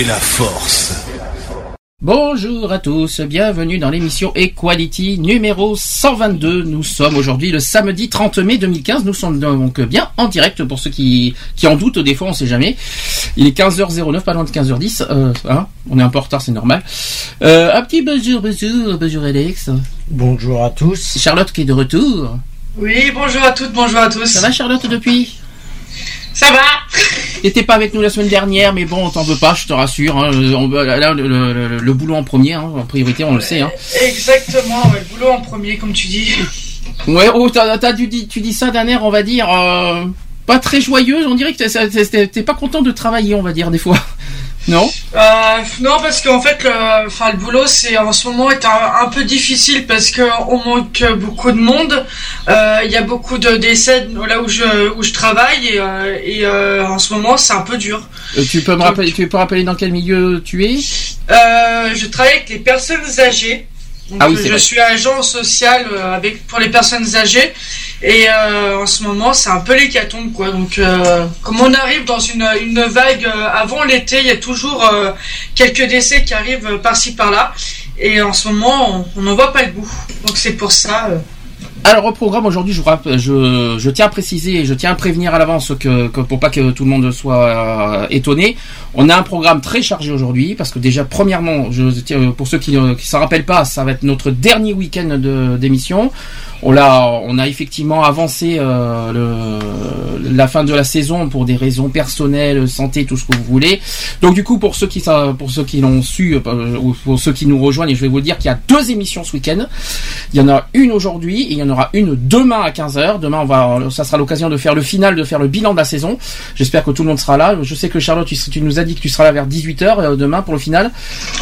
fait la force. Bonjour à tous, bienvenue dans l'émission Equality numéro 122. Nous sommes aujourd'hui le samedi 30 mai 2015. Nous sommes donc bien en direct pour ceux qui, qui en doutent, des fois on sait jamais. Il est 15h09, pas loin de 15h10. Euh, hein, on est un peu en retard, c'est normal. Euh, un petit bonjour, bonjour, bonjour Alex. Bonjour à tous. Charlotte qui est de retour. Oui, bonjour à toutes, bonjour à tous. Ça va Charlotte depuis? Ça va T'étais pas avec nous la semaine dernière, mais bon, on t'en veut pas, je te rassure. hein. On- là, le, le- le- le boulot en premier, hein, en priorité, on le sait. Hein. Exactement, ouais, le boulot en premier, comme tu dis. Ouais, oh, t'as, t'as- tu, dis, tu dis ça d'un air, on va dire, euh, pas très joyeuse. On dirait que t'es, t'es- t'es pas content de travailler, on va dire, des fois. Non Euh, non, parce qu'en fait, le, enfin, le boulot, c'est en ce moment est un, un peu difficile parce que on manque beaucoup de monde. Euh, Il y a beaucoup de décès là où je où je travaille et, euh, et en ce moment, c'est un peu dur. Tu peux me rappeler, tu peux rappeler dans quel milieu tu es? Je travaille avec les personnes âgées. Donc, Ah oui, je vrai. suis agent social avec pour les personnes âgées et euh, en ce moment c'est un peu l'hécatombe quoi. Donc euh, comme on arrive dans une, une vague euh, avant l'été, il y a toujours quelques décès qui arrivent par-ci par-là et en ce moment on n'en voit pas le bout. Donc c'est pour ça. Alors au programme aujourd'hui, je, tiens à préciser et je tiens à prévenir à l'avance que, que pour pas que tout le monde soit étonné, on a un programme très chargé aujourd'hui parce que déjà premièrement, pour ceux qui ne s'en rappellent pas, ça va être notre dernier week-end d'émission. On l'a, on a effectivement avancé euh, le, la fin de la saison pour des raisons personnelles, santé, tout ce que vous voulez. Donc du coup, pour ceux qui pour ceux qui l'ont su euh, ou pour ceux qui nous rejoignent, je vais vous le dire qu'il y a deux émissions ce week-end. Il y en a une aujourd'hui et il y en aura une demain à 15h. Demain, on va, ça sera l'occasion de faire le final, de faire le bilan de la saison. J'espère que tout le monde sera là. Je sais que Charlotte, tu, tu nous as dit que tu seras là vers 18h euh, demain pour le final.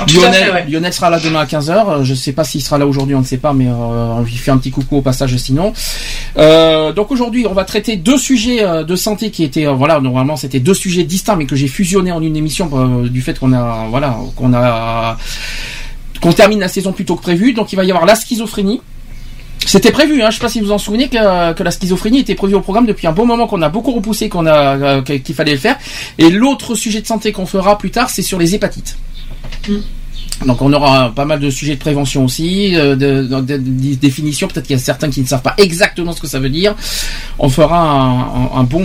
à Lionel. Lionel sera là demain à 15h. Euh, Je sais pas s'il sera là aujourd'hui, on ne sait pas, mais euh, on lui fait un petit coucou au passage sinon. Euh, donc aujourd'hui, on va traiter deux sujets euh, de santé qui étaient, euh, voilà, normalement c'était deux sujets distincts, mais que j'ai fusionnés en une émission du fait qu'on a, voilà, qu'on a, qu'on termine la saison plus tôt que prévu. Donc il va y avoir la schizophrénie. C'était prévu, hein, je sais pas si vous en souvenez que, la schizophrénie était prévue au programme depuis un bon moment qu'on a beaucoup repoussé, qu'on a qu'il fallait le faire. Et l'autre sujet de santé qu'on fera plus tard, c'est sur les hépatites. Donc on aura pas mal de sujets de prévention aussi, euh, de, de- de- de définition. Peut-être qu'il y a certains qui ne savent pas exactement ce que ça veut dire. On fera un, bon,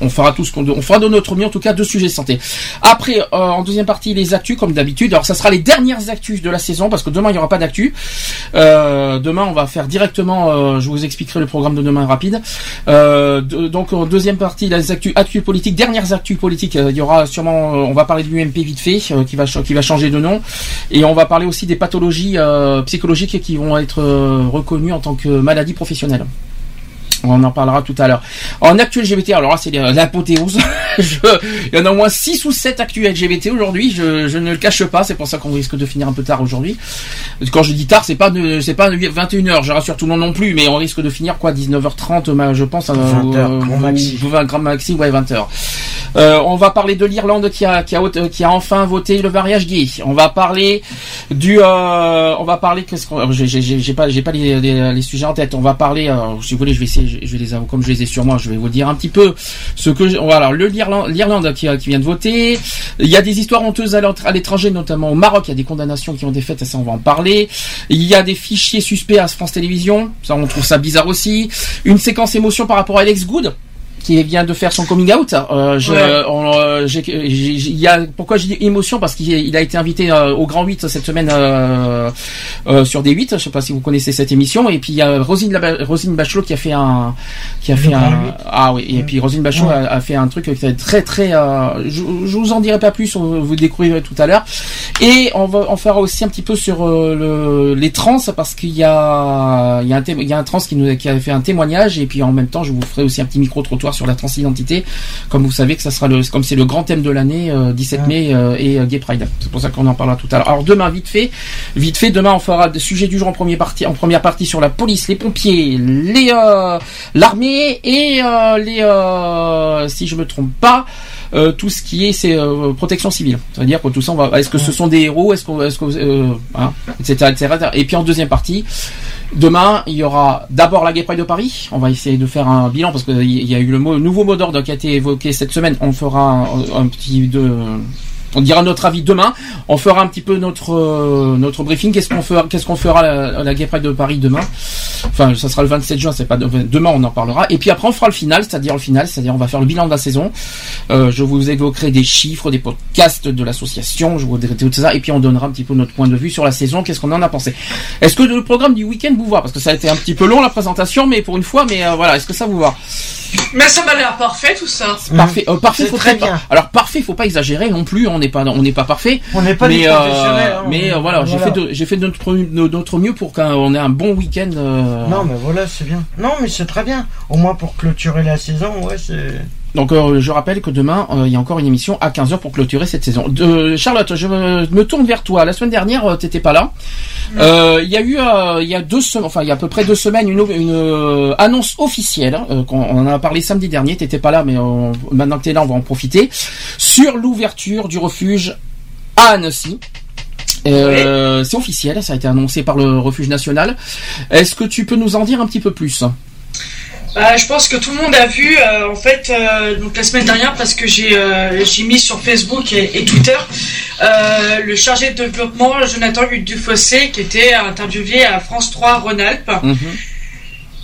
on fera tout ce qu'on, on fera de notre mieux en tout cas deux sujets de santé. Après, euh, en deuxième partie, les actus comme d'habitude. Alors ça sera les dernières actus de la saison parce que demain il n'y aura pas d'actu. Euh, demain on va faire directement. je vous expliquerai le programme de demain rapide. De- donc en deuxième partie, les actus, politiques, dernières actus politiques. il y aura sûrement, on va parler de l'UMP vite fait, qui va qui va changer de nom. Et on va parler aussi des pathologies euh, psychologiques qui vont être euh, reconnues en tant que maladies professionnelles. On en parlera tout à l'heure. En actu LGBT, alors là c'est euh, l'apothéose. Je- Il y en a au moins 6 ou 7 actus LGBT aujourd'hui, je, je ne le cache pas, c'est pour ça qu'on risque de finir un peu tard aujourd'hui. Quand je dis tard, c'est pas de- c'est pas 21h, je rassure tout le monde non plus, mais on risque de finir quoi 19h30 ma- je pense euh, 20 heures, ou- grand maxi. ou 20 grand maxi ouais 20h. Euh, on va parler de l'Irlande qui a qui a voté- qui a enfin voté le mariage gay. On va parler du euh, on va parler qu'est-ce qu'on j'ai pas j'ai pas les, les, les sujets en tête. On va parler euh, si vous voulez je vais essayer je, les comme je les ai sur moi, je vais vous dire un petit peu ce que je- voilà l'Irlande qui qui vient de voter. Il y a des histoires honteuses à l'étranger notamment au Maroc, il y a des condamnations qui ont été faites ça on va en parler. Il y a des fichiers suspects à France Télévisions, ça on trouve ça bizarre aussi. Une séquence émotion par rapport à Alex Good qui vient de faire son coming out. Euh, je, Ouais. on, euh, y a, pourquoi j'ai dit émotion? Parce qu'il il a été invité euh, au Grand 8 cette semaine euh, sur D8. Je sais pas si vous connaissez cette émission. Et puis il y a Rosine, Bachelot qui a fait un, qui a fait un, ah oui. Et puis Rosine Bachelot Ouais. a, a fait un truc qui est très très. je, je vous en dirai pas plus. on- Vous découvrirez tout à l'heure. Et on va on fera aussi un petit peu sur le, les trans parce qu'il y a il y a un il y a un trans qui nous qui a fait un témoignage et puis en même temps je vous ferai aussi un petit micro trottoir sur la transidentité. Comme vous savez que ça sera le comme c'est le grand thème de l'année euh, 17 Ouais. mai euh, et euh, Gay Pride. C'est pour ça qu'on en parlera tout à l'heure. Alors demain vite fait vite fait demain on fera des sujets du jour en première partie en première partie sur la police les pompiers les euh, l'armée et euh, les euh, si je me trompe pas euh, tout ce qui est c'est euh, protection civile. C'est-à-dire que tout ça, on va, est-ce que ce sont des héros, est-ce qu'on, est-ce que, euh, hein, etc., etc. Et puis en deuxième partie, demain, il y aura d'abord la Gay Pride de Paris. On va essayer de faire un bilan parce qu'il y a eu le mot, nouveau mot d'ordre qui a été évoqué cette semaine. On fera un, un petit de, on dira notre avis demain. On fera un petit peu notre euh, notre briefing. Qu'est-ce qu'on fera Qu'est-ce qu'on fera à la, à la Gay Pride de Paris demain? Enfin, ça sera le 27 juin. C'est pas de- demain. On en parlera. Et puis après, on fera le final, c'est-à-dire le final, c'est-à-dire on va faire le bilan de la saison. Euh, je vous évoquerai des chiffres, des podcasts de l'association. Je vous dirai tout ça. Et puis on donnera un petit peu notre point de vue sur la saison. Qu'est-ce qu'on en a pensé Est-ce que le programme du week-end vous va? Parce que ça a été un petit peu long la présentation, mais pour une fois. Mais euh, voilà, est-ce que ça vous va? Mais ça m'a l'air parfait tout ça. Parfait. Euh, parfait. Faut très pas- bien. Alors parfait, faut pas exagérer non plus. On n'est pas, on n'est pas parfait. On n'est pas mais des euh, professionnels. hein. mais euh, voilà, j'ai fait de, j'ai fait de notre, de notre mieux pour qu'on ait un bon week-end. euh, Non, mais voilà, c'est bien. Non, mais c'est très bien. Au moins pour clôturer la saison, ouais, c'est. Donc euh, je rappelle que demain euh, il y a encore une émission à 15h pour clôturer cette saison. De, Charlotte, je me, me tourne vers toi. La semaine dernière euh, t'étais pas là. Euh, Il y a eu euh, il y a deux semaines, enfin il y a à peu près deux semaines une, une euh, annonce officielle. euh, qu'on- on en a parlé samedi dernier. T'étais pas là, mais on- maintenant que t'es là, on va en profiter sur l'ouverture du refuge à Annecy. Euh, C'est officiel, ça a été annoncé par le refuge national. Est-ce que tu peux nous en dire un petit peu plus? Bah, je pense que tout le monde a vu euh, en fait euh, donc la semaine dernière parce que j'ai euh, j'ai mis sur Facebook et, et Twitter le chargé de développement Jonathan Dufossé qui était interviewé à France 3 Rhône-Alpes Mhm.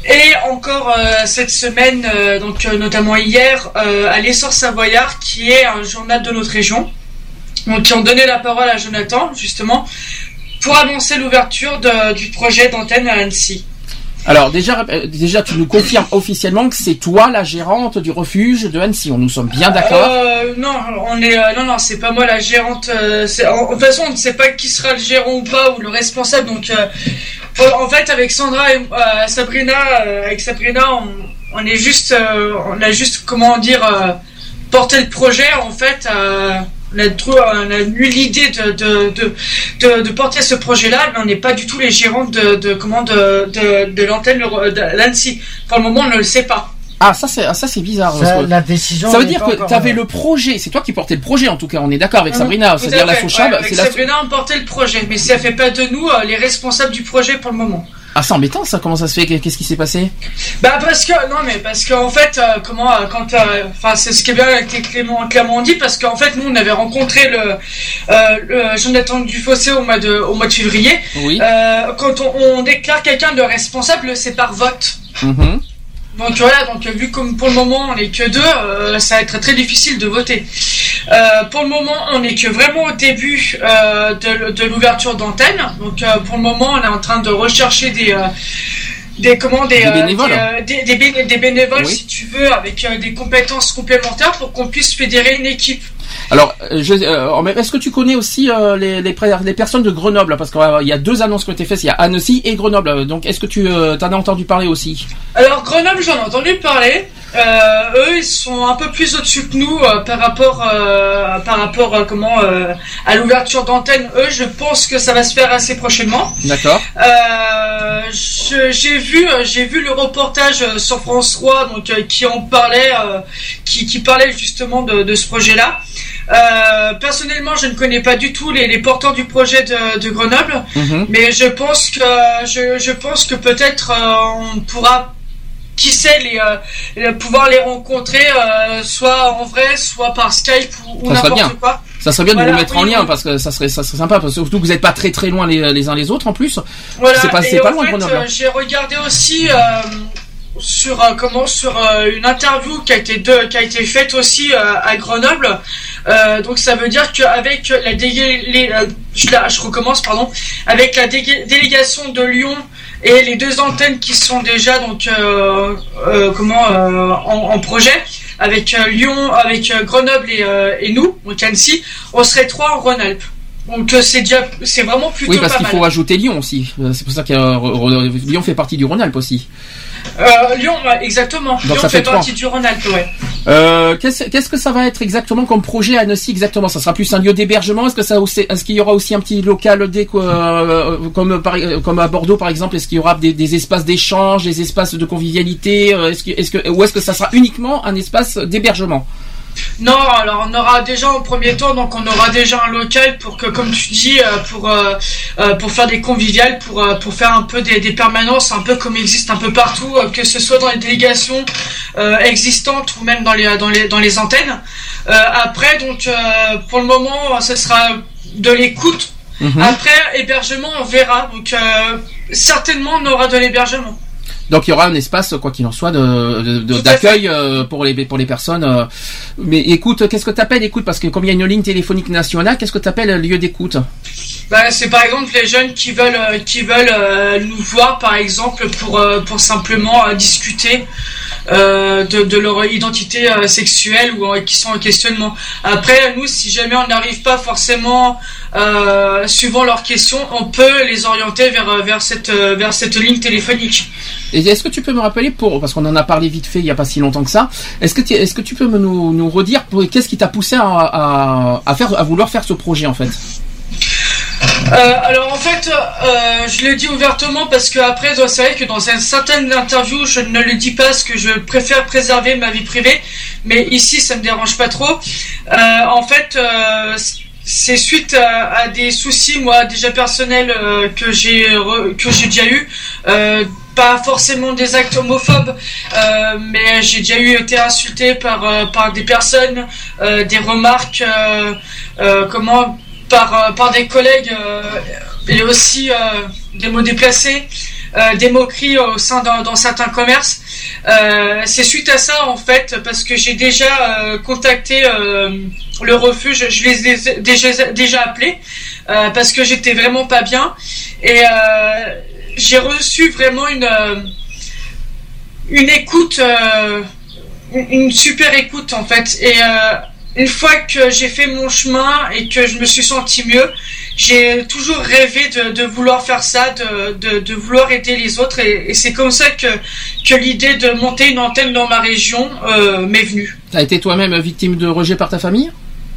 et encore cette semaine donc notamment hier à l'essor Savoyard qui est un journal de notre région donc qui ont donné la parole à Jonathan justement pour annoncer l'ouverture du projet d'antenne à Annecy. Alors déjà, euh, déjà, tu nous confirmes officiellement que c'est toi la gérante du refuge de Annecy. On nous sommes bien d'accord. Euh, non, on est euh, non non, c'est pas moi la gérante. en, de toute façon, on ne sait pas qui sera le gérant ou pas ou le responsable. Donc, en fait, avec Sandra et Sabrina, avec Sabrina, on, est juste, on a juste comment dire porté le projet. En fait, on a, trou- on a eu l'idée de, de, de, de, de porter ce projet-là, mais on n'est pas du tout les gérants de, de comment de, de, de l'antenne de l'Annecy. Pour le moment, on ne le sait pas. Ah ça c'est ah, ça c'est bizarre. Ça, que- la décision. ça veut dire que tu avais le projet. C'est toi qui portais le projet en tout cas. On est d'accord avec Mhm. Sabrina. C'est-à-dire à la ouais, c'est. Sabrina, on portait le projet, mais ça fait pas de nous euh, les responsables du projet pour le moment. Ah c'est embêtant ça. Comment ça se fait? Qu'est-ce qui s'est passé? Bah parce que non mais parce qu'en fait euh, comment euh, quand euh, enfin c'est ce qui est bien avec Clément clairement dit parce qu'en fait nous on avait rencontré le, euh, le Jonathan Dufossé au mois de au mois de février Oui. Quand on, on déclare quelqu'un de responsable c'est par vote Mhm. Donc voilà, donc vu comme pour le moment on n'est que deux, euh, ça va être très difficile de voter. Euh, pour le moment, on n'est que vraiment au début euh, de, de l'ouverture d'antenne. Donc pour le moment, on est en train de rechercher des des comment des, Des bénévoles. des, des, des béné- des bénévoles Oui. si tu veux avec des compétences complémentaires pour qu'on puisse fédérer une équipe. Alors, euh, je- euh, est-ce que tu connais aussi euh, les, les, les personnes de Grenoble? Parce qu'il y a deux annonces qui ont été faites. Il y a Annecy et Grenoble. Donc, est-ce que tu euh, t'en as entendu parler aussi? Alors Grenoble, j'en ai entendu parler. Euh, eux, ils sont un peu plus au-dessus que nous euh, par rapport, euh, par rapport comment euh, à l'ouverture d'antenne. Eux, je pense que ça va se faire assez prochainement. D'accord. Euh, j'ai vu, j'ai vu le reportage sur France 3, donc euh, qui en parlait, euh, qui, qui parlait justement de, de ce projet-là. Euh, personnellement, je ne connais pas du tout les, les porteurs du projet de, de Grenoble. Mhm. Mais je pense que je, je pense que peut-être euh, on pourra qui sait les, euh, pouvoir les rencontrer euh, soit en vrai soit par Skype ou, ou n'importe quoi. Ça serait bien de vous mettre en lien oui. parce que ça serait ça serait sympa parce que surtout que vous n'êtes pas très très loin les, les uns les autres en plus. Voilà. C'est pas- pas loin, Grenoble, J'ai regardé aussi euh, sur euh, comment sur euh, une interview qui a été de- qui a été faite aussi euh, à Grenoble. Euh, donc ça veut dire qu'avec la les- euh, je, je recommence pardon avec la délé- délégation de Lyon et les deux antennes qui sont déjà donc euh, comment en, en projet avec Lyon, avec Grenoble et, et nous, donc Annecy, on serait trois en Rhône-Alpes. Donc c'est déjà c'est vraiment plutôt Oui, parce qu'il faut ajouter Lyon aussi. C'est pour ça que Lyon fait partie du Rhône-Alpes aussi. Euh, Lyon, ouais, exactement. Lyon ça fait, fait trois. partie du Rhône-Alpes, ouais. Euh, Qu'est-ce qu'est-ce que ça va être exactement comme projet à Annecy exactement? Ça sera plus un lieu d'hébergement? Est-ce que ça est-ce qu'il y aura aussi un petit local déco, euh, comme par- comme à Bordeaux par exemple? Est-ce qu'il y aura des, des espaces d'échange, des espaces de convivialité? Euh, Est-ce que, est-ce que ou est-ce que ça sera uniquement un espace d'hébergement? Non, alors on aura déjà en premier temps, donc on aura déjà un local pour que, comme tu dis, euh, pour euh, euh, pour faire des conviviales, pour pour faire un peu des, des permanences, un peu comme il existe un peu partout, que ce soit dans les délégations existantes ou même dans les dans les dans les antennes. Après, donc pour le moment, ce sera de l'écoute. Mhm. Après hébergement, on verra. Donc certainement, on aura de l'hébergement. Donc il y aura un espace, quoi qu'il en soit, de- de- de- d'accueil euh, pour les pour les personnes. euh. Mais écoute, qu'est-ce que t'appelles? Écoute Parce que comme il y a une ligne téléphonique nationale, qu'est-ce que t'appelles lieu d'écoute? Bah, c'est par exemple les jeunes qui veulent euh, qui veulent euh, nous voir par exemple pour euh, pour simplement euh, discuter euh, de, leur identité euh, sexuelle ou qui sont en questionnement. Après nous si jamais on n'arrive pas forcément euh, suivant leurs questions, on peut les orienter vers vers cette vers cette ligne téléphonique. Est-ce que tu peux me rappeler pour parce qu'on en a parlé vite fait il y a pas si longtemps que ça. Est-ce que est-ce que tu peux me nous, nous redire qu'est-ce qui t'a poussé à, à faire à vouloir faire ce projet en fait? Euh, alors en fait, euh, je le dis ouvertement parce que après, c'est vrai que dans une certaine interview, je ne le dis pas parce que je préfère préserver ma vie privée, mais ici, ça me dérange pas trop. Euh, en fait, c'est suite à, à des soucis, moi, déjà personnels que j'ai que j'ai déjà eu. Pas forcément des actes homophobes, mais j'ai déjà eu été insulté par par des personnes, des remarques, comment par euh, par des collègues euh, et aussi euh, des mots déplacés, des moqueries au sein d'un- dans certains commerces. C'est suite à ça en fait parce que j'ai déjà contacté le refuge, je les ai déjà déjà appelés parce que j'étais vraiment pas bien et j'ai reçu vraiment une une écoute, une super écoute en fait. Et une fois que j'ai fait mon chemin et que je me suis senti mieux, j'ai toujours rêvé de, de vouloir faire ça, de, de, de vouloir aider les autres. Et, et c'est comme ça que, que l'idée de monter une antenne dans ma région euh, m'est venue. T'as été toi-même victime de rejet par ta famille?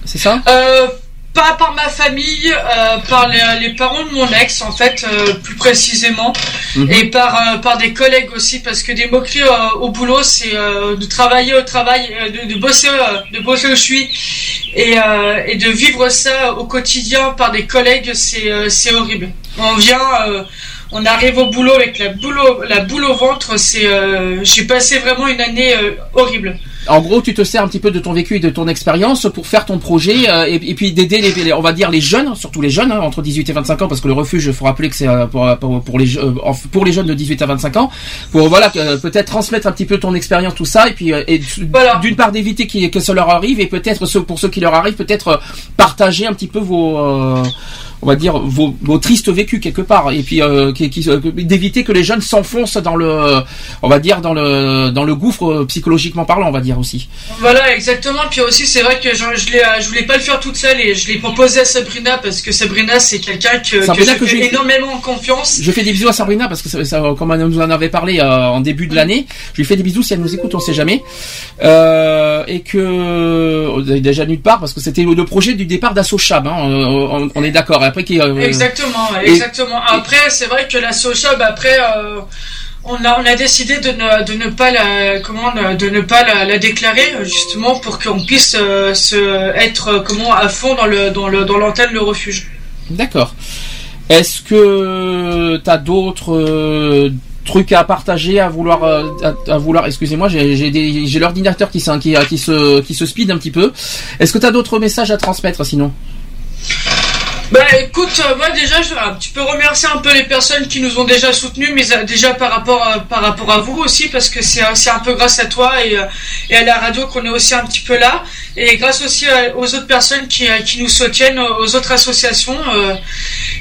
C'est ça? Euh, pas par ma famille, euh, par les, les parents de mon ex en fait, euh, plus précisément, Mhm. et par euh, par des collègues aussi, parce que des moqueries euh, au boulot, c'est euh, de travailler au travail, euh, de, de bosser, euh, de bosser où je suis, et euh, et de vivre ça au quotidien par des collègues, c'est euh, c'est horrible. On vient, euh, on arrive au boulot avec la boule au, la boule au ventre, c'est euh, j'ai passé vraiment une année euh, horrible. En gros, tu te sers un petit peu de ton vécu et de ton expérience pour faire ton projet euh, et, et puis d'aider les, les- on va dire les jeunes, surtout les jeunes hein, entre 18 et 25 ans, parce que le refuge, il faut rappeler que c'est euh, pour, pour, pour les euh, pour les jeunes de 18 à 25 ans, pour voilà peut-être transmettre un petit peu ton expérience, tout ça, et puis euh, et Voilà. d'une part d'éviter que ça leur arrive et peut-être pour ceux qui leur arrivent, peut-être euh, partager un petit peu vos euh, on va dire vos, vos tristes vécus quelque part et puis euh, qui, qui- euh, d'éviter que les jeunes s'enfoncent dans le on va dire dans le dans le gouffre euh, psychologiquement parlant on va dire aussi Voilà, exactement. Puis aussi, c'est vrai que je, je, l'ai, je voulais pas le faire toute seule et je l'ai proposé à Sabrina parce que Sabrina, c'est quelqu'un que, que Sabrina je que fais j'ai- énormément confiance. Je fais des bisous à Sabrina parce que ça, ça, comme elle nous en avait parlé euh, en début de l'année. Je lui fais des bisous si elle nous écoute, on sait jamais. Euh, et que déjà nulle part parce que c'était le projet du départ d'Assochab. Hein, on, on- on est d'accord. Après qui euh, Exactement, et- exactement. Après, c'est vrai que la Sochab, après, euh, on a, on a décidé de ne, de ne pas la, comment, de ne pas la, la déclarer, justement, pour qu'on puisse euh, se, être, comment, à fond dans le, dans le, dans l'antenne, le refuge. D'accord. Est-ce que t'as d'autres euh, trucs à partager, à vouloir, à, à vouloir Excusez-moi, j'ai l'ordinateur qui, qui, qui se qui se speed un petit peu. Est-ce que t'as d'autres messages à transmettre sinon? Bah écoute, euh, moi déjà, je, ah, tu peux remercier un peu les personnes qui nous ont déjà soutenus, mais euh, déjà par rapport à, par rapport à vous aussi, parce que c'est un peu grâce à toi et, euh, et à la radio qu'on est aussi un petit peu là, et grâce aussi aux autres personnes qui, euh, qui nous soutiennent, aux autres associations. euh,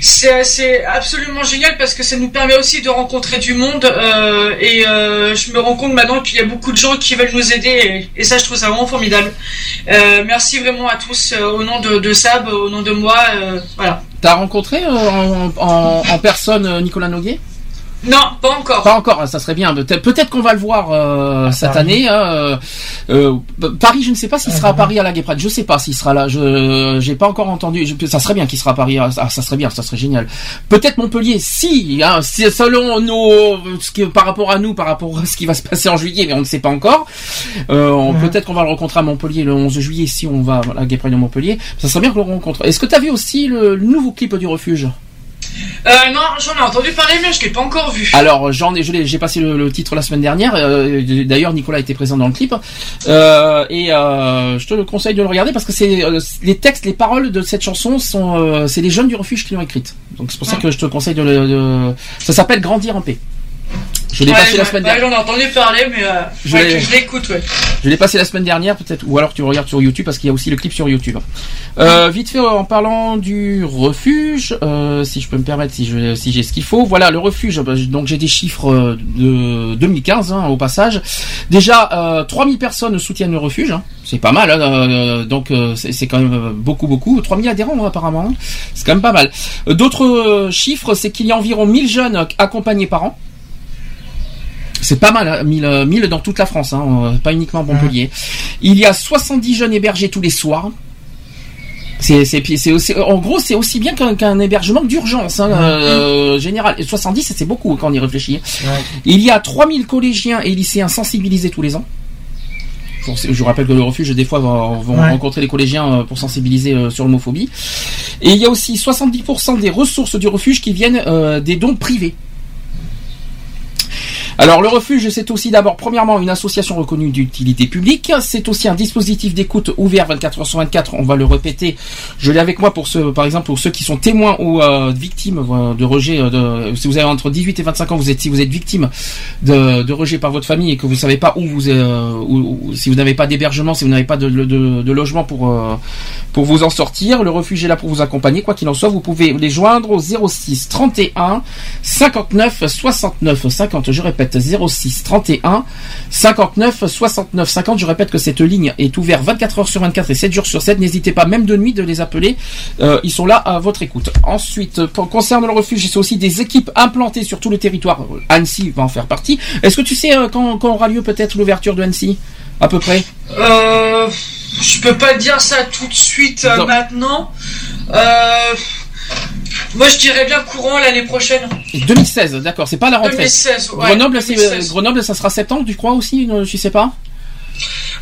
c'est absolument génial parce que ça nous permet aussi de rencontrer du monde euh, et euh, je me rends compte maintenant qu'il y a beaucoup de gens qui veulent nous aider et, ça je trouve ça vraiment formidable. Euh, merci vraiment à tous euh, au nom de, Sab, au nom de moi, euh, T'as rencontré euh, en, en- en personne euh, Nicolas Noguet? Non, pas encore. Pas encore, hein, ça serait bien. Peut-être qu'on va le voir euh, cette Paris. année. hein, euh, euh, Paris, je ne sais pas s'il sera à Paris à la Gay Pride. Je sais pas s'il sera là. Je j'ai pas encore entendu. Je- ça serait bien qu'il sera à Paris. Ah, ça serait bien, ça serait génial. Peut-être Montpellier, si. Hein, si- selon nos, ce par rapport à nous, par rapport à ce qui va se passer en juillet, mais on ne sait pas encore. Euh. Peut-être qu'on va le rencontrer à Montpellier le 11 juillet si on va à la Gay Pride de Montpellier. Ça serait bien qu'on le rencontre. Est-ce que tu as vu aussi le, le nouveau clip du refuge? Euh, non, j'en ai entendu parler mais je l'ai pas encore vu. Alors j'en ai, j'ai passé le, le titre la semaine dernière. euh, D'ailleurs Nicolas était présent dans le clip Euh, et euh, je te le conseille de le regarder parce que c'est les textes, les paroles de cette chanson sont, c'est les jeunes du refuge qui l'ont écrite. Donc c'est pour ça que je te conseille de le. de- Ça s'appelle Grandir en paix. Je l'ai Ouais, passé la ouais, semaine ouais, dernière. j'en ai entendu parler mais euh, Je ouais, l'écoute, ouais. Je l'ai passé la semaine dernière peut-être, ou alors tu regardes sur YouTube parce qu'il y a aussi le clip sur YouTube. Euh, vite fait en parlant du refuge, euh, si je peux me permettre, si j'ai ce qu'il faut. Voilà le refuge. bah, Donc j'ai des chiffres de 2015 hein, au passage. Déjà euh, 3000 personnes soutiennent le refuge. hein. C'est pas mal. hein, donc c'est quand même beaucoup beaucoup. 3000 adhérents apparemment. C'est quand même pas mal. D'autres chiffres, c'est qu'il y a environ 1000 jeunes accompagnés par an. C'est pas mal, hein, 1000, euh, 1000 dans toute la France, hein, euh, pas uniquement à Montpellier. Il y a 70 jeunes hébergés tous les soirs. C'est, c'est, puis c'est aussi, en gros, c'est aussi bien qu'un, qu'un hébergement d'urgence, hein, euh, général. Et 70, c'est beaucoup quand on y réfléchit. Il y a 3000 collégiens et lycéens sensibilisés tous les ans. Je vous rappelle que le refuge, des fois, vont, vont Ouais. rencontrer les collégiens euh, pour sensibiliser euh, sur l'homophobie. Et il y a aussi 70% des ressources du refuge qui viennent euh, des dons privés. Alors le refuge, c'est aussi d'abord premièrement une association reconnue d'utilité publique, c'est aussi un dispositif d'écoute ouvert 24 heures sur 24, on va le répéter. Je l'ai avec moi pour ceux par exemple pour ceux qui sont témoins ou euh, victimes euh, de rejet euh, si vous avez entre 18 et 25 ans, si vous êtes victime de, de rejet par votre famille et que vous savez pas où vous euh, où- si vous n'avez pas d'hébergement, si vous n'avez pas de, logement pour pour vous en sortir, le refuge est là pour vous accompagner quoi qu'il en soit, vous pouvez les joindre au 06 31 59 69 50. Je répète 06 31 59 69 50. Je répète que cette ligne est ouverte 24 heures sur 24 et 7 jours sur 7. N'hésitez pas même de nuit de les appeler. Euh, ils sont là à votre écoute. Ensuite, pour concernant le refuge, c'est aussi des équipes implantées sur tout le territoire. Annecy va en faire partie. Est-ce que tu sais euh, quand, quand aura lieu peut-être l'ouverture de Annecy à peu près? Euh, je peux pas dire ça tout de suite euh, maintenant. Euh, moi, je dirais bien courant l'année prochaine. 2016, d'accord. C'est pas la rentrée. 2016. Ouais, Grenoble, 2016. Grenoble, ça sera septembre, tu crois aussi euh, Je sais pas.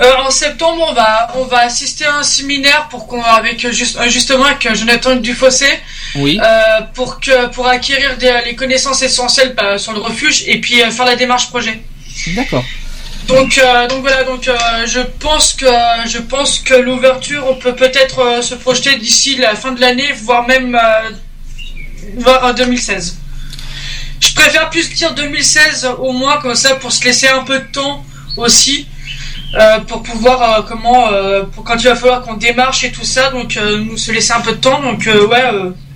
Euh, en septembre, on va on va assister à un séminaire pour qu'on avec euh, juste, euh, justement avec euh, Jonathan Dufossé Oui. euh, pour que pour acquérir des- les connaissances essentielles bah, sur le refuge et puis euh, faire la démarche projet. D'accord. Donc, euh, donc voilà, donc euh, je pense que je pense que l'ouverture, on peut peut-être euh, se projeter d'ici la fin de l'année, voire même voire euh, 2016. Je préfère plus dire 2016 au moins comme ça pour se laisser un peu de temps aussi pour pouvoir comment pour quand il va falloir qu'on démarche et tout ça, donc nous se laisser un peu de temps. Donc ouais,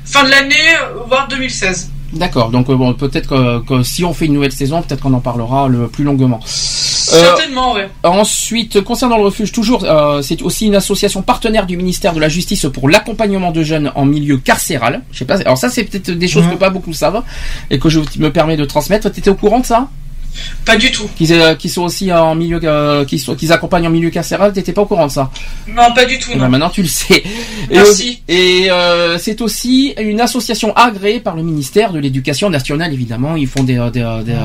fin de l'année, voire 2016. D'accord, donc euh, bon, peut-être que, que si on fait une nouvelle saison, peut-être qu'on en parlera le plus longuement. Euh, Certainement, ouais. ensuite, concernant le refuge, toujours, euh, c'est aussi une association partenaire du ministère de la Justice pour l'accompagnement de jeunes en milieu carcéral. Je sais pas, alors ça c'est peut-être des choses que pas beaucoup savent et que je me permets de transmettre. T'étais au courant de ça? Pas du tout. Qu'ils euh, sont aussi en milieu, euh, qu'ils sont- qu'ils accompagnent en milieu carcéral. T'étais pas au courant de ça? Non, pas du tout. Eh ben, Non. maintenant tu le sais. Et, Merci. Et euh, c'est aussi une association agréée par le ministère de l'Éducation nationale, évidemment. Ils font des, des, des,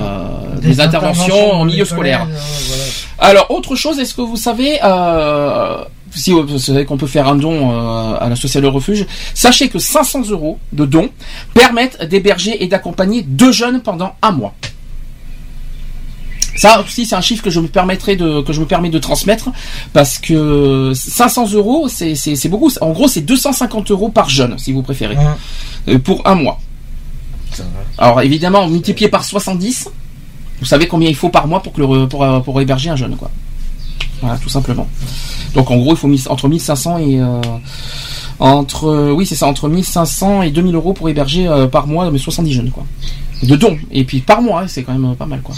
des interventions en milieu scolaire. voilà. Alors, autre chose, est-ce que vous savez, euh, si vous savez qu'on peut faire un don euh, à l'association Le Refuge, sachez que 500 euros de dons permettent d'héberger et d'accompagner deux jeunes pendant un mois. Ça aussi, c'est un chiffre que je me permettrai de que je me permets de transmettre parce que 500 euros, c'est c'est c'est beaucoup. En gros, c'est 250 euros par jeune, si vous préférez, Hein, euh, pour un mois. Alors évidemment, multiplié par 70, vous savez combien il faut par mois pour que le pour euh, pour héberger un jeune, quoi. Voilà, tout simplement. Donc en gros, il faut entre 1500 et euh, entre oui, c'est ça, entre 1500 et 2000 euros pour héberger euh, par mois, mais 70 jeunes, quoi. De dons. Et puis par mois, hein, c'est quand même pas mal, quoi.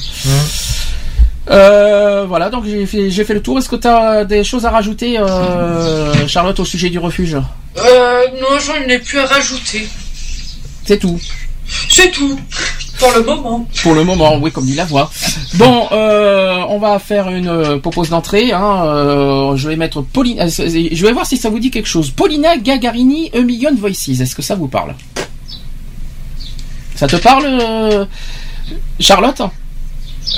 Euh, voilà, donc j'ai fait, j'ai fait le tour. Est-ce que tu as des choses à rajouter, euh, Charlotte, au sujet du refuge? Euh, non, j'en ai plus à rajouter. C'est tout. C'est tout. Pour le moment. Pour le moment, oui, comme dit la voix. Bon, euh, on va faire une euh, propose d'entrée. Hein, euh, je vais mettre Paulina. Je vais voir si ça vous dit quelque chose. Paulina Gagarini, A Million Voices. Est-ce que ça vous parle? Ça te parle, euh, Charlotte?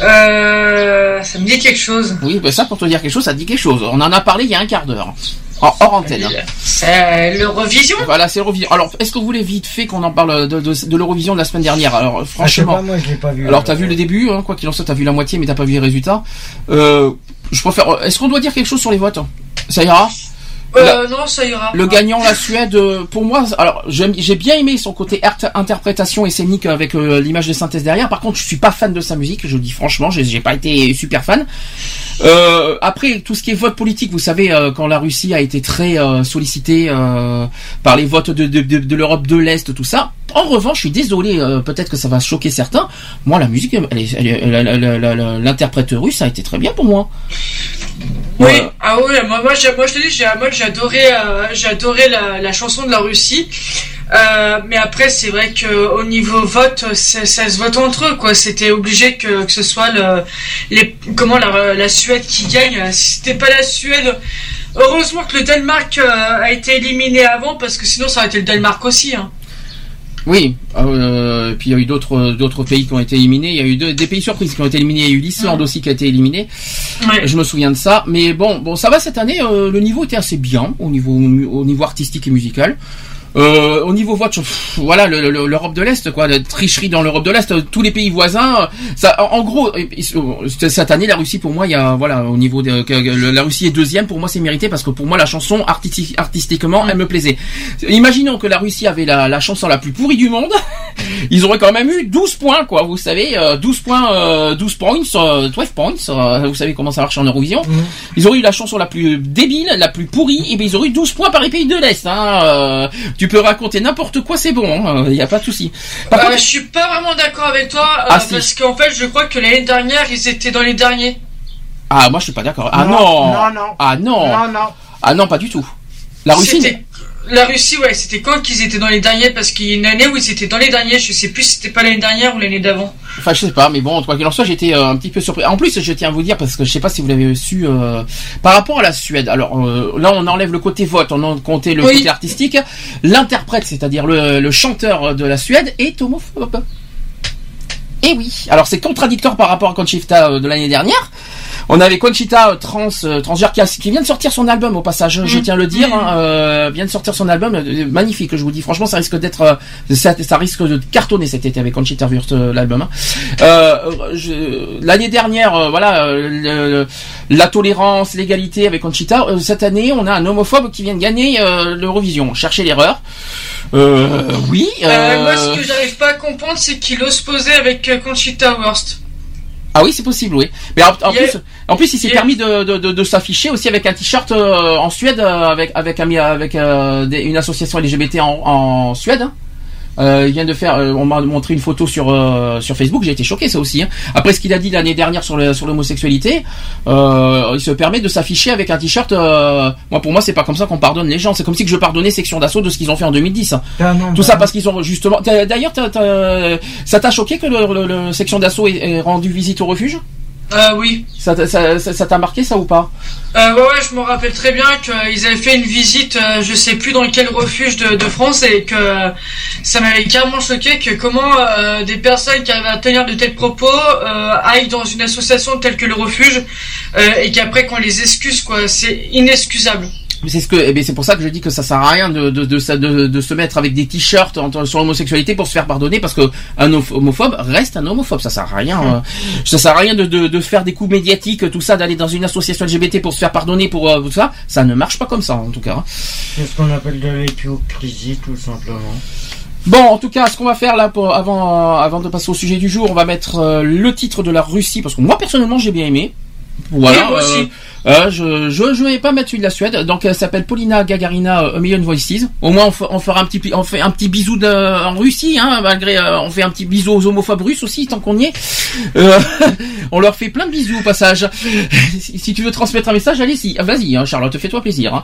Euh, ça me dit quelque chose. Oui, ben ça pour te dire quelque chose, ça te dit quelque chose. On en a parlé il y a un quart d'heure, en hors antenne. C'est l'Eurovision. Voilà, c'est l'Eurovision. Alors, est-ce que vous voulez vite fait qu'on en parle de, de, de l'Eurovision de la semaine dernière Alors, Ah, je sais franchement. pas, moi je l'ai pas vu. Alors t'as vu le début, hein, quoi qu'il en soit, t'as vu la moitié, mais t'as pas vu les résultats. Euh, je préfère. Est-ce qu'on doit dire quelque chose sur les votes? Ça ira? Euh, non, ça ira. Le gagnant, la Suède, euh, pour moi, alors j'ai bien aimé son côté art- interprétation et scénique avec euh, l'image de synthèse derrière. Par contre, je suis pas fan de sa musique. Je le dis franchement, j'ai pas été super fan. Euh, après, tout ce qui est vote politique, vous savez, euh, quand la Russie a été très sollicitée par les votes de, de, de, de l'Europe de l'Est, tout ça. En revanche, je suis désolé, peut-être que ça va choquer certains. Moi, la musique, l'interprète russe a été très bien pour moi. Oui, ah oui, moi, moi, moi je te dis, moi adoré, euh, adoré la, la chanson de la Russie. Euh, mais après, c'est vrai que au niveau vote, ça, ça se vote entre eux, quoi. C'était obligé que, que ce soit le, les, comment la, la Suède qui gagne. Si c'était pas la Suède, heureusement que le Danemark euh, a été éliminé avant, parce que sinon ça aurait été le Danemark aussi. Hein. Oui, euh, puis il y a eu d'autres d'autres pays qui ont été éliminés. Il y a eu des pays surprises qui ont été éliminés. Il y a eu l'Islande aussi qui a été éliminée. Ouais. Je me souviien de ça. Mais bon, bon, ça va cette année. euh, le niveau était assez bien au niveau au niveau artistique et musical. Euh, au niveau pff, voilà, le- le- l'Europe de l'Est, quoi, la tricherie dans l'Europe de l'Est, euh, tous les pays voisins, euh, ça, en, en gros, euh, cette année, la Russie, pour moi, il y a, voilà, au niveau de, la Russie est deuxième, pour moi, c'est mérité parce que pour moi, la chanson, artistique, artistiquement, elle me plaisait. Imaginons que la Russie avait la, la chanson la plus pourrie du monde, ils auraient quand même eu 12 points, quoi, vous savez, euh, 12 points, euh, 12 points, euh, 12 points, vous savez comment ça marche en Eurovision. Ils auraient eu la chanson la plus débile, la plus pourrie, et bien ils auraient eu 12 points par les pays de l'Est. Hein. Euh, tu peux raconter n'importe quoi, c'est bon, il n'y a pas de souci. Par Euh, contre, je suis pas vraiment d'accord avec toi, euh, Ah, si. parce qu'en fait, je crois que l'année dernière, ils étaient dans les derniers. ah moi je suis pas d'accord. Ah Non, non, non, non. ah non, Non, non. ah non, pas du tout. La Russie, La Russie, ouais, c'était quand qu'ils étaient dans les derniers Parce qu'il y a une année où ils étaient dans les derniers, je sais plus si c'était pas l'année dernière ou l'année d'avant. Enfin, je sais pas, mais bon, quoi qu'il en soit, j'étais euh, un petit peu surpris. En plus, je tiens à vous dire, parce que je sais pas si vous l'avez su, euh, par rapport à la Suède, alors euh, là, on enlève le côté vote, on en comptait le Oui. côté artistique. L'interprète, c'est-à-dire le, le chanteur de la Suède, est homophobe. Et oui. Alors, c'est contradictoire par rapport à Conchita euh, de l'année dernière. On avait Conchita euh, trans euh, transgère qui, a- qui vient de sortir son album au passage, je Mm. tiens à le dire, hein, euh, vient de sortir son album euh, magnifique, je vous dis franchement ça risque d'être euh, ça, ça risque de cartonner cet été avec Conchita Wurst euh, l'album. hein. Euh, je- L'année dernière, euh, voilà, euh, le- la tolérance, l'égalité avec Conchita. Euh, cette année, on a un homophobe qui vient de gagner euh, l'Eurovision. Cherchez l'erreur. Euh, oui. Euh, euh, moi, ce que j'arrive pas à comprendre, c'est qu'il ose poser avec Conchita Wurst. Ah oui, c'est possible, oui. Mais en, plus, en plus, il s'est permis de, de, de, de s'afficher aussi avec un t-shirt euh, en Suède, euh, avec avec un- avec euh, des- une association LGBT en, en Suède. Euh, il vient de faire, euh, on m'a montré une photo sur euh, sur Facebook, j'ai été choqué ça aussi. hein. Après ce qu'il a dit l'année dernière sur le, sur l'homosexualité, euh, il se permet de s'afficher avec un t-shirt. euh, moi pour moi c'est pas comme ça qu'on pardonne les gens, c'est comme si que je pardonnais Section d'assaut de ce qu'ils ont fait en 2010. hein. Ah, non, Tout bah, ça parce qu'ils ont justement. D'ailleurs, ça t'a choqué que le, le- le Section d'assaut ait, ait rendu visite au refuge? Euh, oui. ça t'a ça, ça- ça t'a marqué ça ou pas? Euh, ouais, ouais, je me rappelle très bien qu'ils avaient fait une visite, euh, je sais plus dans quel refuge de, de France, et que ça m'avait carrément choqué que comment euh, des personnes qui arrivent à tenir de tels propos euh, aillent dans une association telle que le refuge, euh, et qu'après qu'on les excuse, quoi. C'est inexcusable. C'est ce que, eh bien, c'est pour ça que je dis que ça sert à rien de de, de, de, de se mettre avec des t-shirts sur l'homosexualité pour se faire pardonner parce que un homo- homophobe reste un homophobe. Ça sert à rien. euh, ça sert à rien de, de, de faire des coups médiatiques, tout ça, d'aller dans une association LGBT pour se faire pardonner pour euh, tout ça. Ça ne marche pas comme ça en tout cas. hein. C'est ce qu'on appelle de l'hypocrisie, tout simplement? Bon, en tout cas, ce qu'on va faire là, pour, avant, euh, avant de passer au sujet du jour, on va mettre euh, le titre de la Russie parce que moi personnellement j'ai bien aimé. Voilà. Moi aussi. euh, je, je je vais pas mettre celui de la Suède. Donc elle s'appelle Polina Gagarina euh, A Million Voices. Au moins on, on fera un petit on fait un petit bisou de, en Russie, hein, malgré euh, on fait un petit bisou aux homophobes russes aussi tant qu'on y est. Euh, on leur fait plein de bisous au passage. si, si tu veux transmettre un message, allez-y, Ah, vas-y, hein, Charlotte, fais-toi plaisir. Hein.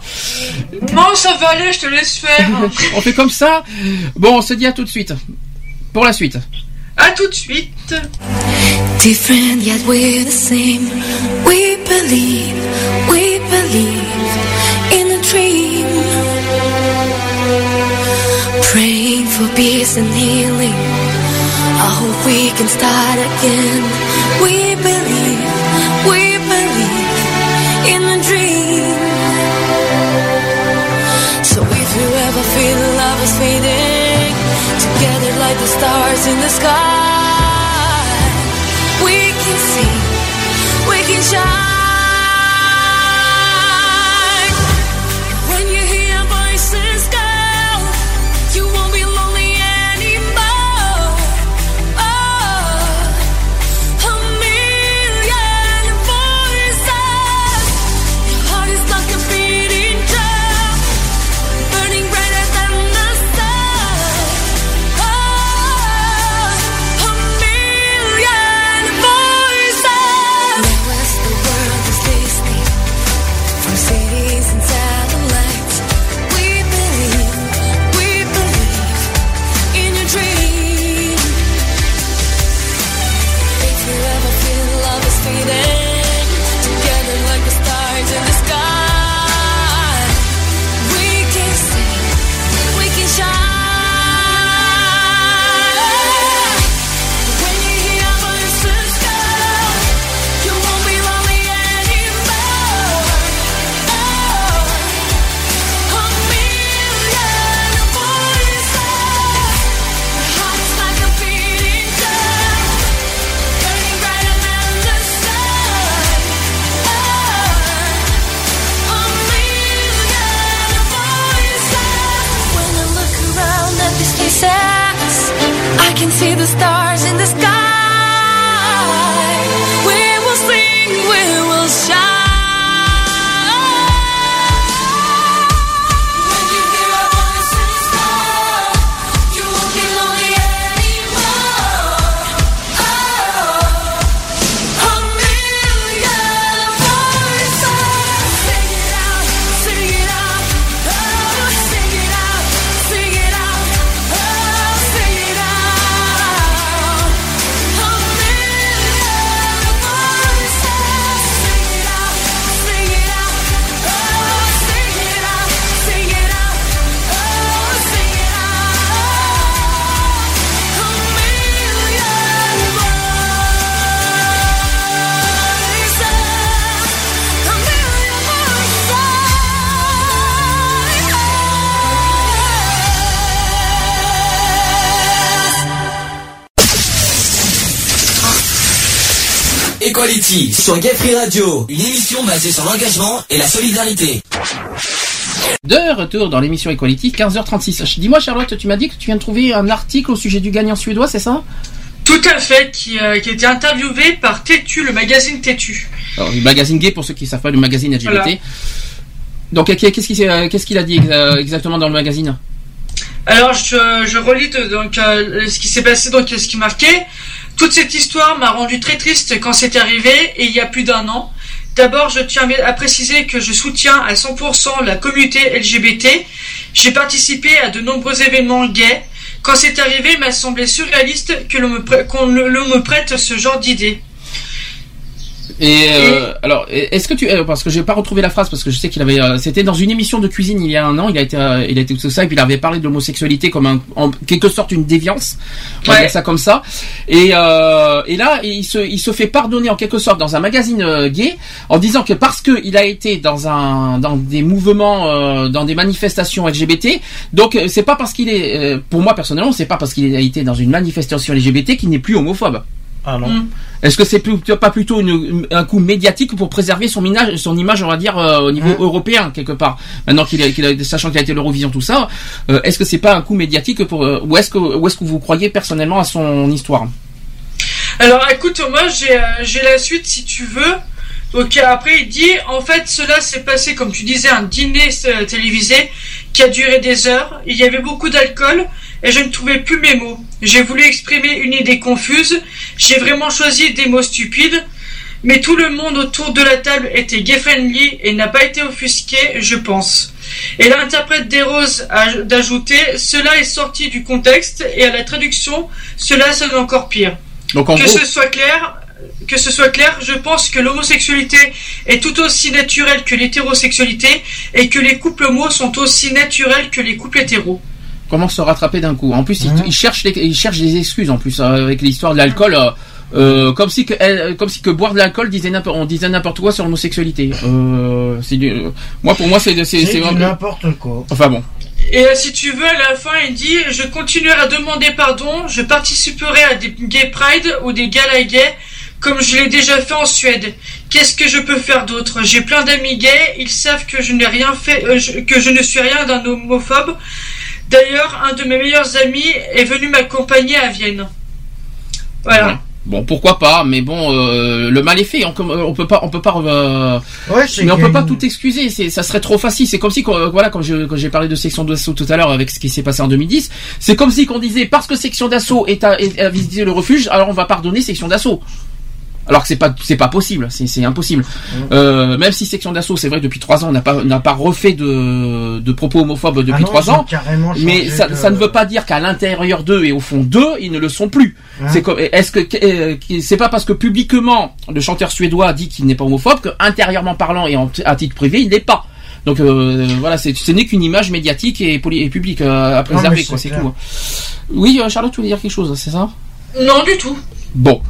Non, ça va aller, je te laisse faire. On fait comme ça. Bon, on se dit à tout de suite. Pour la suite. À tout de suite. Different yet we're the same. We believe, we believe in a dream. Praying for peace and healing. I hope we can start again. We believe, stars in the sky, we can see, we can shine. Sur Gay Free Radio, une émission basée sur l'engagement et la solidarité. De retour dans l'émission Equality, 15h36. Dis-moi Charlotte, tu m'as dit que tu viens de trouver un article au sujet du gagnant suédois, c'est ça? Tout à fait, qui, euh, qui a été interviewé par Tétu, le magazine Tétu. Alors, le magazine gay, pour ceux qui ne savent pas, le magazine LGBT. Voilà. Donc, qu'est-ce qu'il s'est- euh, qu'est-ce qu'il a dit euh, exactement dans le magazine? Alors, je, je relis de- donc euh, ce qui s'est passé, donc ce qui marquait. Toute cette histoire m'a rendu très triste quand c'est arrivé, et il y a plus d'un an. D'abord, je tiens à préciser que je soutiens à 100% la communauté LGBT. J'ai participé à de nombreux événements gays. Quand c'est arrivé, il m'a semblé surréaliste que l'on me, prête ce genre d'idée. Et euh, alors, est-ce que tu, euh, parce que j'ai pas retrouvé la phrase parce que je sais qu'il avait, euh, c'était dans une émission de cuisine il y a un an, il a été, euh, il a été tout ça et puis il avait parlé de l'homosexualité comme un, en quelque sorte une déviance, on va Ouais. dire ça comme ça. Et euh, et là, il se, il se fait pardonner en quelque sorte dans un magazine gay en disant que parce que il a été dans un, dans des mouvements, euh, dans des manifestations LGBT, donc c'est pas parce qu'il est, pour moi personnellement, c'est pas parce qu'il a été dans une manifestation LGBT qu'il n'est plus homophobe. Ah non. Mm. Est-ce que c'est pas plutôt une- un coup médiatique pour préserver son image, son image, on va dire, euh, au niveau Hein européen quelque part? Maintenant qu'il a, qu'il a- sachant qu'il a été l'Eurovision, tout ça, euh, est-ce que c'est pas un coup médiatique pour, euh, ou est-ce que, ou est-ce que vous croyez personnellement à son histoire? Alors écoute, moi j'ai euh, j'ai la suite si tu veux. Donc après il dit en fait cela s'est passé comme tu disais un dîner télévisé qui a duré des heures. Il y avait beaucoup d'alcool et je ne trouvais plus mes mots. J'ai voulu exprimer une idée confuse. J'ai vraiment choisi des mots stupides. Mais tout le monde autour de la table était gay friendly et n'a pas été offusqué, je pense. Et l'interprète des roses a d'ajouter cela est sorti du contexte et à la traduction cela sonne encore pire. Donc en Que gros, ce soit clair, que ce soit clair, je pense que l'homosexualité est tout aussi naturelle que l'hétérosexualité et que les couples homo sont aussi naturels que les couples hétéros. Comment se rattraper d'un coup En plus, il, Mhm. il cherche, les, il cherche des excuses en plus euh, avec l'histoire de l'alcool. euh, euh, comme si que elle- comme si que boire de l'alcool disait n'importe on disait n'importe quoi sur l'homosexualité. Euh, c'est du- euh, moi pour moi c'est c'est n'importe quoi. enfin bon. Et euh, si tu veux, à la fin, il dit Je continuerai à demander pardon, je participerai à des gay pride ou des galas gays, comme je l'ai déjà fait en Suède. Qu'est-ce que je peux faire d'autre? J'ai plein d'amis gays, ils savent que je n'ai rien fait, euh, je- que je ne suis rien d'un homophobe. D'ailleurs, un de mes meilleurs amis est venu m'accompagner à Vienne. Voilà. Ouais. Bon, pourquoi pas, mais bon, euh, le mal est fait. On, on peut pas, on peut pas, euh, Ouais, mais on peut pas tout excuser. C'est, ça serait trop facile. C'est comme si, qu'on- voilà, quand je- quand j'ai parlé de section d'assaut tout à l'heure avec ce qui s'est passé en 2010, c'est comme si qu'on disait parce que section d'assaut est à, est à visiter le refuge, alors on va pardonner section d'assaut. Alors que c'est pas, c'est pas possible. C'est, c'est impossible. Euh, même si section d'assaut, c'est vrai, depuis trois ans, on n'a pas, n'a pas refait de, de propos homophobes depuis Ah trois ont ans. carrément Mais ça, de- ça ne veut pas dire qu'à l'intérieur d'eux et au fond d'eux, ils ne le sont plus. Hein C'est comme, est-ce que euh, c'est pas parce que publiquement le chanteur suédois dit qu'il n'est pas homophobe que intérieurement parlant et en- à titre privé il n'est pas. Donc euh, voilà, c'est, ce n'est qu'une image médiatique et, poli- et publique euh, à préserver, c'est tout. Oui, euh, Charlotte, tu voulais dire quelque chose, c'est ça? Non, du tout. Bon.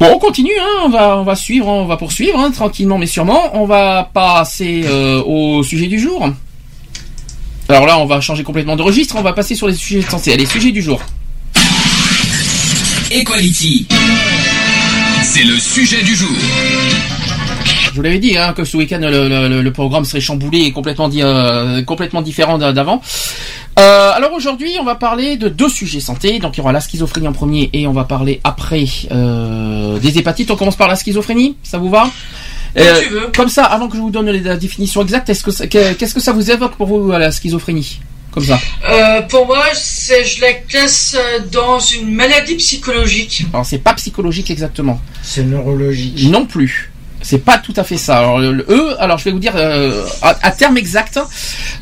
Bon, on continue, hein, on va, on va suivre, on va poursuivre, hein, tranquillement mais sûrement. On va passer euh, au sujet du jour. Alors là, on va changer complètement de registre, on va passer sur les sujets censés. Les sujets du jour. Equality. C'est le sujet du jour. Je vous l'avais dit hein, que ce week-end le, le- le programme serait chamboulé et complètement, euh, complètement différent d'a- d'avant. Euh, alors aujourd'hui, on va parler de deux sujets santé. Donc il y aura la schizophrénie en premier et on va parler après euh, des hépatites. On commence par la schizophrénie, ça vous va? Comme Euh, tu veux. Comme ça, avant que je vous donne la définition exacte, est-ce que qu'est-ce que ça vous évoque pour vous la schizophrénie? Comme ça. Euh, pour moi, c'est, je la classe euh, dans une maladie psychologique. Alors c'est pas psychologique exactement. C'est neurologique. Non plus. C'est pas tout à fait ça. Alors, le, le E, alors je vais vous dire euh, à, à terme exact,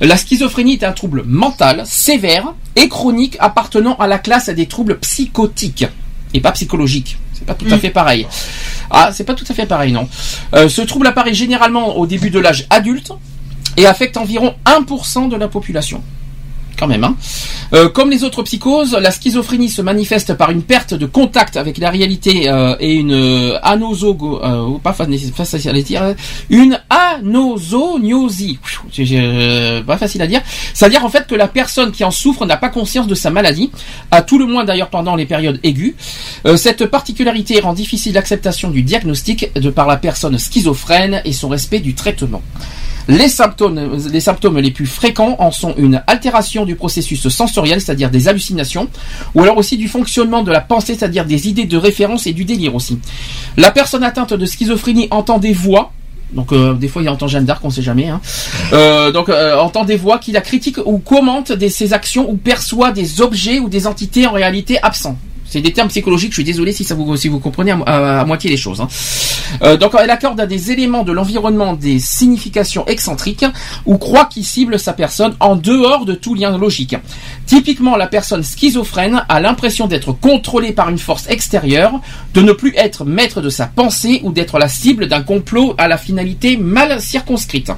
la schizophrénie est un trouble mental sévère et chronique appartenant à la classe des troubles psychotiques et pas psychologiques. C'est pas tout à Mm. fait pareil. Ah, c'est pas tout à fait pareil, non. Euh, ce trouble apparaît généralement au début de l'âge adulte et affecte environ 1% de la population. Hein. Euh, comme les autres psychoses, la schizophrénie se manifeste par une perte de contact avec la réalité euh, et une euh, anosogo, euh, pas fa- pas facile à dire, une anosognosie. Euh, pas facile à dire. C'est-à-dire en fait que la personne qui en souffre n'a pas conscience de sa maladie, à tout le moins d'ailleurs pendant les périodes aiguës. Euh, cette particularité rend difficile l'acceptation du diagnostic de par la personne schizophrène et son respect du traitement. Les symptômes, les plus fréquents en sont une altération du processus sensoriel, c'est-à-dire des hallucinations, ou alors aussi du fonctionnement de la pensée, c'est-à-dire des idées de référence et du délire aussi. La personne atteinte de schizophrénie entend des voix. Donc euh, des fois il entend Jeanne d'Arc, on sait jamais. Hein. Euh, donc euh, entend des voix qui la critiquent ou commentent ses actions ou perçoit des objets ou des entités en réalité absents. C'est des termes psychologiques. Je suis désolé si ça vous si vous comprenez à, mo- à- à moitié les choses. hein. Euh, donc elle accorde à des éléments de l'environnement des significations excentriques ou croit qu'il cible sa personne en dehors de tout lien logique. Typiquement, la personne schizophrène a l'impression d'être contrôlée par une force extérieure, de ne plus être maître de sa pensée ou d'être la cible d'un complot à la finalité mal circonscrite.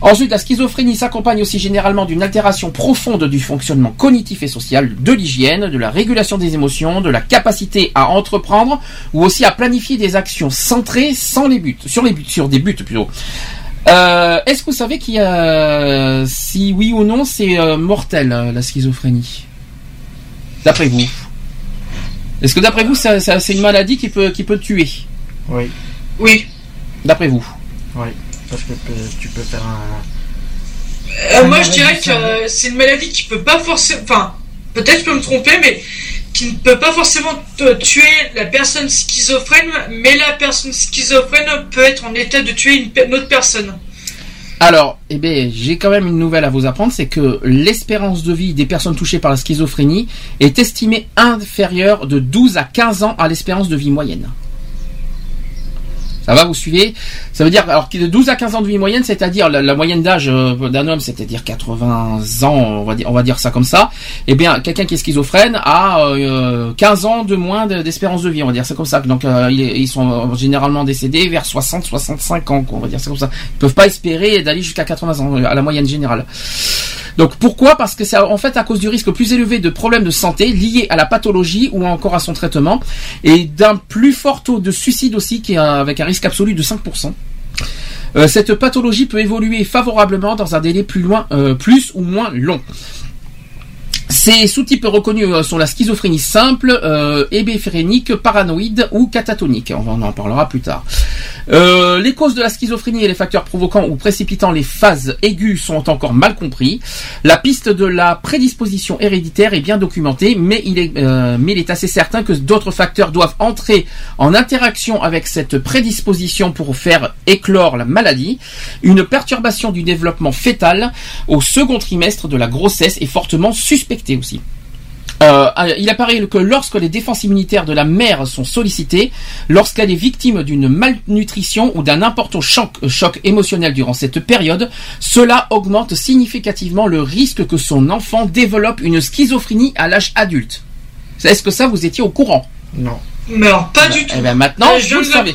Ensuite, la schizophrénie s'accompagne aussi généralement d'une altération profonde du fonctionnement cognitif et social, de l'hygiène, de la régulation des émotions, de la capacité à entreprendre ou aussi à planifier des actions centrées sans les buts, sur les buts, sur des buts plutôt. Euh, Est-ce que vous savez qu'il y a, si oui ou non, c'est euh, mortel euh, la schizophrénie? D'après vous Est-ce que d'après vous, c'est une maladie qui peut qui peut tuer? Oui, Oui. D'après vous oui. Parce que tu peux faire un. Euh, moi, je dirais que euh, c'est une maladie qui peut pas forcément. Enfin, peut-être je peux me tromper, mais qui ne peut pas forcément tuer la personne schizophrène, mais la personne schizophrène peut être en état de tuer une, une autre personne. Alors, eh bien, j'ai quand même une nouvelle à vous apprendre, c'est que l'espérance de vie des personnes touchées par la schizophrénie est estimée inférieure de 12 à 15 ans à l'espérance de vie moyenne. Ça va, vous suivez Ça veut dire, alors de 12 à 15 ans de vie moyenne, c'est-à-dire la, moyenne d'âge euh, d'un homme, c'est-à-dire 80 ans, on va dire, on va dire ça comme ça. Eh bien, quelqu'un qui est schizophrène a euh, 15 ans de moins de- d'espérance de vie, on va dire c'est comme ça. Donc, euh, ils sont euh, généralement décédés vers 60-65 ans, quoi, on va dire c'est comme ça. Ils peuvent pas espérer d'aller jusqu'à 80 ans, euh, à la moyenne générale. Donc pourquoi? Parce que c'est en fait à cause du risque plus élevé de problèmes de santé liés à la pathologie ou encore à son traitement et d'un plus fort taux de suicide aussi qui est euh, avec un risque absolu de 5%. Euh, cette pathologie peut évoluer favorablement dans un délai plus euh, plus ou moins long. Ces sous-types reconnus euh, sont la schizophrénie simple, euh, paranoïde ou catatonique. On en parlera plus tard. Euh, les causes de la schizophrénie et les facteurs provoquant ou précipitant les phases aiguës sont encore mal compris. La piste de la prédisposition héréditaire est bien documentée, mais il est, euh, mais il est assez certain que d'autres facteurs doivent entrer en interaction avec cette prédisposition pour faire éclore la maladie. Une perturbation du développement fœtal au second trimestre de la grossesse est fortement suspectée Euh, il apparaît que lorsque les défenses immunitaires de la mère sont sollicitées, lorsqu'elle est victime d'une malnutrition ou d'un important choc, choc émotionnel durant cette période, cela augmente significativement le risque que son enfant développe une schizophrénie à l'âge adulte. Est-ce que ça vous étiez au courant? Non. Mais alors, pas du tout. Eh ben maintenant, Ah, je vous le savez.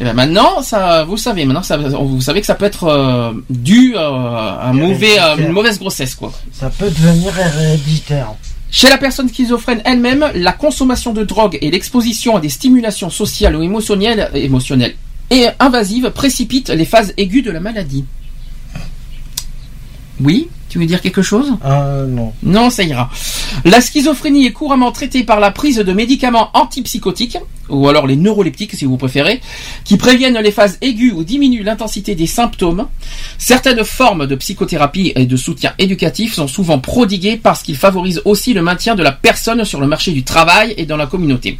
Eh ben maintenant, ça, vous le savez. Maintenant, ça, vous savez que ça peut être euh, dû euh, à un mauvais, à une mauvaise grossesse, quoi. Ça peut devenir héréditaire. Chez la personne schizophrène elle-même, la consommation de drogue et l'exposition à des stimulations sociales ou émotionnelles, émotionnelles et invasives précipitent les phases aiguës de la maladie. Oui Tu veux dire quelque chose? Euh, non. Non, ça ira. La schizophrénie est couramment traitée par la prise de médicaments antipsychotiques, ou alors les neuroleptiques si vous préférez, qui préviennent les phases aiguës ou diminuent l'intensité des symptômes. Certaines formes de psychothérapie et de soutien éducatif sont souvent prodiguées parce qu'ils favorisent aussi le maintien de la personne sur le marché du travail et dans la communauté.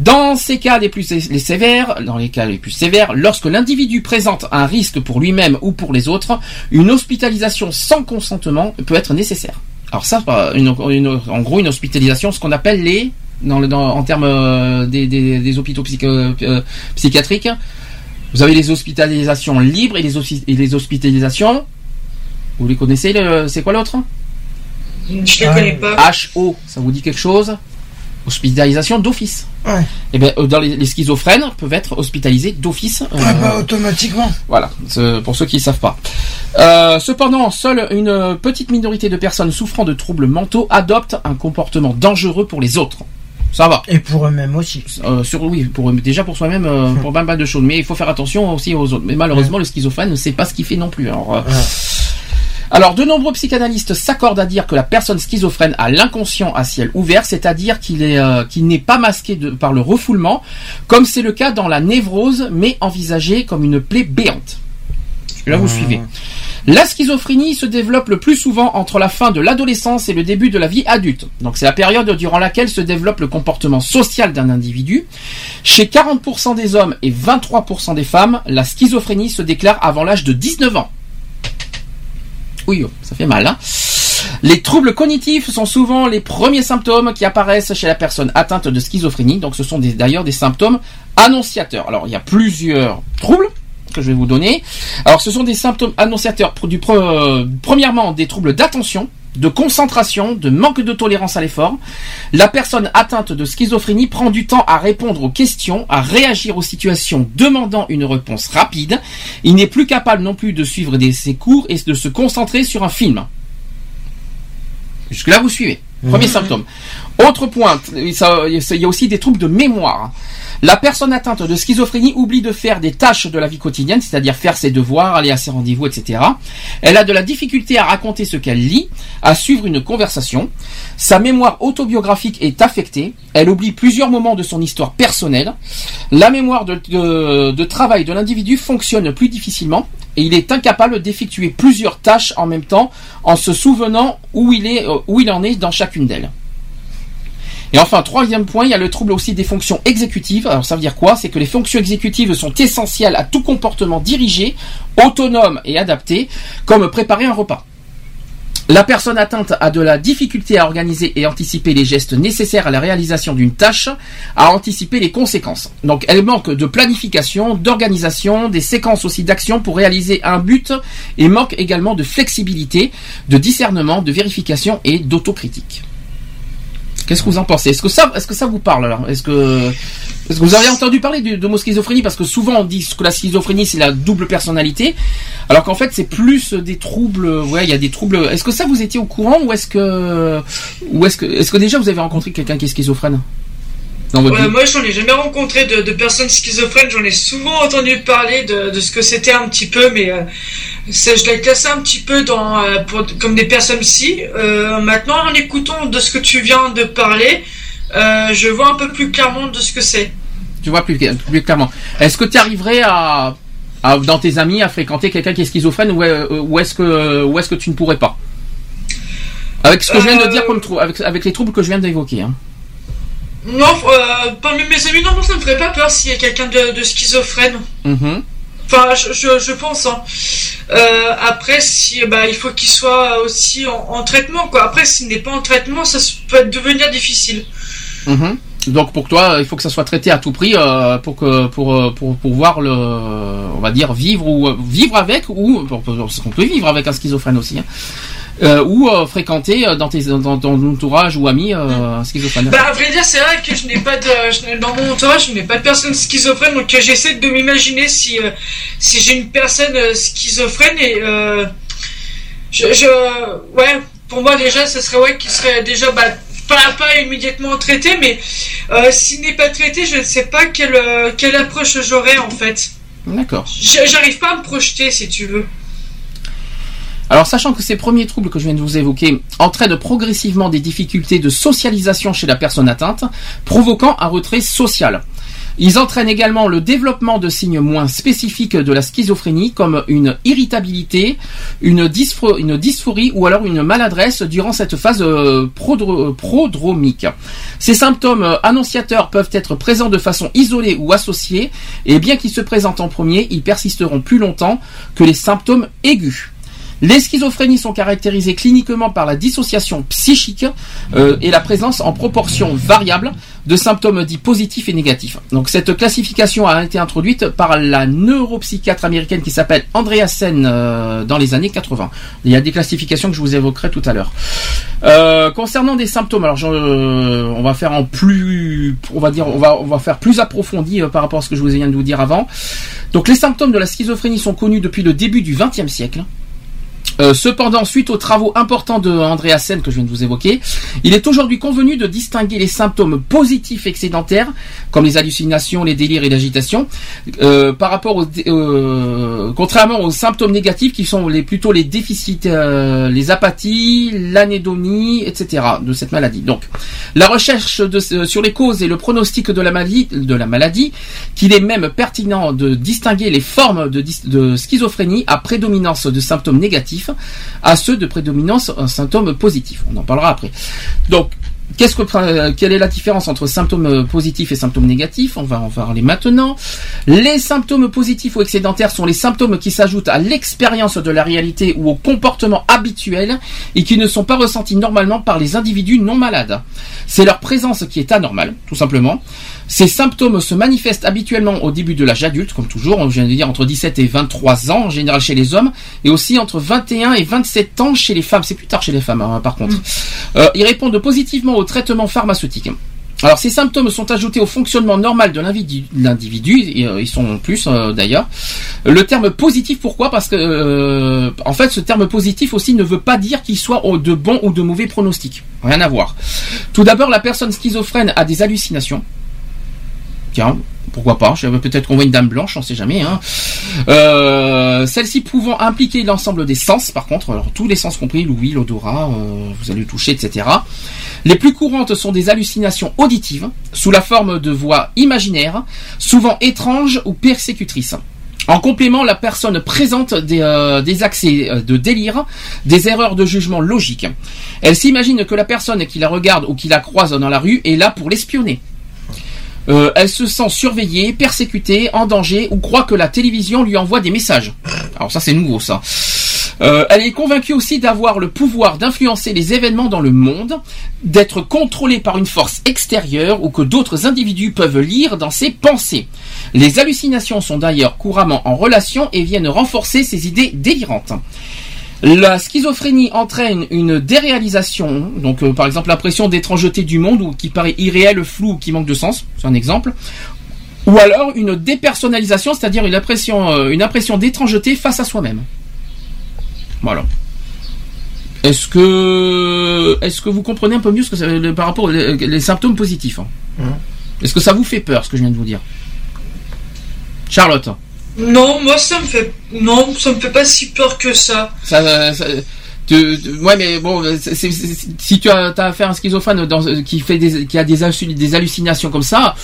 Dans ces cas les plus les sévères, dans les cas les plus sévères, lorsque l'individu présente un risque pour lui-même ou pour les autres, une hospitalisation sans consentement peut être nécessaire. Alors ça, une- une- en gros, une hospitalisation, ce qu'on appelle les, dans le, dans- en termes euh, des, des- des hôpitaux psycho- euh, psychiatriques, vous avez les hospitalisations libres et les, hospi- et les hospitalisations. Vous les connaissez le- C'est quoi l'autre? Je Ah, connais pas. HO, ça vous dit quelque chose? Hospitalisation d'office. Ouais. Et bien, dans les, les schizophrènes peuvent être hospitalisés d'office. euh, Ah bah automatiquement. voilà, pour ceux qui ne savent pas. Euh, cependant, seule une petite minorité de personnes souffrant de troubles mentaux adoptent un comportement dangereux pour les autres. Ça va. Et pour eux-mêmes aussi. Euh, sur, oui, pour, déjà pour soi-même, euh, pour pas mal de choses. Mais il faut faire attention aussi aux autres. Mais malheureusement, le schizophrène ne sait pas ce qu'il fait non plus. Alors, euh, alors, de nombreux psychanalystes s'accordent à dire que la personne schizophrène a l'inconscient à ciel ouvert, c'est-à-dire qu'il est, euh, qu'il n'est pas masqué de- par le refoulement, comme c'est le cas dans la névrose, mais envisagé comme une plaie béante. Là, vous suivez. La schizophrénie se développe le plus souvent entre la fin de l'adolescence et le début de la vie adulte. Donc c'est la période durant laquelle se développe le comportement social d'un individu. Chez 40% des hommes et 23% des femmes, la schizophrénie se déclare avant l'âge de 19 ans. Oui, oh, ça fait mal. Hein Les troubles cognitifs sont souvent les premiers symptômes qui apparaissent chez la personne atteinte de schizophrénie. Donc ce sont d'ailleurs des symptômes annonciateurs. Alors il y a plusieurs troubles que je vais vous donner. Alors ce sont des symptômes annonciateurs euh, premièrement des troubles d'attention, de concentration, de manque de tolérance à l'effort. La personne atteinte de schizophrénie prend du temps à répondre aux questions, à réagir aux situations demandant une réponse rapide. Il n'est plus capable non plus de suivre des, ses cours et de se concentrer sur un film. Jusque-là, vous suivez. Premier symptôme. Autre point, il y a aussi des troubles de mémoire. La personne atteinte de schizophrénie oublie de faire des tâches de la vie quotidienne, c'est-à-dire faire ses devoirs, aller à ses rendez-vous, etc. Elle a de la difficulté à raconter ce qu'elle lit, à suivre une conversation. Sa mémoire autobiographique est affectée. Elle oublie plusieurs moments de son histoire personnelle. La mémoire de, travail de l'individu fonctionne plus difficilement et il est incapable d'effectuer plusieurs tâches en même temps en se souvenant où il, est, euh, où il en est dans chacune d'elles. Et enfin, troisième point, il y a le trouble aussi des fonctions exécutives. Alors ça veut dire quoi? C'est que les fonctions exécutives sont essentielles à tout comportement dirigé, autonome et adapté, comme préparer un repas. La personne atteinte a de la difficulté à organiser et anticiper les gestes nécessaires à la réalisation d'une tâche, à anticiper les conséquences. Donc elle manque de planification, d'organisation, des séquences aussi d'action pour réaliser un but et manque également de flexibilité, de discernement, de vérification et d'autocritique. Qu'est-ce que vous en pensez Est-ce que ça, est-ce que ça vous parle que, est-ce que vous avez entendu parler du- de mot schizophrénie Parce que souvent on dit que la schizophrénie c'est la double personnalité, alors qu'en fait c'est plus des troubles. Ouais, il y a des troubles. Est-ce que ça vous étiez au courant ou est-ce que, ou est-ce que, est-ce que déjà vous avez rencontré quelqu'un qui est schizophrène? Dans votre Ouais, moi, j'en ai jamais rencontré de, de personnes schizophrènes. J'en ai souvent entendu parler de, de ce que c'était un petit peu, mais euh, je l'ai classé un petit peu dans, euh, pour- comme des personnes psy. Euh, maintenant, en écoutant de ce que tu viens de parler, euh, je vois un peu plus clairement de ce que c'est. Tu vois plus, plus clairement. Est-ce que tu arriverais à, à- dans tes amis à fréquenter quelqu'un qui est schizophrène ou, ou est-ce que, ou est-ce que tu ne pourrais pas? Avec ce que je viens de dire, comme trou- avec, avec les troubles que je viens d'évoquer. Hein. Non, euh, parmi mes amis, non, ça me ferait pas peur s'il y a quelqu'un de, de schizophrène. Mhm. Enfin, je, je, je pense. Hein. Euh, après, si, bah, il faut qu'il soit aussi en, en traitement, quoi. Après, s'il n'est pas en traitement, ça peut devenir difficile. Mhm. Donc pour toi, il faut que ça soit traité à tout prix euh, pour que pour euh, pour pouvoir le, on va dire vivre ou vivre avec ou parce qu'on peut vivre avec un schizophrène aussi, hein. Euh, ou euh, fréquenter euh, dans tes dans ton entourage ou amis euh, un schizophrène. Bah, à vrai dire, c'est vrai que je n'ai pas de, je dans mon entourage, je n'ai pas de personne schizophrène, donc euh, j'essaie de m'imaginer si, si j'ai une personne schizophrène et, euh, je, je, ouais, pour moi déjà, ce serait ouais, qu'il serait déjà, bah, pas, pas immédiatement traité, mais s'il n'est pas traité, je ne sais pas quelle, quelle approche j'aurais en fait. D'accord. J'arrive pas à me projeter, si tu veux. Alors, sachant que ces premiers troubles que je viens de vous évoquer entraînent progressivement des difficultés de socialisation chez la personne atteinte, provoquant un retrait social. Ils entraînent également le développement de signes moins spécifiques de la schizophrénie, comme une irritabilité, une, dyspho- une dysphorie ou alors une maladresse durant cette phase euh, prodro- prodromique. Ces symptômes euh, annonciateurs peuvent être présents de façon isolée ou associée, et bien qu'ils se présentent en premier, ils persisteront plus longtemps que les symptômes aigus. Les schizophrénies sont caractérisées cliniquement par la dissociation psychique euh, et la présence en proportion variable de symptômes dits positifs et négatifs. Donc cette classification a été introduite par la neuropsychiatre américaine qui s'appelle Andrea Sen euh, dans les années 80. Il y a des classifications que je vous évoquerai tout à l'heure. Euh, concernant des symptômes, alors euh, on va faire plus, on va dire, on va faire plus approfondi par rapport à ce que je vous viens de vous dire avant. Donc les symptômes de la schizophrénie sont connus depuis le début du XXe siècle. Euh, cependant, suite aux travaux importants de Andrea Sen que je viens de vous évoquer, il est aujourd'hui convenu de distinguer les symptômes positifs excédentaires, comme les hallucinations, les délires et l'agitation, euh, par rapport aux, euh, contrairement aux symptômes négatifs qui sont les, plutôt les déficits, les apathies, l'anédonie, etc. de cette maladie. Donc, la recherche sur les causes et le pronostic de la maladie, de la maladie, qu'il est même pertinent de distinguer les formes de schizophrénie à prédominance de symptômes négatifs à ceux de prédominance en symptômes positifs. On en parlera après. Donc, quelle est la différence entre symptômes positifs et symptômes négatifs? On va en parler maintenant. Les symptômes positifs ou excédentaires sont les symptômes qui s'ajoutent à l'expérience de la réalité ou au comportement habituel et qui ne sont pas ressentis normalement par les individus non malades. C'est leur présence qui est anormale, tout simplement. Ces symptômes se manifestent habituellement au début de l'âge adulte, comme toujours, on vient de dire entre 17 et 23 ans en général chez les hommes, et aussi entre 21 et 27 ans chez les femmes. C'est plus tard chez les femmes, hein, par contre. Euh, ils répondent positivement au traitement pharmaceutique. Alors ces symptômes sont ajoutés au fonctionnement normal de l'individu, euh, ils sont en plus euh, d'ailleurs. Le terme positif, pourquoi? Parce que euh, en fait ce terme positif aussi ne veut pas dire qu'il soit de bons ou de mauvais pronostics. Rien à voir. Tout d'abord, la personne schizophrène a des hallucinations. Pourquoi pas Peut-être qu'on voit une dame blanche, on sait jamais. Hein. Euh, Celle-ci pouvant impliquer l'ensemble des sens, par contre, tous les sens compris, l'ouïe, l'odorat, euh, vous allez le toucher, etc. Les plus courantes sont des hallucinations auditives, sous la forme de voix imaginaires, souvent étranges ou persécutrices. En complément, la personne présente des, euh, des accès de délire, des erreurs de jugement logique. Elle s'imagine que la personne qui la regarde ou qui la croise dans la rue est là pour l'espionner. Euh, elle se sent surveillée, persécutée, en danger ou croit que la télévision lui envoie des messages. Alors ça c'est nouveau ça. Euh, elle est convaincue aussi d'avoir le pouvoir d'influencer les événements dans le monde, d'être contrôlée par une force extérieure ou que d'autres individus peuvent lire dans ses pensées. Les hallucinations sont d'ailleurs couramment en relation et viennent renforcer ces idées délirantes. La schizophrénie entraîne une déréalisation, donc euh, par exemple l'impression d'étrangeté du monde ou qui paraît irréel, flou ou qui manque de sens, c'est un exemple. Ou alors une dépersonnalisation, c'est-à-dire une impression, euh, une impression d'étrangeté face à soi-même. Voilà. Est-ce que, est-ce que vous comprenez un peu mieux ce que ça- le- par rapport aux les, les symptômes positifs hein? Mhm. Est-ce que ça vous fait peur ce que je viens de vous dire? Charlotte, Non, moi ça me fait. Non, ça me fait pas si peur que ça. ça, ça- ouais, mais bon, si tu as, affaire à un schizophrène qui fait des, qui a des hallucinations comme ça,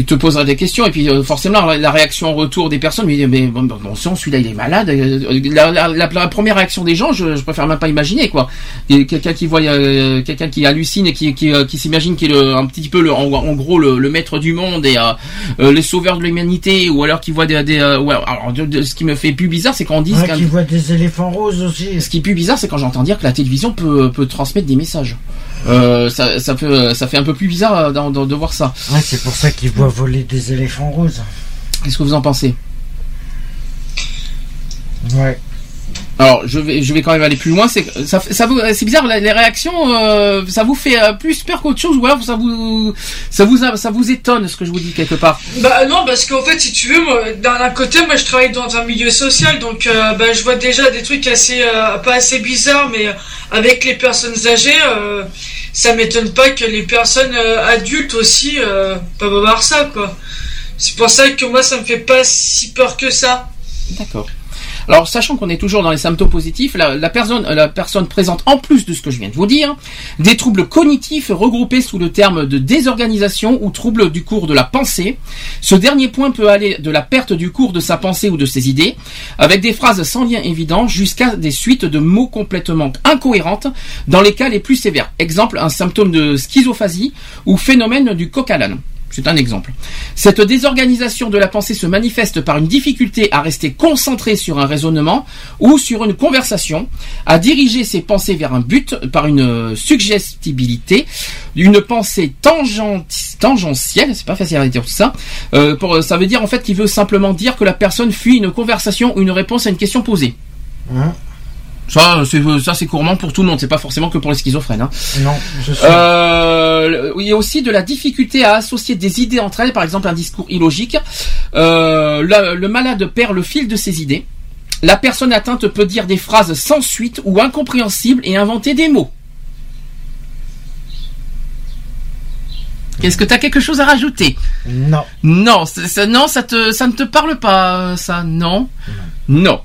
tu te poseras des questions et puis euh, forcément la, la réaction en retour des personnes, mais, mais bon, bon, sang, celui-là il est malade. euh, La, la- la- la première réaction des gens, je, je préfère même pas imaginer quoi. Quelqu'un qui voit, euh, quelqu'un qui hallucine et qui, qui, euh, qui s'imagine qu'il est le- un petit peu le, en, en gros le, le maître du monde et les sauveurs de l'humanité, ou alors qui voit des, des ouais, alors de- de- ce qui me fait plus bizarre, c'est quand on dit Ouais, qui voit des éléphants roses aussi. ce qui est plus bizarre, c'est quand j'entends dire que la télévision peut, peut transmettre des messages. Euh, ça, ça, fait, ça fait un peu plus bizarre euh, d'en- de voir ça. Ouais, c'est pour ça qu'ils voient voler des éléphants roses. Qu'est-ce que vous en pensez? Ouais. Alors, je vais, je vais quand même aller plus loin. C'est, ça, ça vous, c'est bizarre. Les réactions, euh, ça vous fait euh, plus peur qu'autre chose, ou alors ça vous, ça vous, a- ça vous étonne ce que je vous dis quelque part? Bah non, parce qu'en fait, si tu veux, d'un côté, moi je travaille dans un milieu social, donc euh, bah, je vois déjà des trucs assez, euh, pas assez bizarres, mais avec les personnes âgées, ça m'étonne pas que les personnes adultes aussi peuvent avoir ça, quoi. C'est pour ça que moi, ça me fait pas si peur que ça. D'accord. Alors, sachant qu'on est toujours dans les symptômes positifs, la, personne, personne présente en plus de ce que je viens de vous dire, des troubles cognitifs regroupés sous le terme de désorganisation ou troubles du cours de la pensée. Ce dernier point peut aller de la perte du cours de sa pensée ou de ses idées, avec des phrases sans lien évident, jusqu'à des suites de mots complètement incohérentes dans les cas les plus sévères. Exemple, un symptôme de schizophasie ou phénomène du coq à. C'est un exemple. Cette désorganisation de la pensée se manifeste par une difficulté à rester concentré sur un raisonnement ou sur une conversation, à diriger ses pensées vers un but par une euh, suggestibilité, une pensée tangent- tangentielle, c'est pas facile à dire tout ça, euh, pour, ça veut dire en fait qu'il veut simplement dire que la personne fuit une conversation ou une réponse à une question posée. Hein? Ça, c'est ça, c'est couramment pour tout le monde. C'est pas forcément que pour les schizophrènes. Hein. non, je sais. Euh, il y a aussi de la difficulté à associer des idées entre elles, par exemple un discours illogique. Euh, le, le malade perd le fil de ses idées. La personne atteinte peut dire des phrases sans suite ou incompréhensibles et inventer des mots. Qu'est-ce que tu as quelque chose à rajouter? Non. Non, c'est- non, ça te, ça ne te parle pas, ça, non, non.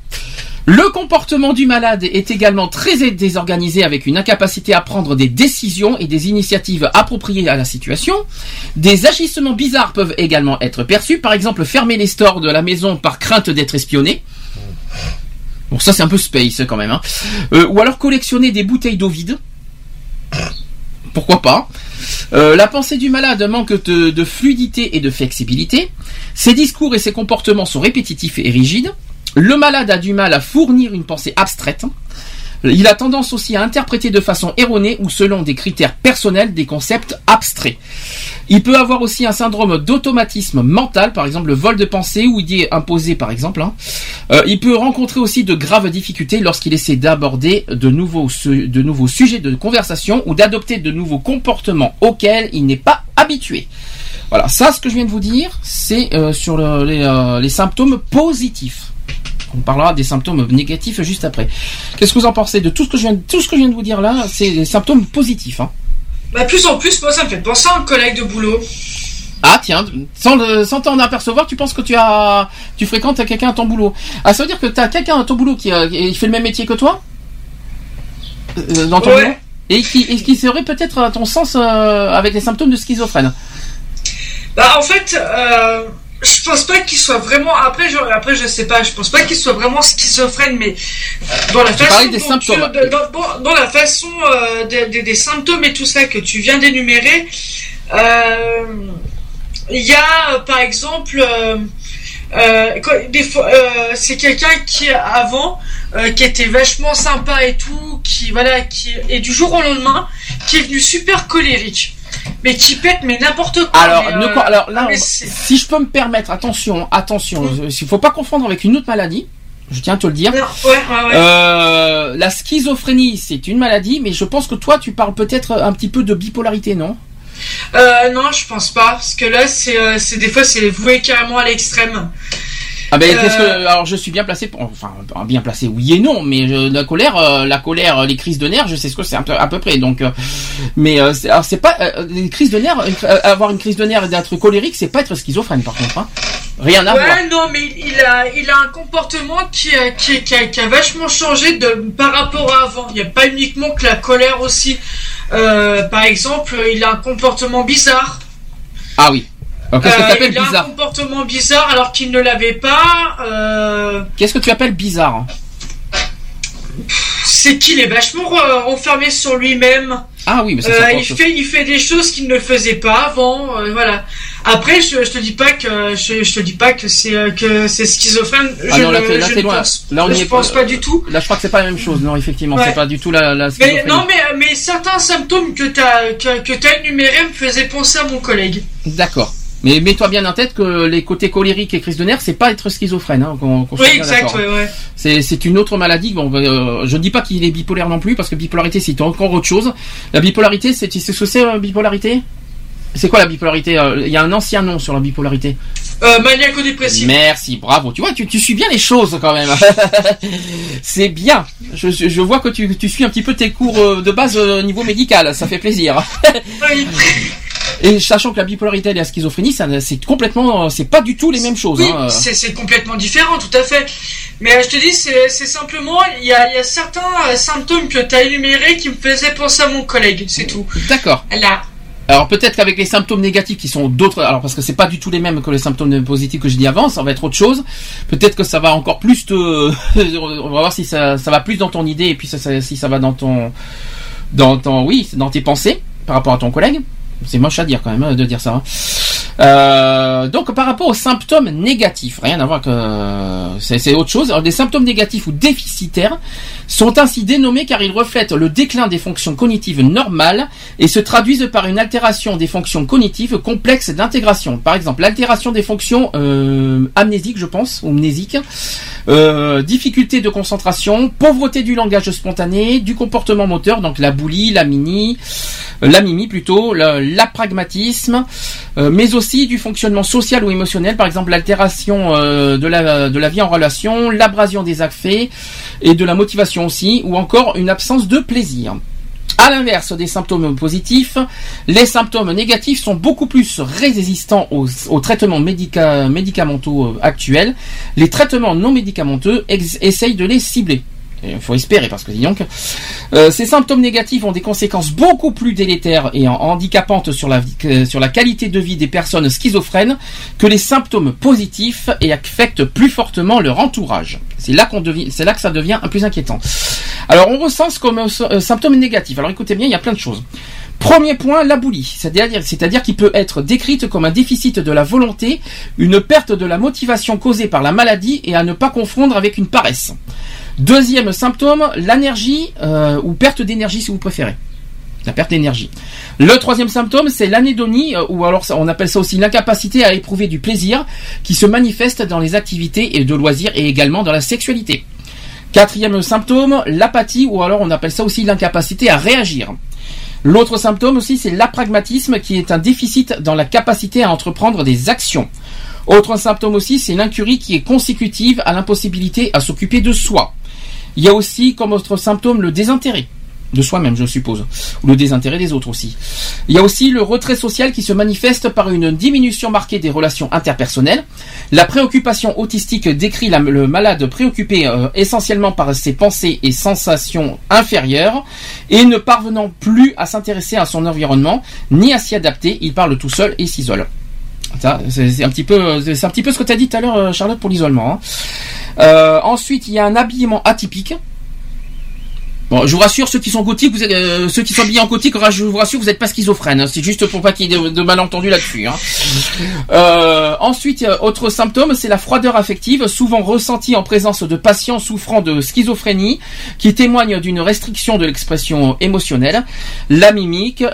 Le comportement du malade est également très désorganisé avec une incapacité à prendre des décisions et des initiatives appropriées à la situation. Des agissements bizarres peuvent également être perçus, par exemple fermer les stores de la maison par crainte d'être espionné. Bon, ça c'est un peu space quand même. Hein. Euh, ou alors collectionner des bouteilles d'eau vide. pourquoi pas. Euh, la pensée du malade manque de, de fluidité et de flexibilité. Ses discours et ses comportements sont répétitifs et rigides. Le malade a du mal à fournir une pensée abstraite. Il a tendance aussi à interpréter de façon erronée ou selon des critères personnels des concepts abstraits. Il peut avoir aussi un syndrome d'automatisme mental, par exemple le vol de pensée ou idée imposée par exemple. hein. Euh, il peut rencontrer aussi de graves difficultés lorsqu'il essaie d'aborder de nouveaux, sujets de conversation ou d'adopter de nouveaux comportements auxquels il n'est pas habitué. Voilà, ça ce que je viens de vous dire, c'est euh, sur euh, les symptômes positifs. On parlera des symptômes négatifs juste après. Qu'est-ce que vous en pensez de tout ce que je viens de, tout ce que je viens de vous dire là? C'est des symptômes positifs. Hein. Bah, plus en plus, moi, ça me fait penser à un collègue de boulot. Ah tiens, sans, le- sans t'en apercevoir, tu penses que tu as, tu fréquentes quelqu'un à ton boulot. Ah, ça veut dire que tu as quelqu'un à ton boulot qui, euh, qui fait le même métier que toi? Euh, dans ton Ouais. boulot? Et qui, et qui serait peut-être à ton sens euh, avec les symptômes de schizophrène? Bah, en fait, euh, je pense pas qu'il soit vraiment. Après, je, après, je sais pas. Je pense pas qu'il soit vraiment schizophrène, mais euh, dans la façon des dont tu- dans, la façon euh, des, des- des symptômes et tout ça que tu viens d'énumérer, euh, il y a euh, par exemple. euh, euh, quoi, des fois, euh, c'est quelqu'un qui avant euh, qui était vachement sympa et tout, qui voilà, qui et du jour au lendemain, qui est venu super colérique, mais qui pète mais n'importe quoi. Alors, mais, ne euh, alors là, ah, mais c'est- si je peux me permettre, attention, attention, il faut pas confondre avec une autre maladie. Je tiens à te le dire. Non, ouais, ouais, ouais. Euh, la schizophrénie, c'est une maladie, mais je pense que toi, tu parles peut-être un petit peu de bipolarité, non? Euh, non, je pense pas, parce que là, c'est, euh, c'est des fois, c'est voué carrément à l'extrême. Ah ben, Euh, qu'est-ce que alors je suis bien placé pour enfin bien placé oui et non mais je- la colère euh, la colère les crises de nerfs je sais ce que c'est peu à peu près donc euh, mais euh, c'est, alors c'est pas les crises de nerfs avoir une crise de nerfs et d'être colérique c'est pas être schizophrène par contre hein. rien à voir non, mais il a, il a un comportement qui a, qui, qui a, qui a vachement changé de, par rapport à avant. Il n'y a pas uniquement que la colère aussi. Par exemple, il a un comportement bizarre. ah oui Alors, qu'est-ce que Euh, tu appelles il a un bizarre comportement bizarre alors qu'il ne l'avait pas. Euh, qu'est-ce que tu appelles bizarre c'est qu'il est vachement re- renfermé sur lui-même. ah oui mais ça, Euh, il fait, il fait des choses qu'il ne faisait pas avant, euh, voilà. Après, je, je te dis pas que je, je te dis pas que c'est euh, que c'est schizophrène. Ah je non, là, ne- là, je t'es ne loin. pense, Là, on y je est pense pas- du tout. là je crois que c'est pas la même chose non effectivement Ouais. c'est pas du tout la, la Mais non, mais mais certains symptômes que t'as que, que t'as énumérés me faisaient penser à mon collègue. d'accord mais mets-toi bien en tête que les côtés colériques et crises de nerfs c'est pas être schizophrène hein, Oui, exact, ouais, ouais. C'est, une autre maladie. Bon, euh, je ne dis pas qu'il est bipolaire non plus, parce que bipolarité c'est encore autre chose. La bipolarité, c'est, tu sais ce que c'est la bipolarité? C'est quoi la bipolarité Euh, Il y a un ancien nom sur la bipolarité. Euh, maniaco-dépressif. Merci, bravo. Tu vois, tu, tu suis bien les choses quand même. c'est bien. Je, je vois que tu, tu suis un petit peu tes cours euh, de base euh, au niveau médical. Ça fait plaisir. Oui. Et sachant que la bipolarité et la schizophrénie, c'est complètement, c'est pas du tout les mêmes choses. Oui, hein. c'est complètement différent, tout à fait. Mais euh, je te dis, c'est simplement, il y a, il y a certains euh, symptômes que tu as énumérés qui me faisaient penser à mon collègue, c'est tout. D'accord. Là. Alors peut-être qu'avec les symptômes négatifs qui sont d'autres, alors parce que c'est pas du tout les mêmes que les symptômes positifs que j'ai dit avant, ça va être autre chose. Peut-être que ça va encore plus te, on va voir si ça, ça va plus dans ton idée et puis ça- ça- si ça va dans ton, dans ton, oui, dans tes pensées par rapport à ton collègue. C'est moche à dire quand même hein, de dire ça. hein. Euh, donc par rapport aux symptômes négatifs, rien à voir que c'est c'est autre chose. Alors, des symptômes négatifs ou déficitaires sont ainsi dénommés car ils reflètent le déclin des fonctions cognitives normales et se traduisent par une altération des fonctions cognitives complexes d'intégration. Par exemple, l'altération des fonctions euh, amnésiques, je pense, ou mnésiques, euh, difficulté de concentration, pauvreté du langage spontané, du comportement moteur, donc la boulie, la mini, euh, la mimi plutôt, la- l'apragmatisme, euh, mais aussi du fonctionnement social ou émotionnel, par exemple l'altération euh, de, la, vie en relation, l'abrasion des affects et de la motivation aussi, ou encore une absence de plaisir. À l'inverse des symptômes positifs, les symptômes négatifs sont beaucoup plus résistants aux, traitements médica- médicamenteux euh, actuels. Les traitements non médicamenteux essayent de les cibler. Il faut espérer parce que dis donc, euh, ces symptômes négatifs ont des conséquences beaucoup plus délétères et handicapantes sur la, qualité de vie des personnes schizophrènes que les symptômes positifs et affectent plus fortement leur entourage. C'est là que ça devient un plus inquiétant. Alors on recense comme euh, symptômes négatifs. Alors écoutez bien, il y a plein de choses. Premier point, la boulie, c'est-à-dire, c'est-à-dire qu'il peut être décrite comme un déficit de la volonté, une perte de la motivation causée par la maladie et à ne pas confondre avec une paresse. Deuxième symptôme, l'énergie euh, ou perte d'énergie si vous préférez. La perte d'énergie. Le troisième symptôme, c'est l'anédonie, euh, ou alors on appelle ça aussi l'incapacité à éprouver du plaisir, qui se manifeste dans les activités et de loisirs et également dans la sexualité. Quatrième symptôme, l'apathie, ou alors on appelle ça aussi l'incapacité à réagir. L'autre symptôme aussi, c'est l'apragmatisme, qui est un déficit dans la capacité à entreprendre des actions. Autre symptôme aussi, c'est l'incurie qui est consécutive à l'impossibilité à s'occuper de soi. Il y a aussi comme autre symptôme le désintérêt de soi-même, je suppose, ou le désintérêt des autres aussi. Il y a aussi le retrait social qui se manifeste par une diminution marquée des relations interpersonnelles. La préoccupation autistique décrit le malade préoccupé euh, essentiellement par ses pensées et sensations inférieures et ne parvenant plus à s'intéresser à son environnement ni à s'y adapter. Il parle tout seul et s'isole. C'est un petit peu, c'est un petit peu ce que tu as dit tout à l'heure, euh, Charlotte, pour l'isolement. hein. Euh, ensuite, il y a un habillement atypique. Bon, je vous rassure, ceux qui sont gothiques, vous êtes, euh, ceux qui sont habillés en gothique, je vous rassure, vous n'êtes pas schizophrène. hein. C'est juste pour pas qu'il y ait de, de malentendus là-dessus. hein. Euh, ensuite, euh, autre symptôme, c'est la froideur affective, souvent ressentie en présence de patients souffrant de schizophrénie, qui témoignent d'une restriction de l'expression émotionnelle. La mimique, il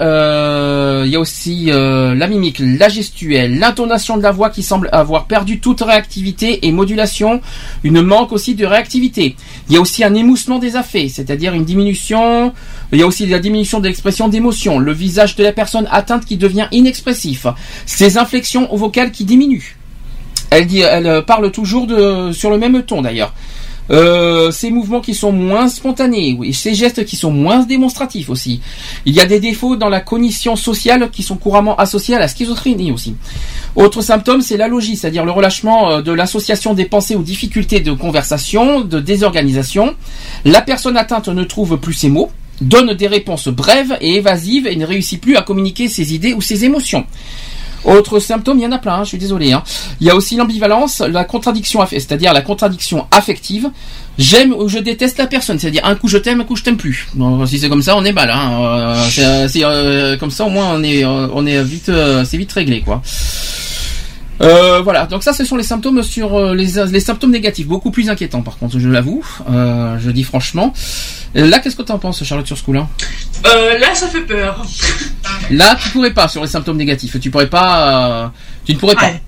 y a aussi la mimique, la gestuelle, l'intonation de la voix qui semble avoir perdu toute réactivité et modulation, une manque aussi de réactivité. Il y a aussi un émoussement des affects, c'est-à-dire une diminution. Il y a aussi la diminution de l'expression d'émotion, le visage de la personne atteinte qui devient inexpressif, ses inflexions vocales qui diminuent. Elle euh, parle toujours sur le même ton d'ailleurs. Euh, ces mouvements qui sont moins spontanés, oui, ces gestes qui sont moins démonstratifs aussi. Il y a des défauts dans la cognition sociale qui sont couramment associés à la schizophrénie aussi. Autre symptôme, c'est l'allogie, c'est-à-dire le relâchement euh, de l'association des pensées aux difficultés de conversation, de désorganisation. La personne atteinte ne trouve plus ses mots, donne des réponses brèves et évasives et ne réussit plus à communiquer ses idées ou ses émotions. Autre symptôme, il y en a plein, hein, je suis désolé. hein. Il y a aussi l'ambivalence, la contradiction, c'est-à-dire la contradiction affective. J'aime ou je déteste la personne, c'est-à-dire un coup je t'aime, un coup je t'aime plus. Si c'est comme ça, on est mal. Hein. Euh, euh, euh, comme ça, au moins, on est, euh, on est vite, c'est vite réglé, quoi. Euh, voilà, donc ça ce sont les symptômes sur euh, les, les symptômes négatifs, beaucoup plus inquiétants par contre, je l'avoue, euh, je dis franchement. Euh, Là, qu'est-ce que tu en penses, Charlotte, sur ce coup-là? Euh, là, ça fait peur. Là, tu pourrais pas sur les symptômes négatifs. Tu pourrais pas. euh, tu ne pourrais pas. Ouais.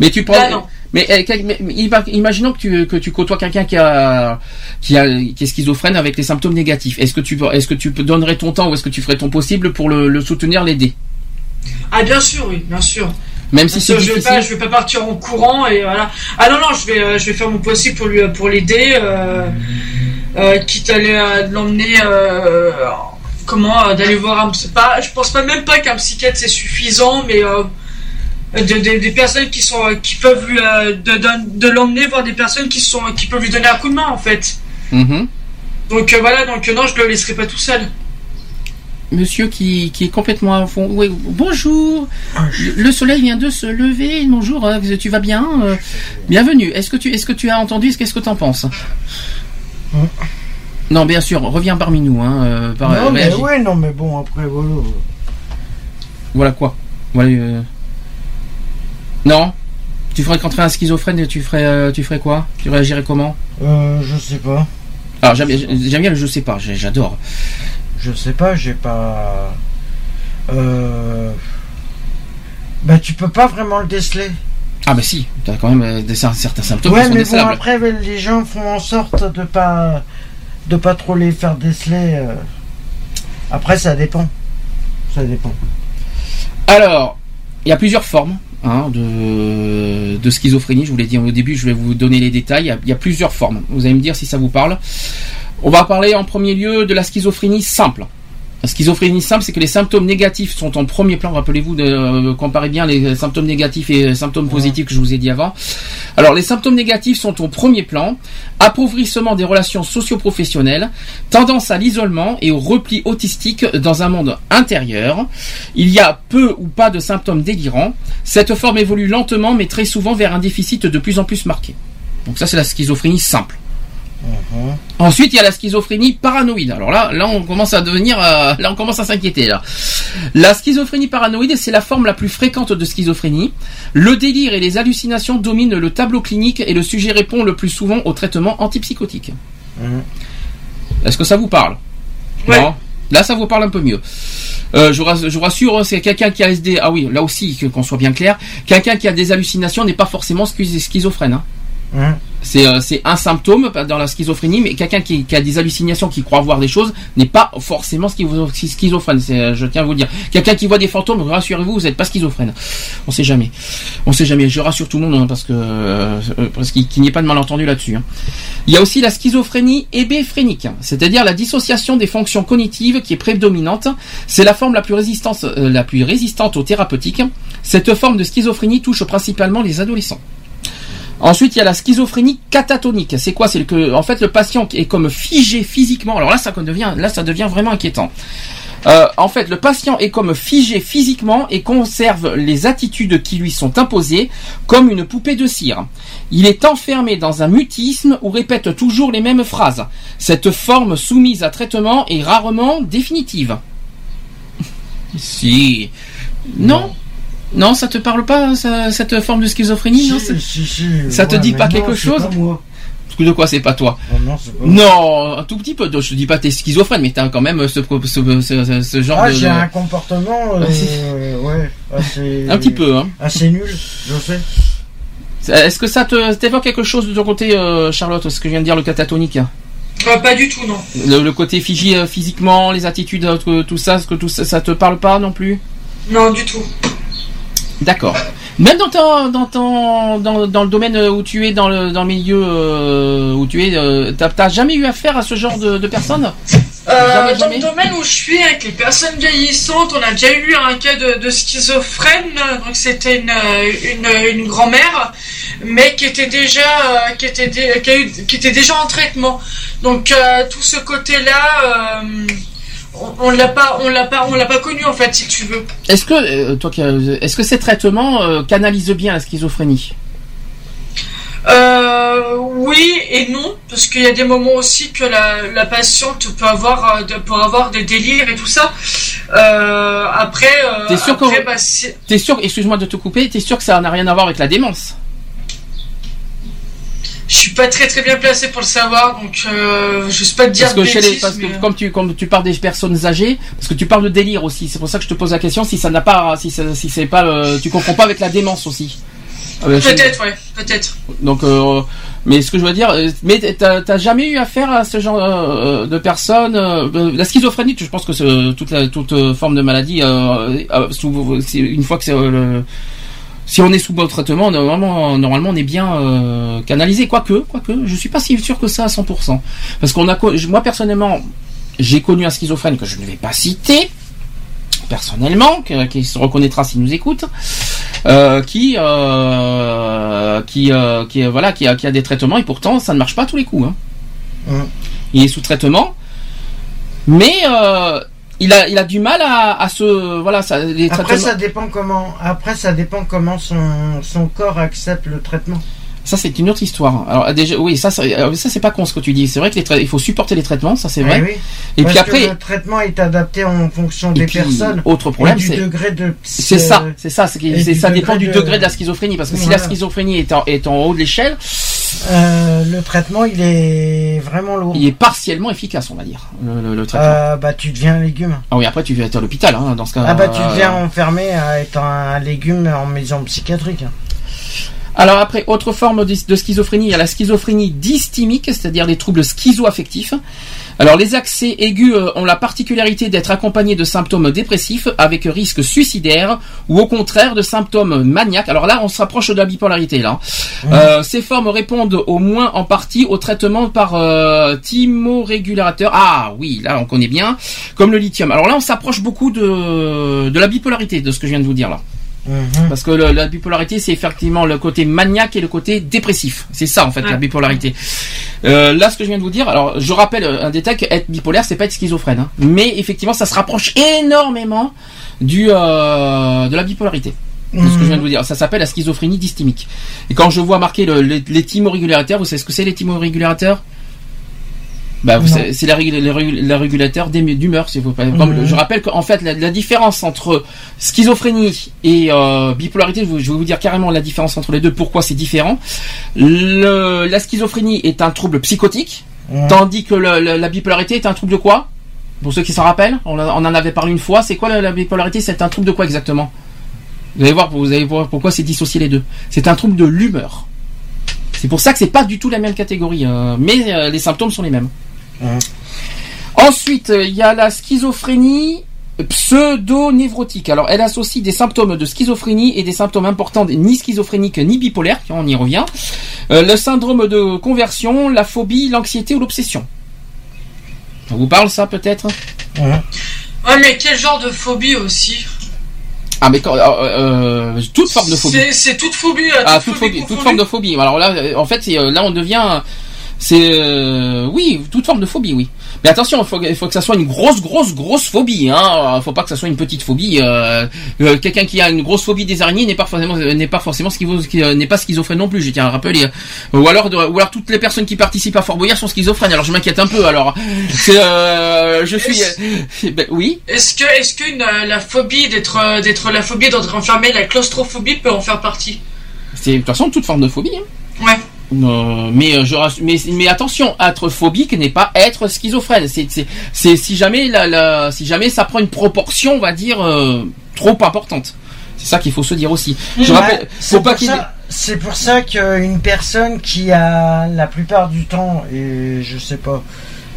Mais tu pourrais. Là, non. mais, euh, ima- imaginons que tu, que tu côtoies quelqu'un qui a, qui a, qui est schizophrène avec les symptômes négatifs. Est-ce que tu, est-ce que tu donnerais ton temps ou est-ce que tu ferais ton possible pour le, le soutenir, l'aider? Ah, bien sûr, oui, bien sûr. Même si c'est je vais pas, je vais pas partir en courant et voilà. Ah non non, je vais, euh, je vais faire mon possible pour lui, pour l'aider, euh, euh, quitte à aller, euh, l'emmener, euh, comment, euh, d'aller voir un, pas, je pense pas même pas qu'un psychiatre c'est suffisant, mais euh, de- de- des personnes qui sont, euh, qui peuvent lui, euh, de, de, l'emmener voir des personnes qui sont, qui peuvent lui donner un coup de main en fait. Mhm. Donc euh, voilà, donc euh, non, je le laisserai pas tout seul. Monsieur qui, qui est complètement à fond. Oui, bonjour. Le soleil vient de se lever. Bonjour. euh, Tu vas bien euh, Bienvenue. Est-ce que tu, est-ce que tu as entendu Qu'est-ce que tu en penses? Non, bien sûr. Reviens parmi nous. Hein, euh, par- non, mais ouais, non, mais bon, après, voilà. Voilà quoi voilà, euh, Non? Tu ferais rentrer un schizophrène et tu ferais, euh, tu ferais quoi? Tu réagirais comment? Euh, je sais pas. Alors j'aime bien le je sais pas, j'adore. Je sais pas, j'ai pas. Euh. Bah, tu peux pas vraiment le déceler. Ah bah si, t'as quand même euh, des, certains symptômes ouais, qui sont mais bon, après, les gens font en sorte de pas. de pas trop les faire déceler. euh. Après, ça dépend. Ça dépend. Alors, il y a plusieurs formes hein, de, de schizophrénie. Je vous l'ai dit au début, je vais vous donner les détails. Il y, a, il y a plusieurs formes. Vous allez me dire si ça vous parle. On va parler en premier lieu de la schizophrénie simple. La schizophrénie simple, c'est que les symptômes négatifs sont en premier plan. Rappelez-vous de euh, comparer bien les symptômes négatifs et les symptômes positifs que je vous ai dit avant. Alors, les symptômes négatifs sont au premier plan. Appauvrissement des relations socio-professionnelles, tendance à l'isolement et au repli autistique dans un monde intérieur. Il y a peu ou pas de symptômes délirants. Cette forme évolue lentement mais très souvent vers un déficit de plus en plus marqué. Donc ça c'est la schizophrénie simple. Mhm. Ensuite, il y a la schizophrénie paranoïde. Alors là, là, on commence à devenir, euh, là, on commence à s'inquiéter. Là, la schizophrénie paranoïde, c'est la forme la plus fréquente de schizophrénie. Le délire et les hallucinations dominent le tableau clinique et le sujet répond le plus souvent au traitement antipsychotique. Mhm. Est-ce que ça vous parle? Ouais. Non? Là, ça vous parle un peu mieux. Euh, je, vous rass- je vous rassure, hein, c'est quelqu'un qui a SD. Ah oui, là aussi, que- qu'on soit bien clair, quelqu'un qui a des hallucinations n'est pas forcément schiz- schizophrène. hein. Mhm. C'est euh, c'est un symptôme dans la schizophrénie, mais quelqu'un qui, a des hallucinations, qui croit voir des choses, n'est pas forcément schizo- schizophrène. Euh, je tiens à vous le dire. Quelqu'un qui voit des fantômes, rassurez-vous, vous n'êtes pas schizophrène. On sait jamais. On sait jamais. Je rassure tout le monde hein, parce que euh, qu'il n'y ait pas de malentendu là-dessus. hein. Il y a aussi la schizophrénie hébéphrénique, c'est-à-dire la dissociation des fonctions cognitives qui est prédominante. C'est la forme la plus résistante, la plus résistante aux thérapeutiques. Cette forme de schizophrénie touche principalement les adolescents. Ensuite, il y a la schizophrénie catatonique. C'est quoi? C'est que, en fait, le patient est comme figé physiquement. Alors là, ça devient, là, ça devient vraiment inquiétant. Euh, en fait, le patient est comme figé physiquement et conserve les attitudes qui lui sont imposées comme une poupée de cire. Il est enfermé dans un mutisme ou répète toujours les mêmes phrases. Cette forme soumise à traitement est rarement définitive. si. Non. Non, ça te parle pas, ça- cette forme de schizophrénie non, c'est- Si, si, si, Ça te ouais, dit pas non, quelque c'est chose pas moi. De quoi c'est pas toi Oh non, c'est pas moi. Non, un tout petit peu. Je te dis pas t'es schizophrène, mais t'as quand même ce, ce, ce, genre Ah, de... j'ai un comportement, euh, ouais, assez... Un petit peu, hein. Assez nul, je sais. Est-ce que ça te t'évoque quelque chose de ton côté, euh, Charlotte, ce que je viens de dire, le catatonique? Euh, pas du tout, non. le, le côté figé euh, physiquement, les attitudes, tout tout ça, ce que tout ça, ça te parle pas non plus? Non, du tout. D'accord. Même dans ton, dans ton, dans, dans le domaine où tu es, dans le, dans le milieu euh, où tu es, euh, t'as jamais eu affaire à ce genre de, de personnes? Euh, Jamais, dans le domaine où je suis, avec les personnes vieillissantes, on a déjà eu un cas de, de schizophrène. Donc c'était une, une, une grand-mère, mais qui était déjà, euh, qui était, dé- qui, a eu- qui était déjà en traitement. Donc tout ce côté-là, on, l'a pas, on l'a pas, on l'a pas connu en fait, si tu veux. Est-ce que, euh, toi, est-ce que ces traitements euh, canalisent bien la schizophrénie? Euh, oui et non, parce qu'il y a des moments aussi que la, la patiente peut avoir, de- peut avoir des délires et tout ça. Euh, après, T'es sûr après, bah, T'es sûr, excuse-moi de te couper, t'es sûr que ça n'a rien à voir avec la démence? Je suis pas très très bien placé pour le savoir, donc euh, je sais pas te dire Parce que, chez les, bêtises, parce que mais- comme tu comme tu parles des personnes âgées, parce que tu parles de délire aussi, c'est pour ça que je te pose la question si ça n'a pas, si ça- si c'est pas, euh, tu comprends pas avec la démence aussi. Euh, chez- Peut-être, ouais, peut-être. Donc, euh, mais ce que je veux dire, euh, mais t'as jamais eu affaire à ce genre euh, de personnes euh, euh, La schizophrénie, je pense que toute la, toute euh, forme de maladie, euh, euh, une fois que c'est euh, le- si on est sous bon traitement, normalement, normalement, on est bien euh, canalisé. Quoique, quoique, je suis pas si sûr que ça à 100%. Parce qu'on a, moi personnellement, j'ai connu un schizophrène que je ne vais pas citer personnellement, que- qui se reconnaîtra s'il nous écoute, euh, qui, euh, qui, qui, voilà, qui a, qui a des traitements et pourtant ça ne marche pas à tous les coups. Hein. Hum. Il est sous traitement, mais il a, il a du mal à, à se, voilà, ça, les Après, traitements- ça dépend comment, après, ça dépend comment son, son corps accepte le traitement. Ça c'est une autre histoire. Alors déjà, oui, ça, ça, euh, ça c'est pas con ce que tu dis. C'est vrai que les il faut supporter les traitements, ça c'est Eh vrai. oui. Et Parce puis que après, le traitement est adapté en fonction des puis, personnes. autre problème, c'est degré de. c'est ça, c'est ça, c'est ça dépend du de- degré de la schizophrénie parce que si la schizophrénie est en, est en haut de l'échelle, Euh, le traitement, il est vraiment lourd. il est partiellement efficace, on va dire, le, le- le traitement. Euh, bah, tu deviens un légume. Ah oui, après tu vas être à l'hôpital, hein, dans ce cas. Ah bah, tu euh, deviens enfermé à être un légume en maison psychiatrique. Alors après, autre forme de, schizophrénie, il y a la schizophrénie dysthymique, c'est-à-dire les troubles schizoaffectifs. Alors les accès aigus euh, ont la particularité d'être accompagnés de symptômes dépressifs avec risque suicidaire ou au contraire de symptômes maniaques. Alors là, on se rapproche de la bipolarité là. Euh, ces formes répondent au moins en partie au traitement par euh, thymorégulateur. Ah oui, là on connaît bien, comme le lithium. Alors là, on s'approche beaucoup de, de la bipolarité, de ce que je viens de vous dire là. Mhm. Parce que le- la bipolarité, c'est effectivement le côté maniaque et le côté dépressif. C'est ça, en fait, la bipolarité. Euh, là, ce que je viens de vous dire, alors, je rappelle euh, un détail, que être bipolaire, c'est pas être schizophrène. hein. Mais, effectivement, ça se rapproche énormément du, euh, de la bipolarité. De ce que je viens de vous dire. Ça s'appelle la schizophrénie dysthymique. Et quand je vois marquer le, les, les thymorégulateurs, vous savez ce que c'est les thymorégulateurs Bah, c'est la, le régulateur d'hum- d'humeur. si vous- comme Mhm. Je rappelle qu'en fait, la, la différence entre schizophrénie et euh, bipolarité, je vais je vais vous dire carrément la différence entre les deux, pourquoi c'est différent. Le, la schizophrénie est un trouble psychotique, Ouais. tandis que le- la bipolarité est un trouble de quoi? Pour ceux qui s'en rappellent, on, a- on en avait parlé une fois. C'est quoi la, la bipolarité? C'est un trouble de quoi exactement? Vous allez voir, vous allez voir pourquoi c'est dissocié les deux. C'est un trouble de l'humeur. C'est pour ça que c'est pas du tout la même catégorie, euh, mais euh, les symptômes sont les mêmes. Mhm. Ensuite, euh, il y a la schizophrénie pseudo-névrotique. Alors, elle associe des symptômes de schizophrénie et des symptômes importants ni schizophréniques ni bipolaires, on y revient. Euh, le syndrome de conversion, la phobie, l'anxiété ou l'obsession. Ça vous parle ça peut-être? Ouais. Ouais, mais quel genre de phobie aussi? Ah mais quand, euh, euh, toute forme de phobie. C'est- toute phobie. euh, Ah, toute phobie, forme de phobie. Alors là, en fait, là on devient, c'est, euh, oui, toute forme de phobie, oui. Mais attention, il faut, que ça soit une grosse, grosse, grosse phobie. Hein. Faut pas que ça soit une petite phobie. Euh, euh, Quelqu'un qui a une grosse phobie des araignées n'est pas forcément, n'est pas forcément n'est pas schizophrène non plus. Je tiens à rappeler. Ou alors, ou alors toutes les personnes qui participent à Fort Boyard sont schizophrènes. Alors je m'inquiète un peu. Alors, je suis, euh, ben, oui. Est-ce que, est-ce que la phobie d'être, d'être la phobie d'être enfermé, la claustrophobie peut en faire partie? C'est de toute façon toute forme de phobie. Hein. Ouais. Euh, mais, euh, je, mais, mais attention, être phobique n'est pas être schizophrène. C'est, si jamais la, la- si jamais ça prend une proportion, on va dire, euh, trop importante. C'est ça qu'il faut se dire aussi. Je rappelle, faut pas qu'il C'est pour ça qu'une personne qui a la plupart du temps, et je sais pas,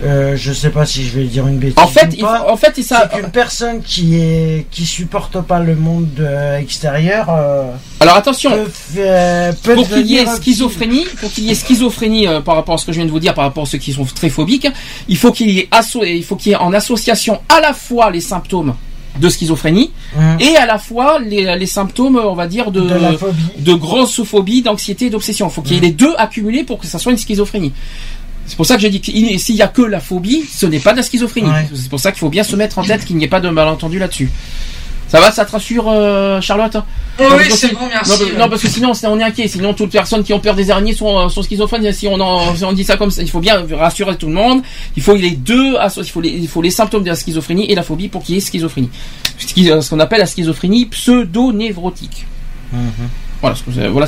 euh, je sais pas si je vais dire une bêtise. En fait, il pas, en fait, ça. qu'une personne qui est qui supporte pas le monde euh, extérieur euh, Alors attention. peut, faire- peut pour qu'il y ait schizophrénie, pour qu'il y ait schizophrénie euh, par rapport à ce que je viens de vous dire, par rapport à ceux qui sont très phobiques, il faut qu'il y ait asso- il faut qu'il y ait en association à la fois les symptômes de schizophrénie Hum, et à la fois les, les symptômes, on va dire, de, de la phobie. de grossophobie, d'anxiété d'obsession. Il faut qu'il y ait les deux accumulés pour que ça soit une schizophrénie. C'est pour ça que j'ai dit que il- s'il y a que la phobie, ce n'est pas de la schizophrénie. Ouais. C'est pour ça qu'il faut bien se mettre en tête qu'il n'y ait pas de malentendu là-dessus. Ça va, ça te rassure, euh, Charlotte Oui, Non, oui, parce c'est que- bon, merci. non, parce- non, parce que sinon, on est inquiet. Sinon, toutes les personnes qui ont peur des araignées sont, euh, sont schizophrènes. Si on, en, si on dit ça comme ça, il faut bien rassurer tout le monde. Il faut les deux, il faut les, il faut les symptômes de la schizophrénie et la phobie pour qu'il y ait schizophrénie. Ce ce qu'on appelle la schizophrénie pseudo-névrotique. Voilà ce que c'est- voilà.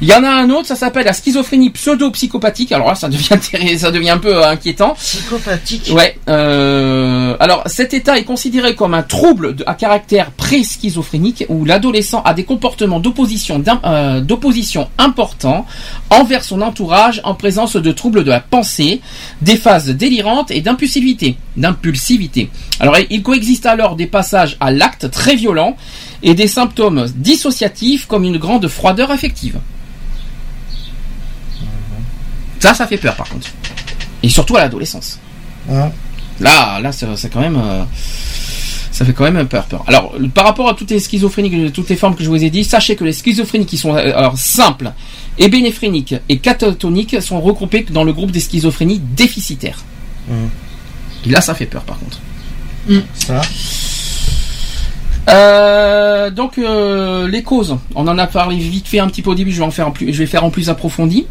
Il y en a un autre, ça s'appelle la schizophrénie pseudo-psychopathique. Alors là, ça devient ça devient un peu euh, inquiétant. Psychopathique. Ouais. Euh, alors, cet état est considéré comme un trouble à caractère pré-schizophrénique où l'adolescent a des comportements d'opposition euh, d'opposition importants envers son entourage en présence de troubles de la pensée, des phases délirantes et d'impulsivité. D'impulsivité. Alors, il coexiste alors des passages à l'acte très violents et des symptômes dissociatifs comme une grande froideur affective. Ça, ça fait peur par contre. Et surtout à l'adolescence. Là, là, c'est quand même, euh, ça fait quand même peur, peur. Alors, par rapport à toutes les schizophrénies, toutes les formes que je vous ai dit, sachez que les schizophrénies qui sont euh, alors, simples, ébénéphréniques et catatoniques sont regroupées dans le groupe des schizophrénies déficitaires. Mhm. Et là, ça fait peur, par contre. Ça. Euh, donc euh, les causes, on en a parlé vite fait un petit peu au début, je vais en faire en plus, je vais faire en plus approfondi.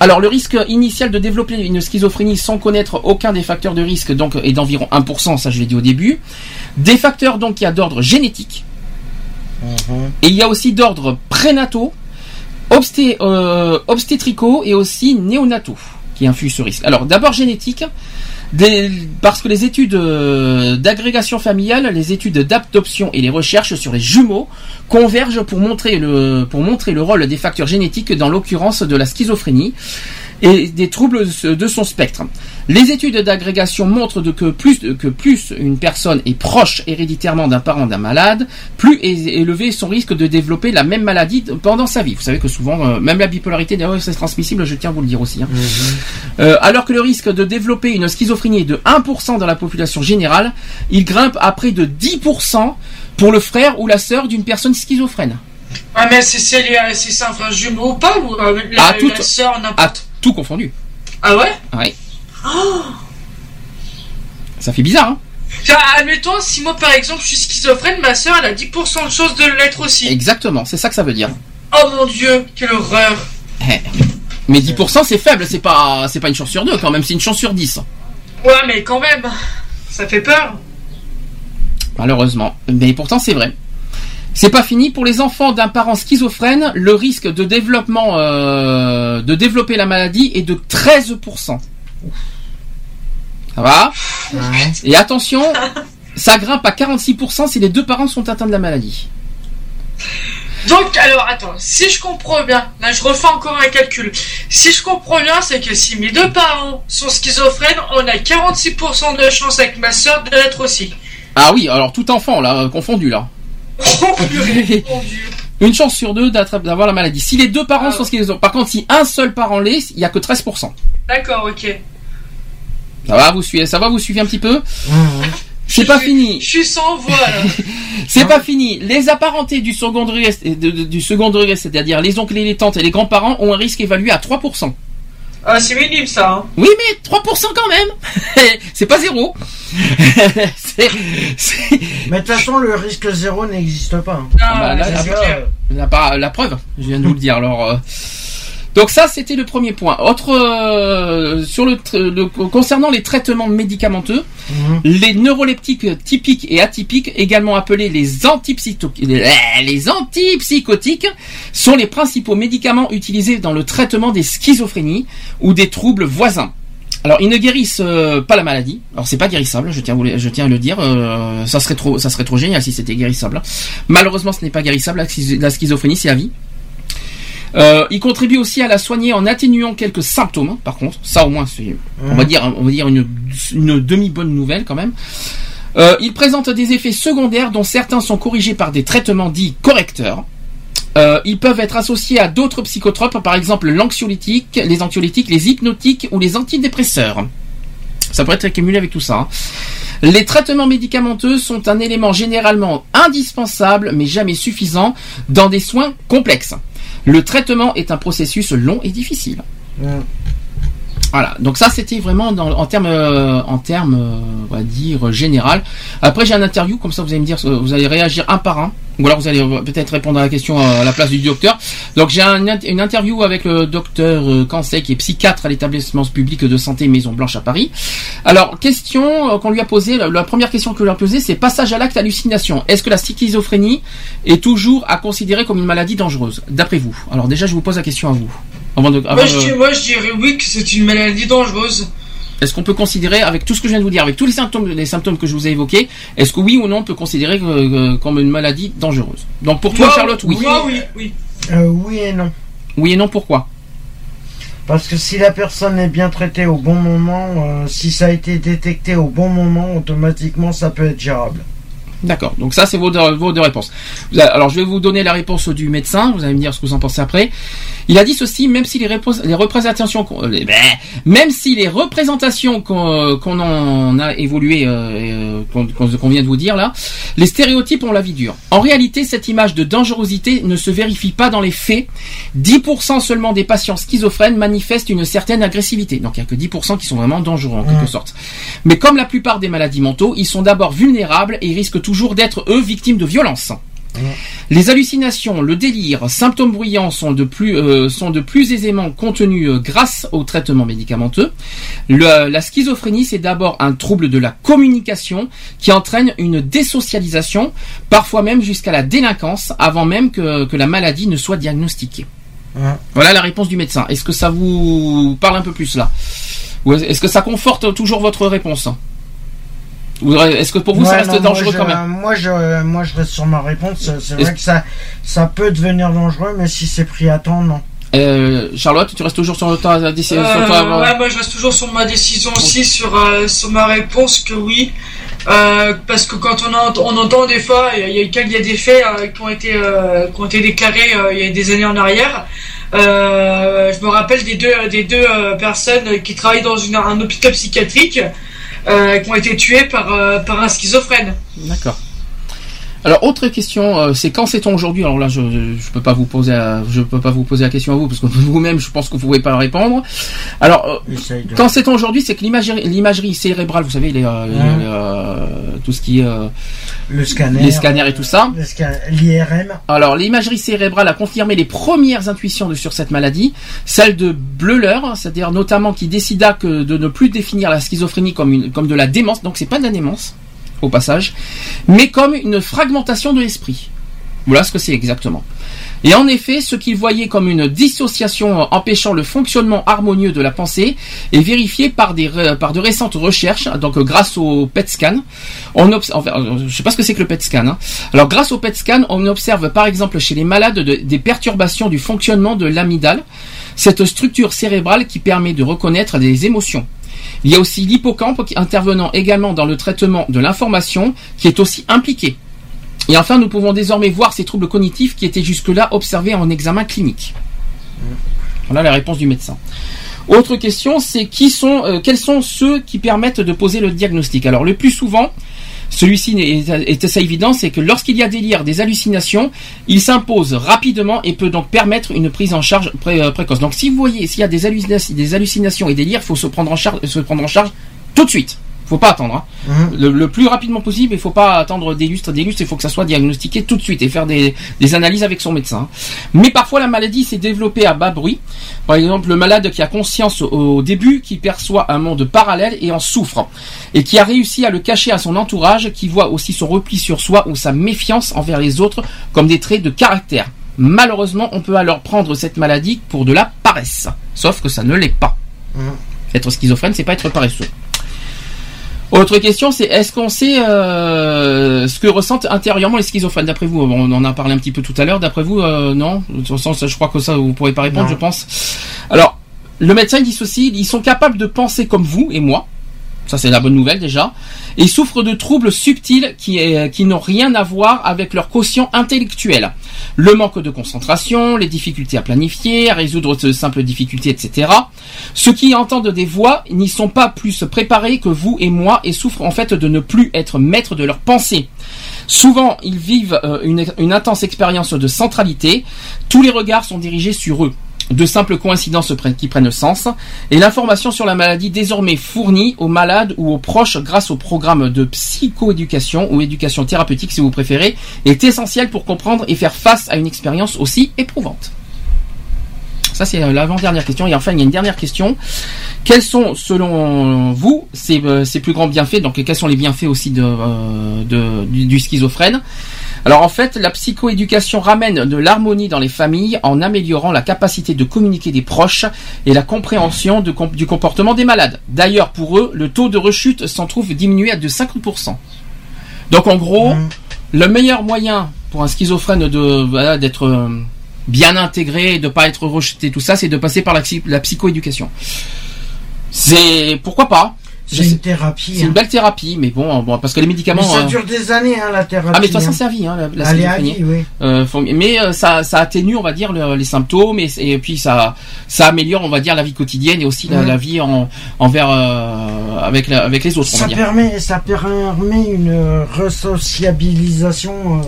Alors le risque initial de développer une schizophrénie sans connaître aucun des facteurs de risque donc est d'environ 1%, ça je l'ai dit au début. Des facteurs donc il y a d'ordre génétique Mhm. et il y a aussi d'ordre prénataux, obsté, euh, obstétricaux et aussi néonataux qui influent ce risque. Alors d'abord génétique, des- parce que les études euh, d'agrégation familiale, les études d'adoption et les recherches sur les jumeaux convergent pour montrer le, pour montrer le rôle des facteurs génétiques dans l'occurrence de la schizophrénie et des troubles de son spectre. Les études d'agrégation montrent de que, plus, que plus une personne est proche héréditairement d'un parent d'un malade, plus est élevé son risque de développer la même maladie pendant sa vie. Vous savez que souvent, euh, même la bipolarité, d'ailleurs, c'est transmissible, je tiens à vous le dire aussi. hein. Euh, alors que le risque de développer une schizophrénie est de 1% dans la population générale, il grimpe à près de 10% pour le frère ou la sœur d'une personne schizophrène. Ah, mais c'est c'est un frère jumeau ou pas Ou euh, la, Ah, tout- la sœur, À n'importe. tout confondu. Ah ouais? Ouais. Ça fait bizarre, hein Tiens, admettons, si moi par exemple je suis schizophrène, ma sœur elle a 10% de chance de l'être aussi. Exactement, c'est ça que ça veut dire. Oh mon dieu, quelle horreur. Eh. Mais 10% c'est faible, c'est pas c'est pas une chance sur deux quand même, c'est une chance sur 10. Ouais, mais quand même, ça fait peur. Malheureusement. Mais pourtant c'est vrai. C'est pas fini pour les enfants d'un parent schizophrène, le risque de développement euh, de développer la maladie est de 13%. Ça va Et attention, ça grimpe à 46% si les deux parents sont atteints de la maladie. Donc, alors, attends, si je comprends bien, là je refais encore un calcul. Si je comprends bien, c'est que si mes deux parents sont schizophrènes, on a 46% de chance avec ma soeur de l'être aussi. Ah oui, alors tout enfant là, euh, confondu là. Oh purée, mon Dieu. Une chance sur deux d'avoir la maladie. Si les deux parents Ah. sont schizophrènes, par contre si un seul parent l'est, il y a que 13%. D'accord, ok. Ça va, vous suivez, ça va, vous suivez un petit peu C'est pas fini. Je suis sans voix. C'est pas fini. Les apparentés du second degré, de- de- du second degré, c'est-à-dire les oncles et les tantes et les grands-parents, ont un risque évalué à 3%. Ah, c'est minime ça. Hein. Oui, mais 3% quand même. c'est pas zéro. c'est, c'est- Mais de toute façon, le risque zéro n'existe pas. hein. Ah, bah, là, ça, là, la, la preuve, je viens de vous le dire. Alors, euh, donc ça, c'était le premier point. Autre euh, sur le, tr- le- concernant les traitements médicamenteux, mhm. les neuroleptiques typiques et atypiques, également appelés les, antipsyto- les antipsychotiques, sont les principaux médicaments utilisés dans le traitement des schizophrénies ou des troubles voisins. Alors, ils ne guérissent euh, pas la maladie. Alors, c'est pas guérissable. Je tiens, à vous le- je tiens à le dire. euh, ça serait trop, ça serait trop génial si c'était guérissable. Malheureusement, ce n'est pas guérissable. La schizophrénie, c'est à vie. Euh, il contribue aussi à la soigner en atténuant quelques symptômes. hein, Par contre, ça au moins, c'est, on va dire, on va dire une, une demi bonne nouvelle quand même. Euh, il présente des effets secondaires dont certains sont corrigés par des traitements dits correcteurs. Euh, ils peuvent être associés à d'autres psychotropes, par exemple l'anxiolytique, les anxiolytiques, les hypnotiques ou les antidépresseurs. Ça pourrait être accumulé avec tout ça. hein. Les traitements médicamenteux sont un élément généralement indispensable, mais jamais suffisant, dans des soins complexes. Le traitement est un processus long et difficile. Mhm. Voilà, donc ça c'était vraiment en termes, euh, en termes, euh, on va dire général. Après j'ai un interview, comme ça vous allez me dire, euh, vous allez réagir un par un, ou alors vous allez peut-être répondre à la question à la place du docteur. Donc j'ai une interview avec le docteur Cansey, qui est psychiatre à l'établissement public de santé Maison Blanche à Paris. Alors question qu'on lui a posée, la, la première question que lui a posée, c'est passage à l'acte hallucination. Est-ce que la schizophrénie est toujours à considérer comme une maladie dangereuse, d'après vous? Alors déjà je vous pose la question à vous. Avant de, avant Moi, je de- dis- moi, je dirais oui que c'est une maladie dangereuse. est-ce qu'on peut considérer, avec tout ce que je viens de vous dire, avec tous les symptômes, les symptômes que je vous ai évoqués, est-ce que oui ou non on peut considérer que- que- comme une maladie dangereuse? Donc pour toi, Moi, Charlotte, oui. Moi, oui, oui. Euh, oui et non. Oui et non, pourquoi? Parce que si la personne est bien traitée au bon moment, euh, si ça a été détecté au bon moment, automatiquement ça peut être gérable. D'accord. Donc ça, c'est vos deux, vos deux réponses. Vous avez- Alors je vais vous donner la réponse du médecin. Vous allez me dire ce que vous en pensez après. Il a dit ceci même si les, représentations, qu'on- euh, les- bleh, même si les représentations qu'on qu'on en a évolué, euh, euh, qu'on vient de vous dire là, les stéréotypes ont la vie dure. En réalité, cette image de dangerosité ne se vérifie pas dans les faits. 10% seulement des patients schizophrènes manifestent une certaine agressivité. Donc il n'y a que 10% qui sont vraiment dangereux en quelque sorte. Mais comme la plupart des maladies mentaux, ils sont d'abord vulnérables et risquent toujours d'être eux victimes de violences. Les hallucinations, le délire, symptômes bruyants sont de plus, euh, sont de plus aisément contenus euh, grâce au traitement médicamenteux. Le- la schizophrénie, c'est d'abord un trouble de la communication qui entraîne une désocialisation, parfois même jusqu'à la délinquance, avant même que, que la maladie ne soit diagnostiquée. Voilà la réponse du médecin. Est-ce que ça vous parle un peu plus là? Ou est-ce que ça conforte toujours votre réponse? Est-ce que pour vous ça reste non, dangereux je, quand même Moi je, moi, je reste sur ma réponse. C'est vrai que ça, ça peut devenir dangereux, mais si c'est pris à temps, non. Euh, Charlotte, tu restes toujours sur ta décision Euh, ta- ouais, moi je reste toujours sur ma décision aussi, sur, euh, sur ma réponse que oui. Euh, parce que quand on, ent- on entend des fois, il y, a- il y a- y a des faits euh, qui, ont été, euh, qui ont été déclarés euh, il y a des années en arrière. Euh, je me rappelle des deux, des deux euh, personnes qui travaillent dans une, un hôpital psychiatrique euh, qui ont été tuées par, euh, par un schizophrène. D'accord. Alors autre question, euh, c'est quand sait-on aujourd'hui? Alors là, je je peux pas vous poser, la- je peux pas vous poser la question à vous parce que vous-même, je pense que vous pouvez pas répondre. Alors euh, de- quand sait-on aujourd'hui, c'est que l'imagerie, cérébrale, vous savez, les, euh, les, euh, tout ce qui est euh, Le scanner. les scanners et tout ça. L'IRM. Alors, l'imagerie cérébrale a confirmé les premières intuitions de- sur cette maladie, celle de Bleuler, c'est-à-dire notamment qui décida que de ne plus définir la schizophrénie comme, une, comme de la démence, donc c'est pas de la démence, au passage, mais comme une fragmentation de l'esprit. Voilà ce que c'est exactement. Et en effet, ce qu'il voyait comme une dissociation empêchant le fonctionnement harmonieux de la pensée est vérifié par, des, de récentes recherches, donc grâce au PET scan. On obs- enfin, euh, sais pas ce que c'est que le PET scan. hein. Alors grâce au PET scan, on observe par exemple chez les malades de- des perturbations du fonctionnement de l'amygdale, cette structure cérébrale qui permet de reconnaître des émotions. Il y a aussi l'hippocampe intervenant également dans le traitement de l'information qui est aussi impliqué. Et enfin, nous pouvons désormais voir ces troubles cognitifs qui étaient jusque-là observés en examen clinique. Voilà la réponse du médecin. Autre question, c'est euh, quels sont ceux qui permettent de poser le diagnostic? Alors, le plus souvent, celui-ci est, assez évident, c'est que lorsqu'il y a délire, des hallucinations, il s'impose rapidement et peut donc permettre une prise en charge euh, précoce. Donc, si vous voyez, s'il y a des, des hallucinations et délires, il faut se prendre en charge tout de suite. Faut pas attendre. hein. Mhm. Le, le plus rapidement possible, il faut pas attendre des lustres, des lustres, il faut que ça soit diagnostiqué tout de suite et faire des, des analyses avec son médecin. Mais parfois la maladie s'est développée à bas bruit. Par exemple, le malade qui a conscience au, au début, qui perçoit un monde parallèle et en souffre, et qui a réussi à le cacher à son entourage, qui voit aussi son repli sur soi ou sa méfiance envers les autres comme des traits de caractère. Malheureusement, on peut alors prendre cette maladie pour de la paresse. Sauf que ça ne l'est pas. Mhm. Être schizophrène, c'est pas être paresseux. Autre question, c'est est-ce qu'on sait euh, ce que ressentent intérieurement les schizophrènes D'après vous, on en a parlé un petit peu tout à l'heure. D'après vous, euh, non? De toute façon, ça, je crois que ça, vous pourrez pas répondre, Non. je pense. Alors, le médecin il dit ceci ils sont capables de penser comme vous et moi. Ça, c'est la bonne nouvelle déjà. Ils souffrent de troubles subtils qui, n'ont rien à voir avec leur quotient intellectuel. Le manque de concentration, les difficultés à planifier, à résoudre de simples difficultés, etc. Ceux qui entendent des voix n'y sont pas plus préparés que vous et moi et souffrent en fait de ne plus être maîtres de leurs pensées. Souvent, ils vivent euh, une intense expérience de centralité. Tous les regards sont dirigés sur eux. De simples coïncidences qui prennent sens. Et l'information sur la maladie désormais fournie aux malades ou aux proches grâce au programme de psychoéducation ou éducation thérapeutique si vous préférez est essentielle pour comprendre et faire face à une expérience aussi éprouvante. Ça, c'est l'avant-dernière question. Et enfin, il y a une dernière question. Quels sont, selon vous, ces, euh, plus grands bienfaits? Donc, quels sont les bienfaits aussi de, euh, du schizophrène? Alors, en fait, la psychoéducation ramène de l'harmonie dans les familles en améliorant la capacité de communiquer des proches et la compréhension de du comportement des malades. D'ailleurs, pour eux, le taux de rechute s'en trouve diminué à de 50%. Donc, en gros, Mhm. le meilleur moyen pour un schizophrène de voilà, d'être euh, bien intégré et de pas être rejeté tout ça c'est de passer par la, psy- la psychoéducation c'est pourquoi pas? C'est une thérapie. c'est une hein. belle thérapie mais bon, bon parce que les médicaments Mais ça euh, dure des années, hein, la thérapie. ah mais de toute façon hein. c'est à vie hein, la, la schizophrénie. oui. Euh, mais euh, ça, ça atténue, on va dire, le- les symptômes et, et puis ça, ça améliore, on va dire, la vie quotidienne et aussi la, vie en, envers euh, avec, la- avec les autres, on va Ça dire. permet, ça permet une resociabilisation.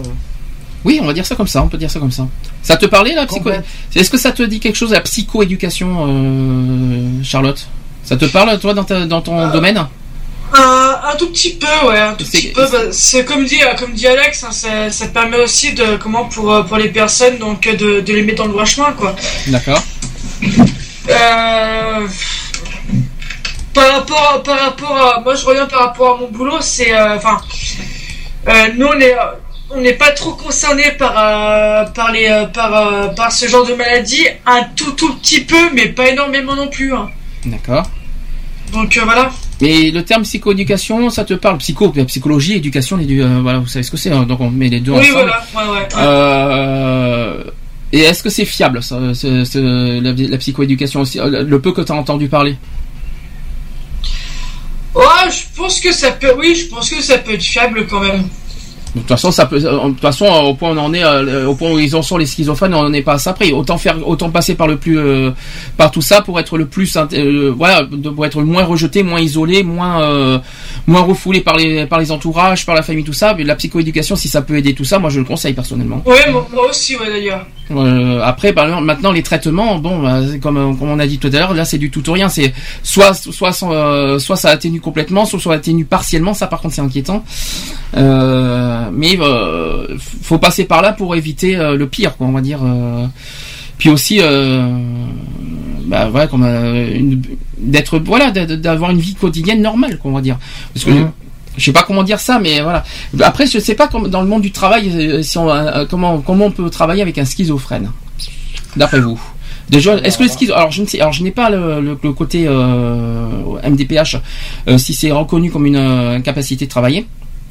Oui, on va dire ça comme ça, on peut dire ça comme ça. Ça te parlait la psycho. Est-ce que ça te dit quelque chose la psychoéducation, Charlotte? Ça te parle toi dans, ta- dans ton domaine Un, un tout petit peu, ouais, un tout C'est- petit peu. bah, c'est comme dit, euh, comme dit Alex, hein, ça, ça permet aussi de comment pour euh, pour les personnes donc euh, de, de les mettre dans le droit chemin, quoi. D'accord. Euh, par rapport à, par rapport à, moi je reviens par rapport à mon boulot, c'est euh, enfin euh, nous on est on n'est pas trop concerné par euh, par les euh, par euh, par ce genre de maladie, un tout tout petit peu, mais pas énormément non plus. hein. D'accord. Donc euh, voilà. Mais le terme psychoéducation, ça te parle Psycho, psychologie, éducation, l'édu- euh, voilà, vous savez ce que c'est, hein, donc on met les deux Oui ensemble. voilà, ouais ouais. ouais. Euh, et est-ce que c'est fiable, ça, la, la psychoéducation aussi, le peu que tu as entendu parler? Ouais, je pense que ça peut, oui, je pense que ça peut être fiable quand même. De toute façon, ça peut. euh, De toute façon, euh, au point où on en est, euh, au point où ils en sont les schizophrènes, on n'en est pas à ça près. Autant faire, autant passer par le plus, euh, par tout ça pour être le plus, euh, voilà, pour être moins rejeté, moins isolé, moins, euh, moins refoulé par les, par les entourages, par la famille, tout ça. Mais la psychoéducation, si ça peut aider tout ça, moi je le conseille personnellement. Ouais, moi, moi aussi, ouais, d'ailleurs. Après, maintenant les traitements, bon, bah, comme, comme on a dit tout à l'heure, là c'est du tout ou rien. C'est soit, soit, euh, soit ça atténue complètement, soit ça atténue partiellement. Ça, par contre, c'est inquiétant. Euh, mais euh, faut passer par là pour éviter euh, le pire, quoi, on va dire. euh. Puis aussi, bah voilà, comme une- d'être, voilà, d'avoir une vie quotidienne normale, quoi, on va dire. Parce que Mhm. je sais pas comment dire ça, mais voilà. Après, je sais pas dans le monde du travail, si on, comment comment on peut travailler avec un schizophrène, d'après vous? Déjà, est-ce que le schizo, alors je ne sais, alors je n'ai pas le, le- le côté euh, MDPH, euh, si c'est reconnu comme une incapacité de travailler,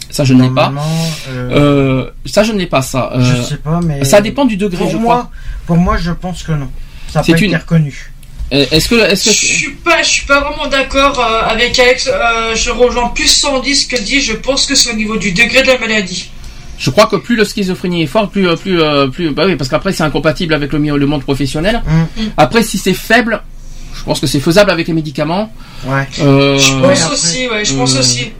ça je ne l'ai pas. Normalement, euh, Euh, ça je ne l'ai pas ça. Euh, je sais pas, mais. ça dépend du degré, Pour je moi, crois. pour moi, je pense que non. Ça C'est peut une- être reconnu. Euh, Est-ce que est-ce Je suis pas, je suis pas vraiment d'accord euh, avec Alex. euh, je rejoins plus 110 que dit. Je pense que c'est au niveau du degré de la maladie. je crois que plus le schizophrénie est fort, plus euh, plus euh, plus bah oui parce qu'après c'est incompatible avec le, monde professionnel. Mm. Après si c'est faible, je pense que c'est faisable avec les médicaments. Ouais. Euh, Je pense après, aussi, ouais, je pense euh, aussi.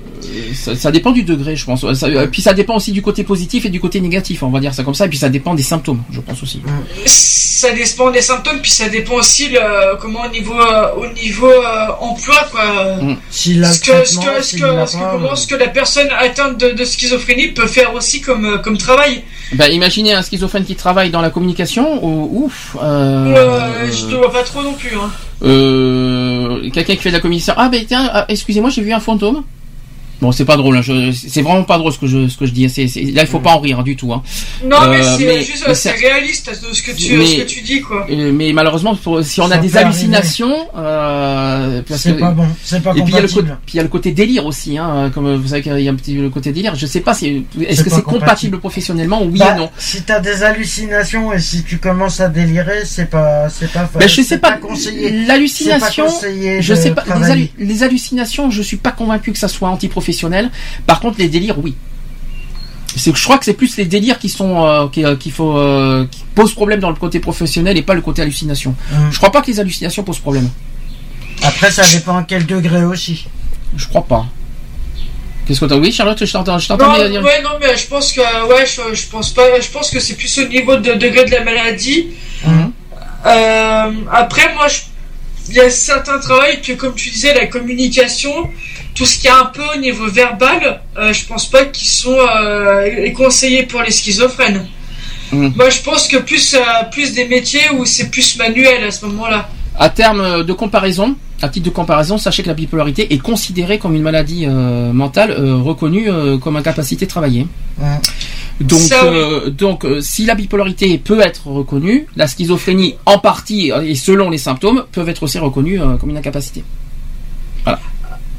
Ça, ça dépend du degré, je pense. Ça- euh, puis ça dépend aussi du côté positif et du côté négatif, on va dire ça comme ça. Et puis ça dépend des symptômes, je pense aussi. Ça dépend des symptômes, puis ça dépend aussi le, comment au niveau, euh, au niveau euh, emploi, quoi. Mm. Ce que, ce ce comment ce que la personne atteinte de, de schizophrénie peut faire aussi comme, comme travail. Ben, imaginez un schizophrène qui travaille dans la communication, ou ouf. Euh, Euh, je te vois pas trop non plus. Hein. euh, quelqu'un qui fait de la communication. Ah ben tiens, ah, excusez-moi, j'ai vu un fantôme. Bon, c'est pas drôle, hein, je- c'est vraiment pas drôle ce que je, ce que je dis. C'est- là, il faut pas en rire hein, du tout. Hein. Non, mais Euh, c'est mais- juste, mais c'est réaliste de ce que tu, Mais- ce que tu dis, quoi. Euh, mais malheureusement, pour- si on a des hallucinations, euh, C'est pas bon. C'est pas et puis il y a le côté, compatible. puis il y a le côté délire aussi, hein, comme vous savez qu'il y a un petit le côté délire. Je sais pas si est-ce que c'est compatible. compatible professionnellement, oui Bah, ou non. Si t'as des hallucinations et si tu commences à délirer, c'est pas, c'est pas. Ben, je c'est sais pas. L'hallucination, je sais pas. Les, hallucinations, je suis pas convaincu que ça soit Par contre, les délires, oui. C'est, je crois que c'est plus les délires qui sont euh, qui, euh, qu'il faut euh, qui posent problème dans le côté professionnel et pas le côté hallucination. Hum. Je crois pas que les hallucinations posent problème. Après, ça dépend à quel degré aussi. Je crois pas. Qu'est-ce que t'as Oui, Charlotte, je t'entends. Je Non, t'entends mais- dire. ouais, non, mais je pense que, ouais, je, je pense pas, je pense que c'est plus au niveau de degré de la maladie. Euh, après, moi, je- il y a certains travails que, comme tu disais, la communication, tout ce qui est un peu au niveau verbal, euh, je pense pas qu'ils sont euh, conseillés pour les schizophrènes. Mhm. Moi, je pense que plus, euh, plus des métiers où c'est plus manuel à ce moment-là. À terme de comparaison, à titre de comparaison, sachez que la bipolarité est considérée comme une maladie euh, mentale euh, reconnue euh, comme incapacité de travailler. Donc, Ça, oui. euh, donc euh, si la bipolarité peut être reconnue, la schizophrénie en partie euh, et selon les symptômes peuvent être aussi reconnues euh, comme une incapacité.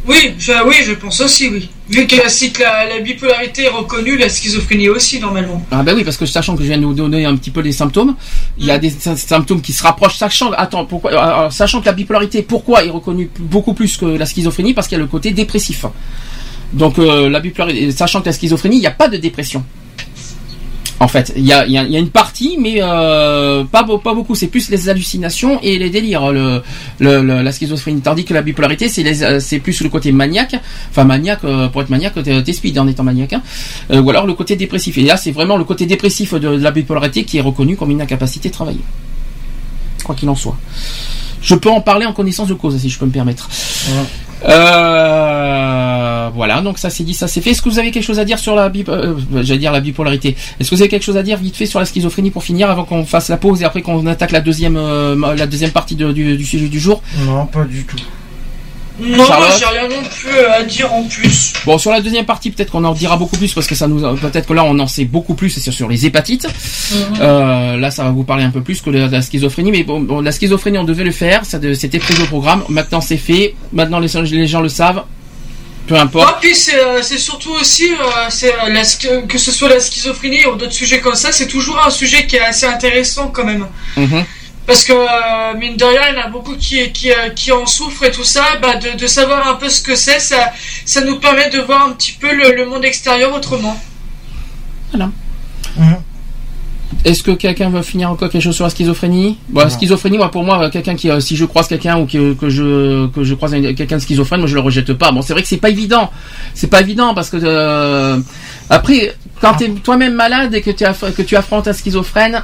Oui, je, oui, je pense aussi, oui. Vu que la, la bipolarité est reconnue, la schizophrénie aussi, normalement. Ah ben oui, parce que sachant que je viens de vous donner un petit peu les symptômes, il y a des sy- symptômes qui se rapprochent, sachant, attends, pourquoi, euh, alors, sachant que la bipolarité, pourquoi est reconnue beaucoup plus que la schizophrénie Parce qu'il y a le côté dépressif. Donc euh, la bipolarité, sachant que la schizophrénie, il n'y a pas de dépression. En fait, il y a, une partie, mais euh, pas, pas beaucoup. C'est plus les hallucinations et les délires, le, le- la schizophrénie. Tandis que la bipolarité, c'est euh, plus le côté maniaque. Enfin, maniaque, euh, pour être maniaque, t'es speed en étant maniaque. hein. Euh, ou alors le côté dépressif. Et là, c'est vraiment le côté dépressif de, de la bipolarité qui est reconnu comme une incapacité de travailler. Quoi qu'il en soit. Je peux en parler en connaissance de cause, si je peux me permettre. Euh, voilà, donc ça c'est dit, ça c'est fait. Est-ce que vous avez quelque chose à dire sur la bip- euh, j'allais dire la bipolarité? Est-ce que vous avez quelque chose à dire vite fait sur la schizophrénie pour finir avant qu'on fasse la pause et après qu'on attaque la deuxième euh, la deuxième partie du, du sujet du jour? Non, pas du tout. Non, j'ai rien non plus à dire en plus. Bon, sur la deuxième partie, peut-être qu'on en dira beaucoup plus parce que ça nous, peut-être que là, on en sait beaucoup plus, c'est sur les hépatites. Euh, là, ça va vous parler un peu plus que de la schizophrénie, mais bon, bon, la schizophrénie, on devait le faire, c'était prévu au programme. Maintenant, c'est fait. Maintenant, les, les gens le savent. Peu importe. Ah, puis c'est euh, c'est surtout aussi, euh, la que ce soit la schizophrénie ou d'autres sujets comme ça, c'est toujours un sujet qui est assez intéressant quand même. Mhm. Parce que, euh, mine de rien, il y en a beaucoup qui, qui, euh, qui en souffrent et tout ça, bah, de, de savoir un peu ce que c'est, ça, ça nous permet de voir un petit peu le, le monde extérieur autrement. Voilà. Est-ce que quelqu'un veut finir encore quelque chose sur la schizophrénie? Bon, La schizophrénie, moi, pour moi, euh, quelqu'un qui, euh, si je croise quelqu'un ou que, que je que je croise un- quelqu'un de schizophrène, moi je le rejette pas. Bon, c'est vrai que c'est pas évident, c'est pas évident parce que euh, après, quand tu es toi-même malade et que tu aff- que tu affrontes un schizophrène,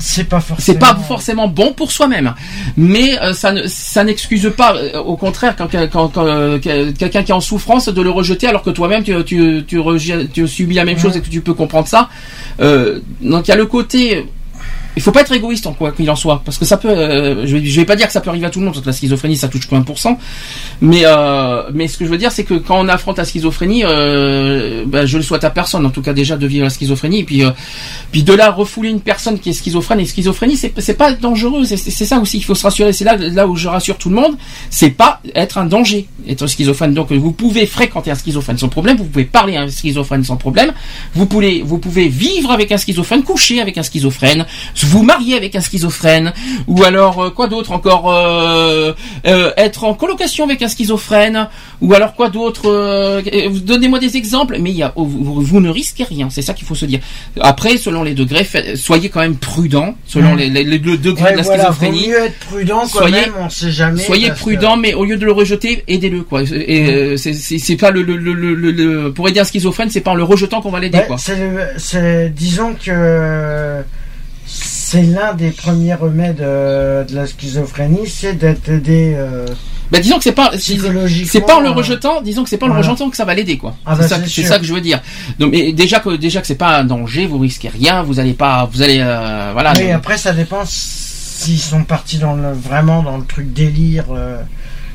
C'est pas forcément. c'est pas forcément bon pour soi-même, mais euh, ça ne ça n'excuse pas. euh, au contraire, quand, quand, quand, euh, quelqu'un qui est en souffrance, de le rejeter alors que toi-même tu tu tu, rejettes- tu subis la même chose et que tu peux comprendre ça. Euh, donc il y a le côté. Il faut pas être égoïste en quoi qu'il en soit, parce que ça peut. euh, je, vais, vais pas dire que ça peut arriver à tout le monde, parce que la schizophrénie ça touche que 1%. Mais euh, mais ce que je veux dire, c'est que quand on affronte la schizophrénie, euh, ben, je le souhaite à personne, en tout cas déjà de vivre la schizophrénie, et puis puis de là refouler une personne qui est schizophrène et schizophrénie, c'est c'est pas dangereux, c'est ça aussi il faut se rassurer. C'est là là où je rassure tout le monde, c'est pas être un danger être schizophrène. Donc vous pouvez fréquenter un schizophrène sans problème, vous pouvez parler à un schizophrène sans problème, vous pouvez vous pouvez vivre avec un schizophrène, coucher avec un schizophrène, marier avec un schizophrène, ou alors euh, quoi d'autre encore euh, euh, être en colocation avec un schizophrène, ou alors quoi d'autre euh, Donnez-moi des exemples, mais il y a, vous, vous ne risquez rien, c'est ça qu'il faut se dire. Après, selon les degrés, soyez quand même prudent, selon Mm. les, les- les- le degré Ouais, de la voilà, vaut schizophrénie. mieux être prudent quand Soyez- même, on sait jamais. Soyez que- prudent, mais au lieu de le rejeter, aidez-le quoi. Et euh, c'est- pas le, le, le, le- le- le- pour aider un schizophrène, c'est pas en le rejetant qu'on va l'aider Ouais, quoi. c'est- disons que c'est l'un des premiers remèdes euh, de la schizophrénie, c'est d'être aidé euh, Bah disons que c'est pas c'est pas en le euh, rejetant, disons que c'est pas en le rejetant que ça va l'aider quoi. Ah c'est bah, ça, que je veux dire. Donc mais déjà que déjà que c'est pas un danger, vous risquez rien, vous allez pas, vous allez euh, voilà. Mais donc- après, ça dépend s'ils sont partis dans le, vraiment dans le truc délire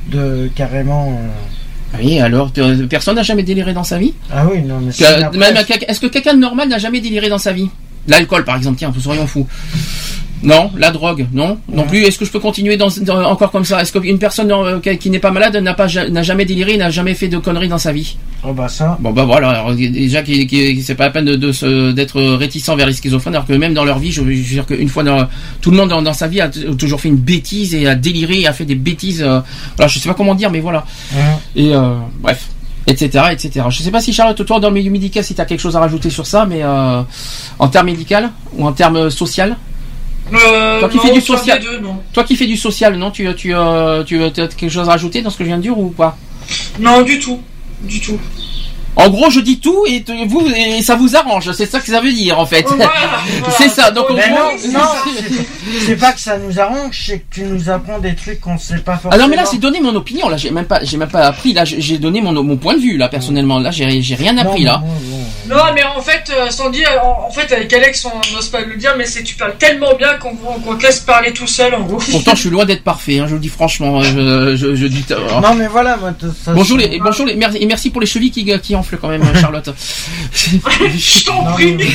de carrément. Oui, alors personne n'a jamais déliré dans sa vie? Ah oui, non, mais Est-ce que quelqu'un de normal n'a jamais déliré dans sa vie? L'alcool, par exemple, tiens, nous serions fous. Non, la drogue, non, non plus. Est-ce que je peux continuer dans, dans- encore comme ça? Est-ce qu'une personne euh, qui n'est pas malade n'a pas n'a jamais déliré, n'a jamais fait de conneries dans sa vie? Oh bah ça. Bon bah voilà. Alors, déjà, qui, qui, c'est pas la peine de, d'être réticent vers les schizophrènes, alors que même dans leur vie, je veux dire qu'une fois, dans, tout le monde dans, dans sa vie a toujours fait une bêtise et a déliré, et a fait des bêtises. euh, voilà, je sais pas comment dire, mais voilà. Et euh, bref, etc., etc. Je sais pas si Charlotte, toi, dans le milieu médical, si tu as quelque chose à rajouter sur ça, mais euh, en termes médical ou en termes social, Euh, Toi qui non, fais du social. deux, non. toi qui fais du social, non, tu, tu, euh, tu as quelque chose à rajouter dans ce que je viens de dire ou pas? Non, du tout. Du tout. En gros, je dis tout et vous et ça vous arrange. C'est ça que ça veut dire en fait. Voilà, voilà. C'est ça, donc, au Mais non, non, c'est- pas que ça nous arrange, c'est que tu nous apprends des trucs qu'on sait pas forcément. Ah non mais là c'est donné mon opinion là j'ai même pas j'ai même pas appris là j'ai donné mon mon point de vue là personnellement là j'ai j'ai rien appris Non, là. mais moi, bon. Non, mais en fait, euh, Sandy, euh, en, en fait, avec Alex, on n'ose pas le dire, mais c'est tu parles tellement bien qu'on qu'on te laisse parler tout seul, en gros. Pourtant je suis loin d'être parfait hein, je vous le dis franchement euh, je, je, je dis Non mais voilà, moi, ça, Bonjour les bonjour les merci et merci pour les chevilles qui qui quand même euh, Charlotte. Je t'en Non, prie. mais-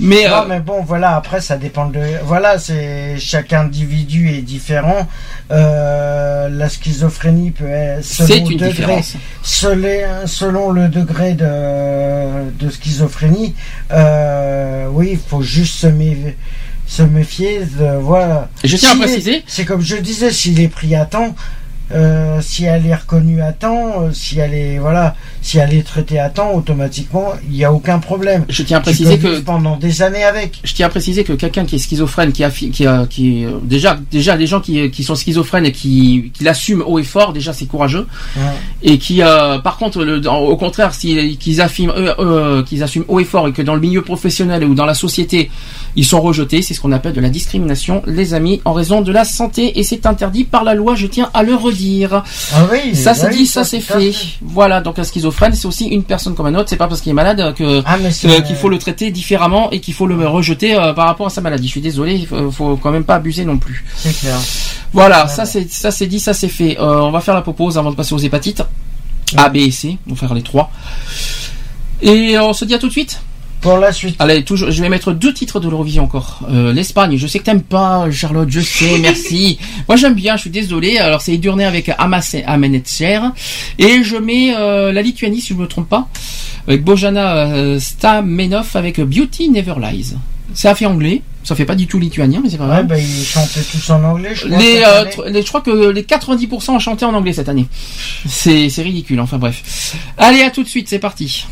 mais euh, Non mais bon voilà après ça dépend de voilà c'est chaque individu est différent Euh, la schizophrénie peut être selon une le degré différence. selon, selon le degré de, de schizophrénie euh, oui il faut juste se, mé- se méfier de, voilà je tiens à préciser c'est comme je disais s'il est pris à temps euh, si elle est reconnue à temps, euh, si elle est voilà, si elle est traitée à temps, automatiquement, il n'y a aucun problème. je tiens à préciser que pendant des années avec. je tiens à préciser que quelqu'un qui est schizophrène, qui a, qui a, qui euh, déjà, déjà les gens qui, qui sont schizophrènes et qui, qui l'assument haut et fort, déjà c'est courageux. Ouais. Et qui, euh, par contre, le, au contraire, si, qu'ils affirment, euh, euh, qu'ils assument haut et fort et que dans le milieu professionnel ou dans la société, ils sont rejetés, c'est ce qu'on appelle de la discrimination, les amis, en raison de la santé et c'est interdit par la loi. Je tiens à le redire. Ah oui, Ça c'est oui, dit, ça c'est tout à fait. Voilà, donc un schizophrène, c'est aussi une personne comme un autre. C'est pas parce qu'il est malade que Ah euh, qu'il faut le traiter différemment et qu'il faut le rejeter euh, par rapport à sa maladie. Je suis désolé, il faut, faut quand même pas abuser non plus. c'est clair. Voilà, ça c'est ça c'est dit, ça c'est fait. Euh, on va faire la pause avant de passer aux hépatites A, B et C. On va faire les trois. Et on se dit à tout de suite. Pour la suite. Allez, toujours, je vais mettre deux titres de l'Eurovision encore. Euh, L'Espagne, je sais que t'aimes pas, Charlotte, je sais, merci. Moi j'aime bien, je suis désolé. Alors c'est Edurné avec Amas Amenetcher. Et je mets euh, la Lituanie, si je me trompe pas, avec Bojana euh, Stamenov avec Beauty Never Lies. Ça fait anglais, ça fait pas du tout lituanien, mais c'est pas. Ouais, bah, ils chantaient tous en anglais, je crois. Les, euh, les, je crois que les 90% ont chanté en anglais cette année. C'est ridicule, enfin bref. Allez, à tout de suite, c'est parti.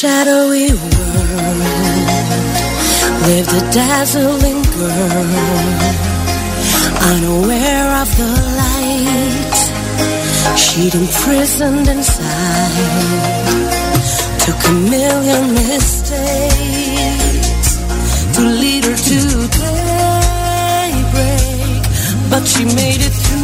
Shadowy world lived a dazzling girl, unaware of the light she'd imprisoned inside. Took a million mistakes to lead her to daybreak, but she made it through.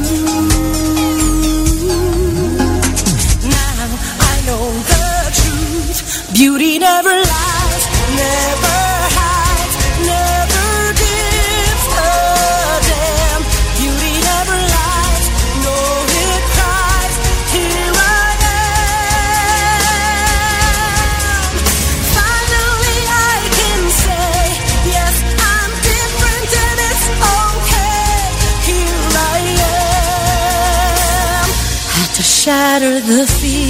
Beauty never lies, never hides, never gives a damn. Beauty never lies, no it cries. Here I am. Finally I can say yes, I'm different and it's okay. Here I am. Had to shatter the fears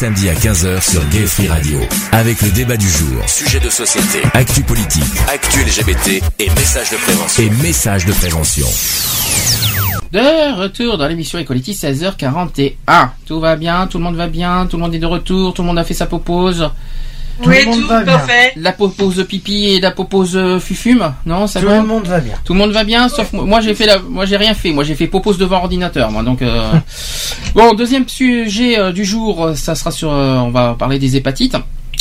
Samedis à 15h sur Gay Free Radio. Avec le débat du jour, sujet de société, actu politique, actu LGBT et messages de prévention. Et messages de prévention. De retour dans l'émission Equality 16h41. Tout va bien, tout le monde va bien, tout le monde est de retour, tout le monde a fait sa Oui, tout parfait. La popose pipi et la popose fufume, non ça Tout va le monde va bien. Tout le monde va bien, sauf moi. Moi, j'ai fait la, moi j'ai rien fait. Moi j'ai fait popose devant ordinateur, moi. Donc euh, bon, deuxième sujet euh, du jour, euh, ça sera sur, euh, on va parler des hépatites.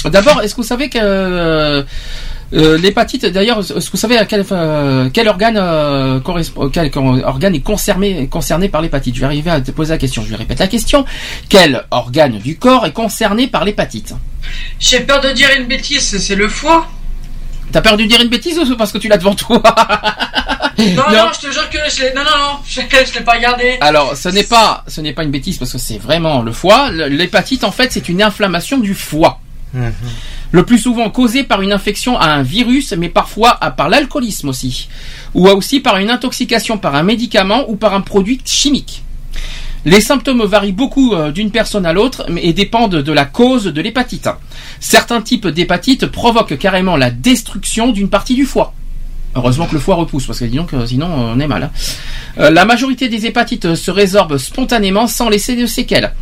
D'abord, est-ce que vous savez que euh, l'hépatite, d'ailleurs, est-ce que vous savez à quel, euh, quel organe euh, correspond, quel organe est concerné, concerné par l'hépatite? Je vais arriver à te poser la question. Je vais répéter la question. Quel organe du corps est concerné par l'hépatite? J'ai peur de dire une bêtise, c'est le foie. T'as peur de dire une bêtise ou parce que tu l'as devant toi? Non, non, je te jure que je l'ai. Non, non, non, je, je l'ai pas regardé. Alors, ce n'est pas, ce n'est pas une bêtise parce que c'est vraiment le foie. L'hépatite, en fait, c'est une inflammation du foie. Le plus souvent causée par une infection à un virus, mais parfois par l'alcoolisme aussi, ou aussi par une intoxication par un médicament ou par un produit chimique. Les symptômes varient beaucoup euh, d'une personne à l'autre et dépendent de la cause de l'hépatite. Certains types d'hépatite provoquent carrément la destruction d'une partie du foie. Heureusement que le foie repousse, parce que euh, sinon euh, on est mal. hein. La majorité des hépatites se résorbent spontanément sans laisser de séquelles.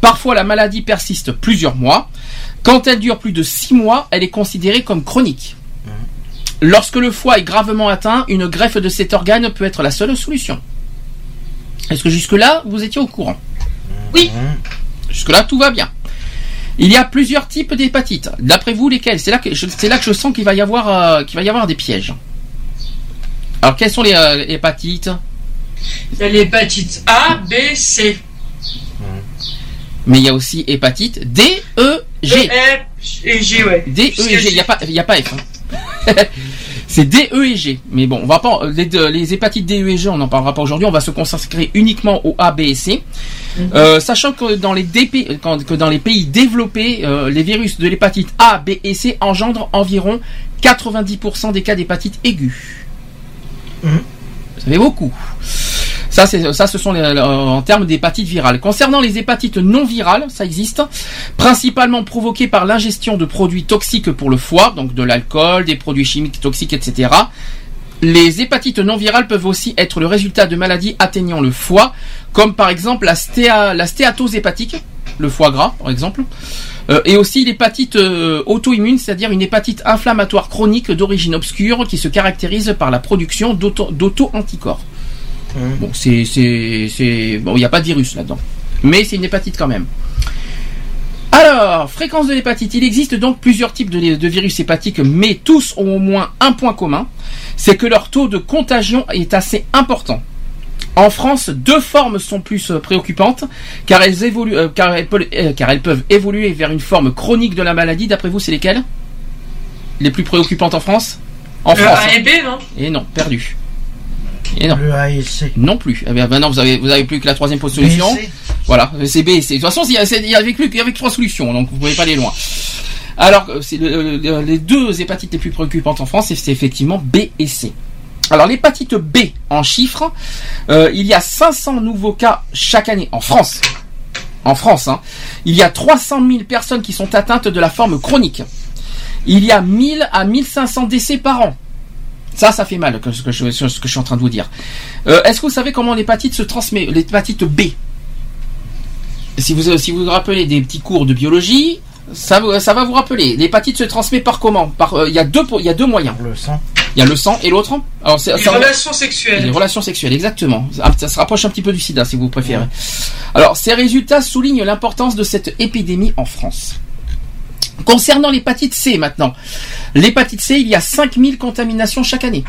Parfois la maladie persiste plusieurs mois. Quand elle dure plus de six mois, elle est considérée comme chronique. Lorsque le foie est gravement atteint, une greffe de cet organe peut être la seule solution. Est-ce que jusque-là, vous étiez au courant? Oui. Jusque-là, tout va bien. Il y a plusieurs types d'hépatites. D'après vous, lesquels? C'est là que je, c'est là que je sens qu'il va y avoir euh, qu'il va y avoir des pièges. Alors, quelles sont les euh, hépatites? Il y a l'hépatite A, B, C. Mais il y a aussi hépatite D, E, G. E, F et G, ouais. D, E et G. Il n'y a pas, y a pas F. hein. C'est D, E et G. Mais bon, on va pas les, hépatites D, E et G, on n'en parlera pas aujourd'hui. On va se consacrer uniquement aux A, B et C. Euh, sachant que dans les DP quand- que dans les pays développés, euh, les virus de l'hépatite A, B et C engendrent environ 90% des cas d'hépatite aiguë. Ça fait beaucoup. Ça, ça, ce sont euh, en termes d'hépatite virale. Concernant les hépatites non virales, ça existe, principalement provoquées par l'ingestion de produits toxiques pour le foie, donc de l'alcool, des produits chimiques toxiques, etc. Les hépatites non virales peuvent aussi être le résultat de maladies atteignant le foie, comme par exemple la, stéa- la stéatose hépatique, le foie gras par exemple, euh, et aussi l'hépatite euh, auto-immune, c'est-à-dire une hépatite inflammatoire chronique d'origine obscure qui se caractérise par la production d'auto- d'auto-anticorps. Bon, c'est, c'est, c'est, bon, il n'y a pas de virus là-dedans, mais c'est une hépatite quand même. Alors, fréquence de l'hépatite. Il existe donc plusieurs types de, de virus hépatiques, mais tous ont au moins un point commun, c'est que leur taux de contagion est assez important. En France, deux formes sont plus euh, préoccupantes, car elles, évoluent, euh, car, elles, peuvent- euh, car elles peuvent évoluer vers une forme chronique de la maladie. D'après vous, c'est lesquelles? Les plus préoccupantes en France? En France. A et B, non? Et non, perdu. Et non. Le A et C. Non plus. Eh bien, maintenant, vous avez, vous avez plus que la troisième solution. B et C. Voilà, c'est B et C. De toute façon, il y c'est- il avait plus qu'il y avait que trois solutions, donc vous pouvez pas aller loin. Alors, euh, c'est le- le- les deux hépatites les plus préoccupantes en France, c'est c'est effectivement B et C. Alors, l'hépatite B, en chiffres, euh, il y a 500 nouveaux cas chaque année en France. En France, hein. Il y a 300 000 personnes qui sont atteintes de la forme chronique. Il y a 1000 à 1500 décès par an. Ça, ça fait mal, ce que je, ce que je suis en train de vous dire. Euh, Est-ce que vous savez comment l'hépatite se transmet L'hépatite B? Si vous, si vous vous rappelez des petits cours de biologie, ça, ça va vous rappeler. L'hépatite se transmet par comment? Par, euh, Il y, a deux y a deux moyens. Le sang. Il y a le sang et l'autre Alors, c'est- Les relations les sexuelles. relations sexuelles, exactement. Ça, ça se rapproche un petit peu du sida, si vous préférez. Alors, ces résultats soulignent l'importance de cette épidémie en France. Concernant l'hépatite C maintenant. L'hépatite C, il y a 5000 contaminations chaque année.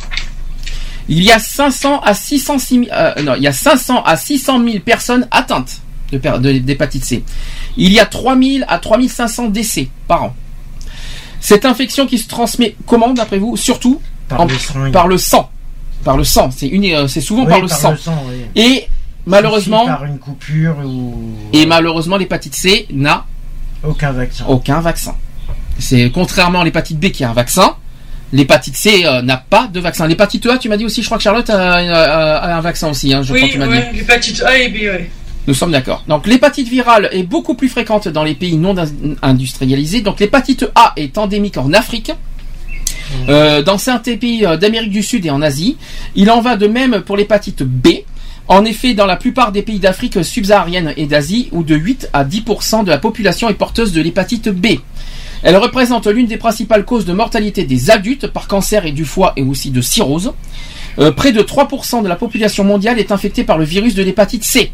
Il y a 500 à 600, euh, non, il y a 500 à 600 000 personnes atteintes d'hépatite C. Il y a 3000 à 3500 décès par an. Cette infection qui se transmet comment d'après vous? Surtout Par en- le sang. Par le sang, c'est euh, souvent Oui, par le sang. oui. Et malheureusement, Aussi Par une coupure ou. et malheureusement, l'hépatite C n'a Aucun vaccin. aucun vaccin. C'est contrairement à l'hépatite B qui a un vaccin, l'hépatite C euh, n'a pas de vaccin. L'hépatite A, tu m'as dit aussi, je crois que Charlotte a, a- a un vaccin aussi, hein, je crois que Oui, tu m'as dit. ouais, l'hépatite A et B, ouais. Nous sommes d'accord. Donc l'hépatite virale est beaucoup plus fréquente dans les pays non in- industrialisés. Donc l'hépatite A est endémique en Afrique. euh, dans certains pays euh, d'Amérique du Sud et en Asie. Il en va de même pour l'hépatite B. En effet, dans la plupart des pays d'Afrique subsaharienne et d'Asie, où de 8 à 10% de la population est porteuse de l'hépatite B. Elle représente l'une des principales causes de mortalité des adultes par cancer et du foie et aussi de cirrhose. Euh, près de 3% de la population mondiale est infectée par le virus de l'hépatite C.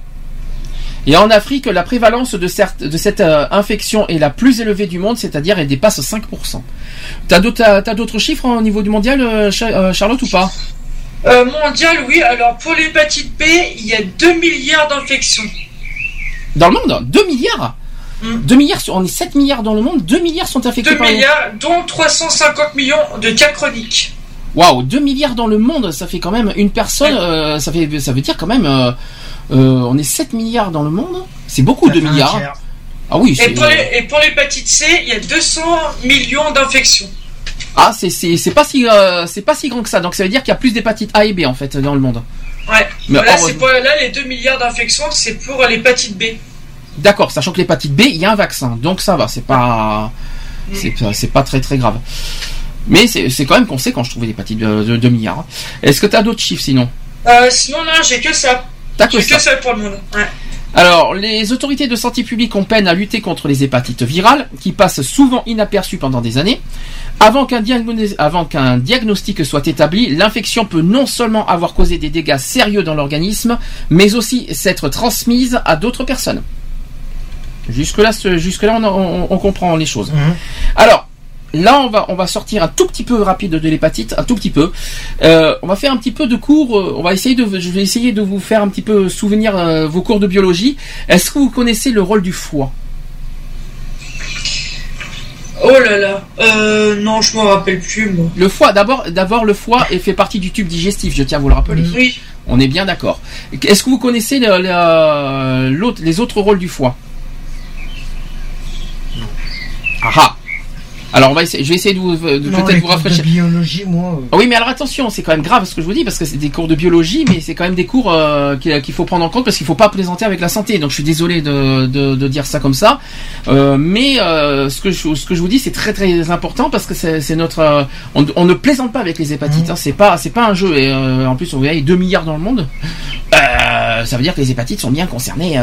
Et en Afrique, la prévalence de, cette euh, infection est la plus élevée du monde, c'est-à-dire elle dépasse 5%. T'as d'autres, chiffres au niveau du mondial, euh, Charlotte, ou pas? Euh, mondial, oui. Alors, pour l'hépatite B, il y a 2 milliards d'infections. Dans le monde 2 milliards Mm. 2 milliards, sur- on est 7 milliards dans le monde, 2 milliards sont infectés 2 par les- milliards, dont 350 millions de cas chroniques. Waouh, 2 milliards dans le monde, ça fait quand même une personne, euh, ça, fait, ça veut dire quand même, euh, euh, on est 7 milliards dans le monde, c'est beaucoup Ça 2 fait un milliards. Ah oui, Et c'est, pour les- et pour l'hépatite C, il y a 200 millions d'infections. Ah, c'est, pas si, euh, c'est pas si grand que ça, donc ça veut dire qu'il y a plus d'hépatite A et B en fait dans le monde. Ouais. Mais là, c'est là, les 2 milliards d'infections, c'est pour l'hépatite B. D'accord, sachant que l'hépatite B, il y a un vaccin, donc ça va, c'est pas, c'est pas, très très grave. Mais c'est, quand même conséquent, je trouvais l'hépatite de, de 2 milliards. Est-ce que tu as d'autres chiffres sinon? Euh, sinon, non, j'ai que ça. T'as que que ça pour le monde. Ouais. Alors, les autorités de santé publique ont peine à lutter contre les hépatites virales, qui passent souvent inaperçues pendant des années. Avant qu'un diagnostic soit établi, l'infection peut non seulement avoir causé des dégâts sérieux dans l'organisme, mais aussi s'être transmise à d'autres personnes. Jusque-là, on, on- on comprend les choses. Mhm. Alors, là, on va, on va sortir un tout petit peu rapide de l'hépatite, un tout petit peu. Euh, on va faire un petit peu de cours. euh, On va essayer de, je vais essayer de vous faire un petit peu souvenir euh, vos cours de biologie. Est-ce que vous connaissez le rôle du foie? Oh là là. Euh, non, je m'en rappelle plus, moi. Le foie, d'abord, d'abord le foie est fait partie du tube digestif. Je tiens à vous le rappeler. Oui. On est bien d'accord. Est-ce que vous connaissez le- le- l'autre- les autres rôles du foie? Ah ah. Alors on va essayer, je vais essayer de, vous- de Non, peut-être vous cours de rafraîchir. biologie, moi. euh, Ah oui, mais alors attention, c'est quand même grave ce que je vous dis parce que c'est des cours de biologie, mais c'est quand même des cours euh, qu'il faut prendre en compte parce qu'il faut pas plaisanter avec la santé. Donc je suis désolé de, de, de dire ça comme ça, Euh, mais euh, ce que je, ce que je vous dis c'est très très important parce que c'est c'est notre, on, on ne plaisante pas avec les hépatites. hein. c'est pas c'est pas un jeu et en plus on voit 2 milliards dans le monde. Ça veut dire que les hépatites sont bien concernées.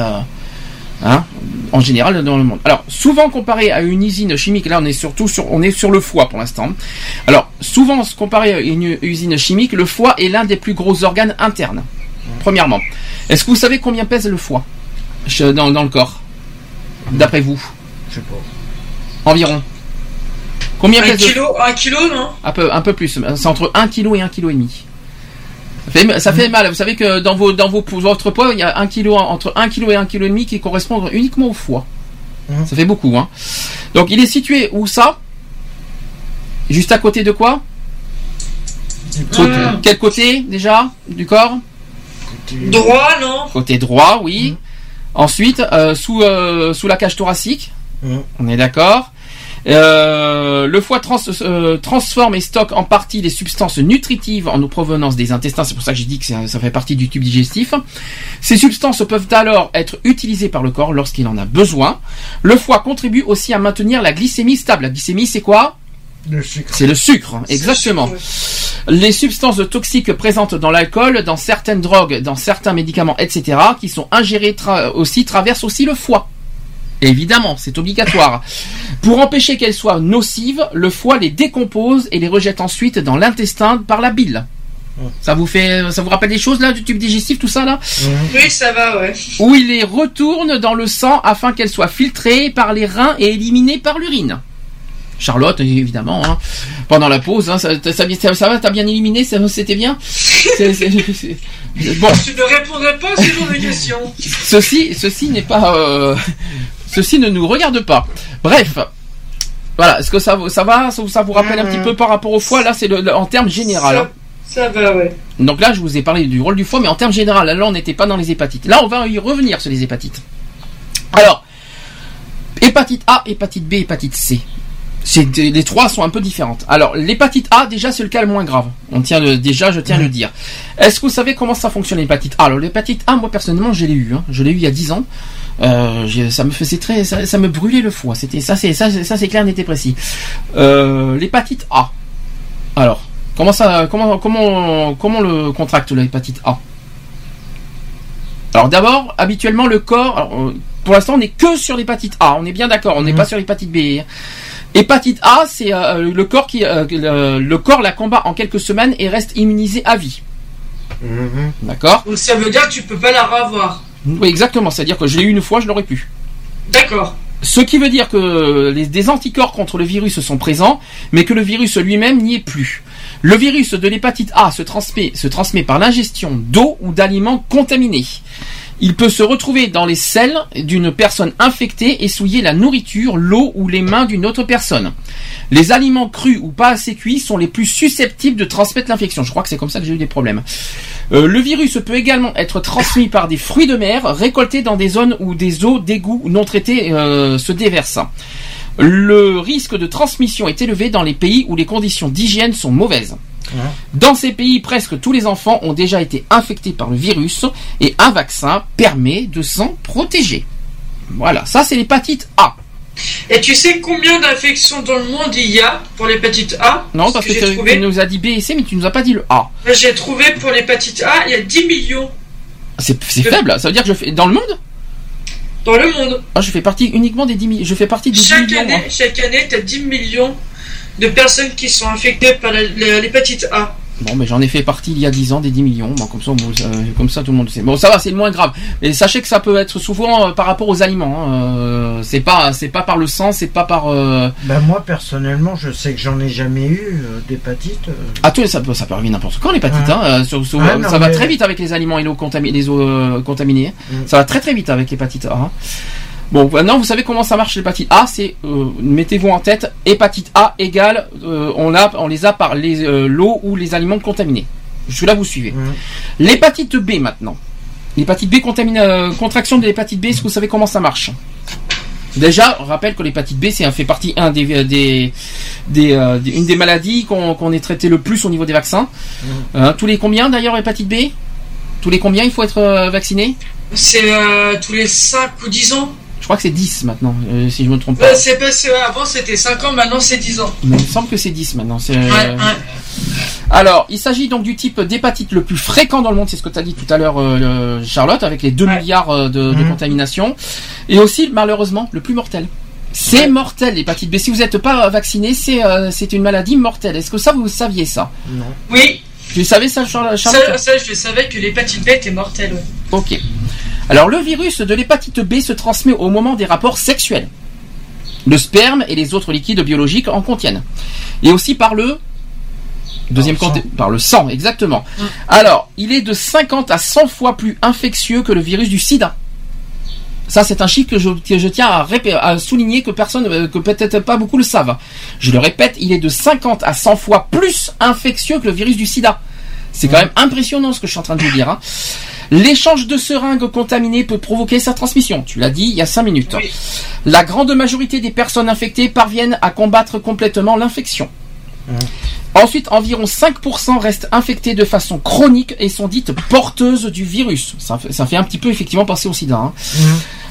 Hein, en général dans le monde. Alors souvent comparé à une usine chimique, là on est surtout sur on est sur le foie pour l'instant. Alors souvent comparé à une usine chimique, le foie est l'un des plus gros organes internes. Premièrement, est-ce que vous savez combien pèse le foie dans, dans le corps D'après vous, Je sais pas. environ. Combien Un pèse le kilo, un kilo, non? Un peu, un peu plus. C'est entre 1 kg et 1 kg et demi. Ça fait, ça fait mal. Vous savez que dans vos, dans vos, votre poids, il y a 1 kg, entre 1 kg et 1 kg et demi qui correspondent uniquement au foie. Mhm. Ça fait beaucoup, hein. Donc, il est situé où ça? Juste à côté de quoi? Côté- Ah. Quel côté, déjà, du corps? Droit, non? Côté droit, oui. Ensuite, euh, sous, euh, sous la cage thoracique. Mhm. On est d'accord. Euh, le foie trans- euh, transforme et stocke en partie les substances nutritives en provenance des intestins. C'est pour ça que j'ai dit que ça, ça fait partie du tube digestif. Ces substances peuvent alors être utilisées par le corps lorsqu'il en a besoin. Le foie contribue aussi à maintenir la glycémie stable. La glycémie, c'est quoi? Le sucre. C'est le sucre, exactement. Les substances toxiques présentes dans l'alcool, dans certaines drogues, dans certains médicaments, etc., qui sont ingérées tra- aussi, traversent aussi le foie. Évidemment, c'est obligatoire. Pour empêcher qu'elles soient nocives, le foie les décompose et les rejette ensuite dans l'intestin par la bile. Ça vous fait, ça vous rappelle des choses là du tube digestif, tout ça là Oui, ça va, ouais. Où il les retourne dans le sang afin qu'elles soient filtrées par les reins et éliminées par l'urine. Charlotte, évidemment, hein. pendant la pause, hein, ça, ça, ça- ça va, t'as bien éliminé, ça- c'était bien. C'est- Bon, Tu ne répondrais pas à ce genre de questions. ceci, ceci n'est pas, euh, ceci ne nous regarde pas. Bref, voilà. Est-ce que ça, va, ça, vous- ça vous rappelle un petit peu par rapport au foie Là, c'est en termes général. hein. Ça, ça va, ouais. Donc là, je vous ai parlé du rôle du foie, mais en termes général, là, on n'était pas dans les hépatites. Là, on va y revenir sur les hépatites. Alors, hépatite A, hépatite B, hépatite C. Les trois sont un peu différentes. Alors, l'hépatite A, déjà, c'est le cas le moins grave. On tient le, déjà, je tiens à le dire. Est-ce que vous savez comment ça fonctionne l'hépatite A? Alors, l'hépatite A, moi personnellement, je l'ai eu. hein. Je l'ai eu il y a 10 ans. Euh, ça me faisait très, ça, ça me brûlait le foie. C'était ça, c'est ça, c'est- ça, c'est clair, n'était précis. Euh, l'hépatite A. Alors, comment ça, comment, comment, comment le contracte l'hépatite A? Alors d'abord, habituellement le corps, alors, euh, pour l'instant on n'est que sur l'hépatite A, on est bien d'accord, on n'est Mhm. pas sur l'hépatite B. hein. Hépatite A, c'est euh, le corps qui, euh, le, le corps la combat en quelques semaines et reste immunisé à vie. Mhm. D'accord? Donc ça veut dire que tu peux pas la revoir. Oui, exactement. C'est-à-dire que je l'ai eu une fois, je l'aurais pu. D'accord. Ce qui veut dire que les, des anticorps contre le virus sont présents, mais que le virus lui-même n'y est plus. Le virus de l'hépatite A se transmet, se transmet par l'ingestion d'eau ou d'aliments contaminés. Il peut se retrouver dans les selles d'une personne infectée et souiller la nourriture, l'eau ou les mains d'une autre personne. Les aliments crus ou pas assez cuits sont les plus susceptibles de transmettre l'infection. Je crois que c'est comme ça que j'ai eu des problèmes. Euh, le virus peut également être transmis par des fruits de mer récoltés dans des zones où des eaux d'égout non traitées euh, se déversent. Le risque de transmission est élevé dans les pays où les conditions d'hygiène sont mauvaises. Dans ces pays, presque tous les enfants ont déjà été infectés par le virus et un vaccin permet de s'en protéger. Voilà, ça c'est l'hépatite A. Et tu sais combien d'infections dans le monde il y a pour l'hépatite A? Non, parce que, trouvé. tu nous as dit B et C, mais tu nous as pas dit le A. J'ai trouvé pour l'hépatite A, il y a 10 millions C'est faible, ça veut dire que je fais dans le monde? Dans le monde. Ah, je fais partie uniquement des 10 millions. Je fais partie des 10 Chaque millions. année, hein. chaque année, tu as 10 millions de personnes qui sont infectées par l'hépatite A. Bon, mais j'en ai fait partie il y a 10 ans des 10 millions. Bon, comme ça, on- euh, comme ça, tout le monde le sait. Bon, ça va, c'est le moins grave. Mais sachez que ça peut être souvent euh, par rapport aux aliments. hein. Euh, c'est pas, c'est pas par le sang, c'est pas par. euh, Ben moi personnellement, je sais que j'en ai jamais eu euh, d'hépatite. Ah, tout, ça peut, ça peut arriver n'importe quand l'hépatite. Hein. Sur- sur- Ouais, non, ça va mais- très vite avec les aliments et l'eau contami- les eaux euh, contaminées. Mm. Ça va très très vite avec l'hépatite A. hein. Bon, maintenant vous savez comment ça marche l'hépatite A, c'est euh, mettez-vous en tête, hépatite A égale euh, on a on les a par les euh, l'eau ou les aliments contaminés. Jusque là vous suivez. L'hépatite B maintenant. L'hépatite B contamine euh, contraction de l'hépatite B, est-ce que vous savez comment ça marche? Déjà, on rappelle que l'hépatite B, c'est un fait partie un des, des, des, euh, des- une des maladies qu'on qu'on est traité le plus au niveau des vaccins. Hein, tous les combien d'ailleurs hépatite B? Tous les combien il faut être euh, vacciné? C'est euh, tous les 5 ou 10 ans. Je crois que c'est 10 maintenant, euh, si je me trompe pas. Euh, c'est ouais, avant c'était 5 ans, maintenant c'est 10 ans. Mais il me semble que c'est 10 maintenant. c'est, Ouais, euh, ouais. Alors, il s'agit donc du type d'hépatite le plus fréquent dans le monde, c'est ce que tu as dit tout à l'heure, euh, Charlotte, avec les 2 milliards euh, de, de contaminations. Et aussi, malheureusement, le plus mortel. C'est mortel l'hépatite B. Si vous n'êtes pas vacciné, c'est euh, c'est une maladie mortelle. Est-ce que ça, vous saviez ça? Oui, Tu savais ça, Char- Charlotte? Ça, ça, je savais que l'hépatite B était mortelle. ouais. Ok. Alors le virus de l'hépatite B se transmet au moment des rapports sexuels. Le sperme et les autres liquides biologiques en contiennent. Et aussi par le deuxième Par le compte- par le sang, exactement. Alors, il est de 50 à 100 fois plus infectieux que le virus du sida. Ça, c'est un chiffre que je, que je tiens à, souligner que personne, euh, que peut-être pas beaucoup le savent. Je le répète, il est de 50 à 100 fois plus infectieux que le virus du sida. C'est quand même impressionnant ce que je suis en train de vous dire. hein. L'échange de seringues contaminées peut provoquer sa transmission. Tu l'as dit il y a 5 minutes. Oui. La grande majorité des personnes infectées parviennent à combattre complètement l'infection. Ensuite, environ 5% restent infectés de façon chronique et sont dites porteuses du virus. Ça fait, ça fait un petit peu effectivement penser au sida. hein.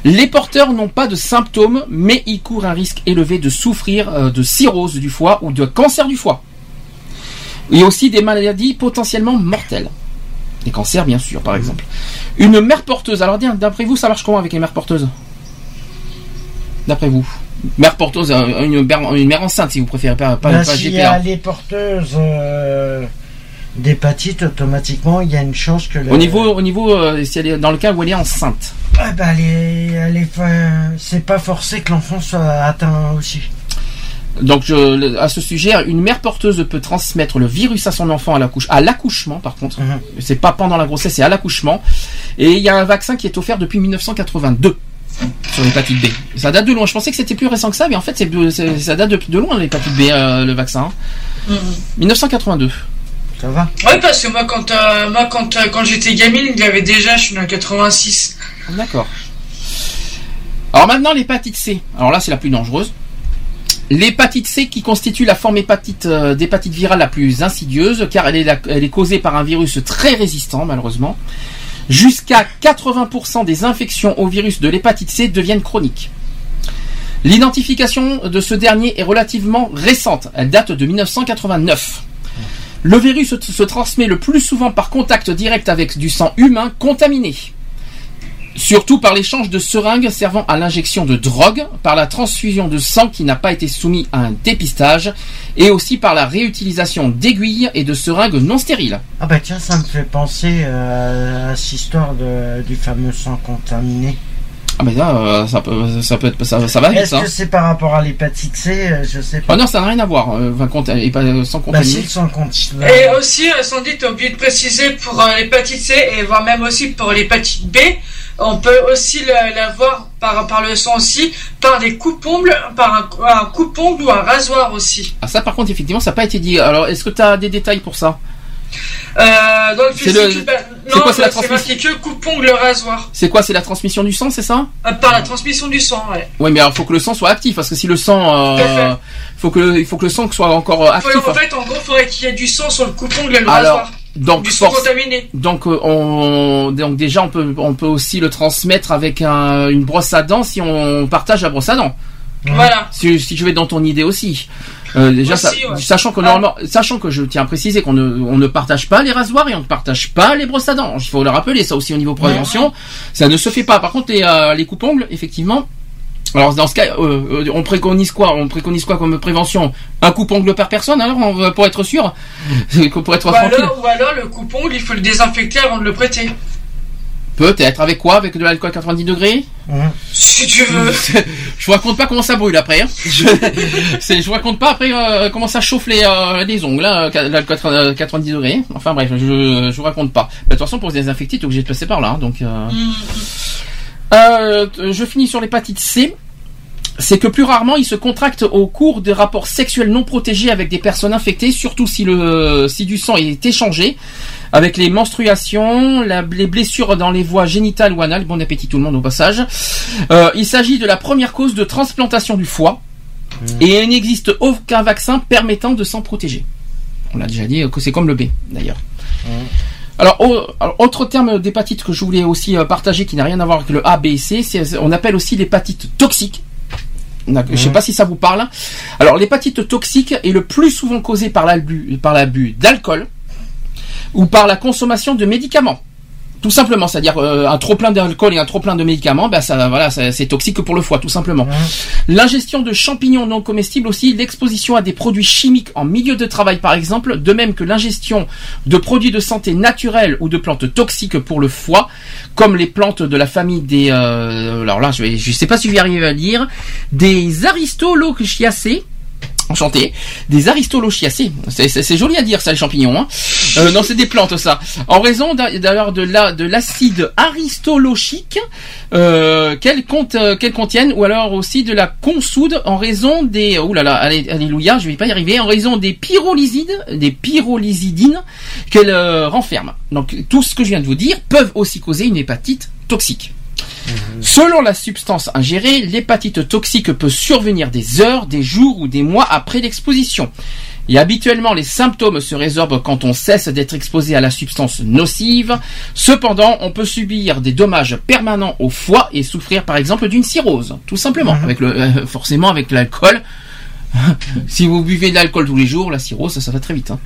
Les porteurs n'ont pas de symptômes, mais ils courent un risque élevé de souffrir euh, de cirrhose du foie ou de cancer du foie. Et aussi des maladies potentiellement mortelles. Des cancers, bien sûr, par exemple. Une mère porteuse. Alors, d'après vous, ça marche comment avec les mères porteuses? D'après vous Mère porteuse, euh, une, mère- une mère enceinte, si vous préférez, pas, pas, Ben, pas y a les porteuses euh, d'hépatite, automatiquement, il y a une chance que le... Au niveau, au niveau euh, si elle est dans le cas où elle est enceinte. Ah ben, elle est- elle est fa- c'est pas forcé que l'enfant soit atteint aussi. Donc, je- à ce sujet, une mère porteuse peut transmettre le virus à son enfant à l'accouche- à l'accouchement, par contre. Mhm. C'est pas pendant la grossesse, c'est à l'accouchement. Et il y a un vaccin qui est offert depuis 1982 sur l'hépatite B. Ça date de loin. Je pensais que c'était plus récent que ça, mais en fait, c'est, c'est- ça date depuis de loin l'hépatite B, euh, le vaccin. Mhm. 1982. Ça va? Oui, parce que moi, quand, euh, moi, quand, euh, quand j'étais gamine, il y avait déjà, je suis né en 86. D'accord. Alors maintenant, l'hépatite C. Alors là, c'est la plus dangereuse. L'hépatite C qui constitue la forme euh, d'hépatite virale la plus insidieuse, car elle est, elle est causée par un virus très résistant, malheureusement. Jusqu'à 80% des infections au virus de l'hépatite C deviennent chroniques. L'identification de ce dernier est relativement récente. Elle date de 1989. Le virus se transmet le plus souvent par contact direct avec du sang humain contaminé. Surtout par l'échange de seringues servant à l'injection de drogue, par la transfusion de sang qui n'a pas été soumis à un dépistage, et aussi par la réutilisation d'aiguilles et de seringues non stériles. Ah bah tiens, ça me fait penser euh, à cette histoire de, du fameux sang contaminé. Ah mais là, euh, ça peut, ça peut être, ça, ça va vite, Est-ce ça. que c'est par rapport à l'hépatite C euh, Je sais pas. Ah non, ça n'a rien à voir. euh, sans bah contaminer. si, le sang contaminé. Et aussi, Sandy, t'as oublié de préciser pour euh, l'hépatite C et voire même aussi pour l'hépatite B, on peut aussi la- l'avoir par, par le sang aussi, par des coupes-ongles, par un, un coupe-ongle ou un rasoir aussi. Ah ça, par contre, effectivement, ça n'a pas été dit. Alors, est-ce que tu as des détails pour ça? Euh, dans le C'est physique, le- bah, non, quoi, c'est bah, transmission que coupe-ongle rasoir. C'est quoi C'est la transmission du sang, c'est ça? Euh, par la transmission du sang, ouais. Oui, mais il faut que le sang soit actif, parce que si le sang, euh, faut que le- il faut que le sang soit encore euh, Faut- actif. en fait, en gros, il faudrait qu'il y ait du sang sur le coupe-ongle et le Alors, rasoir. Donc contaminé. Donc, euh, on, donc déjà, on peut, on peut aussi le transmettre avec un- une brosse à dents si on partage la brosse à dents. Voilà. Si, si je vais dans ton idée aussi. Euh, déjà, Aussi, ça- ouais. sachant que Ah. normalement, sachant que je tiens à préciser qu'on ne, on ne partage pas les rasoirs et on ne partage pas les brosses à dents. Il faut le rappeler, ça aussi au niveau prévention, ça ne se fait pas. Par contre, les, euh, les coupes-ongles, effectivement. Alors dans ce cas, euh, euh, on préconise quoi? On préconise quoi comme prévention? Un coupe-ongle par personne alors on va- pour être sûr, pour être Ou tranquille. alors, ou alors, le coupe-ongle, il faut le désinfecter avant de le prêter. Peut-être avec quoi? Avec de l'alcool à 90 degrés? Hum. Si tu veux. Je vous raconte pas comment ça brûle après. Hein. Je, je vous raconte pas après euh, comment ça chauffe les, euh, les ongles, hein, l'alcool à 90 degrés. Enfin bref, je, je vous raconte pas. Mais de toute façon, pour se désinfecter, t'es obligé de passer par là. hein, donc, euh, Mm. Euh, je finis sur l'hépatite C. C'est que plus rarement, il se contracte au cours des rapports sexuels non protégés avec des personnes infectées, surtout si le si du sang est échangé, avec les menstruations, la- les blessures dans les voies génitales ou anales. Bon appétit tout le monde au passage. Euh, il s'agit de la première cause de transplantation du foie, et il n'existe aucun vaccin permettant de s'en protéger. On l'a déjà dit euh, que c'est comme le B d'ailleurs. Alors, au- alors, autre terme d'hépatite que je voulais aussi euh, partager qui n'a rien à voir avec le A, B et C, on appelle aussi l'hépatite toxique. Je sais pas si ça vous parle. Alors, l'hépatite toxique est le plus souvent causée par l'abus d'alcool ou par la consommation de médicaments. Tout simplement, c'est-à-dire euh, un trop plein d'alcool et un trop plein de médicaments, ben ça, voilà, ça- c'est toxique pour le foie, tout simplement. L'ingestion de champignons non comestibles aussi, l'exposition à des produits chimiques en milieu de travail par exemple, de même que l'ingestion de produits de santé naturels ou de plantes toxiques pour le foie, comme les plantes de la famille des, euh, alors là je je sais pas si je vais arriver à le dire, des Aristolochiacées. Enchanté. Des aristolochiacées. C'est, c'est- joli à dire ça, les champignons. Hein. Euh, non, c'est des plantes ça. En raison d'a- d'ailleurs de la de l'acide aristolochique euh, euh, qu'elles contiennent, ou alors aussi de la consoude en raison des. Ouh là alléluia, je vais pas y arriver. En raison des des qu'elles renferment. Donc tout ce que je viens de vous dire peuvent aussi causer une hépatite toxique. Selon la substance ingérée, l'hépatite toxique peut survenir des heures, des jours ou des mois après l'exposition. Et habituellement, les symptômes se résorbent quand on cesse d'être exposé à la substance nocive. Cependant, on peut subir des dommages permanents au foie et souffrir par exemple d'une cirrhose, tout simplement. Avec le, euh, forcément avec l'alcool. si vous buvez de l'alcool tous les jours, la cirrhose, ça, ça va très vite. hein.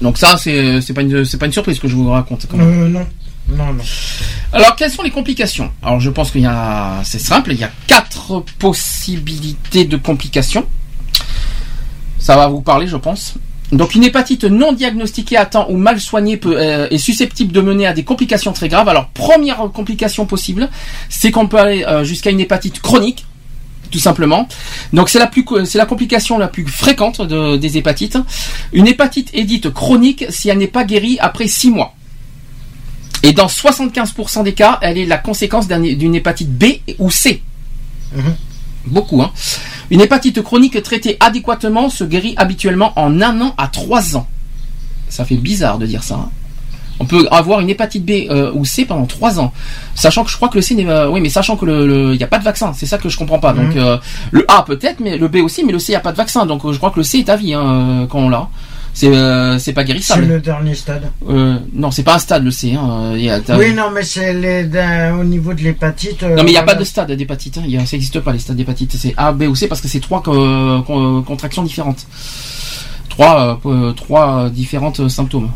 Donc ça, c'est c'est pas une pas une surprise que je vous raconte. quand même. Euh, non. Non, non. Alors, quelles sont les complications? Alors, je pense qu'il y a, c'est simple, il y a quatre possibilités de complications. Ça va vous parler, je pense. Donc, une hépatite non diagnostiquée à temps ou mal soignée euh, est susceptible de mener à des complications très graves. Alors, première complication possible, c'est qu'on peut aller euh, jusqu'à une hépatite chronique. Tout simplement. Donc c'est la la complication la plus fréquente de- des hépatites. Une hépatite est dite chronique si elle n'est pas guérie après 6 mois. Et dans 75% des cas, elle est la conséquence d'un- d'une hépatite B ou C. Beaucoup, hein. Une hépatite chronique traitée adéquatement se guérit habituellement en un an à trois ans. Ça fait bizarre de dire ça. hein. On peut avoir une hépatite B euh, ou C pendant trois ans, sachant que je crois que le C n'est, euh, oui, mais sachant que le, il n'y a pas de vaccin, c'est ça que je comprends pas. Donc Mhm. euh, le A peut-être, mais le B aussi, mais le C il n'y a pas de vaccin, donc euh, je crois que le C est à vie hein, quand on l'a. C'est euh, c'est pas C'est guérissable. le dernier stade. Euh, non, c'est pas un stade le C. Hein. il y a- t'as- Oui, non, mais c'est au niveau de l'hépatite. euh, Non mais il n'y a voilà. pas de stade d'hépatite, hein. Il y a- ça n'existe pas les stades d'hépatite, c'est A, B ou C parce que c'est trois co- co- contractions différentes. Trois, euh, euh, trois différentes symptômes.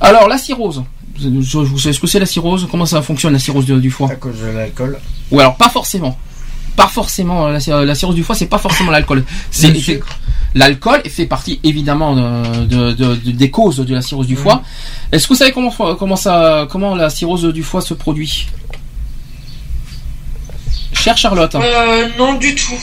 Alors la cirrhose, je, je vous sais ce que c'est la cirrhose, comment ça fonctionne la cirrhose de- du foie? À cause de l'alcool. Ou alors pas forcément. Pas forcément, la, cir- la cirrhose du foie c'est pas forcément l'alcool. C'est c'est-. L'alcool fait partie évidemment de, de- de- de- des causes de la cirrhose du foie. Est-ce que vous savez comment, comment, ça, comment la cirrhose du foie se produit? Chère Charlotte. Euh, non, du tout.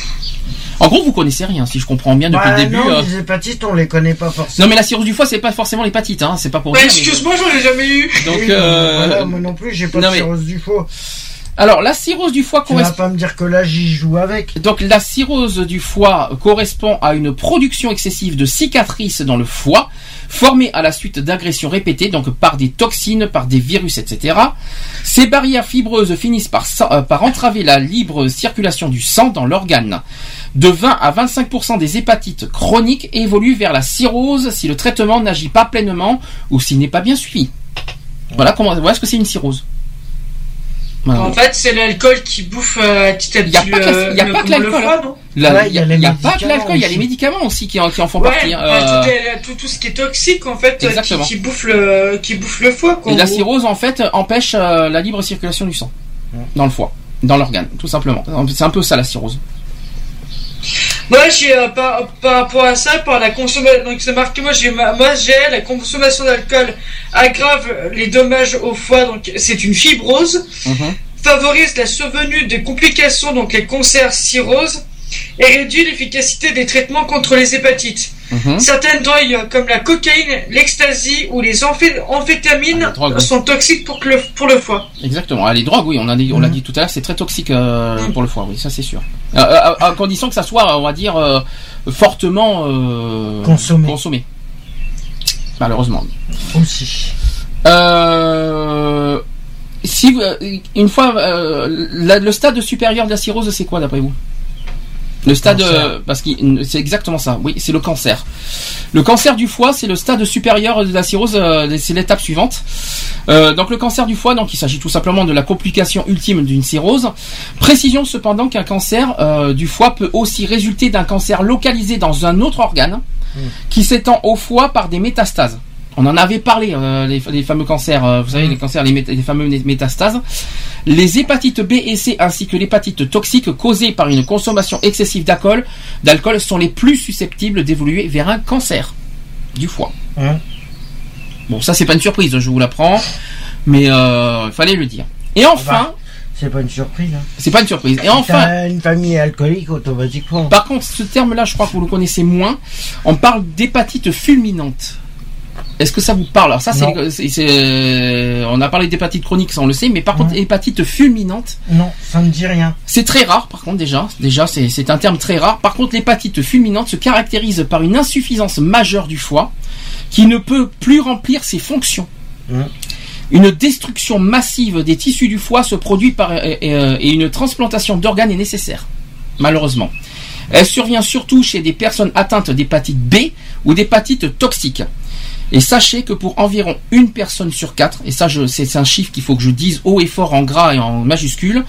En gros, vous connaissez rien, si je comprends bien depuis Bah, le début. non, euh. les hépatites, on les connaît pas forcément. Non, mais la cirrhose du foie, c'est pas forcément l'hépatite, hein. C'est pas pour Ouais, dire, mais- excuse-moi, j'en ai jamais eu. Donc, Oui, euh, voilà, moi non plus, j'ai pas non, de mais- cirrhose du foie. Alors la cirrhose du foie Tu vas correspond. pas me dire que là, j'y joue avec. Donc la cirrhose du foie correspond à une production excessive de cicatrices dans le foie, formées à la suite d'agressions répétées, donc par des toxines, par des virus, etc. Ces barrières fibreuses finissent par, euh, par entraver la libre circulation du sang dans l'organe. De 20 à 25% des hépatites chroniques évoluent vers la cirrhose si le traitement n'agit pas pleinement ou s'il n'est pas bien suivi. Voilà comment, voilà ce que c'est une cirrhose. Voilà. En fait, c'est l'alcool qui bouffe euh, petit à petit Il y a pas que la- le, il y a le- pas que l'alcool, hein. il y a, a a pas que l'alcool, il y a les médicaments aussi qui, en- qui en font Ouais, partie. hein. enfin, Euh, tout, est- tout, tout ce qui est toxique, en fait, euh, qui, bouffe le, qui bouffe le foie, quoi. et en la cirrhose, en fait, empêche euh, la libre circulation du sang dans le foie, dans l'organe, tout simplement. C'est un peu ça la cirrhose. Moi, j'ai euh, par, par rapport à ça, par la consommation, donc c'est marqué, moi, j'ai ma- moi, j'ai la consommation d'alcool aggrave les dommages au foie, donc c'est une fibrose, favorise la survenue des complications, donc les cancers, cirrhose, et réduit l'efficacité des traitements contre les hépatites. Mhm. Certaines drogues euh, comme la cocaïne, l'ecstasy ou les amphé- amphétamines Ah, les drogues, oui. sont toxiques pour, le, pour le foie. Exactement. Ah, les drogues, oui, on l'a dit, on l'a Mhm. dit tout à l'heure, c'est très toxique euh, pour le foie, oui, ça c'est sûr. Euh, à, à condition que ça soit, on va dire, euh, fortement euh, Consommé. consommé. Malheureusement. Aussi. Euh, si euh, une fois, euh, la- le stade supérieur de la cirrhose, c'est quoi d'après vous? Le stade, euh, parce que c'est exactement ça. Oui, c'est le cancer. Le cancer du foie, c'est le stade supérieur de la cirrhose. euh, c'est l'étape suivante. Euh, donc le cancer du foie, donc il s'agit tout simplement de la complication ultime d'une cirrhose. Précision cependant qu'un cancer du foie peut aussi résulter d'un cancer localisé dans un autre organe qui s'étend au foie par des métastases. On en avait parlé, euh, les, les fameux cancers, euh, vous savez, les cancers, les, mét- les fameux mé- métastases. Les hépatites B et C ainsi que l'hépatite toxique causée par une consommation excessive d'alcool, d'alcool sont les plus susceptibles d'évoluer vers un cancer du foie. Hein. Bon, ça c'est pas une surprise, je vous l'apprends, mais euh, il fallait le dire. Et enfin, C'est pas une surprise. Hein. c'est pas une surprise. Et enfin, une famille alcoolique, automatiquement. par contre, ce terme-là, je crois que vous le connaissez moins. On parle d'hépatite fulminante. Est-ce que ça vous parle Alors ça, c'est, euh, on a parlé d'hépatite chronique, ça on le sait, mais par contre, hépatite fulminante, Non, ça me dit rien. c'est très rare. Par contre, déjà, déjà, c'est, c'est un terme très rare. Par contre, l'hépatite fulminante se caractérise par une insuffisance majeure du foie, qui ne peut plus remplir ses fonctions. Mhm. Une destruction massive des tissus du foie se produit par et, et, euh, et une transplantation d'organes est nécessaire. Malheureusement. Elle survient surtout chez des personnes atteintes d'hépatite B ou d'hépatite toxique. Et sachez que pour environ une personne sur quatre, et ça c'est un chiffre qu'il faut que je dise haut et fort en gras et en majuscule,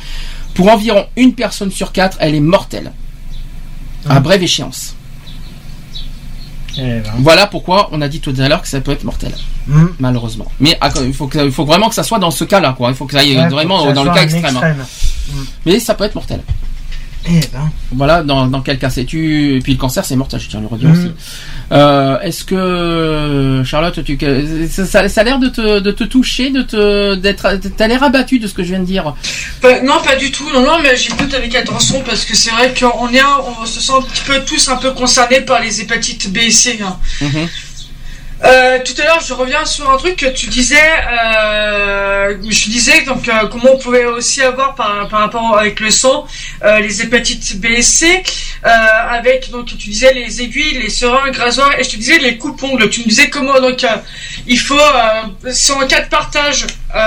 pour environ une personne sur quatre, elle est mortelle. À brève échéance. Eh ben. Voilà pourquoi on a dit tout à l'heure que ça peut être mortel, Hmm. malheureusement. Mais à- il faut, que, il faut vraiment que ça soit dans ce cas-là, quoi. Il faut que ça aille Ouais, vraiment ça dans le cas extrême. hein. Mais ça peut être mortel. Eh ben. Voilà, dans, dans quel cas c'est tu Et puis le cancer, c'est mortel, je tiens à le redire Mhm. aussi. Euh, Est-ce que Charlotte, tu ça, ça- ça a l'air de te, de te toucher, de te d'être, t'as l'air abattu de ce que je viens de dire. Non, pas du tout. Non, non, mais j'écoute avec attention parce que c'est vrai qu'on est, on se sent un petit peu tous un peu concernés par les hépatites B et C. hein. Mhm. Euh, tout à l'heure, je reviens sur un truc que tu disais. Euh, je disais donc euh, comment on pouvait aussi avoir par, par rapport avec le sang les hépatites B et C avec donc tu disais les aiguilles, les seringues, rasoirs et je te disais les coupes-ongles. Tu me disais comment donc il faut si en cas de partage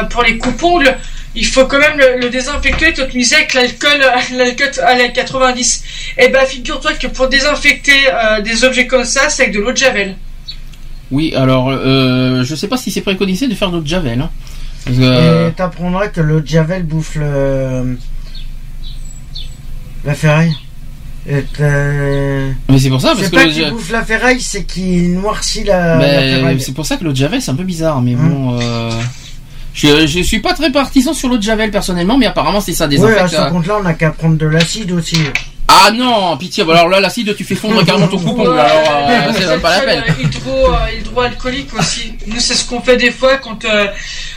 pour les coupes-ongles. Il faut quand même le, désinfecter. Tu me disais avec l'alcool, l'alcool à la 90. Eh ben, figure-toi que pour désinfecter des objets comme ça, c'est avec de l'eau de javel. Oui, alors euh, je sais pas si c'est préconisé de faire de javel. Hein. Que, euh, Et t'apprendras que le Javel bouffe le... la ferraille. Et t'as- mais c'est pour ça parce C'est que pas le qu'il ja- bouffe la ferraille, c'est qu'il noircit la, la Ben, ferraille. c'est pour ça que l'eau de javel c'est un peu bizarre, mais Hum. bon. Euh, je, je suis pas très partisan sur l'eau de javel personnellement, mais apparemment c'est ça Ouais, à désinfecte. ce compte-là, on n'a qu'à prendre de l'acide aussi. Ah non, pitié. alors là l'acide tu fais fondre carrément ton coupon. Ouais, alors euh, c'est même pas la peine. Hydro, euh, hydroalcoolique aussi. Nous, c'est ce qu'on fait des fois quand, euh,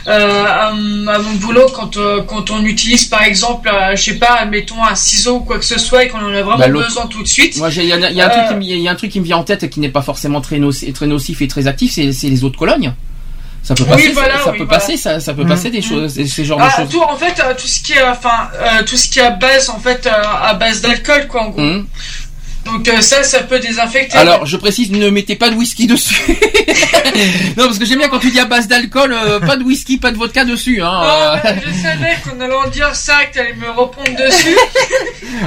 euh, à, mon boulot, quand, quand on utilise par exemple, je sais pas, admettons un ciseau ou quoi que ce soit et qu'on en a vraiment Bah, besoin tout de suite. Moi, il y, a- y un truc qui me- il y a un truc qui me vient en tête et qui n'est pas forcément très nocif, très nocif et très actif, c'est les eaux de Cologne. Ça peut Oui, passer, voilà, ça oui, peut voilà. passer, ça, ça peut Mm. passer des choses, ces- ces genres de Ah, choses. tout, en fait, euh, tout ce qui est, enfin, euh, tout ce qui est à base, en fait, euh, à base d'alcool, quoi, en gros. Donc euh, ça, ça peut désinfecter. Alors, je précise, ne mettez pas de whisky dessus. non, parce que j'aime bien quand tu dis à base d'alcool, euh, pas de whisky, pas de vodka dessus. Hein, euh. je savais qu'on allait en dire ça, que t'allais me reprendre dessus.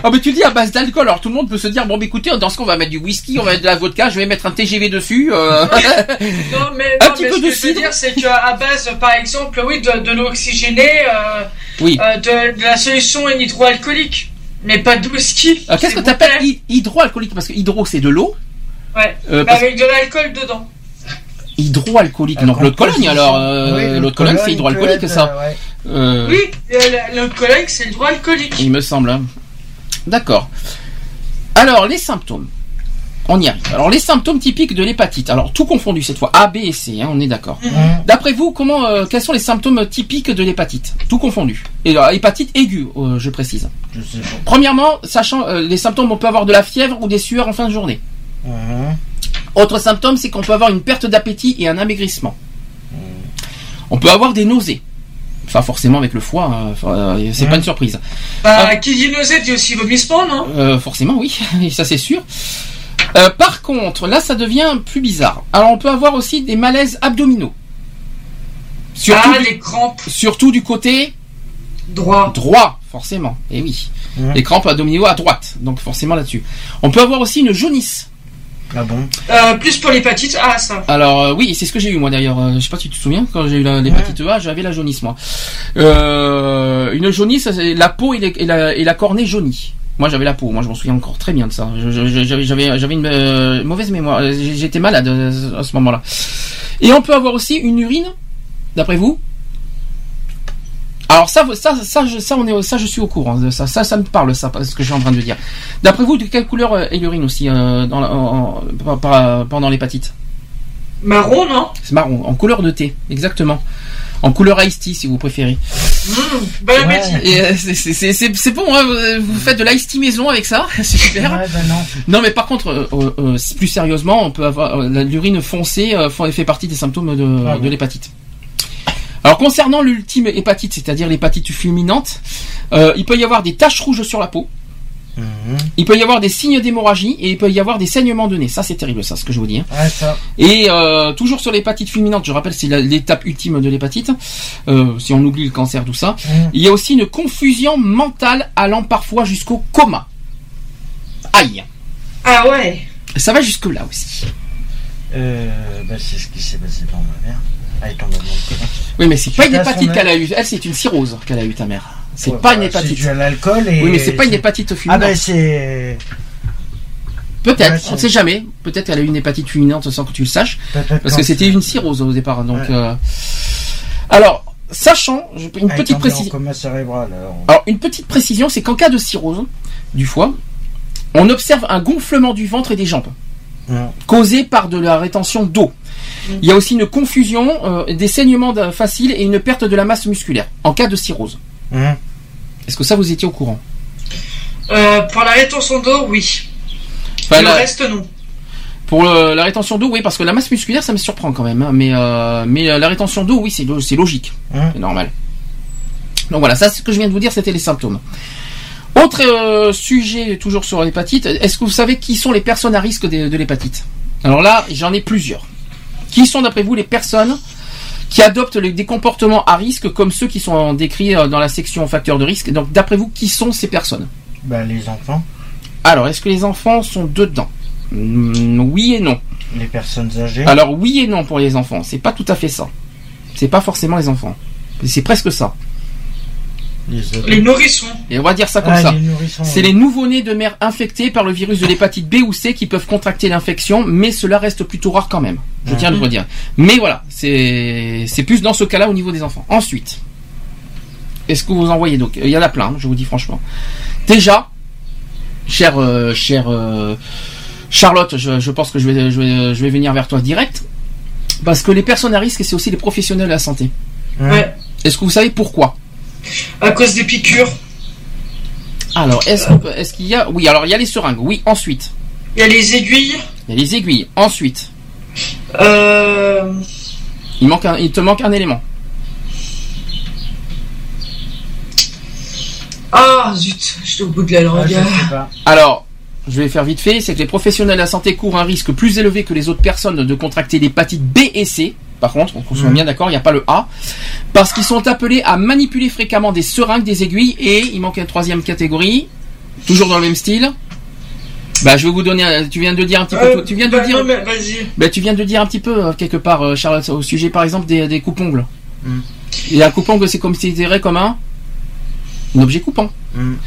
Ah, mais tu dis à base d'alcool, alors tout le monde peut se dire, bon, écoutez, dans ce qu'on va mettre du whisky, on va mettre de la vodka, je vais mettre un TGV dessus. euh. Non, mais, Un non, petit mais peu ce de que je veux dire, c'est qu'à base, par exemple, oui, de, de l'eau oxygénée, Oui. de, de la solution hydroalcoolique, mais pas de whisky. Alors, qu'est-ce que tu appelles hydroalcoolique Parce que hydro, c'est de l'eau. Ouais, Euh, mais parce- avec de l'alcool dedans. Hydroalcoolique, donc l'eau de Cologne, alors. euh, l'eau de Cologne, c'est hydroalcoolique, ça. Euh, Oui, euh, la- l'alcoolique, c'est hydroalcoolique. Il me semble. hein. D'accord. Alors, les symptômes. On y arrive. Alors, les symptômes typiques de l'hépatite. Alors, tout confondu cette fois. A, B et C, hein, on est d'accord. D'après vous, comment, euh, quels sont les symptômes typiques de l'hépatite? Tout confondu. Et alors, hépatite aiguë, euh, je précise. Je sais Premièrement, sachant euh, les symptômes, on peut avoir de la fièvre ou des sueurs en fin de journée. Mhm. Autre symptôme, c'est qu'on peut avoir une perte d'appétit et un amaigrissement. On peut avoir des nausées. Enfin, forcément avec le foie, hein, euh, c'est pas une surprise. Bah, qui dit nausée dit aussi vomissement, non? Euh, forcément, oui, et ça c'est sûr. Euh, par contre, là, ça devient plus bizarre. Alors, on peut avoir aussi des malaises abdominaux. Surtout, Ah, du, les crampes surtout du côté droit. droit, forcément. Et oui, les crampes abdominaux à droite, donc forcément là-dessus. On peut avoir aussi une jaunisse. Ah bon? Euh, plus pour l'hépatite A, ça. Alors euh, oui, c'est ce que j'ai eu moi d'ailleurs. Euh, je sais pas si tu te souviens quand j'ai eu l'hépatite A, j'avais la jaunisse moi. Euh, une jaunisse, la peau et, les- et la, et la cornée jaunie. Moi j'avais la peau, moi je m'en souviens encore très bien de ça. J'avais j'avais j'avais une euh, mauvaise mémoire. Euh, J'étais malade euh, à ce moment-là. Et on peut avoir aussi une urine, d'après vous? Alors ça, ça, ça, je, ça, on est, ça, je suis au courant. de Ça, ça, ça me parle, ça, ce que je suis en train de dire. D'après vous, de quelle couleur euh, est l'urine aussi euh, dans la- en- en- par- pendant l'hépatite? Marron, non? C'est marron, en couleur de thé, exactement. En couleur ice tea, si vous préférez. Mmh, Bon euh, c'est- bon, hein, vous vous faites de l'ice tea maison avec ça, c'est super. Ouais, ben non. Non, mais par contre, euh, euh, plus sérieusement, on peut avoir euh, la- l'urine foncée euh, fait partie des symptômes de, Ah de l'hépatite. Alors concernant l'ultime hépatite, c'est-à-dire l'hépatite fulminante, euh, il peut y avoir des taches rouges sur la peau. Il peut y avoir des signes d'hémorragie et il peut y avoir des saignements de nez. Ça, c'est terrible, ça, ce que je vous dis. hein. Ouais, ça. Et euh, toujours sur l'hépatite fulminante, je rappelle, c'est l'étape ultime de l'hépatite. Euh, si on oublie le cancer, tout ça. Mhm. Il y a aussi une confusion mentale allant parfois jusqu'au coma. Aïe. Ah ouais. Ça va jusque là aussi. Euh, bah, c'est ce qui s'est passé dans ma mère. Elle est tombée dans le coma. Oui, mais c'est pas une hépatite a- qu'elle a eu. Elle, c'est une cirrhose qu'elle a eu, ta mère. C'est Ouais, pas bah, une C'est hépatite. dû à l'alcool et. Oui, mais c'est pas une hépatite Ah fulminante. ben c'est. Peut-être, Ouais, on ne c'est- sait jamais. Peut-être qu'elle a eu une hépatite fulminante sans que tu le saches. Parce que c'était c'est- une cirrhose au départ. Donc, Ouais. euh, alors, sachant, une petite précision. cérébral. alors. Alors, une petite précision, c'est qu'en cas de cirrhose du foie, on observe un gonflement du ventre et des jambes, Ouais. causé par de la rétention d'eau. Il y a aussi une confusion, euh, des saignements faciles et une perte de la masse musculaire en cas de cirrhose. Mhm. Est-ce que ça vous étiez au courant Euh, pour la rétention d'eau, oui. Enfin, le la- reste, non. Pour le- la rétention d'eau, oui, parce que la masse musculaire, ça me surprend quand même. hein, mais euh, mais euh, la rétention d'eau, oui, c'est lo- c'est logique, Mhm. c'est normal. Donc voilà, ça, ce que je viens de vous dire, c'était les symptômes. Autre euh, sujet, toujours sur l'hépatite. Est-ce que vous savez qui sont les personnes à risque de, de l'hépatite? Alors là, j'en ai plusieurs. Qui sont, d'après vous, les personnes qui adoptent les- des comportements à risque comme ceux qui sont décrits euh, dans la section facteurs de risque Donc, d'après vous, qui sont ces personnes? Bah, les enfants, Alors, est-ce que les enfants sont dedans? Hmm, Oui et non. les personnes âgées. Alors oui et non pour les enfants, c'est pas tout à fait ça. C'est pas forcément les enfants. C'est presque ça. Les, nourrissons. Et on va dire ça comme Ah, ça. C'est oui. les nouveau-nés de mères infectés par le virus de l'hépatite B ou C qui peuvent contracter l'infection, mais cela reste plutôt rare quand même. Je tiens à le redire. Mais voilà, c'est c'est plus dans ce cas-là au niveau des enfants. Ensuite, est-ce que vous en voyez? Donc Il y en a plein, je vous dis franchement. Déjà, cher euh, cher euh, Charlotte, je, je pense que je vais, je vais je vais venir vers toi direct parce que les personnes à risque c'est aussi les professionnels de la santé. Mhm. Ouais. Est-ce que vous savez pourquoi? À cause des piqûres. Alors, est-ce est-ce qu'il y a Oui, alors il y a les seringues. Oui, ensuite. Il y a les aiguilles. Il y a les aiguilles. Ensuite, Euh, il, manque un- il te manque un élément. Ah, zut, j'étais au bout de la Ah, langue. pas. Alors, je vais faire vite fait, c'est que les professionnels de la santé courent un risque plus élevé que les autres personnes de contracter l'hépatite B et C. Par contre, on soit Mhm. bien d'accord, il n'y a pas le A. Parce qu'ils sont appelés à manipuler fréquemment des seringues, des aiguilles, et il manque une troisième catégorie, toujours dans le même style. Bah, je vais vous donner, un- tu viens de dire un petit peu, Euh, tu viens de bah, dire, non, mais Vas-y. bah, tu viens de dire un petit peu, euh, quelque part, euh, Charlotte, au sujet, par exemple, des, des. Mhm. Et un coupe-ongle, c'est considéré comme un, un objet coupant. Mhm.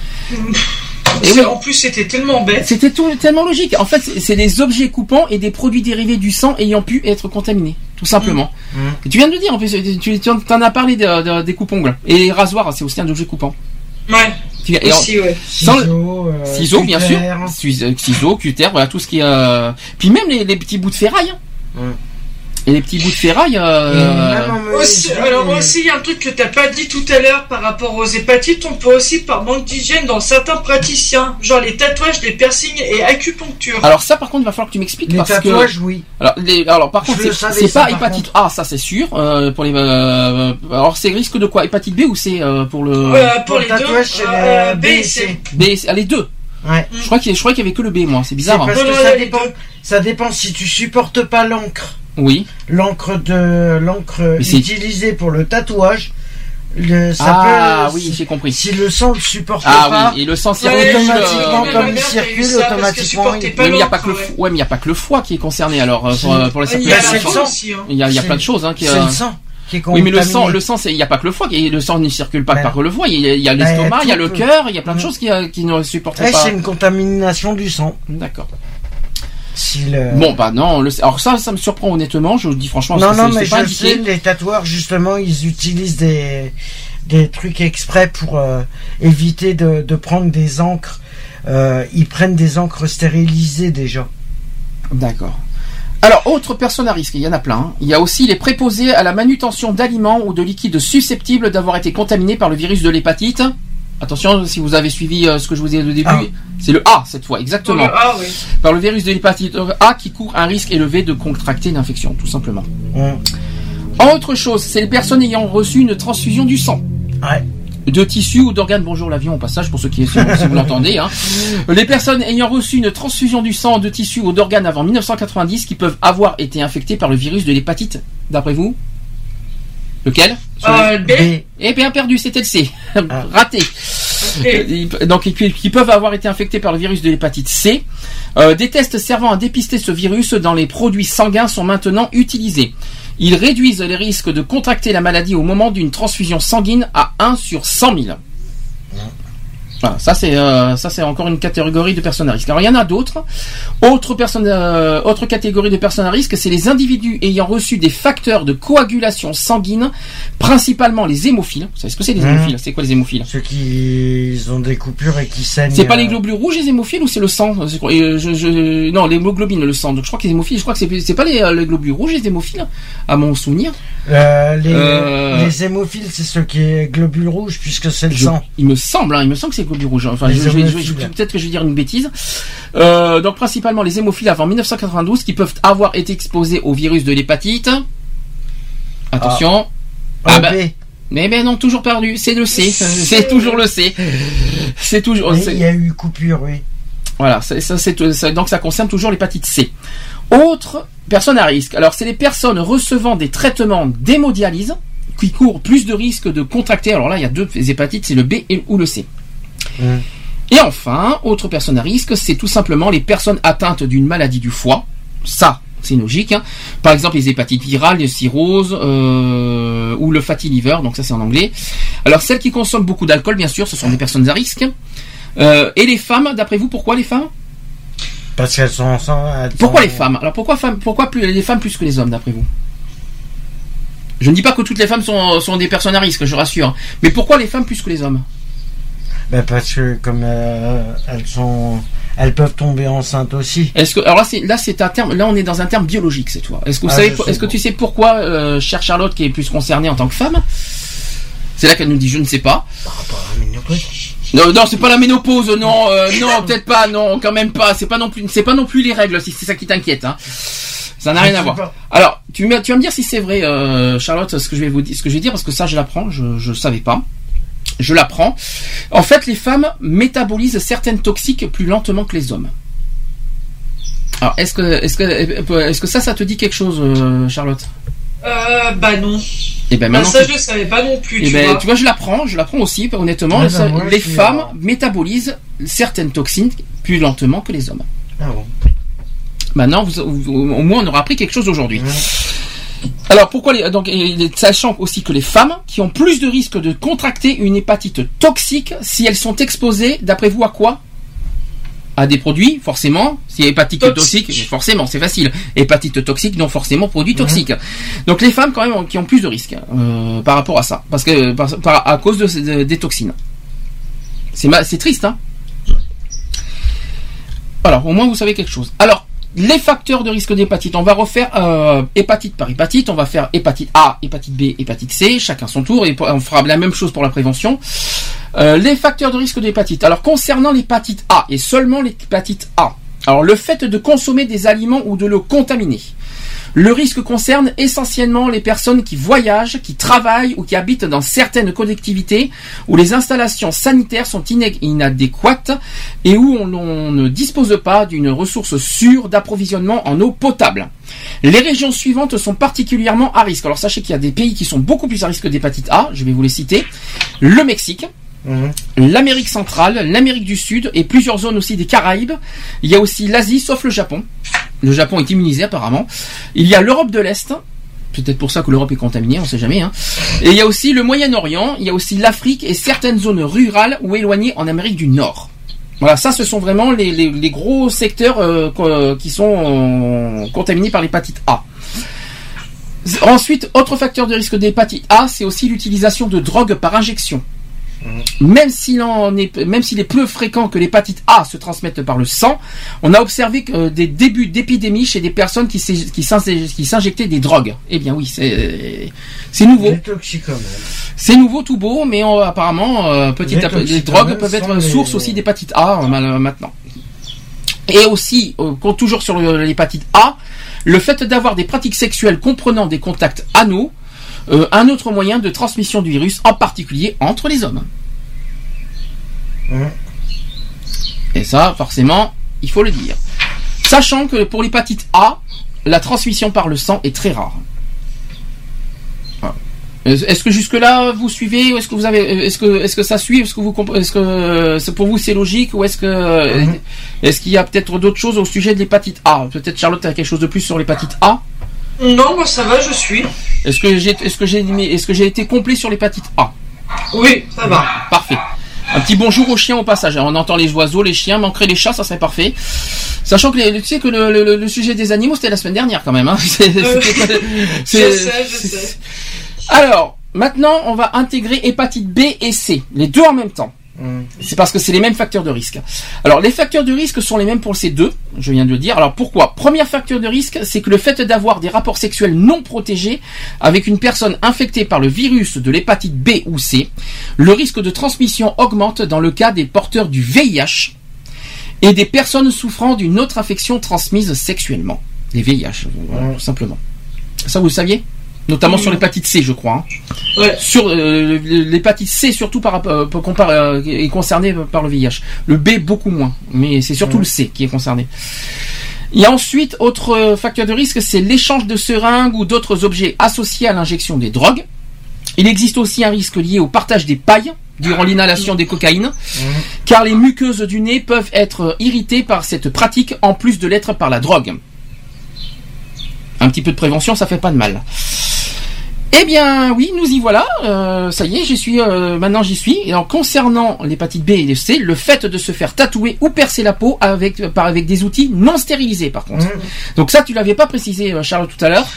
Et oui. En plus, c'était tellement bête. C'était tellement logique. En fait, c'est des objets coupants et des produits dérivés du sang ayant pu être contaminés, tout simplement. Et tu viens de le dire, en plus, tu, tu en as parlé de- de- des coupes-ongles. Et les rasoirs, c'est aussi un objet coupant. Ouais, Tu- et aussi, ouais. Ciseaux, euh, ciseaux, bien sûr. euh, Ciseaux, cutter, voilà, tout ce qui est... euh, Puis même les, les petits bouts de ferraille. hein. Et les petits bouts de ferraille. Et euh, Aussi, menuiserie, alors et- aussi, il y a un truc que t'as pas dit tout à l'heure par rapport aux hépatites, on peut aussi par manque d'hygiène dans certains praticiens, genre les tatouages, les piercings et acupuncture. Alors ça, par contre, il va falloir que tu m'expliques les parce tatouages, oui. que. Alors, les- alors par contre, c'est c'est pas hépatite A, ça c'est sûr. euh, pour les. euh, alors c'est risque de quoi? Hépatite B ou C euh, pour le. Euh, pour Pour les deux, c'est euh, le B B et et C. C. B, ah, les deux. Ouais. Je crois qu'il, je crois qu'il y avait que le B, moi. C'est C'est bizarre. hein. parce que non, ça dépend, ça dépend si tu supportes pas l'encre. Oui. L'encre de l'encre utilisée pour le tatouage, le, ça ah peut. oui, j'ai compris. Si le sang le supporte Ah pas, oui, et le sang circule. automatiquement, euh, comme il circule, ça automatiquement, il- pas mais il n'y a pas que le, ouais. fo- ouais, mais il y a pas que le foie qui est concerné alors euh, pour, euh, pour la Il y a sang aussi. hein. Il y a, il y a C'est- plein de choses hein, qui. c'est euh, le sang qui est Oui, mais le sang, le sang, c'est, il n'y a pas que le foie, et le sang ne circule pas Ben. par le foie. Il y a, il y a Ben, l'estomac, il y a le cœur, il y a plein de Mhm. choses qui, euh, qui ne supporteraient Ouais, pas. c'est une contamination du sang. D'accord. Si le... Bon, bah non. Le... Alors ça, ça me surprend honnêtement. Je vous dis franchement, non, non, mais pas je indiqué. sais, les tatoueurs, justement, ils utilisent des, des trucs exprès pour euh, éviter de, de prendre des encres. Euh, ils prennent des encres stérilisées déjà. D'accord. Alors, autre personne à risque, il y en a plein. hein. Il y a aussi les préposés à la manutention d'aliments ou de liquides susceptibles d'avoir été contaminés par le virus de l'hépatite. Attention, si vous avez suivi euh, ce que je vous ai dit au début, Ah. c'est le A cette fois, exactement. Oui. Par le virus de l'hépatite A qui court un risque élevé de contracter l'infection, tout simplement. On- Autre chose, c'est les personnes ayant reçu une transfusion du sang. Ouais. De tissus ou d'organes, bonjour l'avion au passage pour ceux qui si vous l'entendez. Hein. Les personnes ayant reçu une transfusion du sang, de tissus ou d'organes avant 1990 qui peuvent avoir été infectées par le virus de l'hépatite, d'après vous? Lequel Euh, B. B. Eh bien perdu, c'était le C. Ah. Raté. Ils- Donc qui, qui peuvent avoir été infectés par le virus de l'hépatite C. Euh, des tests servant à dépister ce virus dans les produits sanguins sont maintenant utilisés. Ils réduisent les risques de contracter la maladie au moment d'une transfusion sanguine à 1 sur 100 000. Voilà, ça c'est euh, ça c'est encore une catégorie de personnes à risque. Alors il y en a d'autres. Autre personne, euh, autre catégorie de personnes à risque, c'est les individus ayant reçu des facteurs de coagulation sanguine, principalement les hémophiles. Vous savez ce que c'est les Mhm. hémophiles? C'est quoi les hémophiles? Ceux qui ont des coupures et qui saignent. c'est pas les euh, globules rouges les hémophiles ou c'est le sang? Je je- Non, l'hémoglobine, le sang. Donc je crois que les hémophiles, je crois que c'est c'est pas les, les globules rouges les hémophiles, à mon souvenir. euh, les, les hémophiles, c'est ceux qui est globules rouges puisque c'est le Je- sang. il me semble, hein, il me semble que c'est les globules rouges. Enfin, peut-être que je vais dire une bêtise. Euh, donc principalement les hémophiles avant 1992 qui peuvent avoir été exposés au virus de l'hépatite. Attention. Ah Un bah. Mais ben non, toujours perdu. C'est le C. C'est toujours le C. C'est toujours. Il y a eu coupure, oui. Voilà, ça, ça- donc ça concerne toujours l'hépatite C. Autre personne à risque. Alors, c'est les personnes recevant des traitements d'hémodialyse qui courent plus de risques de contracter. Alors là, il y a deux hépatites, c'est le B et, ou le C. Et enfin, autre personne à risque, c'est tout simplement les personnes atteintes d'une maladie du foie. Ça, c'est logique. hein. Par exemple, les hépatites virales, les cirrhoses euh, ou le fatty liver. Donc ça, c'est en anglais. Alors, celles qui consomment beaucoup d'alcool, bien sûr, ce sont des personnes à risque. Euh, et les femmes, d'après vous, pourquoi les femmes? Parce qu'elles sont elles Pourquoi les femmes? Alors pourquoi, femmes, pourquoi plus, les femmes plus que les hommes, d'après vous? Je ne dis pas que toutes les femmes sont, sont des personnes à risque, je rassure. Mais pourquoi les femmes plus que les hommes? Ben, parce que comme euh, elles sont, elles peuvent tomber enceintes aussi. Est-ce que alors là c'est là c'est un terme là on est dans un terme biologique cette fois. Est-ce que vous Ah, savez est-ce que tu sais pourquoi euh, chère Charlotte qui est plus concernée en tant que femme? C'est là qu'elle nous dit je ne sais pas. Par rapport à la ménopause? Non non c'est pas la ménopause non euh, non peut-être pas non quand même pas c'est pas non plus c'est pas non plus les règles si c'est ça qui t'inquiète hein. Ça n'a rien à voir. Alors, tu, me- tu vas me dire si c'est vrai, euh, Charlotte, ce que je vais vous dire, ce que je vais dire, parce que ça, je l'apprends, je, je savais pas. Je l'apprends. En fait, les femmes métabolisent certaines toxiques plus lentement que les hommes. Alors, est-ce que, est-ce que, est-ce que ça, ça te dit quelque chose, euh, Charlotte? Euh, bah non. Eh ben Bah, maintenant, ça, tu- je le savais pas non plus, eh tu ben, vois. tu vois, je l'apprends, je l'apprends aussi, honnêtement. Ça- bah, les femmes métabolisent certaines toxines plus lentement que les hommes. Ah bon. Maintenant, vous- vous- au moins, on aura appris quelque chose aujourd'hui. Ouais. Alors pourquoi les, donc les- sachant aussi que les femmes qui ont plus de risques de contracter une hépatite toxique si elles sont exposées d'après vous à quoi? À des produits forcément. Si hépatite Toxique. toxique forcément c'est facile. Hépatite toxique non forcément produit toxique. Donc les femmes quand même ont- qui ont plus de risques euh, par rapport à ça. Parce que par- par- à cause de, des toxines. C'est ma- c'est triste hein. Alors au moins vous savez quelque chose. Alors les facteurs de risque d'hépatite. On va refaire euh, hépatite par hépatite. On va faire hépatite A, hépatite B, hépatite C, chacun son tour, et on fera la même chose pour la prévention. Euh, les facteurs de risque d'hépatite. Alors concernant l'hépatite A et seulement l'hépatite A. Alors le fait de consommer des aliments ou de l'eau contaminée. Le risque concerne essentiellement les personnes qui voyagent, qui travaillent ou qui habitent dans certaines collectivités où les installations sanitaires sont inadéquates et où on ne dispose pas d'une ressource sûre d'approvisionnement en eau potable. Les régions suivantes sont particulièrement à risque. Alors sachez qu'il y a des pays qui sont beaucoup plus à risque d'hépatite A, je vais vous les citer. Le Mexique, l'Amérique centrale, l'Amérique du Sud et plusieurs zones aussi des Caraïbes. Il y a aussi l'Asie, sauf le Japon. Le Japon est immunisé apparemment. Il y a l'Europe de l'Est. Peut-être pour ça que l'Europe est contaminée, on sait jamais. Hein. Et il y a aussi le Moyen-Orient, il y a aussi l'Afrique et certaines zones rurales ou éloignées en Amérique du Nord. Voilà, ça ce sont vraiment les, gros secteurs euh, qui sont euh, contaminés par l'hépatite A. Ensuite, autre facteur de risque d'hépatite A, c'est aussi l'utilisation de drogues par injection. Même s'il en est, même s'il est peu fréquent que l'hépatite A se transmette par le sang, on a observé que, euh, des débuts d'épidémie chez des personnes qui s'injectaient des drogues. Eh bien oui, c'est c'est nouveau. C'est nouveau tout beau, mais on- apparemment, euh, petit à petit, les drogues peuvent être les- source aussi d'hépatite A euh, mal- maintenant. Et aussi, euh, compte toujours sur l'hépatite A, le fait d'avoir des pratiques sexuelles comprenant des contacts anaux, euh, un autre moyen de transmission du virus, en particulier entre les hommes. Et ça, forcément, il faut le dire. Sachant que pour l'hépatite A, la transmission par le sang est très rare. Voilà. Est-ce que jusque là vous suivez est-ce que vous avez est-ce que est-ce que ça suit est-ce que vous est-ce que pour vous c'est logique ou est-ce que Mhm. est-ce qu'il y a peut-être d'autres choses au sujet de l'hépatite A? Peut-être Charlotte a quelque chose de plus sur l'hépatite A? Non, moi ça va, je suis. est-ce que j'ai est-ce que j'ai est-ce que j'ai été complet sur l'hépatite A? Oui, ça va. Parfait. Un petit bonjour aux chiens au passage. On entend les oiseaux, les chiens, manquerait les chats, ça serait parfait. Sachant que les- tu sais que le, le- le sujet des animaux c'était la semaine dernière quand même. Hein. C'est- Euh, Je sais, je sais. Alors, maintenant, on va intégrer hépatite B et C, les deux en même temps. Mhm. C'est parce que c'est les mêmes facteurs de risque. Alors, les facteurs de risque sont les mêmes pour ces deux, je viens de le dire. Alors, pourquoi? Premier facteur de risque, c'est que le fait d'avoir des rapports sexuels non protégés avec une personne infectée par le virus de l'hépatite B ou C, le risque de transmission augmente dans le cas des porteurs du VIH et des personnes souffrant d'une autre infection transmise sexuellement. Les VIH, voilà, tout simplement. Ça, vous le saviez? Notamment sur l'hépatite C, je crois. hein. Ouais. Sur euh, l'hépatite C, surtout par, rapport- euh, euh, est concerné par le VIH. Le B, beaucoup moins. Mais c'est surtout le C qui est concerné. Il y a ensuite, autre facteur de risque, c'est l'échange de seringues ou d'autres objets associés à l'injection des drogues. Il existe aussi un risque lié au partage des pailles durant l'inhalation des cocaïnes, car les muqueuses du nez peuvent être irritées par cette pratique en plus de l'être par la drogue. Un petit peu de prévention, ça fait pas de mal. Eh bien, oui, nous y voilà. Euh, ça y est, j'y suis. euh, maintenant, j'y suis. Et alors, concernant l'hépatite B et C, le fait de se faire tatouer ou percer la peau avec par avec des outils non stérilisés, par contre. Donc ça, tu l'avais pas précisé, euh, Charles, tout à l'heure.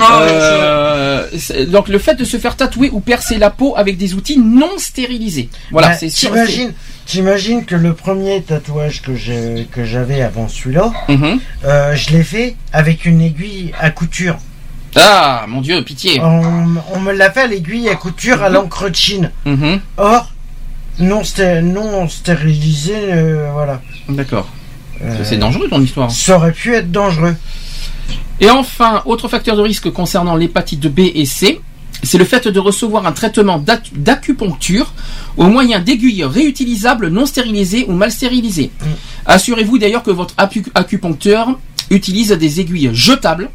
Euh, c'est- donc le fait de se faire tatouer ou percer la peau avec des outils non stérilisés. Voilà, Bah, c'est sûr. T'imagines, que le premier tatouage que j'ai, que j'avais avant celui-là, Mhm. euh, je l'ai fait avec une aiguille à couture. Ah, mon Dieu, pitié. On, on me l'a fait à l'aiguille à couture à l'encre de Chine. Mhm. Or, non, sté- non stérilisé, euh, voilà. D'accord. Euh, C'est dangereux ton histoire. Ça aurait pu être dangereux. Et enfin, autre facteur de risque concernant l'hépatite B et C, c'est le fait de recevoir un traitement d'ac- d'acupuncture au moyen d'aiguilles réutilisables non stérilisées ou mal stérilisées. Assurez-vous d'ailleurs que votre apu- acupuncteur utilise des aiguilles jetables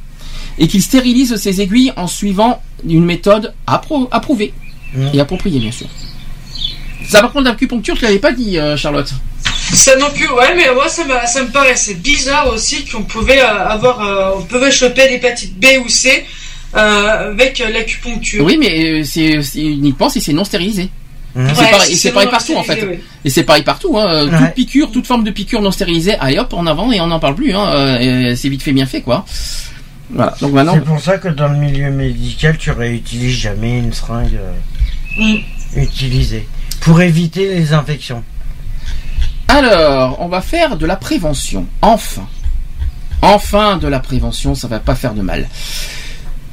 et qu'il stérilise ces aiguilles en suivant une méthode appro- approuvée et appropriée bien sûr. Ça par contre l'acupuncture, je l'avais pas dit euh, Charlotte. Ça non plus, ouais, mais moi ça me, ça me paraissait bizarre aussi qu'on pouvait euh, avoir, euh, on pouvait choper l'hépatite B ou C euh, avec euh, l'acupuncture. Oui mais c'est uniquement si c'est non stérilisé. Et c'est Ouais, pareil, et c'est pareil partout en fait. Et c'est pareil partout. Hein. Ouais. Toute piqûre, toute forme de piqûre non stérilisée, allez hop, en avant et on n'en parle plus. Hein. C'est vite fait, bien fait quoi. Voilà. Donc maintenant, C'est pour ça que dans le milieu médical, tu réutilises jamais une seringue euh, utilisée. Pour éviter les infections. alors, on va faire de la prévention. Enfin. Enfin de la prévention, ça va pas faire de mal.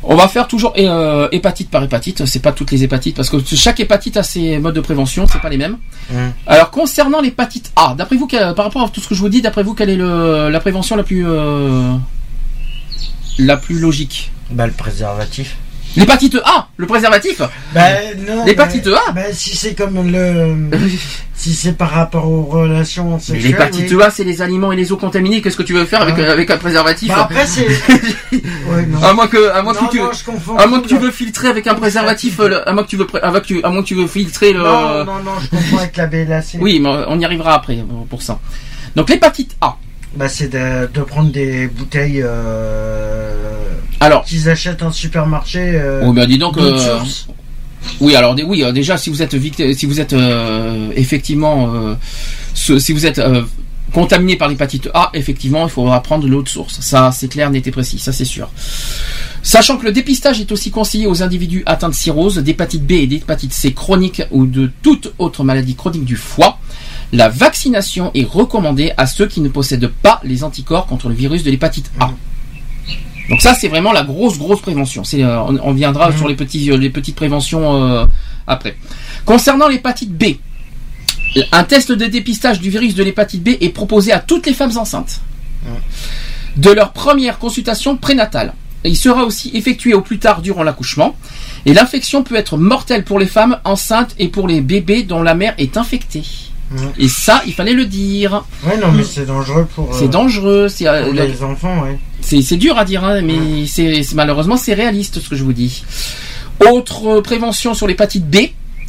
On va faire toujours euh, hépatite par hépatite, c'est pas toutes les hépatites parce que chaque hépatite a ses modes de prévention, c'est pas les mêmes. Hum. Alors concernant l'hépatite A, d'après vous, par rapport à tout ce que je vous dis, d'après vous, quelle est le, la prévention la plus euh, la plus logique Bah, le préservatif. L'hépatite A, le préservatif. Bah, non. L'hépatite bah, A Bah, si c'est comme le. si c'est par rapport aux relations sexuelles. L'hépatite oui. A, c'est les aliments et les eaux contaminés. Qu'est-ce que tu veux faire avec, euh, avec un préservatif Bah, après, c'est. ouais, non. À moins que, à moins Non, que tu, non, je confonds à moins que tu veux filtrer avec un préservatif, le- à moins que tu veux, à moins que tu, à moins que tu veux filtrer le. Non, non, non, je confonds avec la BLAC. Oui, mais on y arrivera après pour ça. Donc l'hépatite A. Bah, c'est de, de prendre des bouteilles euh, Alors, qu'ils achètent en supermarché. Euh, oh, bah dis donc. euh, oui, alors oui, déjà si vous êtes victime, si vous êtes euh, effectivement, euh, ce- si vous êtes euh, contaminé par l'hépatite A, effectivement, il faudra prendre l'autre source. Ça, c'est clair, net et précis, ça c'est sûr. Sachant que le dépistage est aussi conseillé aux individus atteints de cirrhose, d'hépatite B et d'hépatite C chronique ou de toute autre maladie chronique du foie, la vaccination est recommandée à ceux qui ne possèdent pas les anticorps contre le virus de l'hépatite A. Donc ça, c'est vraiment la grosse, grosse prévention. C'est, euh, on, on viendra sur les, petits, euh, les petites préventions euh, après. Concernant l'hépatite B, un test de dépistage du virus de l'hépatite B est proposé à toutes les femmes enceintes de leur première consultation prénatale. Il sera aussi effectué au plus tard durant l'accouchement. Et l'infection peut être mortelle pour les femmes enceintes et pour les bébés dont la mère est infectée. Et ça, il fallait le dire. Ouais, non, mais c'est dangereux pour. euh, C'est dangereux. C'est euh, Pour la- les enfants, ouais. c'est dur à dire, hein, mais c'est c'est- malheureusement c'est réaliste ce que je vous dis. Autre euh, prévention sur l'hépatite B.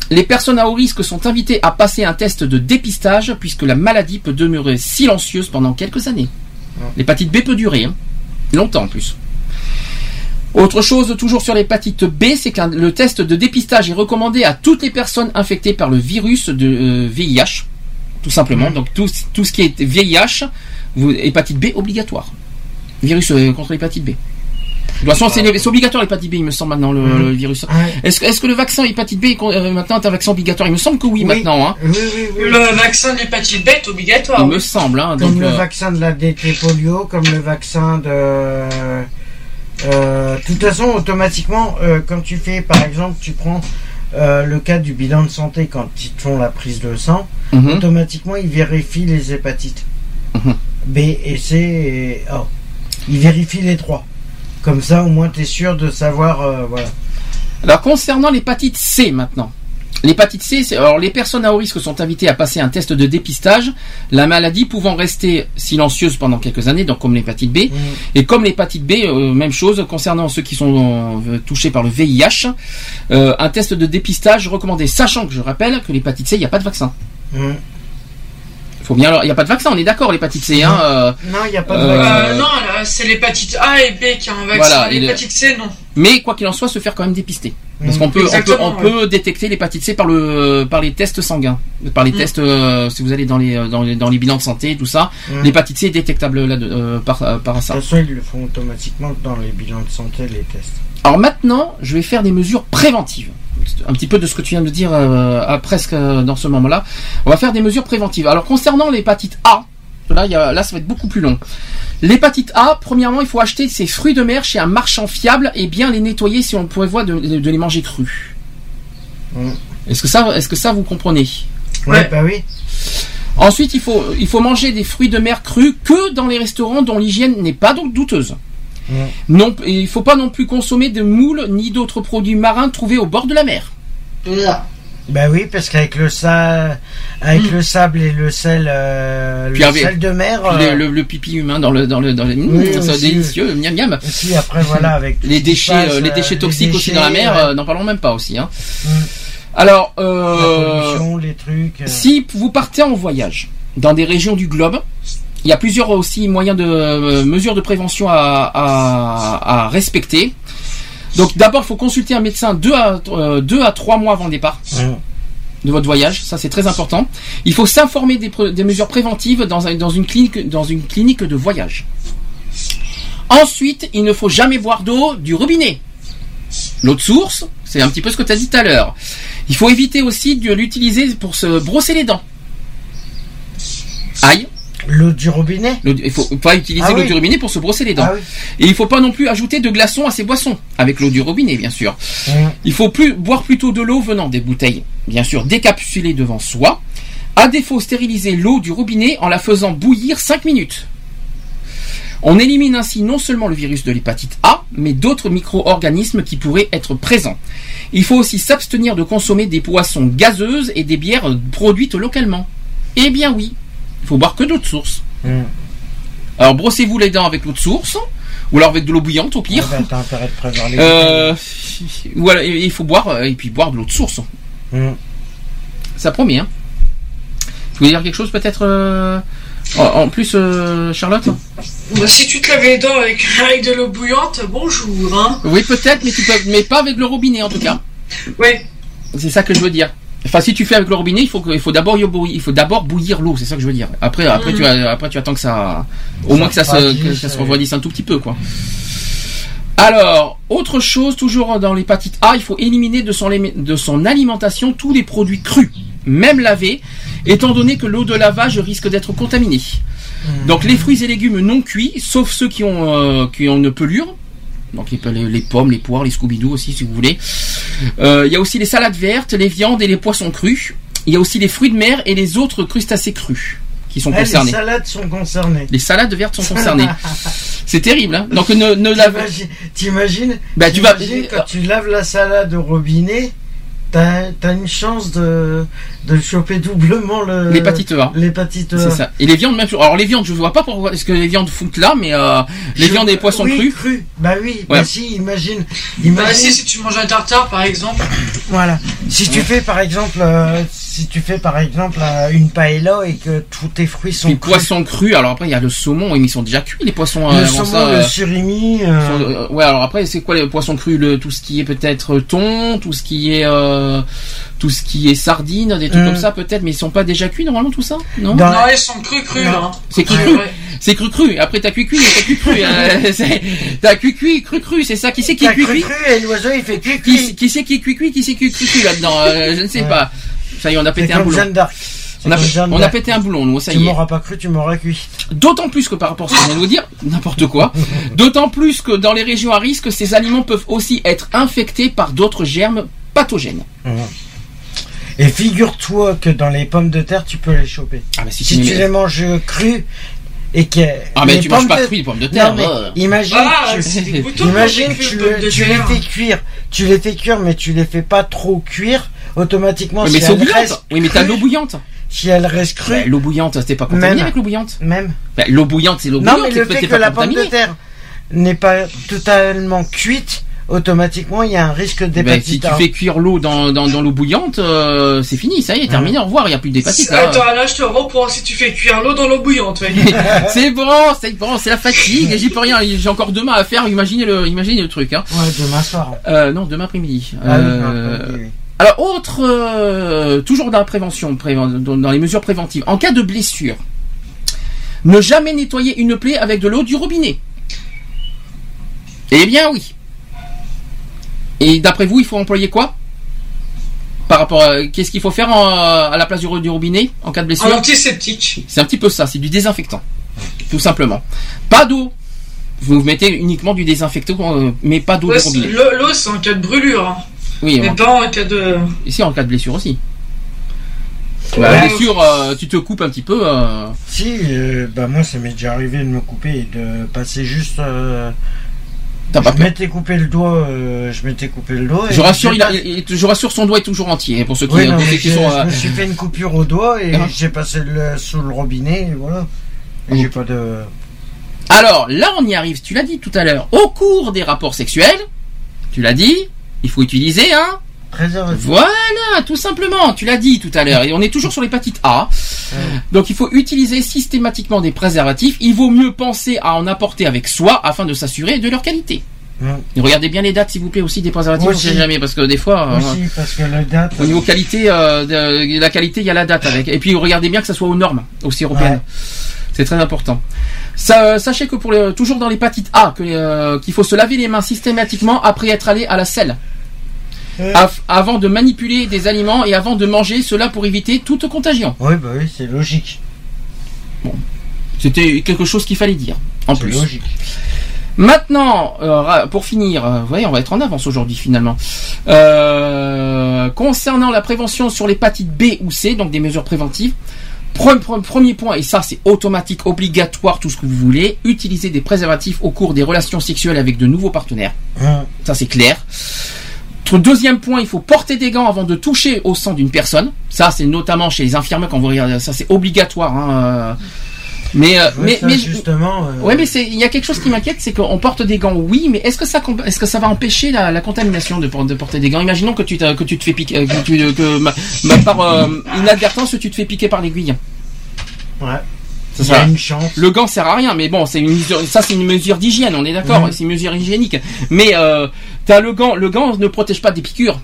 Les personnes à haut risque sont invitées à passer un test de dépistage puisque la maladie peut demeurer silencieuse pendant quelques années. L'hépatite B peut durer, hein, longtemps en plus. Autre chose, toujours sur l'hépatite B, c'est que le test de dépistage est recommandé à toutes les personnes infectées par le virus de euh, VIH, tout simplement. Donc tout, tout ce qui est VIH, vous- hépatite B obligatoire. Virus euh, contre l'hépatite B. De toute façon, c'est obligatoire l'hépatite B, il me semble maintenant le, le virus. Ouais. Est-ce que, est-ce que le vaccin hépatite B est euh, maintenant est un vaccin obligatoire? Il me semble que oui, Oui. maintenant. Hein. Oui, oui, oui. Le vaccin de l'hépatite B est obligatoire. Il me semble. Hein, Comme donc, le euh, vaccin de la DT polio, comme le vaccin de. Euh, de toute façon, automatiquement, euh, quand tu fais, par exemple, tu prends euh, le cas du bilan de santé quand ils te font la prise de sang, mhm. automatiquement, ils vérifient les hépatites Mhm. B et C et O. Ils vérifient les trois. Comme ça, au moins, tu es sûr de savoir. euh, voilà. Alors concernant l'hépatite C maintenant. L'hépatite C, c'est- alors les personnes à haut risque sont invitées à passer un test de dépistage, la maladie pouvant rester silencieuse pendant quelques années, donc comme l'hépatite B, Mhm. et comme l'hépatite B, euh, même chose concernant ceux qui sont euh, touchés par le VIH, euh, un test de dépistage recommandé, sachant que je rappelle que l'hépatite C, il n'y a pas de vaccin. Mhm. Faut bien, alors, il n'y a pas de vaccin, on est d'accord, l'hépatite C, hein. euh, Non, il n'y a pas de Euh, vaccin. Euh, non, là, c'est l'hépatite A et B qui a un vaccin. Voilà, et le- l'hépatite C, non. mais quoi qu'il en soit, se faire quand même dépister. Parce qu'on peut, on peut, Exactement, on peut détecter l'hépatite C par le, par les tests sanguins, par les Mm. tests. euh, si vous allez dans les, dans les, dans les bilans de santé, tout ça, Mhm. l'hépatite C est détectable là, euh, par, par ça. De toute façon, ils le font automatiquement dans les bilans de santé, les tests. Alors maintenant, je vais faire des mesures préventives. Un petit peu de ce que tu viens de dire euh, à presque euh, dans ce moment-là. On va faire des mesures préventives. Alors concernant l'hépatite A, là, il y a- là ça va être beaucoup plus long. L'hépatite A, premièrement, il faut acheter ses fruits de mer chez un marchand fiable et bien les nettoyer si on prévoit de, de les manger crus. Mm. Est-ce que ça, est-ce que ça vous comprenez? Ouais, Ouais. bah oui. Ensuite, il faut, il faut manger des fruits de mer crus que dans les restaurants dont l'hygiène n'est pas donc douteuse. Non, et il faut pas non plus consommer de moules ni d'autres produits marins trouvés au bord de la mer. Bah oui, parce qu'avec le sable, avec le sable et le sel, euh, le avec- sel de mer, euh, le, le- le pipi humain dans le dans le dans le Mmh, Oui, ça aussi. délicieux miam miam aussi après voilà avec les qui déchets passe, euh, les euh, déchets les toxiques aussi dans la mer ouais. euh, n'en parlons même pas aussi hein. Mm. alors la euh, pollution, les trucs. euh, si vous partez en voyage dans des régions du globe il y a plusieurs aussi moyens de euh, mesures de prévention à, à, à respecter donc d'abord il faut consulter un médecin deux à euh, deux à trois mois avant le départ de votre voyage, ça c'est très important. Il faut s'informer des, mesures préventives dans, un- dans, une clinique, dans une clinique de voyage. Ensuite, il ne faut jamais boire d'eau du robinet. L'eau de source, c'est un petit peu ce que tu as dit tout à l'heure. Il faut éviter aussi de l'utiliser pour se brosser les dents. Aïe. L'eau du robinet Il faut pas utiliser Ah l'eau oui. du robinet pour se brosser les dents. Ah oui. Et il faut pas non plus ajouter de glaçons à ses boissons, avec l'eau du robinet, bien sûr. Mmh. Il faut plus boire plutôt de l'eau venant des bouteilles, bien sûr, décapsulées devant soi. À défaut, stériliser l'eau du robinet en la faisant bouillir 5 minutes. On élimine ainsi non seulement le virus de l'hépatite A, mais d'autres micro-organismes qui pourraient être présents. Il faut aussi s'abstenir de consommer des boissons gazeuses et des bières produites localement. Eh bien oui, il faut boire que d'eau de source. Mmh. Alors brossez-vous les dents avec l'eau de source, ou alors avec de l'eau bouillante au pire. Intérêt de prévoir les Euh, voilà, et- il faut boire euh, et puis boire de l'eau de source. Mmh. Ça promet, hein. Tu voulais dire quelque chose peut-être euh, en, en plus, euh, Charlotte? Bah, si tu te laves les dents avec, avec de l'eau bouillante, bonjour, hein. Oui, peut-être, mais tu peux, mais pas avec le robinet en tout cas. Oui. C'est ça que je veux dire. Enfin, si tu fais avec le robinet, il faut que- il faut d'abord il faut d'abord bouillir l'eau. C'est ça que je veux dire. Après, après, tu après, tu attends que ça, au Ça moins que ça se, que ça se refroidisse un tout petit peu, quoi. Alors, autre chose, toujours dans l'hépatite A, il faut éliminer de son, de son alimentation tous les produits crus, même lavés, étant donné que l'eau de lavage risque d'être contaminée. Donc les fruits et légumes non cuits, sauf ceux qui ont, euh, qui ont une pelure. Donc les, les- les pommes, les poires, les scooby aussi si vous voulez. Euh, Il y a aussi les salades vertes, les viandes et les poissons crus. Il y a aussi les fruits de mer et les autres crustacés crus qui sont Eh, les concernés. salades sont concernées. Les salades vertes sont concernées. C'est terrible, hein Donc ne, ne lave... T'imagines- Bah, tu vas- quand tu laves la salade au robinet, t'as as une chance de, de choper doublement le L'hépatite A. L'hépatite A. C'est ça. Et les viandes même chose. Alors les viandes, je vois pas pourquoi est-ce que les viandes foutent là, mais euh, les Je- viandes et les poissons oui, crus. Bah oui, Ouais. bah si, imagine. Bah, imagine si, si tu manges un tartare, par exemple. Voilà. Si tu fais par exemple, euh, si tu fais par exemple une paella et que tous tes fruits sont Les crus, poissons crus. Alors après il y a le saumon, ils sont déjà cuits les poissons. le euh, avant saumon, ça, le euh, surimi, euh, ouais, alors après, c'est quoi les poissons crus le, Tout ce qui est peut-être thon, tout ce qui est euh, tout ce qui est sardines, des trucs Mm. comme ça peut-être, mais ils sont pas déjà cuits normalement tout ça Non Dans- Non, ils sont crus, crus, hein. C'est cru Ouais, cru, ouais. c'est cru cru. Après t'as cuit cuit, mais t'as cuit cru. c'est- t'as cuit cuit, cru cru. C'est ça. Qui c'est qui cuit cru cuit cru et l'oiseau il fait cuit Qui, cuit. qui c'est qui est cuit cuit Qui c'est qui est cuit cuit là-dedans Euh, Je ne sais Ouais. pas. Ça y est, on a pété un comme boulon. Jeanne d'Arc. On a, on pété un boulon, nous, ça Tu y est. m'auras pas cru, tu m'auras cuit. D'autant plus que par rapport à ce que je viens de vous dire, n'importe quoi, d'autant plus que dans les régions à risque, ces aliments peuvent aussi être infectés par d'autres germes pathogènes. Et figure-toi que dans les pommes de terre, tu peux les choper. Ah bah si, Si tu tu les manges crues et que. Ah mais tu manges pas de- crues les pommes de terre. Non, mais euh. imagine, Ah, tu- imagine tu, tu les fais cuire, tu les fais cuire, mais tu les fais pas trop cuire. Automatiquement, Oui, si mais c'est eau elles bouillante. restent Oui mais t'as l'eau bouillante. Si elles restent Bah, crues, l'eau bouillante, c'était pas contaminé Même. avec l'eau bouillante. même. Bah, l'eau bouillante, c'est l'eau Non, bouillante. mais le fait que la pomme de terre n'est pas totalement cuite, automatiquement, il y a un risque Bah, si d'hépatite tu A. fais cuire l'eau dans, dans, dans l'eau bouillante, euh, c'est fini, ça y est, terminé, au revoir, il n'y a plus d'hépatite. là. Attends, là, je te reprends si tu fais cuire l'eau dans l'eau bouillante, c'est bon, c'est bon, c'est la fatigue, j'y peux rien, j'ai encore demain à faire, imaginez le, imaginez le truc. Hein. Ouais, demain soir. Euh, non, demain après-midi. Ah oui, Euh, non, oui. Alors, autre, euh, toujours dans la prévention, préven- dans les mesures préventives, en cas de blessure, ne jamais nettoyer une plaie avec de l'eau du robinet. Eh bien oui. Et d'après vous, il faut employer quoi? Par rapport à qu'est-ce qu'il faut faire en- à la place du, ro- du robinet en cas de blessure? Antiseptique. C'est un petit peu ça, c'est du désinfectant, tout simplement. Pas d'eau. Vous mettez uniquement du désinfectant, euh, mais pas d'eau Ouais, de robinet. L'eau, l'eau, c'est en cas de brûlure, hein. Oui, Mais en- pas en cas de. ici en cas de blessure aussi. Ouais. La blessure, euh, tu te coupes un petit peu. euh, Si, euh, bah moi ça m'est déjà arrivé de me couper et de passer juste. euh, T'as pas je m'étais coupé le doigt, euh, je m'étais coupé le doigt. et Je rassure, il a- il- je rassure, son doigt est toujours entier. Pour ceux qui, Oui, non, ceux qui sont. je me suis fait une coupure au doigt et Ah. j'ai passé le, sous le robinet et voilà. Et Oh. j'ai pas de. Alors là, on y arrive. Tu l'as dit tout à l'heure. Au cours des rapports sexuels, tu l'as dit, il faut utiliser un. Préservatif. Voilà, tout simplement. Tu l'as dit tout à l'heure. Et on est toujours sur l'hépatite A. Donc il faut utiliser systématiquement des préservatifs. Il vaut mieux penser à en apporter avec soi afin de s'assurer de leur qualité. Regardez bien les dates, s'il vous plaît, aussi des préservatifs. On sait aussi. jamais parce que des fois. euh, Aussi, parce que la date. Au niveau qualité, euh, de, la qualité, il y a la date avec. Et puis regardez bien que ça soit aux normes, aussi européennes. Ouais. C'est très important. Ça, sachez que pour les, toujours dans l'hépatite A, euh, qu'il faut se laver les mains systématiquement après être allé à la selle. Avant de manipuler des aliments et avant de manger, cela pour éviter toute contagion. Oui, bah oui, c'est logique. C'était quelque chose qu'il fallait dire. En C'est plus. logique. Maintenant, euh, pour finir, euh, vous voyez, on va être en avance aujourd'hui finalement. Euh, concernant la prévention sur l'hépatite B ou C, donc des mesures préventives. Pre- pre- Premier point, et ça c'est automatique, obligatoire, tout ce que vous voulez, utiliser des préservatifs au cours des relations sexuelles avec de nouveaux partenaires. Hum. Ça c'est clair. Deuxième point, il faut porter des gants avant de toucher au sang d'une personne. Ça c'est notamment chez les infirmiers quand vous regardez, ça c'est obligatoire. hein, euh. Mais, euh, mais, mais justement. euh, Ouais, mais c'est il y a quelque chose qui m'inquiète, c'est qu'on porte des gants, oui, mais est-ce que ça est-ce que ça va empêcher la, la contamination de, por- de porter des gants? Imaginons que tu que tu te fais piquer, euh, que, tu, que ma- ma- par euh, inadvertance tu te fais piquer par l'aiguille. Ouais. Ça, ça- une chance. Le gant sert à rien, mais bon, c'est une mesure, ça c'est une mesure d'hygiène, on est d'accord, Mhm. c'est une mesure hygiénique. Mais euh, t'as le gant, le gant ne protège pas des piquures,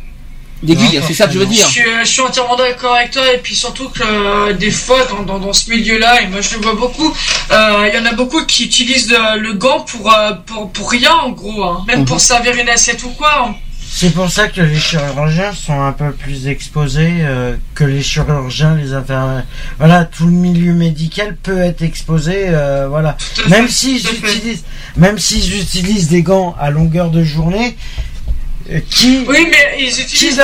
d'aiguilles, Non, c'est ça que je veux Je dire. suis, je suis entièrement d'accord avec toi et puis surtout que euh, des fois dans, dans, dans ce milieu-là et moi je le vois beaucoup, euh, il y en a beaucoup qui utilisent le, le gant pour, euh, pour pour rien en gros, hein. même Mhm. pour servir une assiette ou quoi. hein. C'est pour ça que les chirurgiens sont un peu plus exposés euh, que les chirurgiens, les infirmiers. Voilà, tout le milieu médical peut être exposé. euh, voilà, même s'ils utilisent, même s'ils utilisent des gants à longueur de journée, qui Oui, mais ils utilisent Qu'ils les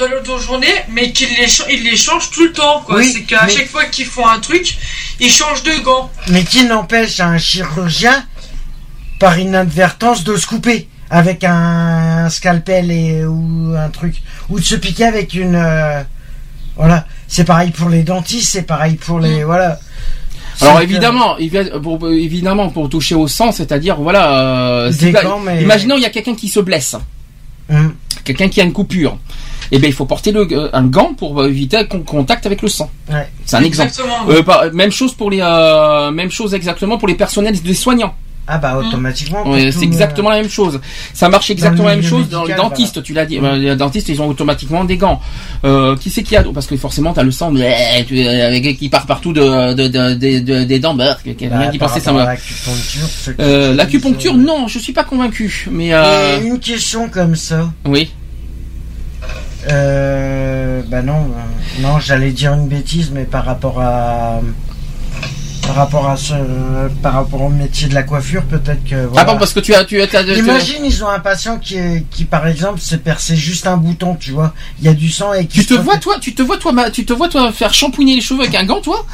de l'autre journée, mais qu'ils les, ils les changent tout le temps. quoi. Oui, c'est qu'à mais- chaque fois qu'ils font un truc, ils changent de gants. mais qui n'empêche un chirurgien par inadvertance de se couper avec un scalpel et ou un truc ou de se piquer avec une euh, voilà c'est pareil pour les dentistes c'est pareil pour les voilà Alors évidemment, évi- pour, évidemment pour toucher au sang, c'est-à-dire voilà, euh, gants, mais- imaginons il y a quelqu'un qui se blesse. Hum. quelqu'un qui a une coupure, eh bien il faut porter le, euh, un gant pour euh, éviter le con- contact avec le sang. Ouais. C'est un exemple. Exactement. Euh, par- même chose pour les, euh, même chose exactement pour les personnels des soignants. Ah bah automatiquement Ouais, tout, c'est exactement la même chose. Ça marche exactement la même chose dans les dentistes. Tu l'as dit. Euh, Les dentistes ils ont automatiquement des gants. Euh, qui c'est qui a parce que forcément t'as le sang bleh, euh, qui part partout de, de, de- de- de- des dents. Bah, Bah, qui par pensait ça. l'acupuncture, Euh, L'acupuncture, euh, non, je suis pas convaincu. Mais euh, Et une question comme ça oui. euh, bah non euh, non j'allais dire une bêtise mais par rapport à par rapport à ce par rapport au métier de la coiffure peut-être que Ah voilà. bon, parce que tu as, tu as, tu- Imagine, ils ont un patient qui, est- qui par exemple, s'est percé juste un bouton, tu vois. Il y a du sang et qui Tu te vois toi, tu te vois toi, ma- tu te vois toi faire shampouiner les cheveux avec un gant, toi,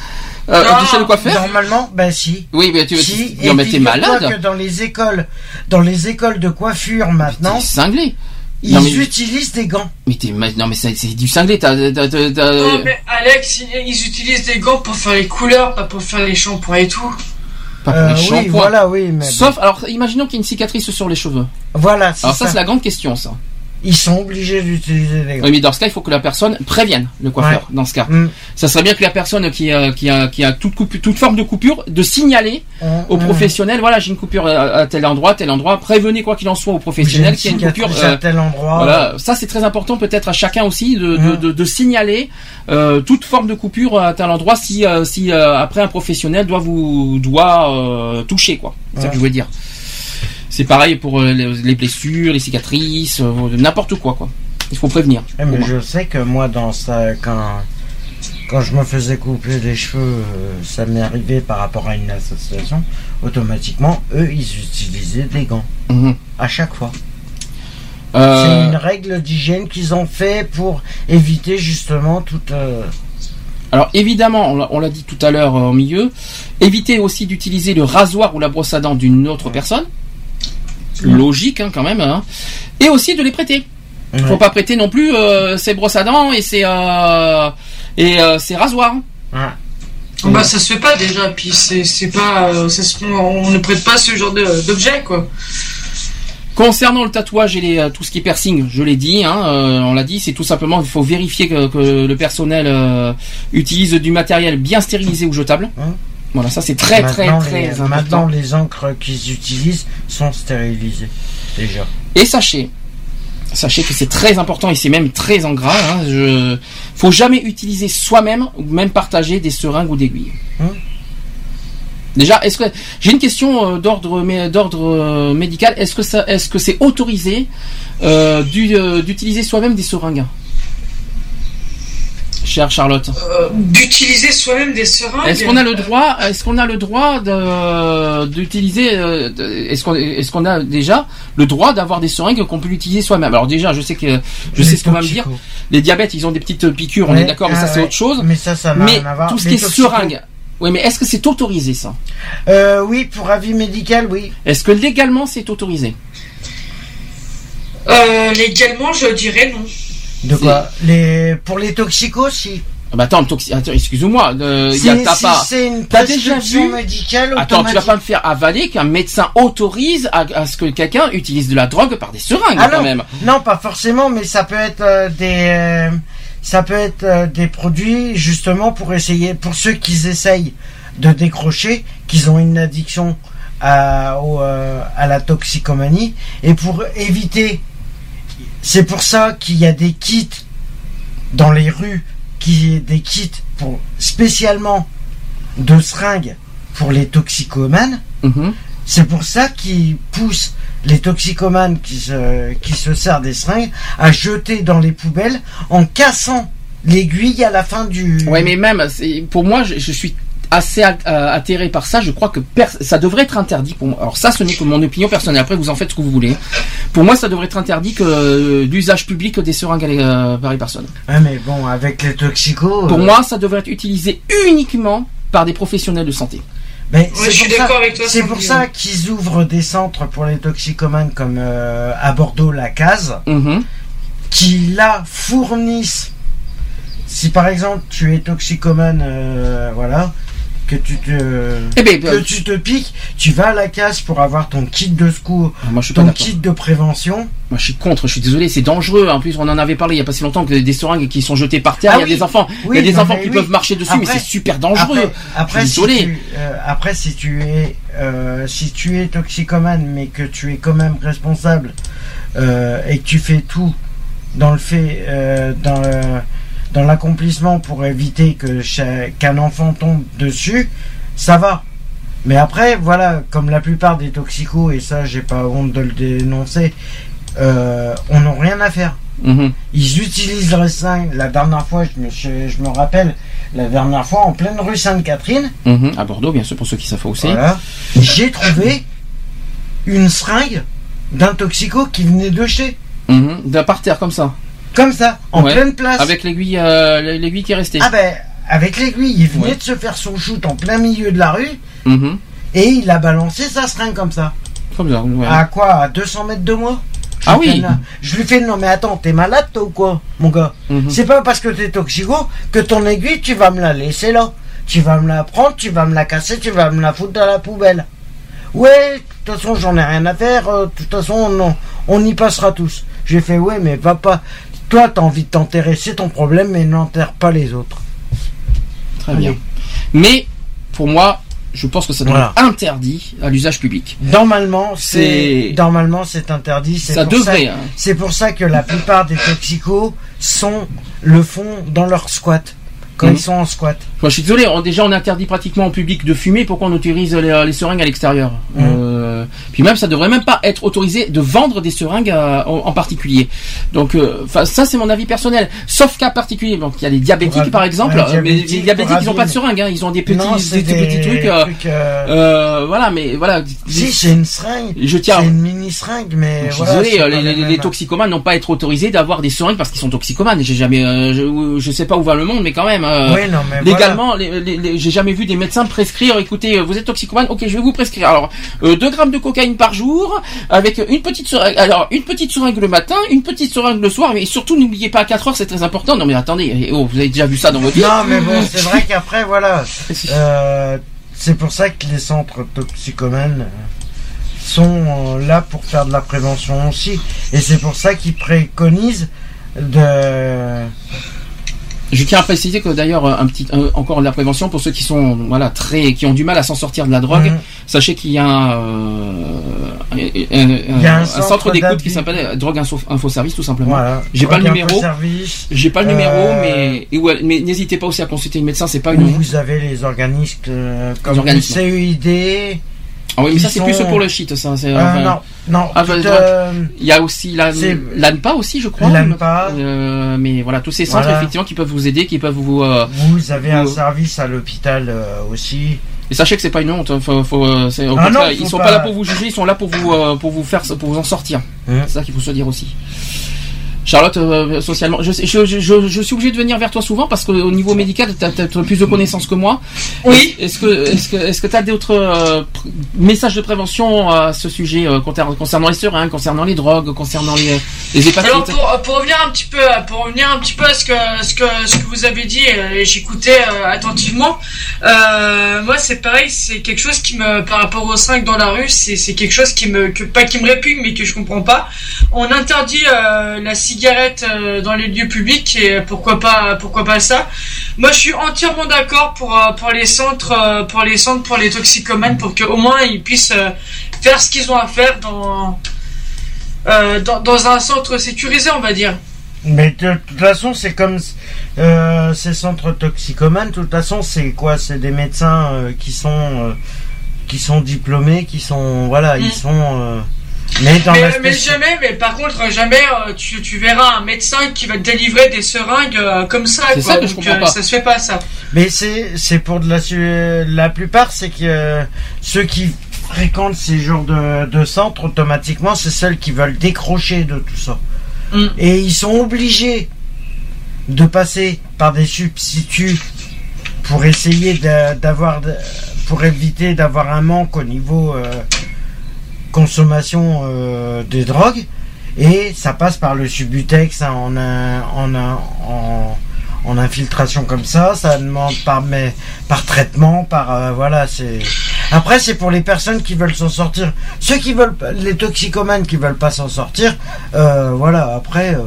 euh, Non. de. Normalement, ben si. Oui, mais tu Si, non, mais t'es malade. que dans les écoles, dans les écoles de coiffure maintenant, cinglé. Ils non, mais- utilisent des gants. Mais t'es, ma- non mais c'est, c'est du cinglé. T'as- t'as- Non, mais Alex, ils, utilisent des gants pour faire les couleurs, pas pour faire les shampoings et tout. pas pour Euh, les oui, shampoings. voilà, oui, mais Sauf, alors, imaginons qu'il y ait une cicatrice sur les cheveux. voilà, c'est Alors ça, ça. c'est la grande question, ça. Ils sont obligés d'utiliser des gants. Oui, mais dans ce cas, il faut que la personne prévienne le coiffeur. Dans ce cas, Mm. ça serait bien que la personne qui a, qui a, qui a toute, coupe- toute forme de coupure, de signaler On- au on- professionnel. Voilà, j'ai une coupure à, tel endroit, tel endroit. Prévenez quoi qu'il en soit au professionnel qu'il y a une coupure. à euh, tel endroit. Voilà, ça c'est très important peut-être à chacun aussi de, de, Mm. de, de signaler euh, toute forme de coupure à tel endroit si euh, si euh, après un professionnel doit vous doit euh, toucher quoi. C'est ça que Ouais. je voulais dire. C'est pareil pour euh, les, les blessures, les cicatrices, euh, n'importe quoi quoi. Il faut prévenir. Eh, mais je sais que moi, dans ça, quand, quand je me faisais couper les cheveux, euh, ça m'est arrivé par rapport à une association, automatiquement, eux, ils utilisaient des gants. Mhm. À chaque fois. Euh, C'est une règle d'hygiène qu'ils ont fait pour éviter justement toute. euh, Alors évidemment, on l'a- on l'a dit tout à l'heure euh, au milieu, éviter aussi d'utiliser le rasoir ou la brosse à dents d'une autre personne. Logique hein, quand même. hein. Et aussi de les prêter. Faut ouais. pas prêter non plus euh, ses brosses à dents et ses euh, et euh, ses rasoirs. Ouais. Bah ça se fait pas déjà, puis c'est c'est pas, euh, ça se- on ne prête pas ce genre de- d'objet quoi. Concernant le tatouage et les, tout ce qui est piercing, je l'ai dit, hein, euh, on l'a dit, c'est tout simplement il faut vérifier que, que le personnel euh, utilise du matériel bien stérilisé ou jetable. Voilà, ça c'est très très Maintenant, très les, important. maintenant, les encres qu'ils utilisent sont stérilisées. Déjà. Et sachez, sachez que c'est très important et c'est même très en gras. Hein, je, faut jamais utiliser soi-même ou même partager des seringues ou d'aiguilles. Hum. Déjà, est-ce que j'ai une question euh, d'ordre euh, médical Est-ce que ça, est-ce que c'est autorisé euh, d'utiliser soi-même des seringues? Chère Charlotte Euh, D'utiliser soi-même des seringues. Est-ce qu'on a le droit Est-ce qu'on a le droit de d'utiliser euh, Est-ce qu'on est-ce qu'on a déjà le droit d'avoir des seringues qu'on peut utiliser soi-même? Alors déjà, je sais que je Les sais ce qu'on va me dire. Les diabètes, ils ont des petites piqûres, on est d'accord, mais ça ah c'est ouais. autre chose. Mais ça, ça n'a Mais rien à voir. tout ce qui est seringue. Oui, mais est-ce que c'est autorisé ça? Euh, oui, pour avis médical, oui. Est-ce que légalement c'est autorisé? Euh, légalement, je dirais non. De quoi les... Pour les toxicos, si. Ah bah attends, toxi- attends, excuse-moi, euh, t'as pas. c'est une T'as déjà prescription vu médicale Attends, tu vas pas me faire avaler qu'un médecin autorise à, à ce que quelqu'un utilise de la drogue par des seringues Ah quand non, même. non, pas forcément, mais ça peut être euh, des, euh, ça peut être euh, des produits justement pour essayer, pour ceux qui essayent de décrocher, qu'ils ont une addiction à, au, à la toxicomanie, et pour éviter, c'est pour ça qu'il y a des kits dans les rues, qui des kits pour spécialement de seringues pour les toxicomanes. Mhm. C'est pour ça qu'ils poussent les toxicomanes qui se, qui se servent des seringues à jeter dans les poubelles en cassant l'aiguille à la fin du. Ouais, mais même, pour moi, je, je suis assez euh, atterré par ça. Je crois que ça devrait être interdit pour moi. Alors ça, ce n'est que mon opinion personnelle. Après, vous en faites ce que vous voulez. Pour moi, ça devrait être interdit que euh, l'usage public des seringues euh, par les personnes. Ouais, mais bon, avec les toxicos. Pour euh, moi, ça devrait être utilisé uniquement par des professionnels de santé. mais c'est je suis pour ça- d'accord avec toi, C'est pour ça qu'ils ouvrent des centres pour les toxicomanes comme euh, à Bordeaux, la case, Mhm. qui là fournissent. Si par exemple tu es toxicomane, euh, voilà, que tu te. Eh ben, que euh, tu te piques, tu vas à la case pour avoir ton kit de secours, Ah, moi, je suis pas ton kit de prévention. Moi, je suis contre. Je suis désolé, c'est dangereux. En plus, on en avait parlé il y a pas si longtemps que des seringues qui sont jetées par terre. Ah il y a oui. des enfants, Oui, il y a des enfants qui oui. peuvent marcher dessus, mais c'est super dangereux. Après, après, Je si suis désolé. tu, euh, après, si tu es, euh, si tu es toxicomane, mais que tu es quand même responsable euh, et que tu fais tout dans le fait, euh, dans le- dans l'accomplissement pour éviter que qu'un enfant tombe dessus, ça va. Mais après, voilà, comme la plupart des toxicos, et ça, j'ai pas honte de le dénoncer, euh, on n'a rien à faire. Mhm. Ils utilisent le sein. La dernière fois, je me, je, je me rappelle, la dernière fois, en pleine rue Sainte-Catherine, Mhm. À Bordeaux, bien sûr, pour ceux qui savent aussi. voilà, j'ai trouvé une seringue d'un toxico qui venait de chez. Mhm. De par terre, comme ça. Comme ça, en Ouais. pleine place. Avec l'aiguille, euh, l'aiguille qui est restée. Ah ben, avec l'aiguille, il venait Ouais. de se faire son shoot en plein milieu de la rue Mhm. et il a balancé sa seringue comme ça. Comme ça, ouais. À quoi À 200 mètres de moi? Je Ah oui. Je lui fais non mais attends, t'es malade toi ou quoi, mon gars? Mhm. C'est pas parce que t'es toxico que ton aiguille tu vas me la laisser là. Tu vas me la prendre, tu vas me la casser, tu vas me la foutre dans la poubelle. Ouais, de toute façon j'en ai rien à faire. euh, De toute façon on, on y passera tous. J'ai fait ouais mais va pas. Toi t'as envie de t'enterrer, c'est ton problème, mais n'enterre pas les autres. Très Allez. bien. Mais, pour moi, je pense que ça doit Voilà. être interdit à l'usage public. Normalement c'est normalement c'est interdit. c'est Ça pour devrait, hein. C'est pour ça que la plupart des toxicos sont le font dans leur squat quand Mhm. ils sont en squat. Moi, je suis désolé, on- déjà on interdit pratiquement au public de fumer, pourquoi on autorise les, les seringues à l'extérieur? Mhm. Euh, Puis même, ça devrait même pas être autorisé de vendre des seringues en, en particulier. Donc, euh, ça c'est mon avis personnel. Sauf cas particulier, donc il y a les diabétiques par exemple, ouais, euh, mais les diabétiques, ils ont pas de seringues, hein, ils ont des petits, non, des, des petits trucs. euh, euh, euh, voilà, mais voilà. si c'est une seringue, Je tiens. c'est une mini seringue, mais Je suis voilà, désolé, les, les- les toxicomanes n'ont pas à être autorisés d'avoir des seringues parce qu'ils sont toxicomanes. J'ai jamais, je, je sais pas où va le monde, mais quand même. Euh, Oui, non, mais Légalement, les- les- les- j'ai jamais vu des médecins prescrire. Écoutez, euh, vous êtes toxicomane, ok, je vais vous prescrire. Alors, euh, 2 grammes de cocaïne par jour, avec une petite seringue. Alors, une petite seringue le matin, une petite seringue le soir, mais surtout n'oubliez pas à 4 heures, c'est très important. Non mais attendez, eh, oh, vous avez déjà vu ça dans votre vie Non, mais bon, c'est vrai qu'après, voilà, euh, c'est pour ça que les centres toxicomanes euh, sont euh, là pour faire de la prévention aussi, et c'est pour ça qu'ils préconisent de Je tiens à préciser que d'ailleurs un petit un- encore de la prévention pour ceux qui sont voilà très qui ont du mal à s'en sortir de la drogue. Mhm. Sachez qu'il y a euh, un, un- Il y a un un centre centre d'écoute qui s'appelle euh, Drogue Info, Info Service tout simplement. Voilà. J'ai pas le numéro. J'ai pas le numéro, Euh, mais ouais, mais n'hésitez pas aussi à consulter le médecin. C'est pas une vous avez les organismes euh, comme le organismes. CEID, Ah oui, mais ça c'est sont- plus pour le shit, ça. c'est, Euh, enfin, non, non. Ah, bah, euh, Il y a aussi l'ANPA aussi, je crois. L'ANPA. Euh, mais voilà, tous ces centres Voilà. effectivement qui peuvent vous aider, qui peuvent vous. euh, vous avez un service à l'hôpital aussi. Et sachez que c'est pas une honte. hein, Faut, faut, au Ah non, ils sont pas- pas... là pour vous juger, ils sont là pour vous, pour vous faire, pour vous en sortir. Hein. C'est ça qu'il faut se dire aussi. Charlotte, euh, socialement, je, je, je, je, suis obligé de venir vers toi souvent parce qu'au niveau médical, tu as peut-être plus de connaissances que moi. Oui. Est-ce que est-ce que est-ce que tu as d'autres euh, messages de prévention à ce sujet euh, concernant les seringues, concernant les drogues, concernant les, les hépatites Alors pour, pour revenir un petit peu pour revenir un petit peu à ce que ce que ce que vous avez dit euh, et j'écoutais euh, attentivement euh, moi c'est pareil c'est quelque chose qui me par rapport aux 5 dans la rue c'est c'est quelque chose qui me que, pas qui me répugne mais que je comprends pas on interdit la cigarette euh, dans les lieux publics et pourquoi pas pourquoi pas ça moi je suis entièrement d'accord pour euh, pour les centres euh, pour les centres pour les toxicomanes pour que au moins ils puissent faire ce qu'ils ont à faire dans dans, dans un centre sécurisé, on va dire. Mais de toute façon, c'est comme euh, ces centres toxicomanes. De toute façon, c'est quoi? C'est des médecins euh, qui sont euh, qui sont diplômés, qui sont voilà, ils Mm. sont. Euh, mais dans Mais, la mais spéci- jamais, mais par contre, jamais euh, tu, tu verras un médecin qui va te délivrer des seringues euh, comme ça. C'est ça que je Donc, comprends euh, pas. Ça se fait pas, ça. Mais c'est c'est pour de la la plupart, c'est que euh, ceux qui fréquentent ces genres de, de centres automatiquement, c'est celles qui veulent décrocher de tout ça. Mm. Et ils sont obligés de passer par des substituts pour essayer d'avoir pour éviter d'avoir un manque au niveau euh, consommation euh, des drogues et ça passe par le subutex hein, en, un- en, un- en, en infiltration comme ça. Ça demande par mais par traitement par euh, voilà c'est après c'est pour les personnes qui veulent s'en sortir. Ceux qui veulent les toxicomanes qui veulent pas s'en sortir euh, voilà après euh,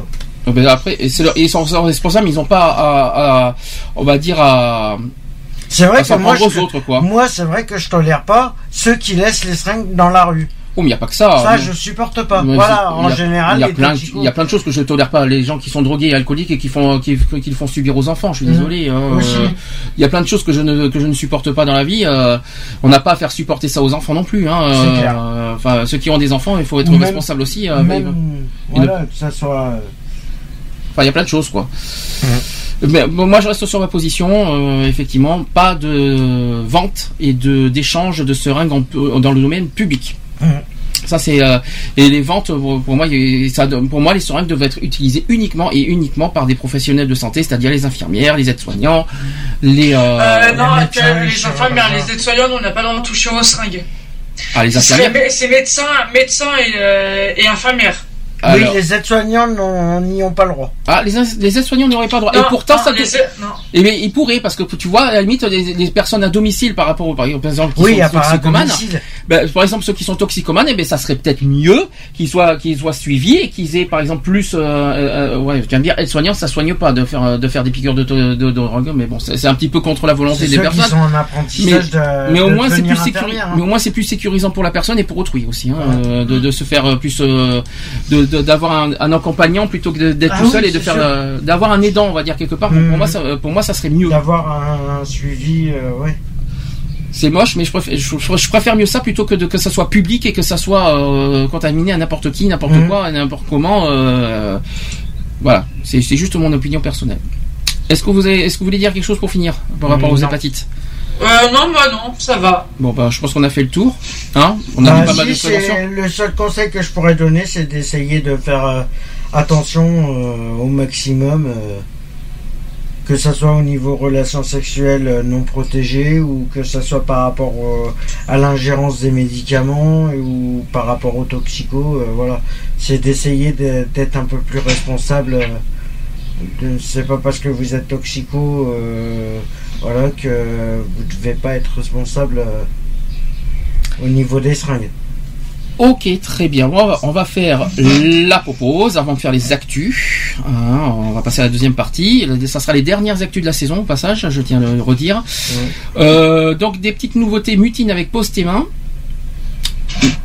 après, ils sont responsables, mais ils ont pas à, à- on va dire à, c'est vrai que moi je, moi c'est vrai que je tolère pas ceux qui laissent les seringues dans la rue Oh, mais il y a pas que ça. ça hein. je supporte pas Mais voilà il en y a- général il y a plein, de- toxicos- il y a plein de choses que je tolère pas. Les gens qui sont drogués et alcooliques et qui font, qui, qui le font subir aux enfants. Je suis Mhm. désolé. hein, Aussi. euh, il y a plein de choses que je ne, que je ne supporte pas dans la vie. euh, on n'a pas à faire supporter ça aux enfants non plus. Hein, C'est euh, clair. Enfin, ceux qui ont des enfants, il faut être même- responsable aussi. euh, Même, mais- voilà, que ça soit Enfin, il y a plein de choses, quoi. Mais bon, moi, je reste sur ma position. euh, effectivement, pas de vente et de d'échange de seringues en- dans le domaine public. Mhm. Ça c'est euh, et les ventes pour pour moi ça pour moi les seringues doivent être utilisées uniquement et uniquement par des professionnels de santé c'est-à-dire les infirmières les aides-soignants les euh, Euh, non, les médecins, infirmières, les aides-soignants, on n'a pas le droit de toucher aux seringues. ah, les infirmières c'est médecins, médecins et, euh, et infirmières. Alors- oui les aides-soignants n'y ont pas le droit. Ah les, aides-soignants n'auraient pas le droit. Et pourtant non, ça les non. Et mais ils pourraient parce que tu vois à la limite les, les personnes à domicile par rapport aux par exemple qui oui sont toxicomanes ben, par exemple ceux qui sont toxicomanes eh ben ça serait peut-être mieux qu'ils soient qu'ils soient suivis et qu'ils aient par exemple plus euh, euh, ouais je viens de dire aide soignant ça soigne pas de faire euh, de faire des piqûres de de, de, drogue mais bon c'est un petit peu contre la volonté des ceux qui personnes. sont en apprentissage de mais au de moins c'est plus sécurisant hein. mais au moins c'est plus sécurisant pour la personne et pour autrui aussi hein, euh, de, de se faire euh, plus de de- d'avoir un, un accompagnant plutôt que d'être Ah tout oui, seul et de faire euh, d'avoir un aidant on va dire quelque part pour, pour moi ça pour moi ça serait mieux d'avoir un, un suivi euh, ouais c'est moche, mais je préfère, je, je- je préfère mieux ça plutôt que de, que ça soit public et que ça soit euh, contaminé à n'importe qui, n'importe Mhm. quoi, n'importe comment. euh, voilà, c'est juste mon opinion personnelle. Est-ce que vous avez, est-ce que vous voulez dire quelque chose pour finir par rapport aux Non. hépatites? Euh, non, moi non, ça va. Bon, bah, je pense qu'on a fait le tour. Hein On a Bah, vu pas mal de le seul conseil que je pourrais donner c'est d'essayer de faire euh, attention euh, au maximum euh, que ça soit au niveau relations sexuelles euh, non protégées ou que ça soit par rapport à l'ingérence des médicaments ou par rapport aux toxicos euh, voilà c'est d'essayer de- d'être un peu plus responsable euh, c'est pas parce que vous êtes toxico euh, voilà que vous devez pas être responsable euh, au niveau des seringues Ok, très bien. On va, on va faire la propose avant de faire les actus. Hein, on va passer à la deuxième partie. Ça sera les dernières actus de la saison au passage, je tiens à le redire. Euh, donc des petites nouveautés mutines avec pose tes mains.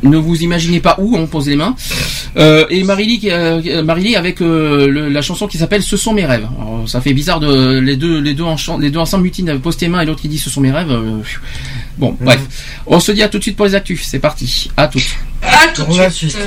Ne vous imaginez pas où on pose les mains. Euh, et Marily, qui, euh, Marily avec euh, le- la chanson qui s'appelle Ce sont mes rêves. Alors, ça fait bizarre de les deux les deux en les deux ensemble mutines avec pose tes mains et l'autre qui dit Ce sont mes rêves. Euh. Bon, bref. On se dit à tout de suite pour les actus. C'est parti. À toutes. À tout de suite.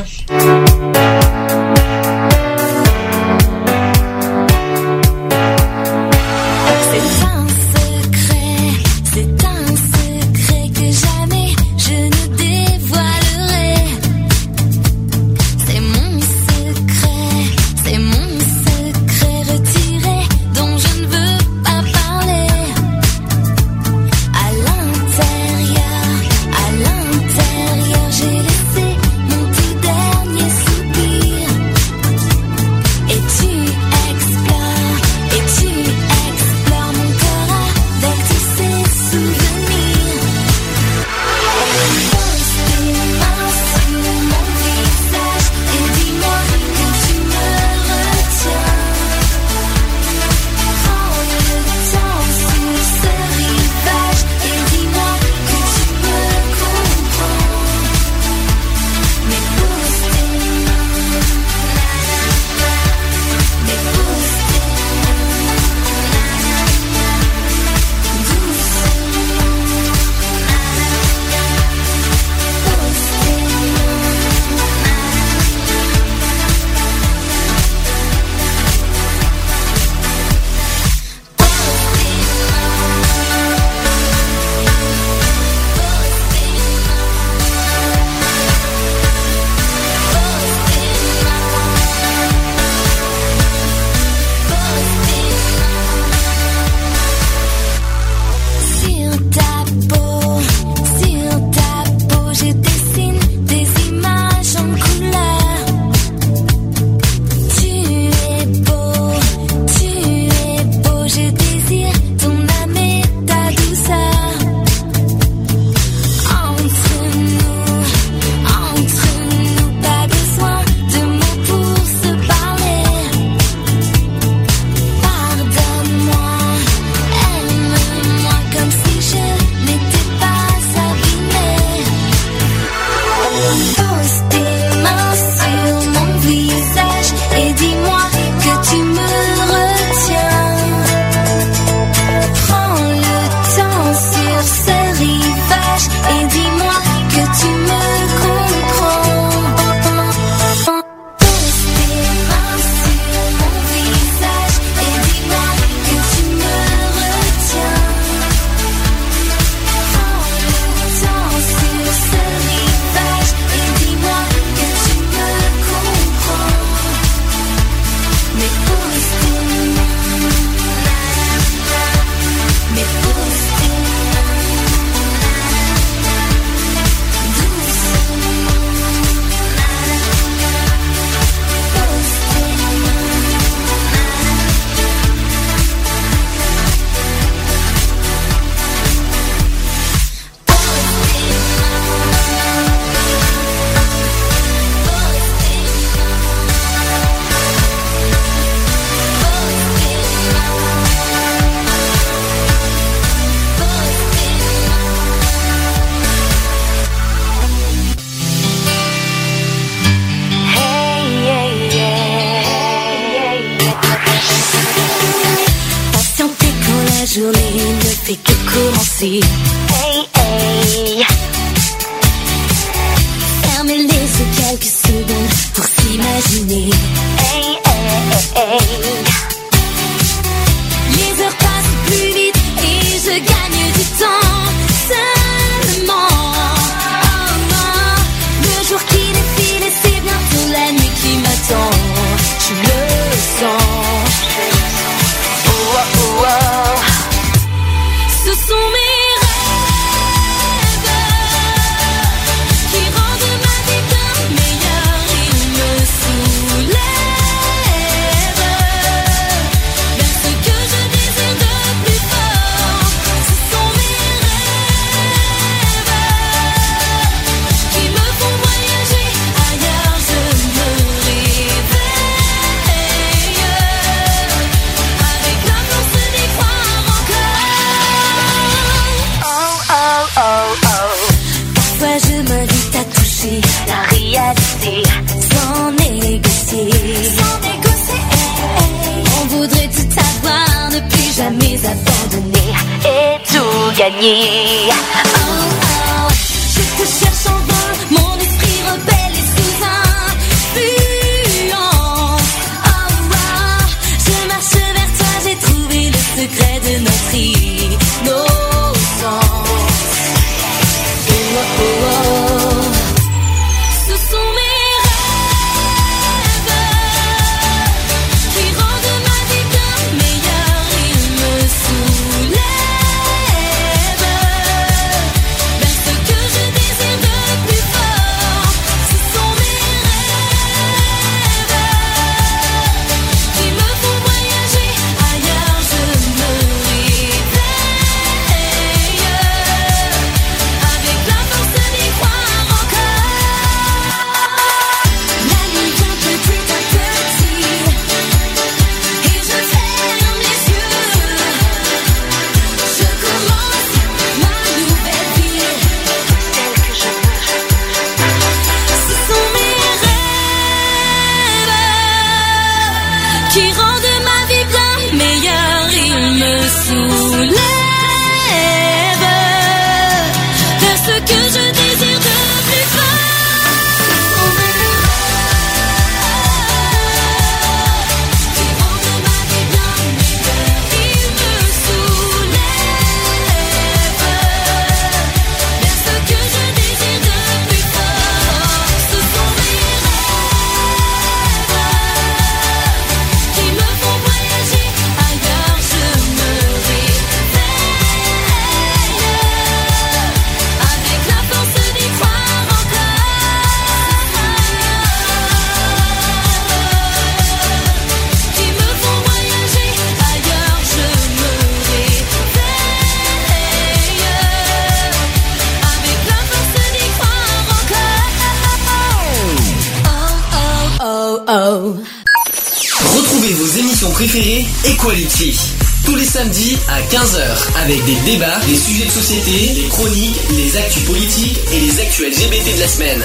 Chroniques, les actus politiques et les actus LGBT de la semaine.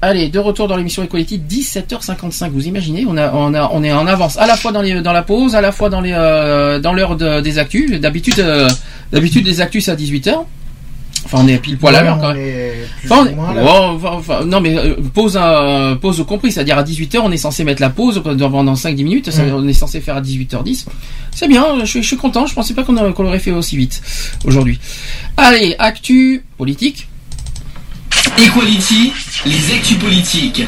Allez, de retour dans l'émission Equality, 17h55. Vous imaginez, on a, on on est en avance à la fois dans la pause, à la fois dans euh, l'heure de- des actus. D'habitude, euh, d'habitude les actus c'est à 18h. Enfin, on est pile poil à l'heure quand même. Enfin, on non mais euh, pause euh, pause au compris, c'est-à-dire à 18h on est censé mettre la pause pendant 5-10 minutes, ça, Mm. on est censé faire à 18h10. C'est bien, je, suis- je suis content, je pensais pas qu'on aurait- qu'on l'aurait fait aussi vite aujourd'hui. Allez, actu politique. Equality, les actus politiques.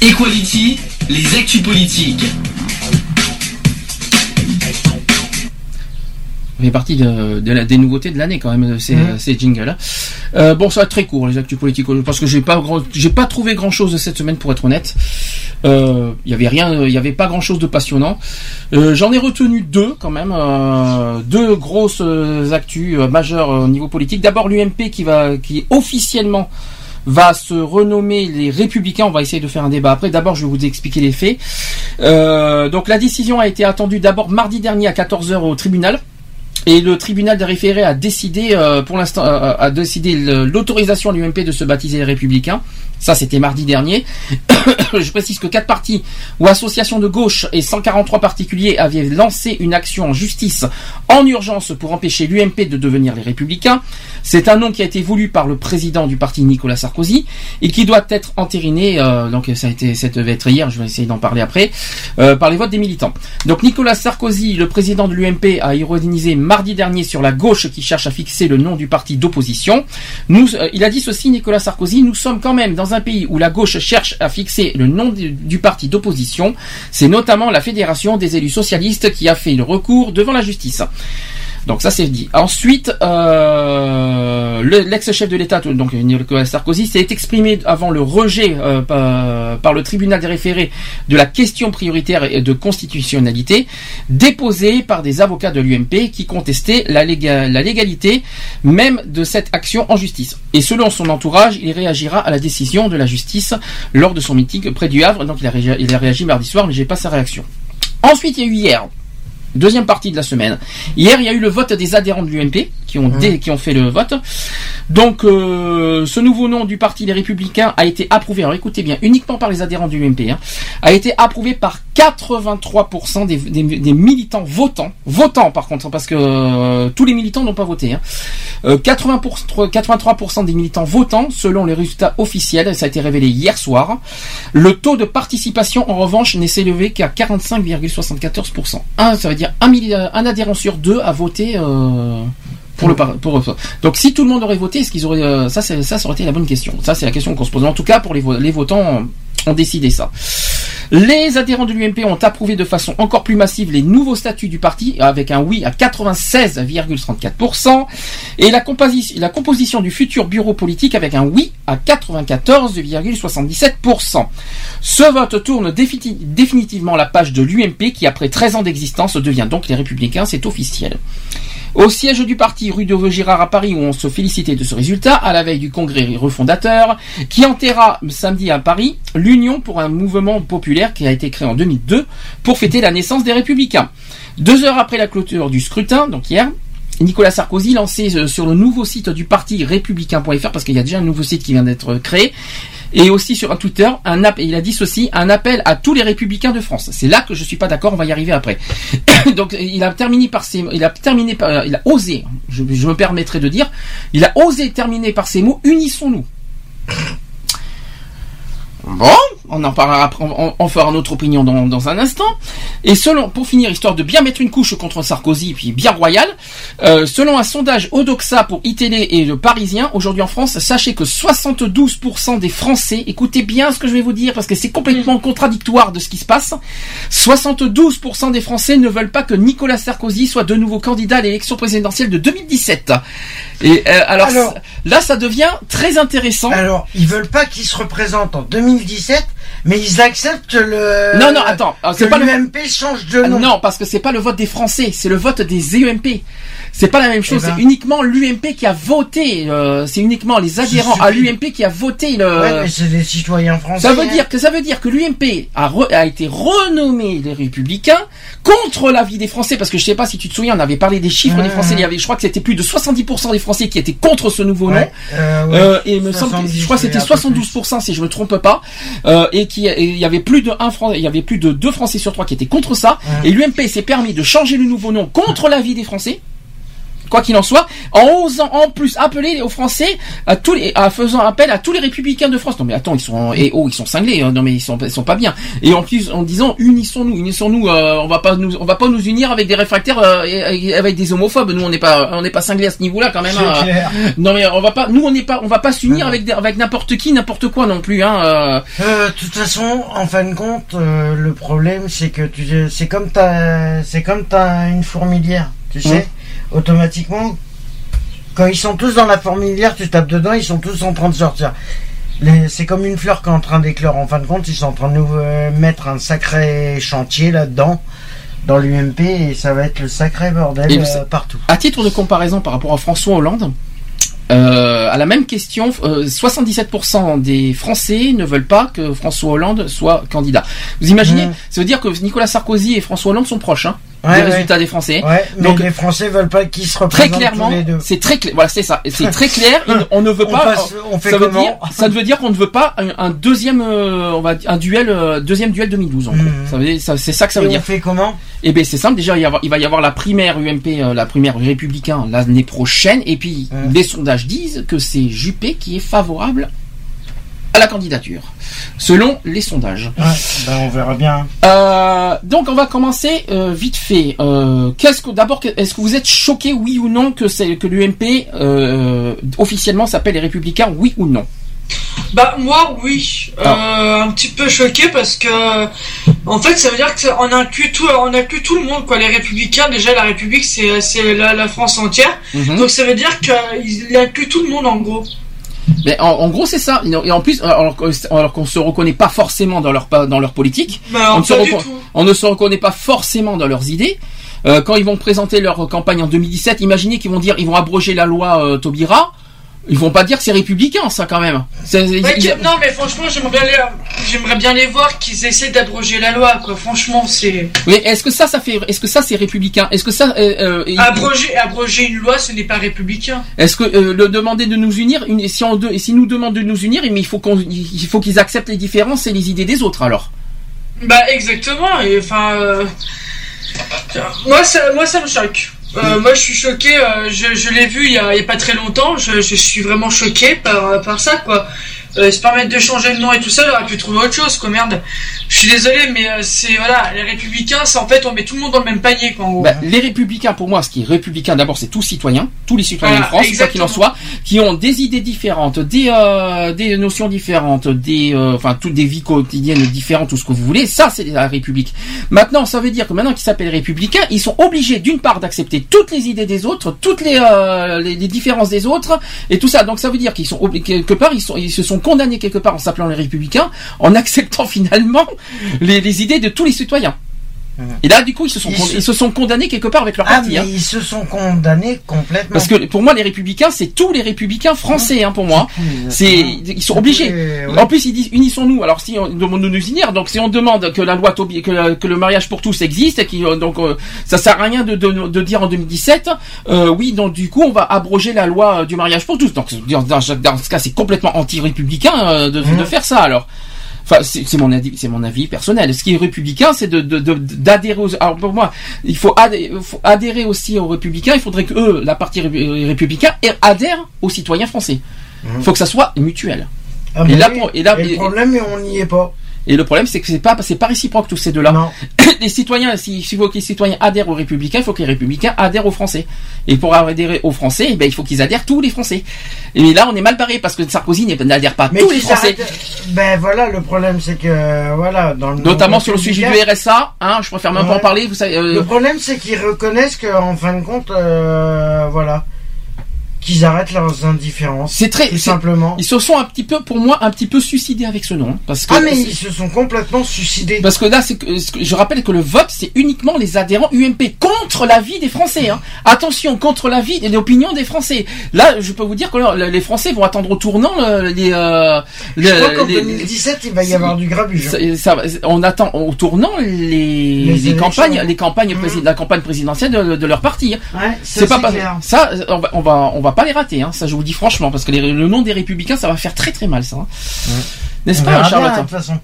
Equality, les actus politiques. Fait partie de, de la- des nouveautés de l'année quand même, ces, Mhm. ces jingles. Euh, bon, ça va être très court les actus politiques parce que j'ai pas j'ai pas trouvé grand chose cette semaine pour être honnête. Euh, Il y avait rien, il y avait pas grand chose de passionnant. Euh, J'en ai retenu deux quand même, euh, deux grosses euh, actus euh, majeures euh, au niveau politique. D'abord l'UMP qui va, qui officiellement va se renommer les Républicains. On va essayer de faire un débat après. D'abord, je vais vous expliquer les faits. Euh, donc la décision a été attendue d'abord mardi dernier à 14h au tribunal. Et le tribunal des référés a décidé, euh, pour l'instant, euh, a décidé l'autorisation à l'UMP de se baptiser les Républicains. Ça, c'était mardi dernier. Je précise que quatre partis ou associations de gauche et 143 particuliers avaient lancé une action en justice en urgence pour empêcher l'UMP de devenir les Républicains. C'est un nom qui a été voulu par le président du parti Nicolas Sarkozy et qui doit être entériné. euh, donc ça a été, ça devait être hier. Je vais essayer d'en parler après. euh, par les votes des militants. Donc Nicolas Sarkozy, le président de l'UMP, a ironisé mardi dernier sur la gauche qui cherche à fixer le nom du parti d'opposition. Euh, il a dit ceci, Nicolas Sarkozy, nous sommes quand même dans un pays où la gauche cherche à fixer le nom du parti d'opposition. C'est notamment la Fédération des élus socialistes qui a fait le recours devant la justice. Donc ça c'est dit. Ensuite, euh, le- l'ex-chef de l'État, donc Nicolas Sarkozy, s'est exprimé avant le rejet euh, par, le tribunal des référés de la question prioritaire de constitutionnalité déposée par des avocats de l'UMP qui contestaient la légalité même de cette action en justice. Et selon son entourage, il réagira à la décision de la justice lors de son meeting près du Havre. Donc il a réagi, il a réagi mardi soir, mais j'ai pas sa réaction. Ensuite, il y a eu hier Deuxième partie de la semaine. Hier, il y a eu le vote des adhérents de l'UMP qui ont dé- qui ont fait le vote. Donc, euh, ce nouveau nom du parti Les Républicains a été approuvé. Alors, écoutez bien, uniquement par les adhérents du UMP, hein, a été approuvé par 83% des, des- des militants votants. Votants, par contre, parce que euh, tous les militants n'ont pas voté. Hein. Euh, 80%, 83% des militants votants, selon les résultats officiels, ça a été révélé hier soir. Le taux de participation, en revanche, n'est s'élevé qu'à 45,74%. Un, ça veut dire un, adhérent sur deux a voté euh, pour le pour donc si tout le monde aurait voté est-ce qu'ils auraient euh, ça ça aurait été la bonne question. Ça c'est la question qu'on se pose en tout cas pour les, les votants ont décidé ça les adhérents de l'UMP ont approuvé de façon encore plus massive les nouveaux statuts du parti avec un oui à 96,34% et la, composi- la composition du futur bureau politique avec un oui à 94,77%. Ce vote tourne défini- définitivement la page de l'UMP qui après 13 ans d'existence devient donc les Républicains, c'est officiel. Au siège du parti rue de Vaugirard à Paris où on se félicitait de ce résultat, à la veille du congrès refondateur, qui enterra samedi à Paris l'Union pour un mouvement populaire qui a été créé en 2002 pour fêter la naissance des Républicains. Deux heures après la clôture du scrutin, donc hier, Nicolas Sarkozy lançait euh, sur le nouveau site du parti républicain.fr parce qu'il y a déjà un nouveau site qui vient d'être créé et aussi sur un Twitter un il a dit ceci un appel à tous les républicains de France. C'est là que je suis pas d'accord, on va y arriver après. Donc il a terminé par ces il a terminé par il a osé, je me permettrai de dire, il a osé terminer par ces mots unissons-nous. Bon, on en parlera après, on, on fera notre opinion dans, dans un instant. Et selon, pour finir, histoire de bien mettre une couche contre Sarkozy, puis bien royal, euh, selon un sondage Odoxa pour iTélé et le Parisien, aujourd'hui en France, sachez que 72% des Français, écoutez bien ce que je vais vous dire parce que c'est complètement contradictoire de ce qui se passe, 72% des Français ne veulent pas que Nicolas Sarkozy soit de nouveau candidat à l'élection présidentielle de 2017. Et euh, alors, Alors- là, ça devient très intéressant. Alors, ils veulent pas qu'il se représente en 2017 2017 mais ils acceptent le. Non, non, attends, euh, c'est pas le- l'UMP change de Ah, nom. Non, parce que c'est pas le vote des Français, c'est le vote des EMP. C'est pas la même chose. Eh ben. C'est uniquement l'UMP qui a voté. euh, c'est uniquement les adhérents à l'UMP qui a voté le. Ouais, mais c'est des citoyens français. Ça veut hein. dire que ça veut dire que l'UMP a, re- a été renommé les Républicains contre l'avis des Français parce que je sais pas si tu te souviens, on avait parlé des chiffres des Français. Il y avait, je crois que c'était plus de 70% des Français qui étaient contre ce nouveau nom. Euh, ouais. Euh, et il me semble que 70, je crois que c'était oui, un peu plus. 72% si je me trompe pas euh, et qui il y avait plus de un Fran- il y avait plus de deux Français sur trois qui étaient contre ça. Et l'UMP s'est permis de changer le nouveau nom contre l'avis des Français quoi qu'il en soit, en osant en plus appeler aux Français à tous les, à faisant appel à tous les républicains de France. Non mais attends, ils sont, et oh, ils sont cinglés. hein. Non mais ils sont, ils sont pas bien. Et en plus, en disant unissons-nous, unissons-nous. euh, on va pas nous, on va pas nous unir avec des réfractaires, euh, et- avec des homophobes. Nous, on n'est pas, on n'est pas cinglés à ce niveau-là quand même. Hein. clair. Non mais on va pas, nous on n'est pas, on va pas s'unir avec des- avec n'importe qui, n'importe quoi non plus. Hein. euh. Euh, de toute façon, en fin de compte, euh, le problème c'est que tu, c'est comme t'as, c'est comme t'as une fourmilière, tu sais, automatiquement, quand ils sont tous dans la fourmilière, tu tapes dedans, ils sont tous en train de sortir. C'est comme une fleur qui est en train d'éclore. En fin de compte, ils sont en train de nous euh, mettre un sacré chantier là-dedans, dans l'UMP, et ça va être le sacré bordel euh, partout. À titre de comparaison par rapport à François Hollande, euh, à la même question, euh, 77% des Français ne veulent pas que François Hollande soit candidat. Vous imaginez. Ça veut dire que Nicolas Sarkozy et François Hollande sont proches hein, Ouais, ouais. résultats des Français. Ouais, mais Donc, les Français veulent pas qu'ils se Très représentent clairement, les deux. c'est très clair. Voilà, c'est ça. C'est très clair. On ne veut On pas. passe- on fait ça veut dire, ça veut dire qu'on ne veut pas un, un deuxième, euh, on va dire, un duel, euh, deuxième duel 2012. En. Mhm. Ça veut dire, ça- c'est ça que ça Et veut on dire. fait comment Eh ben c'est simple. Déjà, il, y avoir- il va y avoir la primaire UMP, euh, la primaire républicain l'année prochaine. Et puis, les sondages disent que c'est Juppé qui est favorable à la candidature, selon les sondages. Ouais, ben on verra bien. Euh, donc, on va commencer euh, vite fait. Euh, qu'est-ce que d'abord, est-ce que vous êtes choqué, oui ou non, que c'est que l'UMP euh, officiellement s'appelle les Républicains, oui ou non? Bah moi oui, Ah. Euh, un petit peu choqué parce que en fait ça veut dire qu'on inclut tout, on inclut tout le monde quoi. Les républicains déjà la République c'est c'est la, la France entière, Mhm. donc ça veut dire qu'il inclut tout le monde en gros. Mais en, en gros, c'est ça. Et en plus, alors, que- alors qu'on se reconnaît pas forcément dans leur dans leur politique. On, ne se tout. on ne se reconnaît pas forcément dans leurs idées. Euh, quand ils vont présenter leur campagne en 2017, imaginez qu'ils vont dire ils vont abroger la loi euh, Taubira. Ils vont pas dire que c'est républicain, ça quand même. Ouais, ils- non mais franchement j'aimerais bien les, j'aimerais bien les voir qu'ils essaient d'abroger la loi quoi. Franchement c'est Mais est-ce que ça, ça fait, est-ce que ça c'est républicain? Est-ce que ça, euh, euh, il- abroger abroger une loi ce n'est pas républicain. est-ce que euh, le demander de nous unir, une- si on, de- si nous demande de nous unir, mais il faut qu'on, il faut qu'ils acceptent les différences et les idées des autres alors. Bah exactement. Et enfin, euh, moi ça, moi ça me choque. Euh, moi je suis choqué. euh, je l'ai vu il y, a, il y a pas très longtemps. Je, je suis vraiment choqué par par ça quoi. Euh, se permettre de changer de nom et tout ça, il aurait pu trouver autre chose quoi. Merde. Je suis désolé, mais euh, c'est voilà, les républicains, c'est en fait on met tout le monde dans le même panier quoi. En gros. Bah, les républicains, pour moi, ce qui est républicain, d'abord, c'est tous citoyens, tous les citoyens Voilà, de France, quoi qu'il en soit, qui ont des idées différentes, des euh, des notions différentes, des euh, enfin toutes des vies quotidiennes différentes, tout ce que vous voulez. Ça, c'est la République. Maintenant, ça veut dire que maintenant qu'ils s'appellent républicains, ils sont obligés d'une part d'accepter toutes les idées des autres, toutes les, euh, les les différences des autres et tout ça. Donc ça veut dire qu'ils sont quelque part, ils sont ils se sont condamnés quelque part en s'appelant les républicains, en acceptant finalement les, les idées de tous les citoyens. Et là, du coup, ils se sont, Ils se- ils se sont condamnés quelque part avec leur Ah, parti. mais hein. ils se sont condamnés complètement. Parce que pour moi, les républicains, c'est tous les républicains français, hein, pour moi. C'est, ils sont obligés. Ouais. En plus, ils disent unissons-nous. Alors, si on demande de nous unir, donc si on demande que la loi que, la- que le mariage pour tous existe, qui, euh, donc euh, ça sert à rien de, de, de dire en 2017, euh, oui, donc du coup, on va abroger la loi du mariage pour tous. Donc, dans, ce cas, c'est complètement anti-républicain euh, de, de faire ça. Alors. Enfin, c'est mon avis, c'est mon avis personnel. Ce qui est républicain, c'est de de- de- d'adhérer aux. Alors pour moi, il faut, adhé- faut adhérer aussi aux républicains. Il faudrait que eux, la partie ré- républicain, adhèrent aux citoyens français. Il faut que ça soit mutuel. Ah, et là, pour- et là- le et- problème, on n'y est pas. Et le problème, c'est que c'est pas, c'est pas réciproque tous ces deux-là. Non. Les citoyens, si, si vous que les citoyens adhèrent aux républicains, il faut que les républicains adhèrent aux français. Et pour adhérer aux français, eh ben, il faut qu'ils adhèrent tous les français. Et là, on est mal barré parce que Sarkozy n'adhère pas Mais tous les français. Ben voilà, le problème, c'est que voilà, dans le Notamment sur le sujet du RSA, hein, je préfère même pas en parler, vous savez, euh, Le problème, c'est qu'ils reconnaissent qu'en fin de compte, euh, voilà, qu'ils arrêtent leurs indifférences. C'est très tout simplement. Ils se sont un petit peu, pour moi, un petit peu suicidés avec ce nom, hein, parce que Ah mais ils se sont complètement suicidés. parce que là, c'est je rappelle que le vote, c'est uniquement les adhérents UMP contre l'avis des Français. Hein. Attention, contre l'avis et l'opinion des Français. Là, je peux vous dire que les Français vont attendre au tournant euh, les. euh, Je crois qu'en les- 2017 il va y avoir du grabuge. ça- ça va- on attend au tournant les, campagnes, les campagnes prési- la campagne présidentielle de, de leur parti. hein. Ouais, C'est pas c'est pas- clair. ça, on va, on va on va pas les rater. Hein. Ça, je vous le dis franchement, parce que les- le nom des Républicains, ça va faire très très mal, ça. hein. N'est-ce pas, Charlotte de toute façon.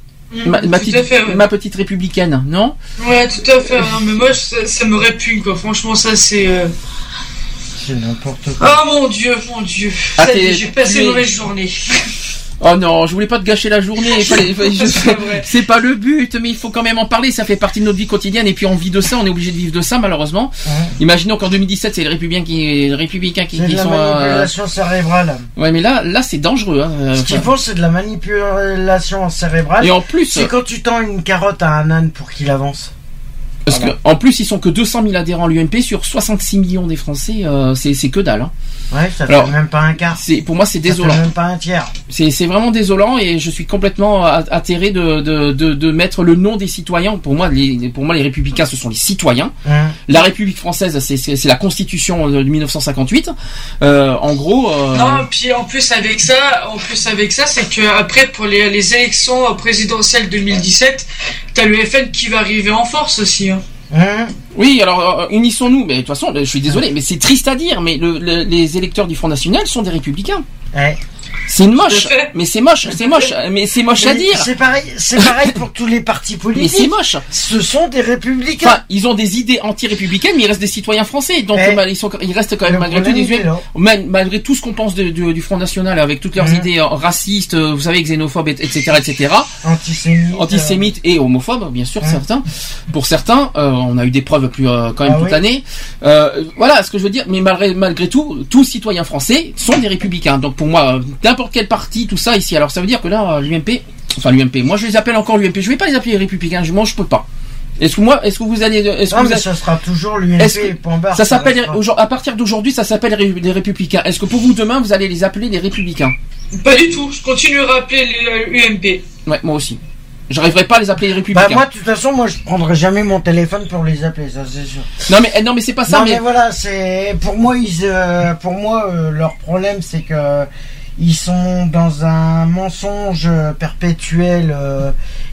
ma, ma tout petite, à fait, ouais. ma petite républicaine, non? Ouais, tout à fait. hein, mais moi, ça, ça me répugne, quoi. Franchement, ça, c'est. euh, C'est n'importe quoi. Ah mon dieu, mon dieu. Ah, J'ai passé une mauvaise journée. Oh non, je voulais pas te gâcher la journée. C'est pas le but, mais il faut quand même en parler. Ça fait partie de notre vie quotidienne et puis on vit de ça. On est obligé de vivre de ça, malheureusement. Ouais. Imaginons qu'en 2017, c'est les républicains qui, les républicains qui, de la sont. euh, manipulation cérébrale. Ouais, mais là, là, c'est dangereux. Hein. euh, Ce qu'ils font, c'est de la manipulation cérébrale. Et en plus, C'est quand tu tends une carotte à un âne pour qu'il avance. parce que en plus, ils sont que 200 000 adhérents à l'UMP sur 66 millions des Français. euh, c'est c'est que dalle. Hein. Ouais, ça Alors, fait même pas un quart. C'est pour moi, c'est Ça fait désolant. même pas un tiers. C'est c'est vraiment désolant et je suis complètement atterré de, de, de, de mettre le nom des citoyens. Pour moi, les, pour moi, les républicains, ce sont les citoyens. La République française, c'est- c'est c'est la Constitution de 1958. Euh, en gros, euh, Non, puis en plus avec ça, en plus avec ça, c'est que après pour les, les élections présidentielles 2017, t'as le FN qui va arriver en force aussi. Hein. Hein oui, alors euh, unissons-nous. Mais de toute façon, je suis désolé, mais c'est triste à dire, mais le- le- les électeurs du Front National sont des républicains. C'est moche, mais c'est moche, c'est moche, mais c'est moche à dire. C'est pareil, c'est pareil pour tous les partis Mais c'est politiques. moche. Ce sont des républicains. Enfin, ils ont des idées anti-républicaines, mais ils restent des citoyens français. Donc, Eh. ils, sont, ils restent quand même malgré tout des. Mal- malgré tout ce qu'on pense de- de- du Front National, avec toutes leurs Mhm. idées euh, racistes, euh, vous savez, xénophobes, et- etc., etc., Antisémites. antisémites et homophobes, bien sûr, Mhm. certains. Pour certains, euh, on a eu des preuves plus euh, quand même Ah toute oui. l'année. Euh, voilà ce que je veux dire. Mais malgré, malgré tout, tous citoyens français sont des républicains. Donc, pour moi, euh, n'importe quel parti, tout ça ici. Alors, ça veut dire que là, l'UMP, enfin l'UMP, moi je les appelle encore l'UMP. Je vais pas les appeler les républicains. Je, moi, je peux pas. Est-ce que moi, est-ce que vous allez, est-ce que Non, vous mais allez- ça sera toujours l'UMP ça s'appelle à partir d'aujourd'hui, ça s'appelle les Ré- les républicains. Est-ce que pour vous demain, vous allez les appeler les républicains? Pas du tout. Je continue à rappeler les euh, UMP. Ouais, moi aussi. J'arriverai pas à les appeler les Bah républicains. moi, de toute façon, moi, je prendrai jamais mon téléphone pour les appeler, ça c'est sûr. Non mais non mais c'est pas ça. non, mais mais, voilà, c'est pour moi, ils, euh, pour moi, euh, leur problème, c'est que ils sont dans un mensonge perpétuel.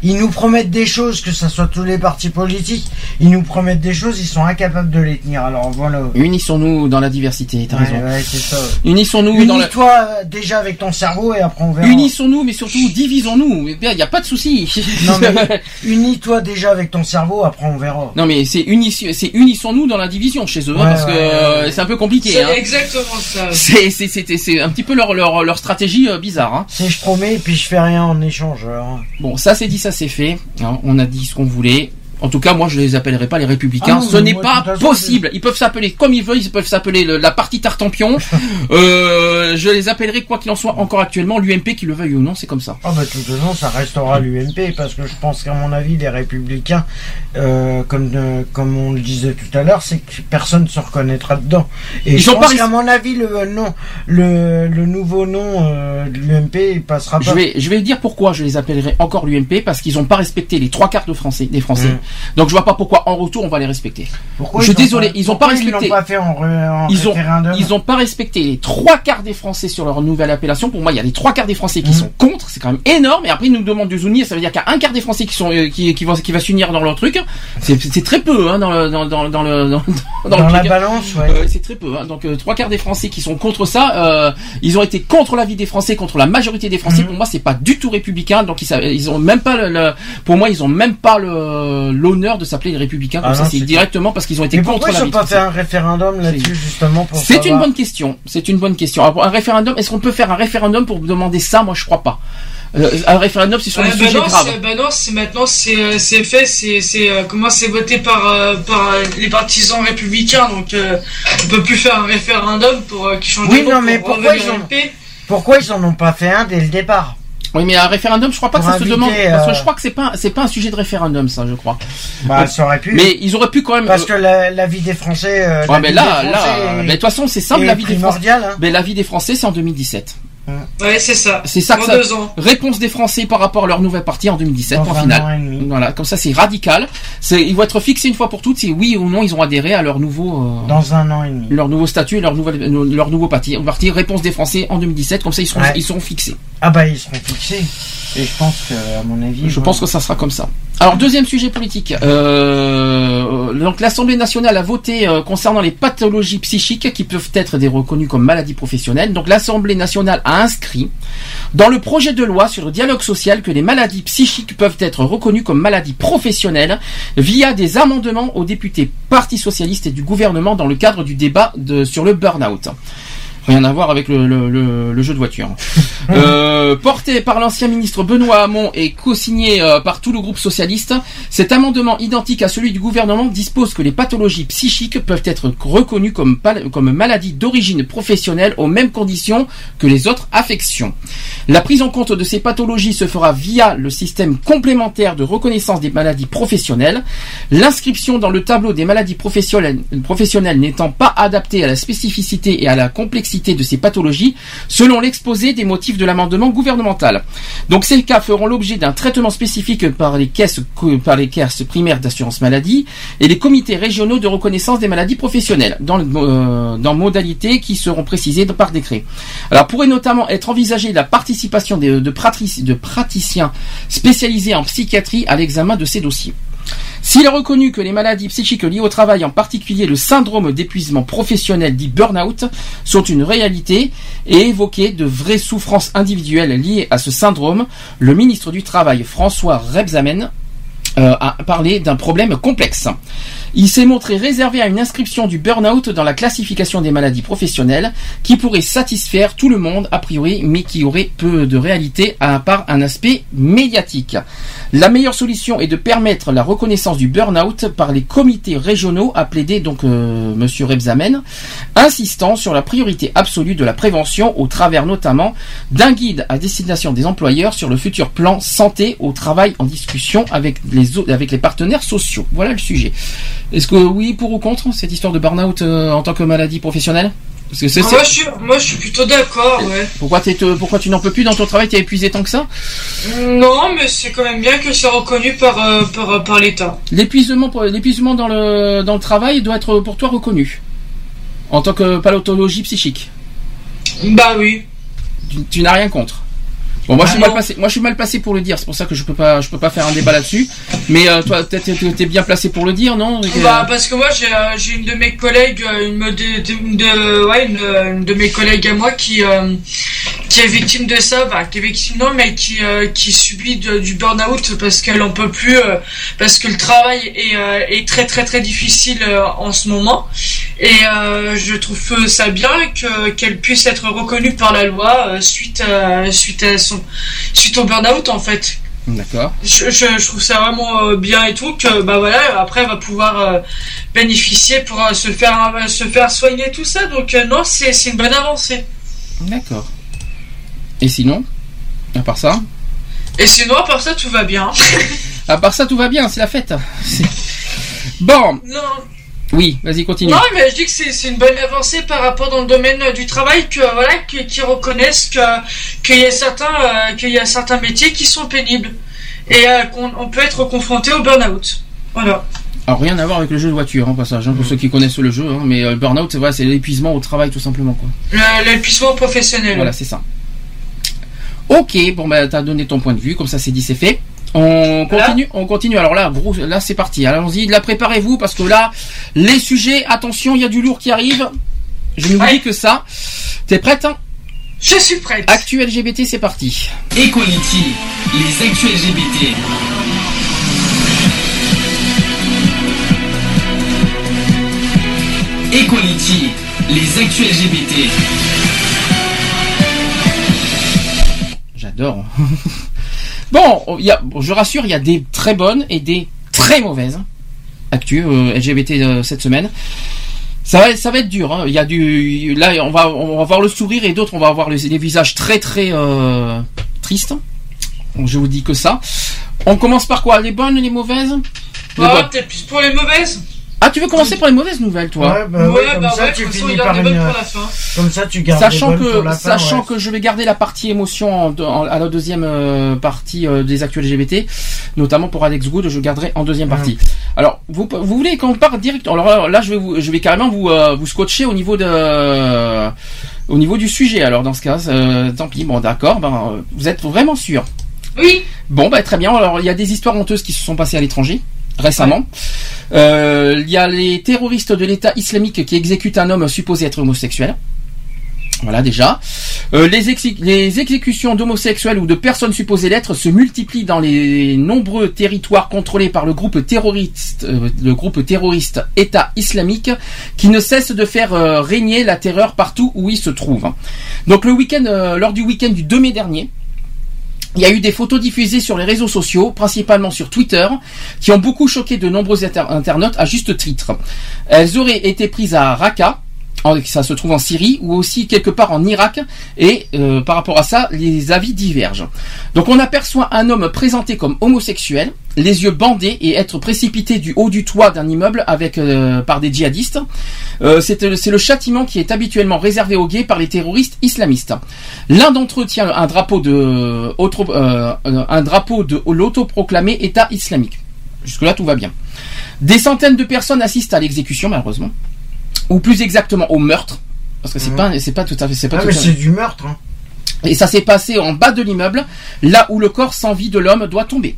Ils nous promettent des choses, que ce soit tous les partis politiques, ils nous promettent des choses, ils sont incapables de les tenir. Alors voilà. unissons-nous dans la diversité. T'as Ouais, raison. ouais, c'est ça. Unissons-nous dans la. Unis-toi euh, déjà avec ton cerveau et après on verra. Unissons-nous, mais surtout divisons-nous. Il n'y a pas de souci. Non mais unis-toi déjà avec ton cerveau, après on verra. Non mais c'est unis- unissons-nous dans la division chez eux, hein, Ouais, parce que ouais, euh, ouais. c'est un peu compliqué. C'est Hein. exactement ça. C'est un petit peu leur leur leur stratégie euh, bizarre. Hein. Si je promets, puis je fais rien en échange. alors. Bon, ça c'est dit, ça c'est fait. On a dit ce qu'on voulait. En tout cas, moi, je les appellerai pas les républicains. Ah non, Ce n'est pas possible. Ils peuvent s'appeler comme ils veulent. Ils peuvent s'appeler le- la partie Tartampion. euh, je les appellerai quoi qu'il en soit encore actuellement l'UMP, qui le veuille ou non, c'est comme ça. Ah bah de toute façon ça restera l'UMP parce que je pense qu'à mon avis les républicains euh, comme comme on le disait tout à l'heure c'est que personne se reconnaîtra dedans et Ils je pense qu'à mon avis le nom le, le nouveau nom euh, de l'UMP passera Je pas vais, je vais dire pourquoi je les appellerai encore l'UMP parce qu'ils n'ont pas respecté les trois quarts de Français, des Français. Mm. Donc je vois pas pourquoi en retour on va les respecter. pourquoi je suis désolé, ils ont pas respecté. ils pas fait en, Ils ont, ils ont pas respecté les trois quarts des Français sur leur nouvelle appellation. Pour moi, il y a les trois quarts des Français qui Mhm. sont contre. C'est quand même énorme. Et après, ils nous demandent de s'unir. Ça veut dire qu'il y a un quart des Français qui sont, euh, qui, qui, vont- qui va s'unir dans leur truc. C'est, très peu, hein, dans le, dans, dans, dans le, dans, dans dans le la balance ouais Euh, c'est très peu. Hein. Donc euh, trois quarts des Français qui sont contre ça, ils ont été contre l'avis des Français, contre la majorité des Français. Mhm. Pour moi, c'est pas du tout républicain. Donc ils, ont même pas le, le- pour moi, ils ont même pas le l'honneur de s'appeler les républicains. Comme Ah ça, c'est directement parce qu'ils ont été mais contre pourquoi ils l'avis ont des pas fait un référendum là-dessus justement pour C'est une bonne question. C'est une bonne question. Alors, un référendum, est-ce qu'on peut faire un référendum pour demander ça? Moi, je crois pas. Euh, un référendum, c'est sur Ouais, des bah sujets non, graves. c'est- bah non, c'est maintenant c'est euh, c'est fait, c'est c'est euh, comment c'est voté par euh, par euh, les partisans républicains, donc euh, on peut plus faire un référendum pour euh, qui change Oui, de nom non, mais pour pourquoi ils ont- pourquoi ils en ont pas fait un dès le départ? Oui, mais un référendum, je crois pas que ça se demande. Parce que euh, je crois que c'est pas, c'est pas un sujet de référendum, ça, je crois. Bah, ça aurait pu. Mais ils auraient pu quand même. Parce que la, la vie des Français. euh, Ouais, mais là, là, mais de toute façon, c'est simple, la vie des Français. hein. Mais la vie des Français, c'est en 2017. Ouais, c'est ça. C'est ça que Dans ça. deux ans. Réponse des Français par rapport à leur nouvelle partie en 2017, Dans en un an et finale. demi. Voilà, comme ça, c'est radical. C'est, ils vont être fixés une fois pour toutes si oui ou non ils ont adhéré à leur nouveau. euh, Dans un an et demi. leur nouveau statut, leur nouvelle, leur nouveau parti, parti. Réponse des Français en 2017, comme ça ils seront, Ouais. ils seront fixés. Ah bah ils seront fixés. Et je pense que, à mon avis. Je pense que ça sera comme ça. Alors deuxième sujet politique. Euh, donc l'Assemblée nationale a voté euh, concernant les pathologies psychiques qui peuvent être des reconnues comme maladies professionnelles. Donc l'Assemblée nationale a inscrit dans le projet de loi sur le dialogue social que les maladies psychiques peuvent être reconnues comme maladies professionnelles via des amendements aux députés Parti socialiste et du gouvernement dans le cadre du débat de, sur le burn-out. Rien à voir avec le, le- le- le jeu de voiture. Euh, porté par l'ancien ministre Benoît Hamon et co-signé euh, par tout le groupe socialiste, cet amendement identique à celui du gouvernement dispose que les pathologies psychiques peuvent être reconnues comme, maladies d'origine professionnelle aux mêmes conditions que les autres affections. La prise en compte de ces pathologies se fera via le système complémentaire de reconnaissance des maladies professionnelles. L'inscription dans le tableau des maladies professionnelles, professionnelles n'étant pas adaptée à la spécificité et à la complexité de ces pathologies, selon l'exposé des motifs de l'amendement gouvernemental. Donc ces cas feront l'objet d'un traitement spécifique par les caisses, primaires d'assurance maladie et les comités régionaux de reconnaissance des maladies professionnelles, euh, dans modalités qui seront précisées par décret. Alors pourrait notamment être envisagée la participation de praticiens spécialisés en psychiatrie à l'examen de ces dossiers. S'il est reconnu que les maladies psychiques liées au travail, en particulier le syndrome d'épuisement professionnel dit burn-out, sont une réalité et évoquer de vraies souffrances individuelles liées à ce syndrome, le ministre du Travail François Rebsamen euh, a parlé d'un problème complexe. Il s'est montré réservé à une inscription du burn-out dans la classification des maladies professionnelles qui pourrait satisfaire tout le monde a priori mais qui aurait peu de réalité à part un aspect médiatique. La meilleure solution est de permettre la reconnaissance du burn-out par les comités régionaux a plaidé donc euh, monsieur Rebsamen insistant sur la priorité absolue de la prévention au travers notamment d'un guide à destination des employeurs sur le futur plan santé au travail en discussion avec les, avec les partenaires sociaux. Voilà le sujet. Est-ce que oui, pour ou contre cette histoire de burn-out euh, en tant que maladie professionnelle? Parce que c'est, Moi, je suis, moi, je suis plutôt d'accord, ouais. pourquoi, t'es- te- pourquoi tu n'en peux plus dans ton travail? T'es épuisé tant que ça? Non, mais c'est quand même bien que c'est reconnu par, euh, par, par l'État. L'épuisement, dans le, dans le travail doit être pour toi reconnu en tant que pathologie psychique. Bah oui. Tu, tu n'as rien contre. Bon, moi je suis Ah mal placé. Moi je suis mal placé pour le dire. C'est pour ça que je peux pas, je peux pas faire un débat là-dessus. Mais euh, toi, t'es, t'es- t'es bien placé pour le dire, non Bah, parce que moi, j'ai euh, j'ai une de mes collègues, euh, une, de, de, une de- ouais, une, euh, une de mes collègues à moi qui, euh, qui est victime de ça, bah, qui est victime non, mais qui, euh, qui subit de- du burn-out parce qu'elle en peut plus, euh, parce que le travail est, euh, est très très très difficile euh, en ce moment. Et euh, je trouve ça bien que qu'elle puisse être reconnue par la loi euh, suite à, suite à son suite au burn-out en fait. D'accord. Je, je, je trouve ça vraiment euh, bien et tout que bah voilà après elle va pouvoir euh, bénéficier pour euh, se faire euh, se faire soigner tout ça donc non c'est c'est une bonne avancée D'accord. Et sinon, à part ça, et sinon à part ça tout va bien à part ça tout va bien, c'est la fête. Bon, non oui, vas-y continue. non mais je dis que c'est c'est une bonne avancée par rapport dans le domaine du travail que voilà que- qu'ils reconnaissent que qu'il y a certains euh, qu'il y a certains métiers qui sont pénibles et euh, qu'on on peut être confronté au burn-out voilà Alors rien à voir avec le jeu de voiture, en passage, hein, pour ceux qui connaissent le jeu. hein, mais euh, le burn-out, c'est c'est l'épuisement au travail tout simplement. L'épuisement professionnel Voilà, c'est ça. Ok, bon bah t'as donné ton point de vue, comme ça c'est dit, c'est fait. On continue, on continue. Alors là, gros, là c'est parti. Allons-y, là préparez-vous parce que là, les sujets, attention, il y a du lourd qui arrive. Je ne vous dis que ça. T'es prête hein? Je suis prête Actu LGBT, c'est parti. Equality, les actus LGBT. Equality, les actus LGBT. J'adore. bon, y a, je rassure, il y a des très bonnes et des très mauvaises actus euh, LGBT euh, cette semaine. Ça va, ça va être dur. hein. Il y a du, là, on va, on va voir le sourire et d'autres, on va avoir les, les visages très, très euh, tristes. Donc, je vous dis que ça. On commence par quoi? Les bonnes, les mauvaises? Les Ah, bonnes. peut-être plus pour les mauvaises? Ah, tu veux commencer par les mauvaises nouvelles, toi Ouais, bah ouais, comme bah ça ouais, tu de toute façon, finis par une. bonnes pour la fin. Comme ça tu gardes Sachant les que, pour la fin, sachant ouais. que je vais garder la partie émotion en- en- à la deuxième euh, partie euh, des actuels LGBT, notamment pour Alex Good, je garderai en deuxième partie. Alors, vous, vous voulez qu'on parte direct Alors là, je vais, vous, je vais carrément vous, euh, vous scotcher au niveau de, au niveau du sujet. Alors dans ce cas, euh, tant pis. Bon, d'accord. Ben, euh, vous êtes vraiment sûr Oui. Bon, bah très bien. Alors, il y a des histoires honteuses qui se sont passées à l'étranger récemment. Euh, Il y a les terroristes de l'État islamique qui exécutent un homme supposé être homosexuel. Voilà déjà. Euh, les, exé- les exécutions d'homosexuels ou de personnes supposées l'être se multiplient dans les nombreux territoires contrôlés par le groupe terroriste, euh, le groupe terroriste État islamique, qui ne cesse de faire euh, régner la terreur partout où il se trouve. Donc le week-end, euh, lors du week-end du 2 mai dernier, il y a eu des photos diffusées sur les réseaux sociaux, principalement sur Twitter, qui ont beaucoup choqué de nombreux inter- internautes à juste titre. Elles auraient été prises à Raqqa, ça se trouve en Syrie, ou aussi quelque part en Irak, et euh, par rapport à ça, les avis divergent. Donc on aperçoit un homme présenté comme homosexuel, les yeux bandés et être précipité du haut du toit d'un immeuble avec euh, par des djihadistes. Euh, c'est le châtiment qui est habituellement réservé aux gays par les terroristes islamistes. L'un d'entre eux tient un drapeau de un drapeau de l'autoproclamé État islamique. Jusque là tout va bien. Des centaines de personnes assistent à l'exécution malheureusement, ou plus exactement au meurtre, parce que c'est Mhm. pas c'est pas tout à fait c'est pas Ah, tout mais c'est du meurtre. Hein. et ça s'est passé en bas de l'immeuble, là où le corps sans vie de l'homme doit tomber.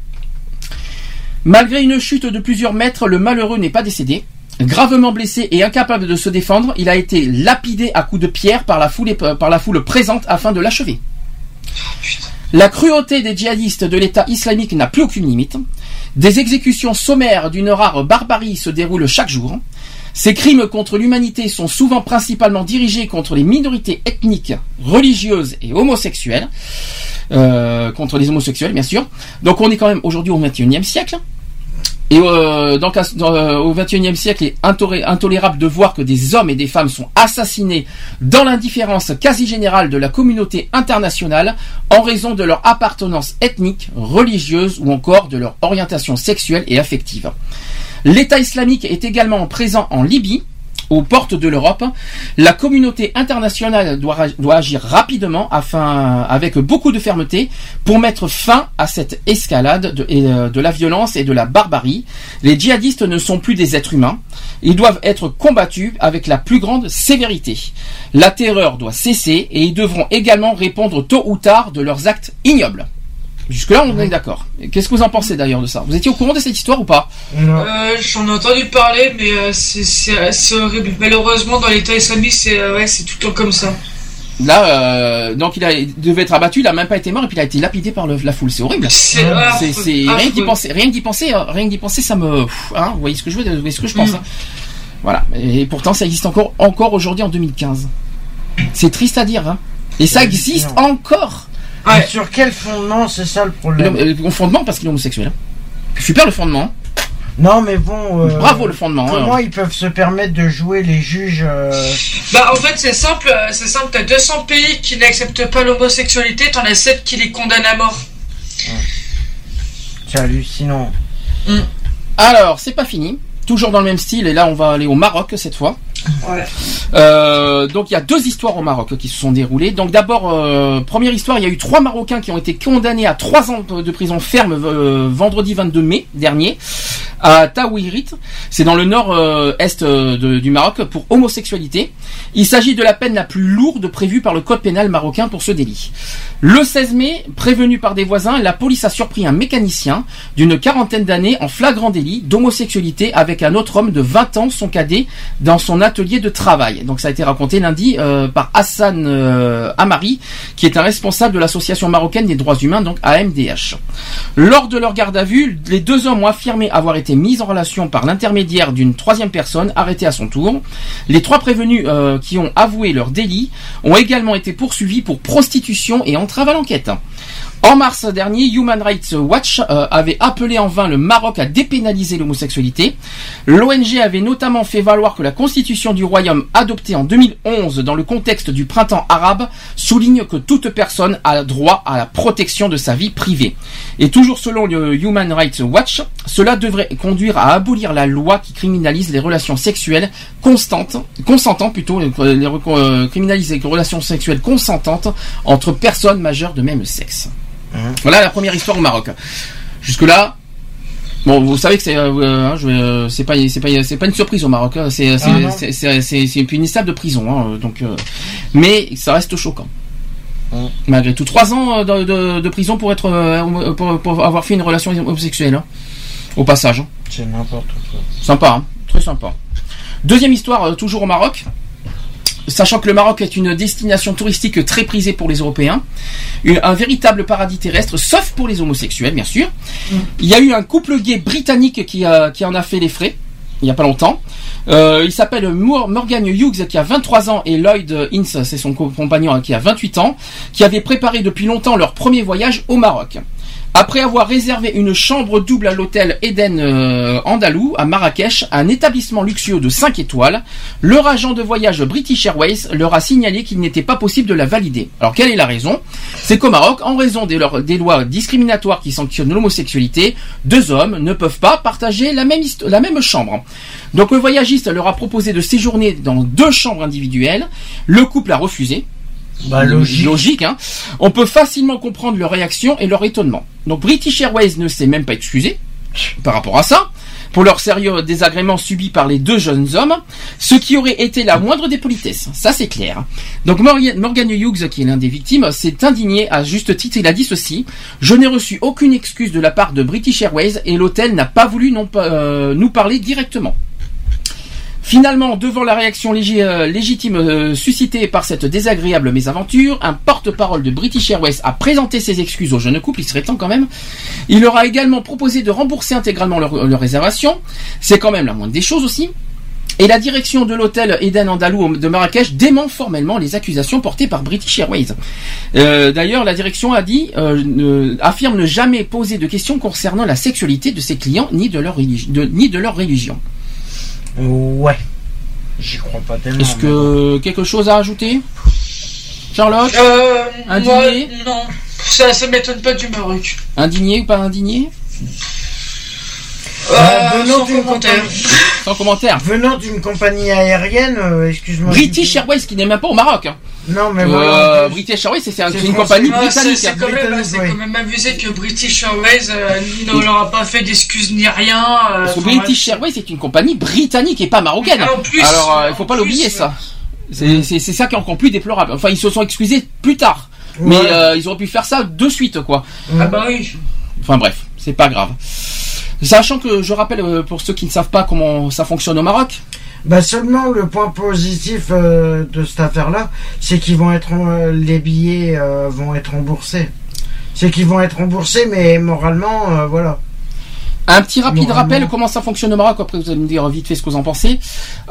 Malgré une chute de plusieurs mètres, le malheureux n'est pas décédé. Gravement blessé et incapable de se défendre, il a été lapidé à coups de pierre par la foule, par la foule présente afin de l'achever. La cruauté des djihadistes de l'État islamique n'a plus aucune limite. Des exécutions sommaires d'une rare barbarie se déroulent chaque jour. Ces crimes contre l'humanité sont souvent principalement dirigés contre les minorités ethniques, religieuses et homosexuelles. Euh, contre les homosexuels, bien sûr. Donc on est quand même aujourd'hui au XXIe siècle. Et euh, donc, euh, au XXIe siècle, il est intolé- intolérable de voir que des hommes et des femmes sont assassinés dans l'indifférence quasi générale de la communauté internationale en raison de leur appartenance ethnique, religieuse ou encore de leur orientation sexuelle et affective. L'État islamique est également présent en Libye, aux portes de l'Europe. La communauté internationale doit, agir rapidement, afin, avec beaucoup de fermeté, pour mettre fin à cette escalade euh, de la violence et de la barbarie. Les djihadistes ne sont plus des êtres humains. Ils doivent être combattus avec la plus grande sévérité. La terreur doit cesser et ils devront également répondre tôt ou tard de leurs actes ignobles. Jusque-là, on est d'accord. Qu'est-ce que vous en pensez d'ailleurs de ça? Vous étiez au courant de cette histoire ou pas? Euh, J'en ai entendu parler, mais euh, c'est- c'est horrible. Malheureusement, dans l'État islamique, c'est euh, ouais, c'est tout le temps comme ça. Là, euh, donc il, a, il devait être abattu, il a même pas été mort et puis il a été lapidé par le- la foule. C'est horrible. C'est c'est- rien que d'y penser, rien d'y penser, euh, rien d'y penser, ça me, pff, hein, vous voyez ce que je veux, vous voyez ce que je pense. Mm. hein. Voilà. Et pourtant, ça existe encore, encore aujourd'hui en 2015. C'est triste à dire, hein. Et ça existe encore. Mais Ouais. Sur quel fondement c'est ça le problème euh, le fondement parce qu'il est homosexuel. hein. Super le fondement. Non, mais bon. euh, Bravo le fondement. Comment hein. ils peuvent se permettre de jouer les juges euh, Bah, en fait, c'est simple. euh, C'est simple. T'as 200 pays qui n'acceptent pas l'homosexualité, t'en as 7 qui les condamnent à mort. C'est hallucinant. Alors, c'est pas fini. Toujours dans le même style, et là on va aller au Maroc cette fois. Euh, donc il y a deux histoires au Maroc qui se sont déroulées. Donc d'abord, euh, première histoire, il y a eu trois Marocains qui ont été condamnés à trois ans de prison ferme euh, vendredi 22 mai dernier à Taouirit. C'est dans le nord-est euh, du Maroc pour homosexualité. Il s'agit de la peine la plus lourde prévue par le code pénal marocain pour ce délit. Le 16 mai, prévenu par des voisins, la police a surpris un mécanicien d'une quarantaine d'années en flagrant délit d'homosexualité avec un autre homme de 20 ans, son cadet, dans son atelier de travail. Donc ça a été raconté lundi euh, par Hassan euh, Amari, qui est un responsable de l'association marocaine des droits humains, donc AMDH. Lors de leur garde à vue, les deux hommes ont affirmé avoir été mis en relation par l'intermédiaire d'une troisième personne arrêtée à son tour. Les trois prévenus euh, qui ont avoué leur délit ont également été poursuivis pour prostitution et entrave à l'enquête. En mars dernier, Human Rights Watch euh, avait appelé en vain le Maroc à dépénaliser l'homosexualité. L'ONG avait notamment fait valoir que la constitution du royaume adoptée en 2011 dans le contexte du printemps arabe souligne que toute personne a droit à la protection de sa vie privée. Et toujours selon le Human Rights Watch, cela devrait conduire à abolir la loi qui criminalise les relations sexuelles constantes, consentantes plutôt, euh, les, euh, criminalise les relations sexuelles consentantes entre personnes majeures de même sexe. Voilà la première histoire au Maroc. Jusque là. Bon, vous savez que c'est, euh, euh, euh, c'est pas, c'est pas, c'est pas une surprise au Maroc. hein, C'est, c'est, Ah c'est, c'est, punissable de prison. hein, donc, euh, mais ça reste choquant. Malgré tout, trois ans de, de- de prison pour être, pour, pour avoir fait une relation homosexuelle. hein, au passage. C'est n'importe quoi. Sympa, très sympa. Deuxième histoire, toujours au Maroc. Sachant que le Maroc est une destination touristique très prisée pour les Européens, un véritable paradis terrestre, sauf pour les homosexuels, bien sûr. Il y a eu un couple gay britannique qui, a- qui en a fait les frais, il n'y a pas longtemps. Euh, il s'appelle Morgan Hughes qui a 23 ans et Lloyd Ince, c'est son co- compagnon hein, qui a 28 ans, qui avaient préparé depuis longtemps leur premier voyage au Maroc. Après avoir réservé une chambre double à l'hôtel Eden euh, Andalou à Marrakech, un établissement luxueux de 5 étoiles, leur agent de voyage British Airways leur a signalé qu'il n'était pas possible de la valider. Alors quelle est la raison? C'est qu'au Maroc, en raison des, lois discriminatoires qui sanctionnent l'homosexualité, deux hommes ne peuvent pas partager la même chambre. Donc le voyagiste leur a proposé de séjourner dans deux chambres individuelles. Le couple a refusé. Bah, logique. Logique, hein. On peut facilement comprendre leur réaction et leur étonnement. Donc British Airways ne s'est même pas excusé par rapport à ça, pour leur sérieux désagrément subi par les deux jeunes hommes, ce qui aurait été la moindre des politesses. Ça c'est clair. Donc Morgan Hughes, qui est l'un des victimes, s'est indigné à juste titre. Il a dit ceci Je n'ai reçu aucune excuse de la part de British Airways et l'hôtel n'a pas voulu non euh, nous parler directement. Finalement, devant la réaction euh, légitime euh, suscitée par cette désagréable mésaventure, un porte-parole de British Airways a présenté ses excuses au jeune couple, il serait temps quand même. Il leur a également proposé de rembourser intégralement leur, leur réservation, c'est quand même la moindre des choses aussi. Et la direction de l'hôtel Eden Andalou de Marrakech dément formellement les accusations portées par British Airways. Euh, D'ailleurs, la direction a dit, affirme ne jamais poser de questions concernant la sexualité de ses clients ni de leur religion. Ouais. J'y crois pas tellement. Est-ce que quelque chose à ajouter Charlotte Euh, Indigné moi, non. Ça, ça m'étonne pas du Maroc. Indigné ou pas indigné Euh, venant sans d'une commentaire. compagnie- Sans commentaire. Venant d'une compagnie aérienne, euh, excuse-moi. British Airways qui n'est même pas au Maroc. hein. Non, mais Euh, voilà. British Airways c'est un- C'est c'est une français. compagnie Ah, c'est britannique. c'est hein. quand, même, Britannique, c'est oui. quand même abusé que British Airways euh, ne leur a pas fait d'excuses ni rien. euh, Parce que enfin, British Airways c'est une compagnie britannique et pas marocaine. Ah, en plus, Alors euh, il faut en pas l'oublier ça. C'est ça qui est encore plus déplorable. Enfin ils se sont excusés plus tard. Ouais. Mais euh, ils auraient pu faire ça de suite quoi. Ah bah oui. Enfin bref, c'est pas grave. Sachant que je rappelle euh, pour ceux qui ne savent pas comment ça fonctionne au Maroc, Bah seulement le point positif euh, de cette affaire-là, c'est qu'ils vont être euh, les billets euh, vont être remboursés. C'est qu'ils vont être remboursés, mais moralement, euh, voilà. Un petit rapide Moralement. rappel comment ça fonctionne au Maroc, après vous allez me dire vite fait ce que vous en pensez.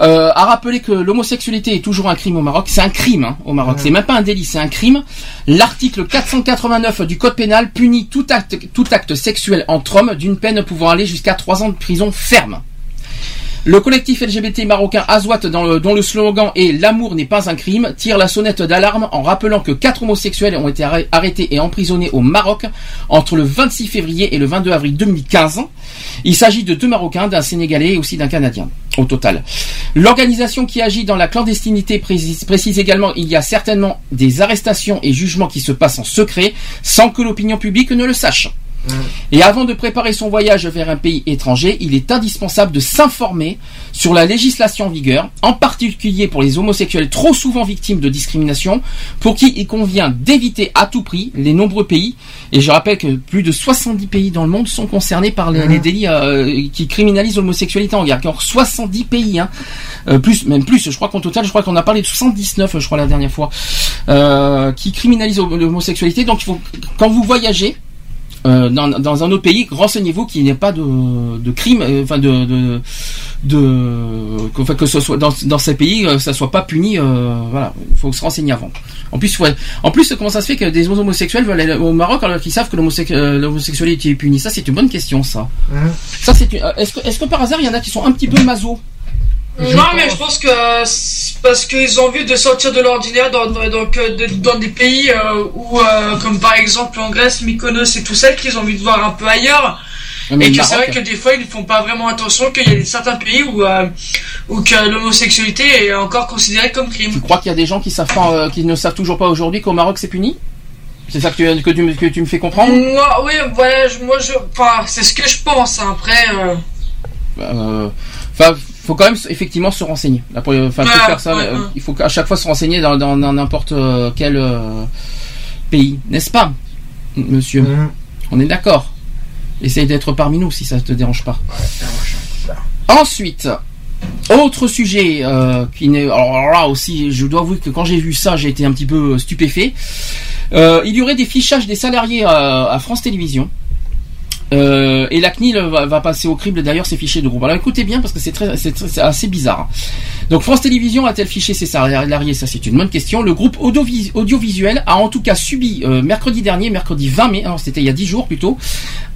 Euh, à rappeler que l'homosexualité est toujours un crime au Maroc, c'est un crime hein, au Maroc, Ouais. c'est même pas un délit, c'est un crime. L'article 489 du Code pénal punit tout acte, tout acte sexuel entre hommes d'une peine pouvant aller jusqu'à 3 ans de prison ferme. Le collectif LGBT marocain le- dont le slogan est L'amour n'est pas un crime, tire la sonnette d'alarme en rappelant que quatre homosexuels ont été arrê- arrêtés et emprisonnés au Maroc entre le 26 février et le 22 avril 2015. Il s'agit de deux Marocains, d'un Sénégalais et aussi d'un Canadien, au total. L'organisation qui agit dans la clandestinité précise, précise également il y a certainement des arrestations et jugements qui se passent en secret sans que l'opinion publique ne le sache. Et avant de préparer son voyage vers un pays étranger, il est indispensable de s'informer sur la législation en vigueur, en particulier pour les homosexuels trop souvent victimes de discrimination, pour qui il convient d'éviter à tout prix les nombreux pays. Et je rappelle que plus de 70 pays dans le monde sont concernés par les, les délits euh, qui criminalisent l'homosexualité en guerre. Encore 70 pays, hein. Euh, plus, même plus. Je crois qu'en total, je crois qu'on a parlé de 79, je crois la dernière fois, euh, qui criminalisent l'homosexualité. Donc, il faut, quand vous voyagez, euh, dans, dans un autre pays, renseignez-vous qu'il n'y ait pas de, de crime, euh, enfin de, de de que, ce soit dans, dans ces pays, euh, ça soit pas puni. voilà, il faut se renseigner avant. En plus, ouais. en plus, comment ça se fait que des homosexuels veulent aller au Maroc alors qu'ils savent que l'homosexu- l'homosexualité est punie? Ça, c'est une bonne question, ça. Hein? Ça, c'est est-ce que, est-ce que par hasard, il y en a qui sont un petit peu maso? Non, mais je pense que c'est parce qu'ils ont envie de sortir de l'ordinaire dans, dans, des pays euh, où, euh, comme par exemple en Grèce, Mykonos et tout ça, qu'ils ont envie de voir un peu ailleurs. Mais et que c'est vrai que des fois, ils ne font pas vraiment attention qu'il y a certains pays où, euh, où que l'homosexualité est encore considérée comme crime. Tu crois qu'il y a des gens qui savent pas, euh, qui ne savent toujours pas aujourd'hui qu'au Maroc c'est puni? C'est ça que tu, que tu, me- que tu me fais comprendre? Moi, oui, voilà, moi, je, enfin, c'est ce que je pense. hein. Après, euh, Enfin, faut quand même effectivement se renseigner. Là, pour- Enfin, toute Ouais, personne, ouais, euh, ouais. il faut à chaque fois se renseigner dans dans- dans n'importe euh, quel euh, pays, n'est-ce pas, monsieur Hein On est d'accord. Essaye d'être parmi nous si ça te dérange pas. Ensuite, autre sujet euh, qui n'est alors là aussi, je dois avouer que quand j'ai vu ça, j'ai été un petit peu stupéfait. Euh, il y aurait des fichages des salariés à, à France Télévisions. Euh, et la CNIL va, va passer au crible d'ailleurs ces fichiers de groupe. Alors écoutez bien parce que c'est très, c'est assez bizarre. Donc France Télévisions a-t-elle fiché ses salariés? Ça c'est une bonne question. Le groupe audiovis- audiovisuel a en tout cas subi euh, mercredi dernier, mercredi 20 mai, alors c'était il y a 10 jours plutôt,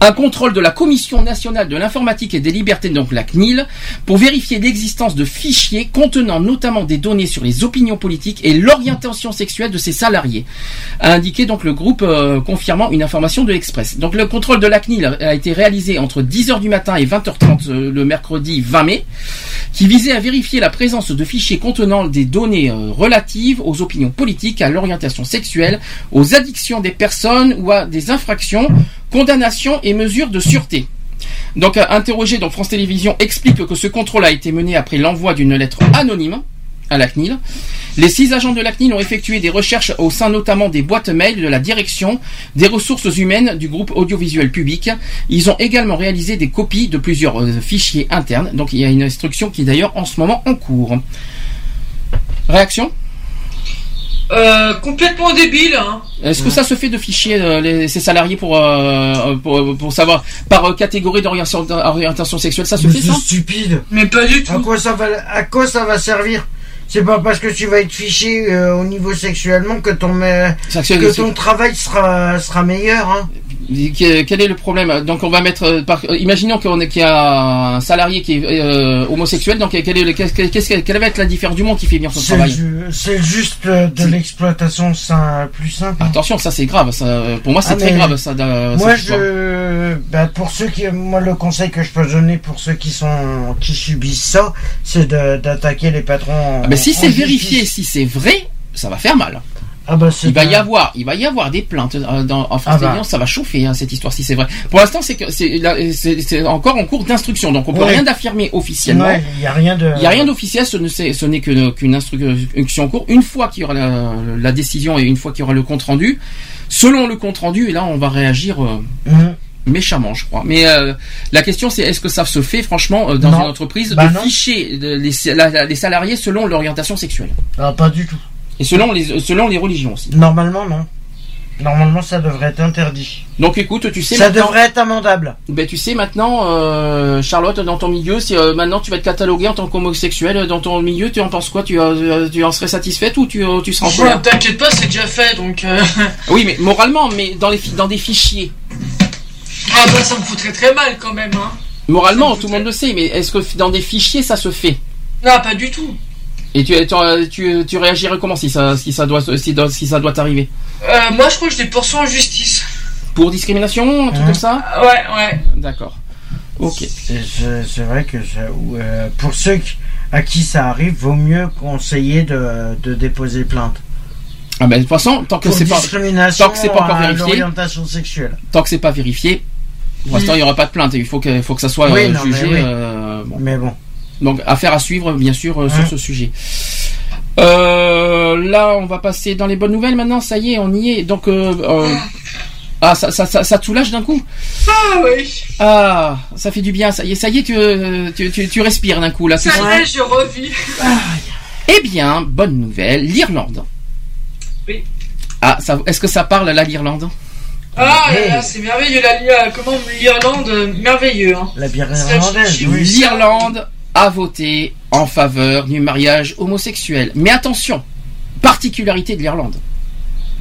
un contrôle de la Commission nationale de l'informatique et des libertés, donc la CNIL, pour vérifier l'existence de fichiers contenant notamment des données sur les opinions politiques et l'orientation sexuelle de ses salariés, a indiqué donc le groupe euh, confirmant une information de l'Express. Donc le contrôle de la CNIL a été réalisé entre 10h du matin et 20h30 euh, le mercredi 20 mai, qui visait à vérifier la présence de fichiers contenant des données euh, relatives aux opinions politiques, à l'orientation sexuelle, aux addictions des personnes ou à des infractions, condamnations et mesures de sûreté. Donc, euh, interrogé, donc France Télévisions explique que ce contrôle a été mené après l'envoi d'une lettre anonyme à la CNIL. Les six agents de la CNIL ont effectué des recherches au sein notamment des boîtes mail de la direction des ressources humaines du groupe audiovisuel public. Ils ont également réalisé des copies de plusieurs euh, fichiers internes. Donc, il y a une instruction qui est d'ailleurs en ce moment en cours. Réaction? Euh, complètement débile. Hein. Est-ce que ça se fait de fichier euh, les, ces salariés pour, euh, pour, pour savoir par euh, catégorie d'orientation d'orientation sexuelle Ça se Mais fait ça? stupide. Mais pas du À tout. quoi ça va, à quoi ça va servir? C'est pas parce que tu vas être fiché euh, au niveau sexuellement que ton, euh, que ton travail sera, sera meilleur. Hein. Quel est le problème? Donc on va mettre, euh, par, euh, imaginons qu'on qu'il y a un salarié qui est euh, homosexuel, donc quel est le, que- quelle va être la différence du monde qui fait bien son travail? c'est juste euh, de l'exploitation plus simple. Attention, ça c'est grave. Ça, pour moi, c'est Ah, très grave. Ça, Moi, je, bah, pour ceux qui, moi, le conseil que je peux donner pour ceux qui sont, qui subissent ça, c'est d'attaquer les patrons. Ah, mais si c'est vérifié, si c'est vrai, ça va faire mal. Ah bah, Il va y avoir, il va y avoir des plaintes euh, dans, en France Ah bah. Télévisions, ça va chauffer hein, cette histoire si c'est vrai. Pour l'instant, c'est encore en cours d'instruction, donc on peut Ouais. rien d'affirmer officiellement. Ouais, il y a rien de. Il n'y a rien d'officiel, ce n'est qu'une instruction en cours. Une fois qu'il y aura la, la décision et une fois qu'il y aura le compte rendu, selon le compte rendu, et là on va réagir euh, Mhm. méchamment, je crois. Mais euh, la question c'est est-ce que ça se fait franchement euh, dans Non. une entreprise Bah de non. ficher les, la- la- les salariés selon l'orientation sexuelle? Ah, pas du tout. Et selon les selon les religions aussi. Normalement, non. Normalement, ça devrait être interdit. Donc écoute, tu sais Ça devrait être amendable. ben, tu sais maintenant, euh, Charlotte, dans ton milieu, si euh, maintenant tu vas être catalogué en tant qu'homosexuel dans ton milieu, tu en penses quoi? Tu, euh, tu en serais satisfaite ou tu, euh, tu seras en colère? T'inquiète pas, c'est déjà fait, donc. euh, Oui, mais moralement, mais dans les dans des fichiers. Ah bah ça me foutrait très mal quand même. Hein. Moralement, tout le monde le sait, mais est-ce que dans des fichiers ça se fait? Non, pas du tout. Et tu, tu, tu, tu réagirais comment si ça si ça doit si, ça doit t'arriver? Euh, moi, je crois que je les poursuis en justice. Pour discrimination, un truc Hein. comme ça? Ah, Ouais, ouais. D'accord. Ok. C'est- vrai que euh, pour ceux qui- à qui ça arrive, vaut mieux conseiller de, de déposer plainte. Ah ben de toute façon, tant que c'est pas tant que c'est pas encore vérifié. sexuelle. tant que c'est pas vérifié, pour l'instant il y aura pas de plainte. Il faut que il faut que ça soit Oui, euh, non, mais jugé. oui. euh, bon. Mais bon. Donc affaire à suivre bien sûr euh, sur Hein. ce sujet. Euh, là, on va passer dans les bonnes nouvelles maintenant. Ça y est, on y est. Donc euh, euh, ah ça ça ça, ça te soulage d'un coup? Ah oui. Ah, ça fait du bien. Ça y est, ça y est, tu tu, tu, tu respires d'un coup là. Ça y est, je revis. Eh bien, bonne nouvelle, l'Irlande. Oui. Ah, ça, est-ce que ça parle là l'Irlande? Ah Hey. c'est merveilleux. La, comment l'Irlande, merveilleux. Hein. La bière irlandaise. L'Irlande a voté en faveur du mariage homosexuel. Mais attention, particularité de l'Irlande.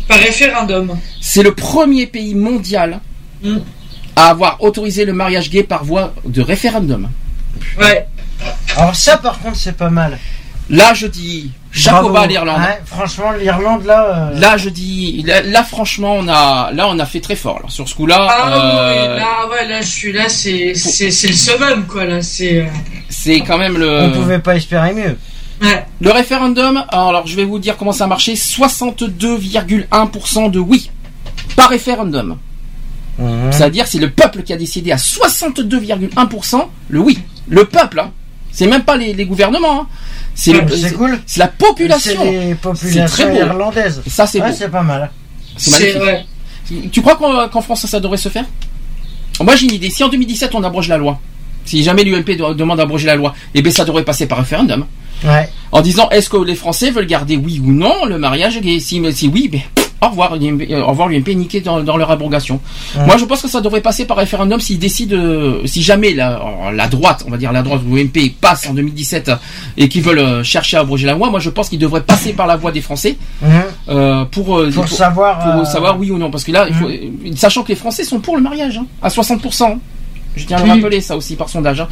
Par référendum. C'est le premier pays mondial Mm. à avoir autorisé le mariage gay par voie de référendum. Ouais. Alors ça, par contre, c'est pas mal. Là, je dis chapeau bas à l'Irlande. Ouais, franchement, l'Irlande, là... euh, Là, je dis, là, là, franchement, on a, là, on a fait très fort là, sur ce coup-là. Ah euh, oui, là, ouais, là, je suis là, c'est, c'est, c'est le summum, quoi, là, c'est, euh, c'est quand même le. On pouvait pas espérer mieux. ouais. Le référendum, alors je vais vous dire comment ça a marché, 62,1% de oui par référendum. Mhm. C'est-à-dire c'est le peuple qui a décidé à 62,1% le oui. Le peuple, hein. C'est même pas les, les gouvernements, hein. c'est cool. la population. C'est les populations irlandaises. Ça c'est Ouais, c'est pas mal. C'est. Tu crois qu'en France ça devrait se faire? Moi j'ai une idée. Si en 2017 on abroge la loi, si jamais l'UMP de- demande d'abroger la loi, eh bien ça devrait passer par référendum. Ouais. En disant est-ce que les Français veulent garder oui ou non le mariage gay? Si, si oui, ben, au revoir, l'UMP, euh, au revoir l'UMP niqué dans, dans leur abrogation. Moi je pense que ça devrait passer par référendum s'ils décident, euh, si jamais la, la droite, on va dire la droite ou l'UMP passe en 2017 et qu'ils veulent euh, chercher à abroger la loi, moi je pense qu'ils devraient passer par la voie des Français Mhm. euh, pour, euh, Pour savoir, pour euh, savoir oui ou non. Parce que là, il faut, euh, sachant que les Français sont pour le mariage, hein, à 60%. Je tiens à le rappeler ça aussi par sondage. hein.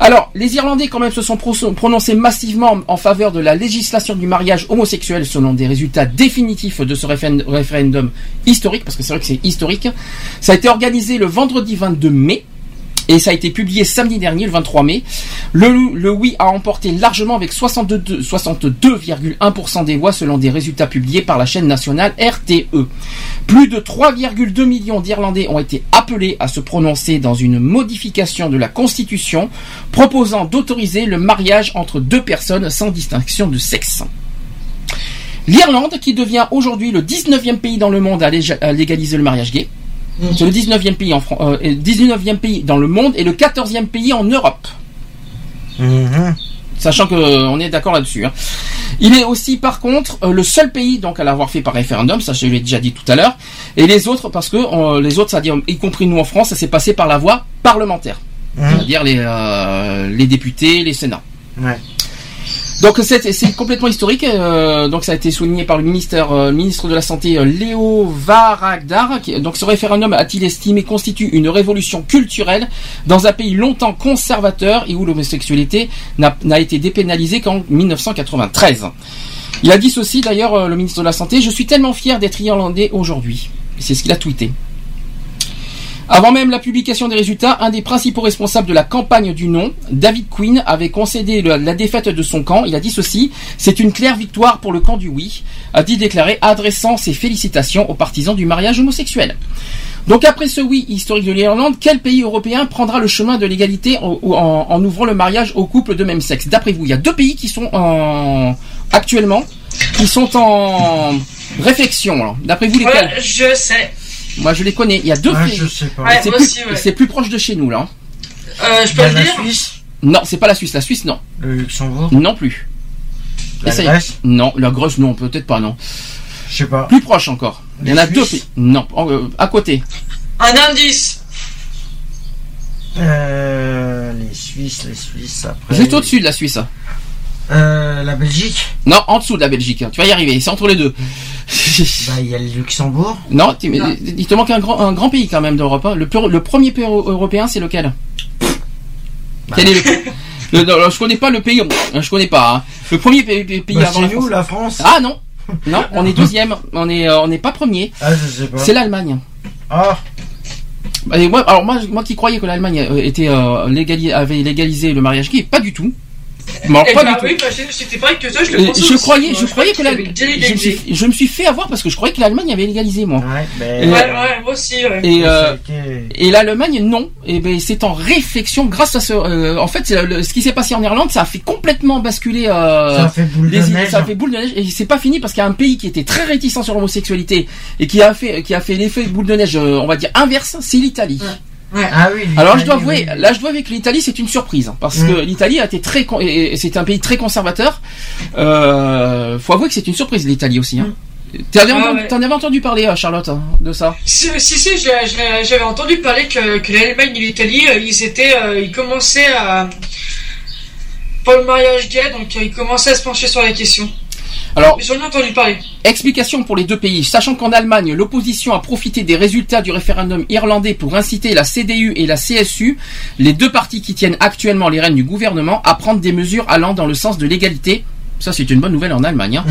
Alors, les Irlandais quand même se sont pro- prononcés massivement en faveur de la législation du mariage homosexuel selon des résultats définitifs de ce réfé- référendum historique, parce que c'est vrai que c'est historique. Ça a été organisé le vendredi 22 mai. Et ça a été publié samedi dernier, le 23 mai. Le, oui a emporté largement avec 62 62,1% des voix selon des résultats publiés par la chaîne nationale RTE. Plus de 3,2 millions d'Irlandais ont été appelés à se prononcer dans une modification de la Constitution proposant d'autoriser le mariage entre deux personnes sans distinction de sexe. L'Irlande, qui devient aujourd'hui le 19e pays dans le monde à légaliser le mariage gay, c'est le 19e pays en Fran- euh, et le 19e pays dans le monde et le 14e pays en Europe. Mhm. Sachant que euh, on est d'accord là-dessus. hein. Il est aussi par contre euh, le seul pays donc à l'avoir fait par référendum, ça je l'ai déjà dit tout à l'heure, et les autres parce que les autres, c'est-à-dire y compris nous en France, ça s'est passé par la voie parlementaire, Mhm. c'est-à-dire les euh, les députés, les sénats. Ouais. Donc c'est complètement historique. euh, donc ça a été souligné par le ministère, euh, ministre de la santé euh, Léo Varadkar. qui- Donc ce référendum a-t-il estimé constitue une révolution culturelle dans un pays longtemps conservateur et où l'homosexualité n'a n'a été dépénalisée qu'en 1993. Il a dit ceci d'ailleurs euh, le ministre de la santé. Je suis tellement fier d'être irlandais aujourd'hui. C'est ce qu'il a tweeté. Avant même la publication des résultats, un des principaux responsables de la campagne du non, David Quinn, avait concédé la défaite de son camp. Il a dit ceci C'est une claire victoire pour le camp du oui, a-t-il déclaré, adressant ses félicitations aux partisans du mariage homosexuel. Donc après ce oui historique de l'Irlande, quel pays européen prendra le chemin de l'égalité en, ouvrant le mariage aux couples de même sexe? D'après vous, il y a deux pays qui sont en, actuellement, qui sont en réflexion. D'après vous, lesquels? Ouais, je sais. Moi, je les connais. Il y a deux Ouais, pays. je sais pas. Ouais, C'est moi plus, aussi, ouais. c'est plus proche de chez nous là. Euh, je peux le la dire Suisse, Non, c'est pas la Suisse. La Suisse, non. le Luxembourg, Non plus. la Essaye. Grèce, Non, la Grèce, non, peut-être pas, non. je sais pas. Plus proche encore. Il y en Les a deux Suisses pays. Non, en- euh, à côté. Un indice. Euh, les Suisses, les Suisses après. Juste au-dessus de la Suisse. Euh, la Belgique. Non, en dessous de la Belgique. hein. Tu vas y arriver. C'est entre les deux. Bah, il y a le Luxembourg. non, tu- Non. il te manque un grand, un grand pays quand même d'Europe. hein. Le, premier pays euro- européen, c'est lequel? Quel est le, Je connais pas le pays. euh, Je connais pas. hein. Le premier pays, Bah, avant la nous, France. la France. Ah non, non, on est deuxième. On est, euh, on n'est pas premier. Ah, je sais pas. C'est l'Allemagne. Ah, Et moi, alors moi, moi qui croyais que l'Allemagne euh, était euh, légali- avait légalisé le mariage gay, pas du tout. Mais alors, Eh pas bah du tout. oui, bah, c'est- c'était pareil que toi, je le Euh, pensais je aussi, croyais, moi. je croyais que la, je me, suis, je me suis fait avoir parce que je croyais que l'Allemagne avait légalisé moi. ouais, Et- ben. Ouais, ouais, moi aussi, ouais. Et, euh, et l'Allemagne non. Et ben c'est en réflexion grâce à ce. euh, en fait, le- ce qui s'est passé en Irlande, ça a fait complètement basculer. euh, ça a fait boule les de neige. ça a fait boule de neige et c'est pas fini parce qu'il y a un pays qui était très réticent sur l'homosexualité et qui a fait qui a fait l'effet boule de neige, on va dire inverse, c'est l'Italie. Ah oui. Alors je dois avouer, oui. là je dois avouer que l'Italie c'est une surprise hein, parce Mm. que l'Italie a été très con- et- et c'est un pays très conservateur. Euh, faut avouer que c'est une surprise l'Italie aussi. Hein. T'avais Ah entendu, ouais. t'en avais entendu parler euh, Charlotte hein, de ça? Si, si, j'avais entendu parler que, que l'Allemagne et l'Italie, euh, ils étaient, euh, ils commençaient à, pour le mariage gay, donc euh, il commençait à se pencher sur la question. Alors, J'en ai entendu parler. Explication pour les deux pays. Sachant qu'en Allemagne, l'opposition a profité des résultats du référendum irlandais pour inciter la CDU et la CSU, les deux partis qui tiennent actuellement les rênes du gouvernement, à prendre des mesures allant dans le sens de l'égalité. Ça, c'est une bonne nouvelle en Allemagne. hein.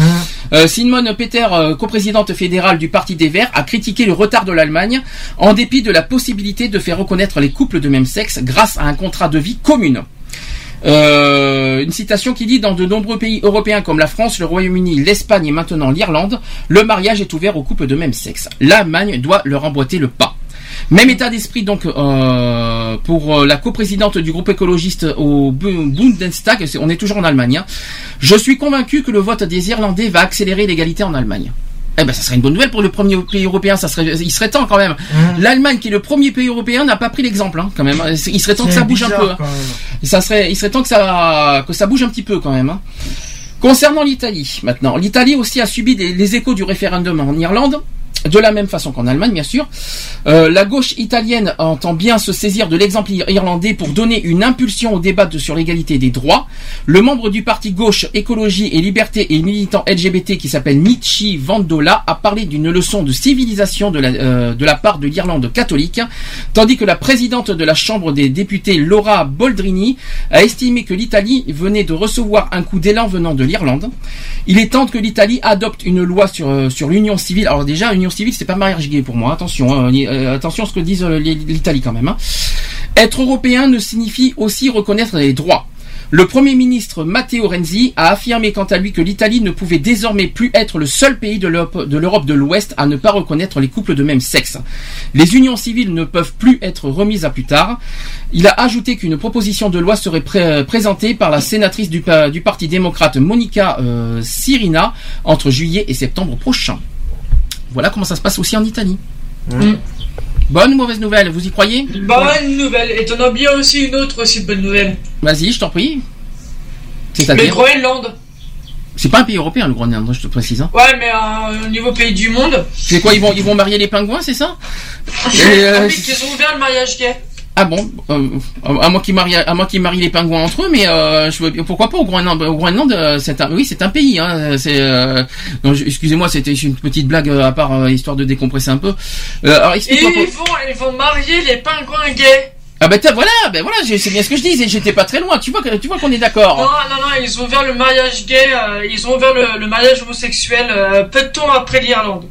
Euh, Simone Peter, euh, coprésidente fédérale du Parti des Verts, a critiqué le retard de l'Allemagne en dépit de la possibilité de faire reconnaître les couples de même sexe grâce à un contrat de vie commune. Euh, une citation qui dit dans de nombreux pays européens comme la France, le Royaume-Uni, l'Espagne et maintenant l'Irlande, le mariage est ouvert aux couples de même sexe. L'Allemagne doit leur emboîter le pas. Même état d'esprit donc euh, pour euh, la coprésidente du groupe écologiste au Bu- Bundestag, on est toujours en Allemagne. hein. Je suis convaincu que le vote des Irlandais va accélérer l'égalité en Allemagne. Eh ben, ça serait une bonne nouvelle pour le premier pays européen. Ça serait, il serait temps quand même. L'Allemagne, qui est le premier pays européen, n'a pas pris l'exemple, hein, quand même. Il serait temps que ça bouge un peu. hein. Ça serait, il serait temps que ça, que ça bouge un petit peu quand même. hein. Concernant l'Italie, maintenant, l'Italie aussi a subi des- les échos du référendum en Irlande. De la même façon qu'en Allemagne, bien sûr. Euh, la gauche italienne entend bien se saisir de l'exemple ir- irlandais pour donner une impulsion au débat sur l'égalité des droits. Le membre du parti gauche Écologie et Liberté et militant LGBT qui s'appelle Michi Vandola a parlé d'une leçon de civilisation de la, euh, de la part de l'Irlande catholique, tandis que la présidente de la Chambre des députés Laura Boldrini a estimé que l'Italie venait de recevoir un coup d'élan venant de l'Irlande. Il est temps que l'Italie adopte une loi sur, euh, sur l'union civile. Alors déjà, civile, c'est pas mariage gay pour moi. Attention, hein, euh, attention à ce que disent euh, l'Italie quand même. hein. Être européen ne signifie aussi reconnaître les droits. Le Premier ministre Matteo Renzi a affirmé quant à lui que l'Italie ne pouvait désormais plus être le seul pays de l'Europe de l'Ouest à ne pas reconnaître les couples de même sexe. Les unions civiles ne peuvent plus être remises à plus tard. Il a ajouté qu'une proposition de loi serait pré- présentée par la sénatrice du, pa- du Parti démocrate Monica euh, Sirina entre juillet et septembre prochain. Voilà comment ça se passe aussi en Italie. Mm. Bonne ou mauvaise nouvelle, vous y croyez? Bonne nouvelle. Et t'en as bien aussi une autre aussi bonne nouvelle. Vas-y, je t'en prie. Le C'est-à-dire Groenland. C'est pas un pays européen le Groenland, je te précise. Hein. Ouais, mais euh, au niveau pays du monde, C'est quoi ils vont, ils vont marier les pingouins, c'est ça? Et, euh, ah qu'ils ont ouvert le mariage gay. Ah bon euh, À moins qu'ils marient, à moins qu'ils marient les pingouins entre eux, mais euh, je veux, bien- pourquoi pas au Groenland Au Groenland, euh, c'est un, oui, c'est un pays. Hein, c'est, euh, non, excusez-moi, c'était une petite blague à part histoire de décompresser un peu. Alors explique-moi. ils vont, ils vont marier les pingouins gays. Ah ben voilà, ben voilà, c'est bien ce que je disais. J'étais pas très loin. Tu vois, tu vois qu'on est Non, d'accord. non, non, ils ont ouvert le mariage gay, euh, ils ont ouvert le, le mariage homosexuel euh, peu de temps après l'Irlande.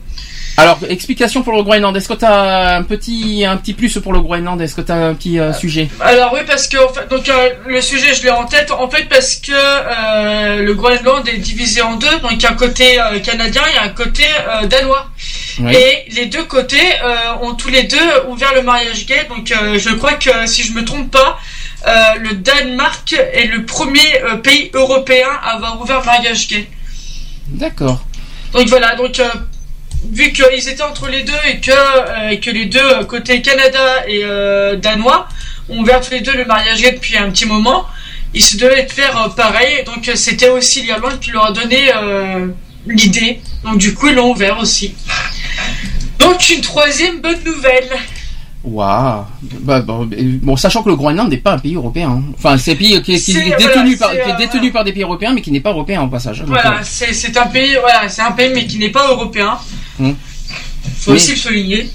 Alors explication pour le Groenland. Est-ce que t'as un petit, un petit plus pour le Groenland? Est-ce que t'as un petit euh, sujet? Alors oui, parce que en fait, donc euh, le sujet je l'ai en tête. En fait, parce que euh, le Groenland est divisé en deux. Donc il y a un côté euh, canadien, il y a un côté euh, danois. Oui. Et les deux côtés euh, ont tous les deux ouvert le mariage gay. Donc euh, je crois que si je me trompe pas, euh, le Danemark est le premier euh, pays européen à avoir ouvert le mariage gay. D'accord. Donc voilà, donc euh, vu qu'ils étaient entre les deux et que, euh, les deux, euh, côté Canada et euh, danois, ont ouvert tous les deux le mariage gay depuis un petit moment, ils se devaient de faire pareil. Donc c'était aussi l'Irlande qui leur a donné l'idée. Donc du coup ils l'ont ouvert aussi. Donc une troisième bonne nouvelle. Waouh. Bah, bon, euh, bon, sachant que le Groenland n'est pas un pays européen. hein. Enfin, c'est un pays qui, qui est voilà, détenu par, c'est, qui est euh, détenu par des pays européens, mais qui n'est pas européen au passage. Donc, Voilà, euh, c'est un pays, voilà, c'est un pays mais qui n'est pas européen. Hmm. Faut Mais- aussi le souligner.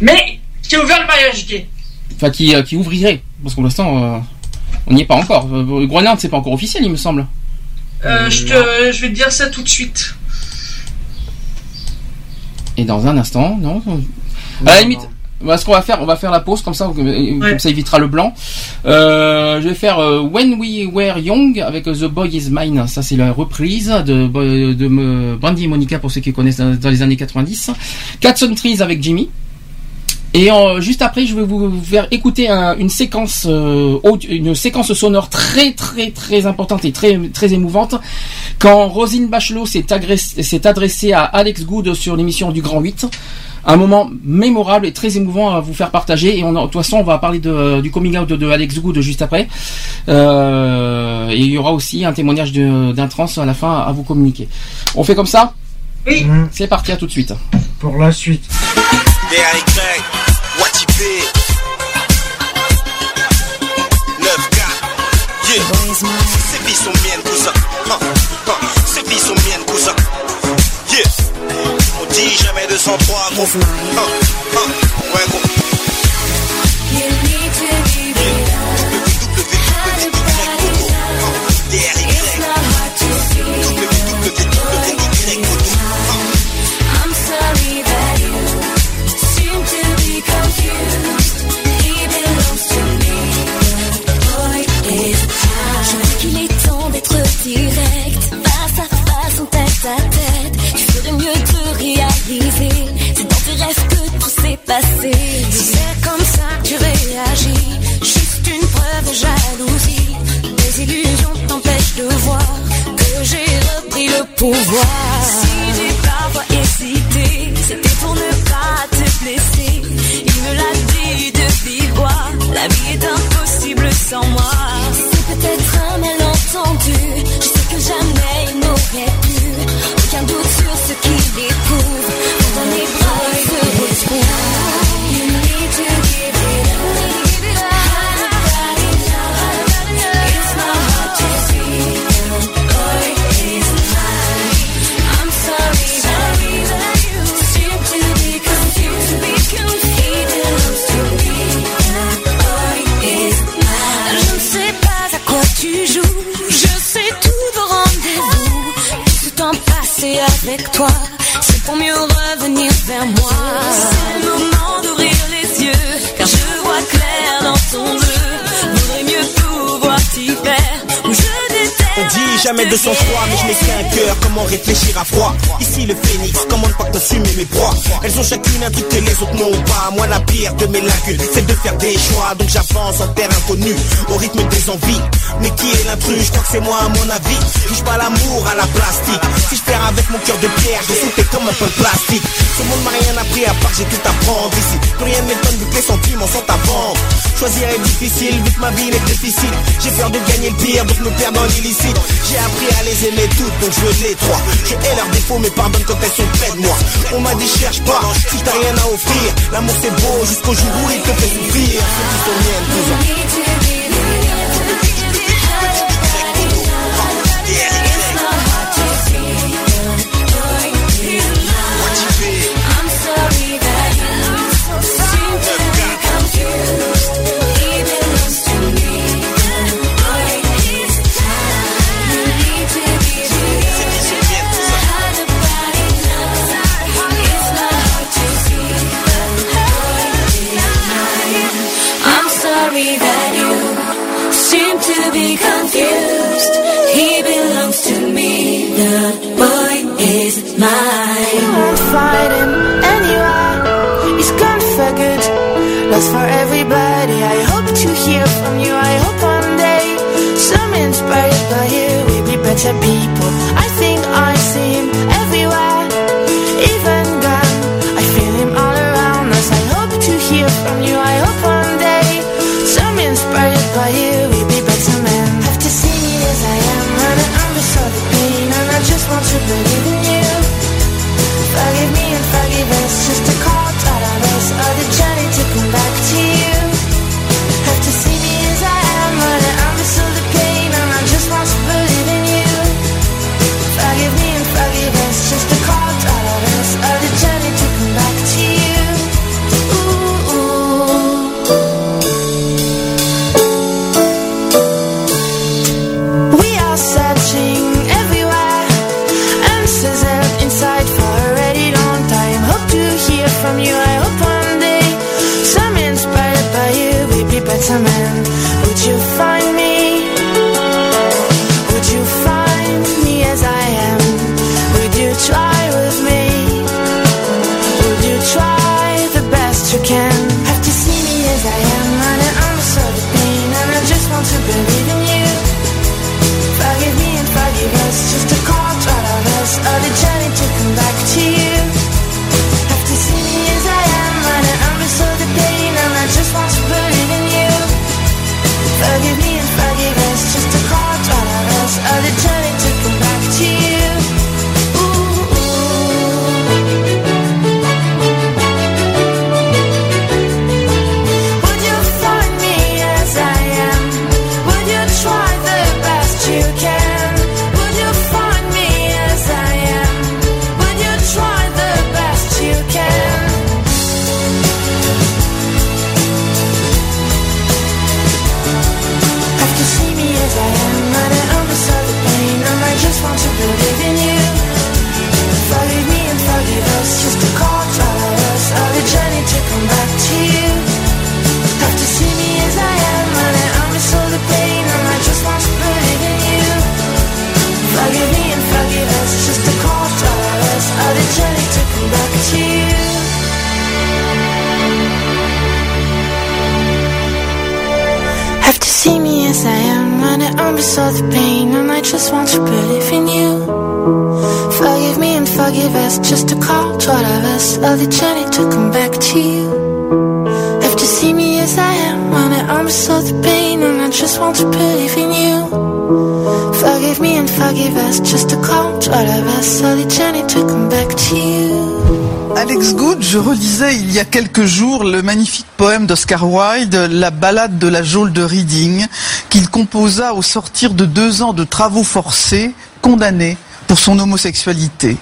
Mais qui a ouvert le mariage gay. Enfin, qui, euh, qui ouvrirait. Parce que pour l'instant, euh, on n'y est pas encore. Euh, Le Groenland, c'est pas encore officiel, il me semble. Euh, je, te, je vais te dire ça tout de suite. Et dans un instant, non À la limite, bah, ce qu'on va faire, on va faire la pause comme ça, comme ça évitera le blanc. Euh, je vais faire euh, When We Were Young avec euh, The Boy Is Mine. Ça, c'est la reprise de, de, de, Brandy et Monica pour ceux qui connaissent dans, les années 90. Cats on Trees avec Jimmy. Et euh, juste après, je vais vous faire écouter un- une séquence, euh, audio- une séquence sonore très très très importante et très très émouvante. Quand Rosine Bachelot s'est adressée à Alex Good sur l'émission du Grand 8, un moment mémorable et très émouvant à vous faire partager. Et on, de toute façon, on va parler de, du coming out de, de Alex Good juste après. Euh, et il y aura aussi un témoignage de- d'un trans à la fin à vous communiquer. On fait comme ça Oui. C'est parti, à tout de suite. Pour la suite. D-A-Y, Watipé 9K, Yeah. Ces vies sont miennes, cousin. Ces vies sont miennes, cousin. Jamais 203, gros. Hein, hein, Ouais, gros. Si j'ai parfois hésité, c'était pour ne pas te blesser. Il me l'a dit de vive voix, la vie est impossible sans moi. Avec toi, c'est pour mieux revenir vers moi. Jamais de sang froid, mais je n'ai qu'un cœur. Comment réfléchir à froid? Ici le phénix, comment ne pas consumer mes proies? Elles ont chacune un truc que les autres n'ont pas. Moi, la pire de mes lacunes, c'est de faire des choix. Donc j'avance en terre inconnue, au rythme des envies. Mais qui est l'intrus? Je crois que c'est moi, à mon avis. Touche pas l'amour à la plastique. Si je perds avec mon cœur de pierre, je sautais comme un peu de plastique. Ce monde m'a rien appris à part que j'ai tout à prendre ici. Plus rien ne m'étonne vu que les sentiments sont à vendre. Choisir est difficile, vu que ma vie est difficile. J'ai peur de gagner le pire, donc me perdre dans l'illicite. J'ai appris à les aimer toutes, donc je les trois. Je hais leurs défauts, mais pardonne quand elles sont près de moi. On m'a dit cherche pas, si t'as rien à offrir. L'amour c'est beau jusqu'au jour où il te fait souffrir. Confused. He belongs to me. The boy is mine. won't find him anywhere. He's gone for good. Lost for everybody. I hope to hear from you. I hope one day, some inspired by you, we'll be better people. I think I see him everywhere. Even see me as I am, and I understand the pain, and I just want to believe in you. Forgive me and forgive us, just a call, drive us on the journey to come back to you. Have to see me as I am, and I understand the pain, and I just want to believe in you. Forgive me and forgive us, just a call, drive us on the journey to come back to you. Alex Good, je relisais il y a quelques jours le magnifique poème d'Oscar Wilde, La balade de la geôle de Reading, qu'il composa au sortir de deux ans de travaux forcés, condamné pour son homosexualité.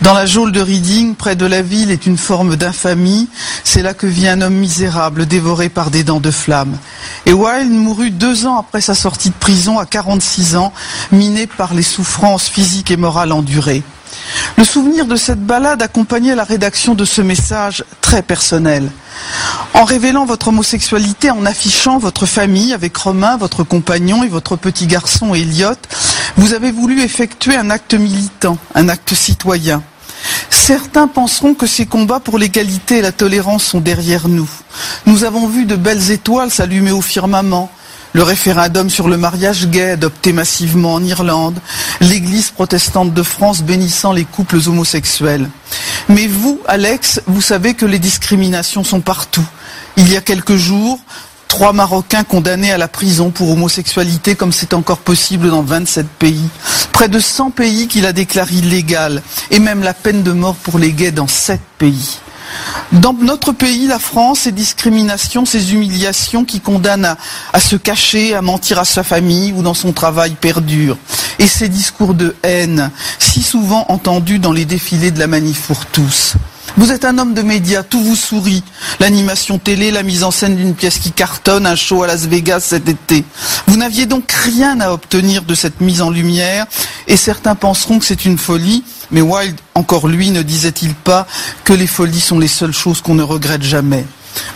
Dans la geôle de Reading, près de la ville, est une forme d'infamie. C'est là que vit un homme misérable, dévoré par des dents de flamme. Et Wilde mourut deux ans après sa sortie de prison, à 46 ans, miné par les souffrances physiques et morales endurées. Le souvenir de cette balade accompagnait la rédaction de ce message très personnel. En révélant votre homosexualité, en affichant votre famille avec Romain, votre compagnon et votre petit garçon Elliot, vous avez voulu effectuer un acte militant, un acte citoyen. Certains penseront que ces combats pour l'égalité et la tolérance sont derrière nous. Nous avons vu de belles étoiles s'allumer au firmament, le référendum sur le mariage gay adopté massivement en Irlande, l'Église protestante de France bénissant les couples homosexuels. Mais vous, Alex, vous savez que les discriminations sont partout. Il y a quelques jours, trois Marocains condamnés à la prison pour homosexualité comme c'est encore possible dans 27 pays. Près de 100 pays qu'il a déclaré illégal et même la peine de mort pour les gays dans 7 pays. Dans notre pays, la France, ces discriminations, ces humiliations qui condamnent à, se cacher, à mentir à sa famille ou dans son travail perdurent. Et ces discours de haine, si souvent entendus dans les défilés de la manif pour tous. Vous êtes un homme de médias, tout vous sourit. L'animation télé, la mise en scène d'une pièce qui cartonne, un show à Las Vegas cet été. Vous n'aviez donc rien à obtenir de cette mise en lumière, et certains penseront que c'est une folie, mais Wilde, encore lui, ne disait-il pas que les folies sont les seules choses qu'on ne regrette jamais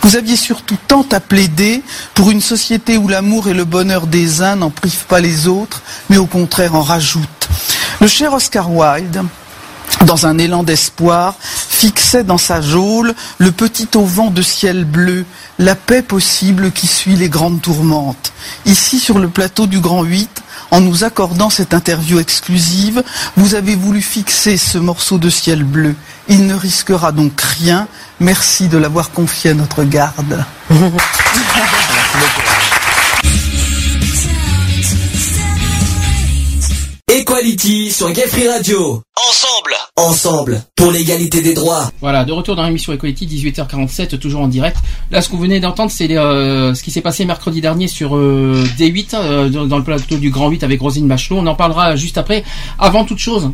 vous aviez surtout tant à plaider pour une société où l'amour et le bonheur des uns n'en privent pas les autres, mais au contraire en rajoutent. Le cher Oscar Wilde, dans un élan d'espoir, fixait dans sa geôle le petit auvent de ciel bleu, la paix possible qui suit les grandes tourmentes. Ici, sur le plateau du Grand 8, en nous accordant cette interview exclusive, vous avez voulu fixer ce morceau de ciel bleu. Il ne risquera donc rien. Merci de l'avoir confié à notre garde. Equality sur Gay Free Radio. Ensemble Ensemble, pour l'égalité des droits. Voilà, de retour dans l'émission Equality, 18h47, toujours en direct. Là, ce que vous venez d'entendre, c'est euh, ce qui s'est passé mercredi dernier sur euh, D8, euh, dans, le plateau du Grand 8 avec Rosine Bachelot. On en parlera juste après. Avant toute chose,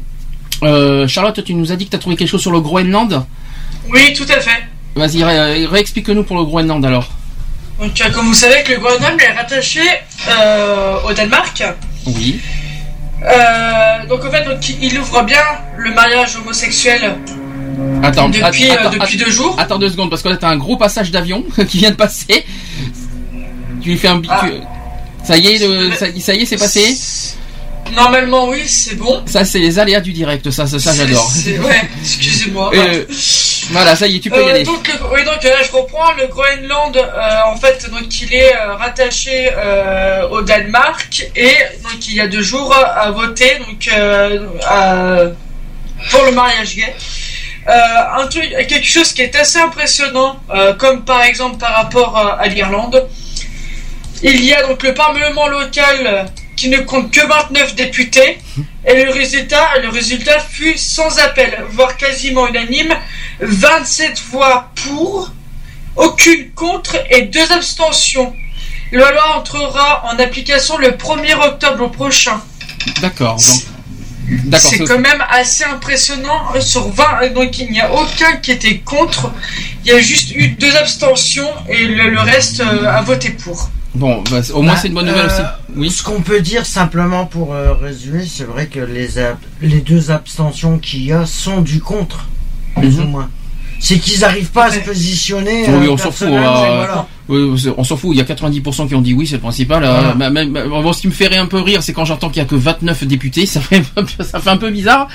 euh, Charlotte, tu nous as dit que tu as trouvé quelque chose sur le Groenland Oui, tout à fait. Vas-y, ré- réexplique-nous pour le Groenland alors. Donc, comme vous savez, que le Groenland est rattaché euh, au Danemark. Oui. Euh, donc en fait, donc, il ouvre bien le mariage homosexuel Attends, depuis, euh, depuis deux jours. Attends deux secondes, parce que là, t'as un gros passage d'avion qui vient de passer. Tu lui fais un... Ah. tu- Ça y est, le- ça, ça y est, c'est passé? Normalement, oui, c'est bon. Ça, c'est les aléas du direct, ça, ça, ça j'adore. Ouais, excusez-moi. Euh, voilà, ça y est, tu peux y Euh, aller. donc, le- oui, donc euh, là, je reprends. Le Groenland, euh, en fait, donc il est euh, rattaché euh, au Danemark et donc il y a deux jours à voter donc euh, à- pour le mariage gay. Euh, un truc, quelque chose qui est assez impressionnant, euh, comme par exemple par rapport euh, à l'Irlande. Il y a donc le Parlement local euh, qui ne compte que 29 députés et le résultat, le résultat fut sans appel, voire quasiment unanime, 27 voix pour, aucune contre et deux abstentions. La loi entrera en application le 1er octobre prochain. D'accord, C'est quand même assez impressionnant. euh, Sur 20, euh, donc il n'y a aucun qui était contre. Il y a juste eu deux abstentions et le, le reste euh, a voté pour. Bon, bah, au moins Bah, c'est une bonne nouvelle euh, aussi. Oui. Ce qu'on peut dire simplement pour euh, résumer, c'est vrai que les, ab- les deux abstentions qu'il y a sont du contre, plus Mhm. ou moins. C'est qu'ils n'arrivent pas à se positionner. Oui, euh, on s'en fout. voilà. on s'en fout. Il y a 90% qui ont dit oui, c'est le principal. Voilà. bah, même- bon, ce qui me fait un peu rire, c'est quand j'entends qu'il y a que 29 députés. Ça fait, un peu- ça fait un peu bizarre.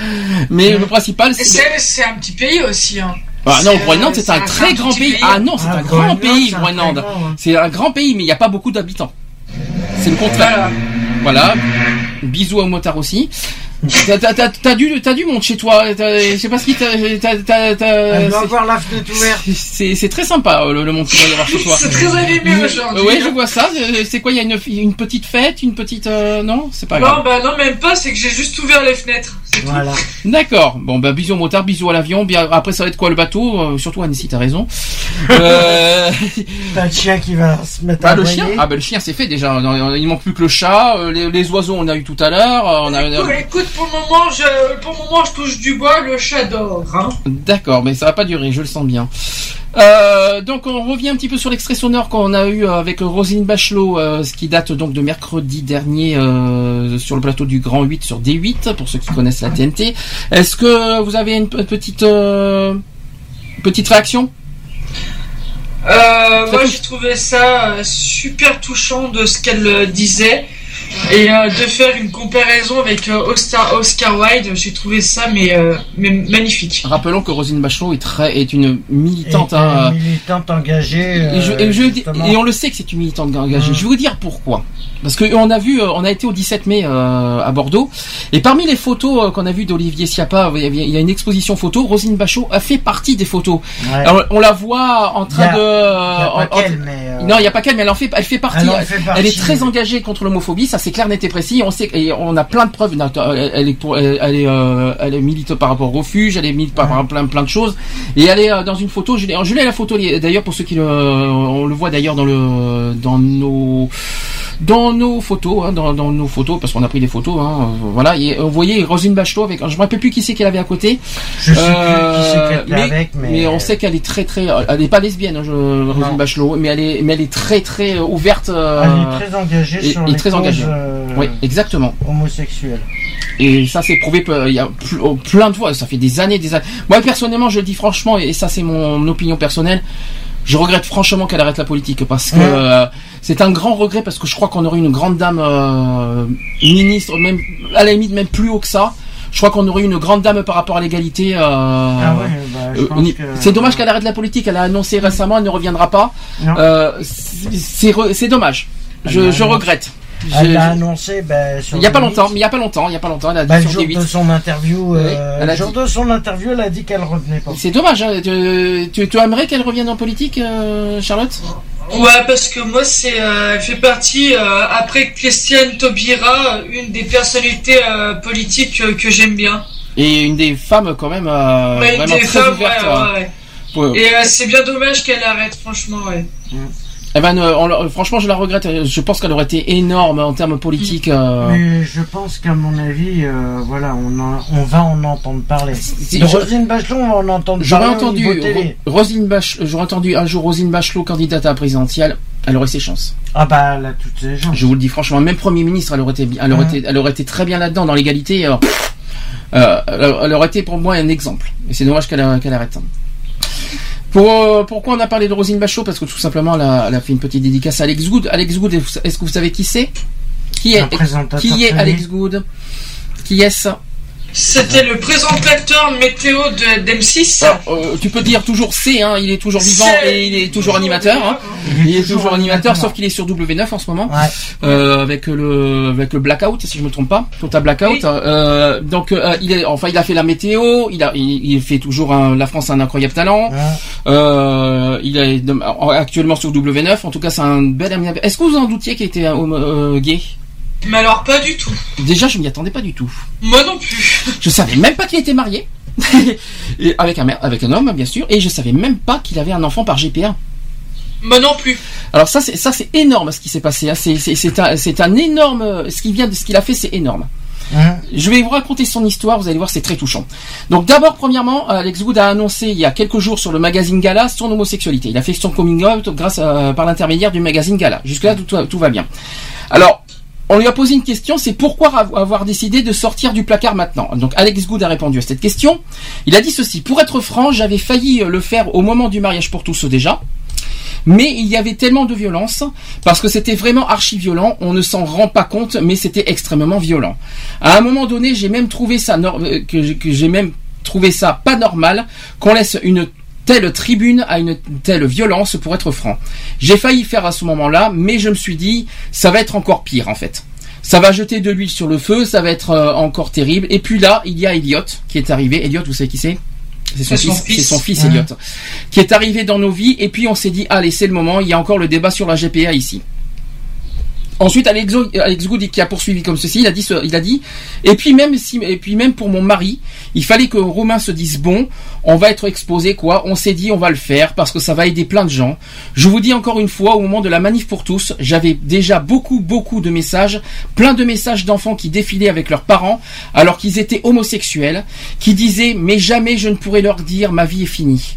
Mais le principal. C'est c'est un petit pays aussi. Hein. Ah non, C'est, Groenland, c'est un très grand pays. pays. Ah non, c'est Ah, un grand pays, c'est un Groenland. hein. C'est un grand pays, mais il n'y a pas beaucoup d'habitants. C'est le contraire. Voilà. Bisous aux motards aussi. T'as- t'as- t'as dû, monter chez toi. Je sais pas ce qui t'a. t'as- t'as- t'as- Elle doit avoir la fenêtre ouverte. C'est c'est très sympa euh, le, le monde qu'il doit y avoir chez toi. C'est très animé aujourd'hui. Oui, je vois ça. C'est quoi Il y a une, une petite fête, une petite euh, non? C'est pas Non, grave. bah non, même pas, c'est que j'ai juste ouvert les fenêtres. Voilà. D'accord. Bon bah bisous au motard, bisous à l'avion. Bien après ça va être quoi le bateau? Euh, Surtout Annecy, t'as raison. Euh, T'as le chien qui va se mettre bah, à le chien. Ah bah le chien c'est fait déjà. Il manque plus que le chat. Euh, Les, les oiseaux on a eu tout à l'heure. Euh, On a. Écoute, écoute, pour le moment, je, pour le moment, je touche du bois, le chat dort. Hein. D'accord, mais ça va pas durer, je le sens bien. Euh, donc on revient un petit peu sur l'extrait sonore qu'on a eu avec Rosine Bachelot, euh, ce qui date donc de mercredi dernier euh, sur le plateau du Grand 8 sur D8, pour ceux qui connaissent la TNT. Est-ce que vous avez une petite euh, petite réaction? Euh, moi, j'ai trouvé ça euh, super touchant de ce qu'elle euh, disait. Et euh, de faire une comparaison avec euh, Oscar, Oscar Wilde, j'ai trouvé ça mais, euh, mais magnifique. Rappelons que Rosine Bachelot est très est une militante. Et hein, une militante engagée. Et, je- et je- justement. et on le sait que c'est une militante engagée. Je vais vous dire pourquoi. Parce que on a vu, on a été au 17 mai euh, à Bordeaux, et parmi les photos qu'on a vues d'Olivier Siapa, il y, a- il y a une exposition photo. Rosine Bachot a fait partie des photos. Ouais. Alors, on la voit en train a- de. il y a pas en- qu'elle, mais, euh, Non, il n'y a pas qu'elle, mais elle en fait, elle fait partie. Elle en fait partie, Elle est très engagée contre l'homophobie, ça c'est clair, net et précis. On sait, et on a plein de preuves. Elle est, pour, euh, milite par rapport au refuge, elle est milite par à plein, plein de choses. Et elle est euh, dans une photo. Je l'ai la photo d'ailleurs pour ceux qui le, on le voit d'ailleurs dans le, dans nos, dans nos photos, hein, dans, dans nos photos, parce qu'on a pris des photos. Hein, euh, voilà. Et euh, vous voyez Rosine Bachelot avec, je me rappelle plus qui c'est qu'elle avait à côté. Je sais Euh, plus qui c'est qu'elle était mais, avec, mais. mais on sait qu'elle est très très, elle n'est pas lesbienne, hein, je, Rosine. Bachelot, mais elle est, mais elle est très très euh, ouverte. euh, Elle est très engagée et- sur et les très causes engagée. euh, Oui, exactement. homosexuelles. Et ça, c'est prouvé euh, il y a oh, plein de fois. Ça fait des années, des années. Moi, personnellement, je le dis franchement, et ça, c'est mon opinion personnelle. Je regrette franchement qu'elle arrête la politique parce que euh, c'est un grand regret parce que je crois qu'on aurait une grande dame euh, ministre, même à la limite même plus haut que ça. Je crois qu'on aurait une grande dame par rapport à l'égalité. euh, Ah ouais, bah, euh, C'est dommage qu'elle arrête la politique. Elle a annoncé récemment, elle ne reviendra pas. Euh, c'est dommage. Je, je regrette. Elle l'a annoncé ben, sur il y a pas le longtemps, mais il y a pas longtemps, il y a pas longtemps, elle a dit le sur jour D8. de son interview, euh, Oui, a le jour dit- de son interview, elle a dit qu'elle revenait pas. C'est dommage. Hein. Tu, tu, tu aimerais qu'elle revienne en politique, euh, Charlotte? Ouais, parce que moi, c'est, euh, elle fait partie, euh, après Christiane Taubira, euh, une des personnalités euh, politiques euh, que j'aime bien. Et une des femmes quand même euh, Ouais, une vraiment des très femmes, ouverte. ouais, euh, ouais, ouais. Et euh, c'est bien dommage qu'elle arrête, franchement, ouais. Eh ben, euh, on franchement, je la regrette. Je pense qu'elle aurait été énorme en termes politiques. euh, Mais je pense qu'à mon avis, euh, voilà, on, en- on va en entendre parler. Si, je- Roselyne Bachelot, on va en entendre parler entendu, télé. J'aurais entendu un jour Rosine Bachelot candidate à la présidentielle. Elle aurait ses chances. Ah bah, elle a toutes ses gens. Je vous le dis franchement, même Premier ministre, elle aurait été, elle aurait Ouais. été, elle aurait été très bien là-dedans dans l'égalité. euh, elle aurait été pour moi un exemple. Et c'est dommage qu'elle qu'elle arrête. Pour, euh, pourquoi on a parlé de Rosine Bachelot Parce que tout simplement, elle a, elle a fait une petite dédicace à Alex Good. Alex Good, est-ce que vous savez qui c'est? Qui est Qui est. Alex Good? Qui est-ce? C'était le présentateur météo de d'M6. Alors, euh, tu peux dire toujours C, hein, il est toujours vivant C'est- et il est toujours animateur. Hein. Il est toujours animateur, sauf qu'il est sur W9 en ce moment, Ouais. euh, avec le avec le blackout, si je me trompe pas, Total blackout. Oui. Euh, donc euh, il est, enfin il a fait la météo, il a, il, il fait toujours un- la France a un incroyable talent. Ouais. Euh, il est actuellement sur W9. En tout cas, c'est un bel ami. Est-ce que vous en doutiez qu'il était homo- euh, gay? Mais alors, pas du tout. Déjà, je m'y attendais pas du tout. Moi non plus. Je savais même pas qu'il était marié. Et avec un mère- avec un homme bien sûr et je savais même pas qu'il avait un enfant par GPA. Moi non plus. Alors ça c'est ça c'est énorme ce qui s'est passé. hein. C'est un énorme ce qui vient de ce qu'il a fait c'est énorme. Je vais vous raconter son histoire, vous allez voir, c'est très touchant. Donc d'abord, premièrement, Alex Wood a annoncé il y a quelques jours sur le magazine Gala son homosexualité. Il a fait son coming out grâce à, par l'intermédiaire du magazine Gala. Jusque-là, tout, tout va bien. Alors, on lui a posé une question, c'est pourquoi av- avoir décidé de sortir du placard maintenant? Donc Alex Good a répondu à cette question. Il a dit ceci, pour être franc, j'avais failli euh, le faire au moment du mariage pour tous déjà. Mais il y avait tellement de violence, parce que c'était vraiment archi violent, on ne s'en rend pas compte, mais c'était extrêmement violent. À un moment donné, j'ai même trouvé ça, euh, que j'ai même trouvé ça pas normal, qu'on laisse une telle tribune à une telle violence pour être franc. J'ai failli faire à ce moment-là, mais je me suis dit, ça va être encore pire en fait. Ça va jeter de l'huile sur le feu, ça va être euh, encore terrible. Et puis là, il y a Elliot qui est arrivé. Elliot, vous savez qui c'est? C'est son, fils, c'est son fils Mhm. Elliot, qui est arrivé dans nos vies. Et puis on s'est dit, allez, c'est le moment. Il y a encore le débat sur la GPA ici. Ensuite, Alex, Alex qui a poursuivi comme ceci, il a dit, il a dit, et puis même si, et puis même pour mon mari, il fallait que Romain se dise bon, on va être exposé quoi, on s'est dit on va le faire parce que ça va aider plein de gens. Je vous dis encore une fois, au moment de la manif pour tous, j'avais déjà beaucoup beaucoup de messages, plein de messages d'enfants qui défilaient avec leurs parents alors qu'ils étaient homosexuels, qui disaient mais jamais je ne pourrai leur dire ma vie est finie.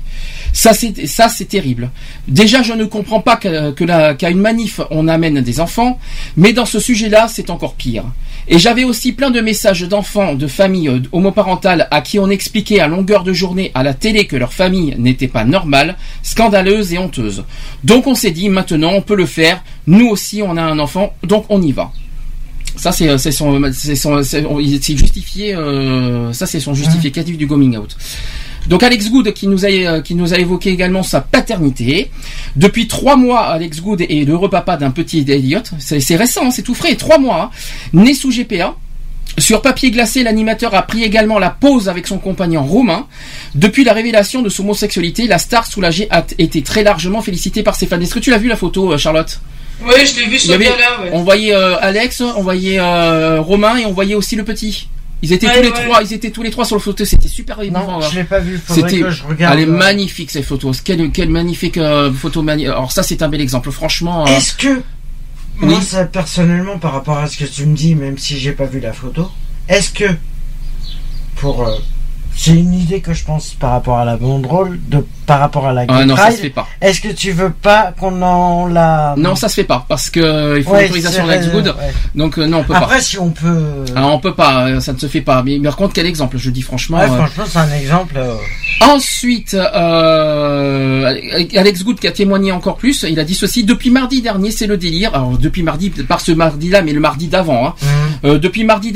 Ça c'est ça c'est terrible. Déjà je ne comprends pas que, que qu'à une manif on amène des enfants, mais dans ce sujet-là c'est encore pire. Et j'avais aussi plein de messages d'enfants de familles euh, homoparentales à qui on expliquait à longueur de journée à la télé que leur famille n'était pas normale, scandaleuse et honteuse. Donc on s'est dit maintenant on peut le faire. Nous aussi on a un enfant, donc on y va. Ça c'est euh, c'est son c'est son c'est on- il- c'est justifié euh, ça c'est son justificatif du coming out. Donc Alex Good qui nous a euh, qui nous a évoqué également sa paternité. Depuis trois mois, Alex Good est l'heureux papa d'un petit Elliot. C'est récent, hein, c'est tout frais, trois mois. hein. Né sous GPA. Sur papier glacé, l'animateur a pris également la pause avec son compagnon Romain. Depuis la révélation de son homosexualité, la star soulagée a été très largement félicitée par ses fans. Est-ce que tu l'as vu la photo, euh, Charlotte? Oui, je l'ai vu sur avait- le ouais. On voyait euh, Alex, on voyait euh, Romain et on voyait aussi le petit. Ils étaient Ouais, tous les ouais. trois, ils étaient tous les trois sur le photo. C'était super émouvant. je hein. l'ai pas vu, C'était, que je regarde. elle est euh. magnifique ces photos. Quelle, quelle magnifique euh, photo. mani- Alors ça c'est un bel exemple. Franchement. euh, Est-ce que moi, ça personnellement, par rapport à ce que tu me dis, même si j'ai pas vu la photo, est-ce que pour euh, c'est une idée que je pense par rapport à la banderole, de par rapport à la Ah Gay non, ça Pride, se fait pas. Est-ce que tu veux pas qu'on en la Non, ça se fait pas parce que euh, il faut Ouais, l'autorisation Good. ouais. Donc euh, non, on peut Après, pas. si on peut. Ah, on peut pas, euh, ça ne se fait pas. Mais par contre, quel exemple Je dis franchement. Ouais, euh, franchement, c'est un exemple. euh, Ensuite, euh, Alex Good qui a témoigné encore plus, il a dit ceci, depuis mardi dernier, c'est le délire, alors depuis mardi, par ce mardi-là, mais le mardi d'avant, hein. Euh, depuis mardi,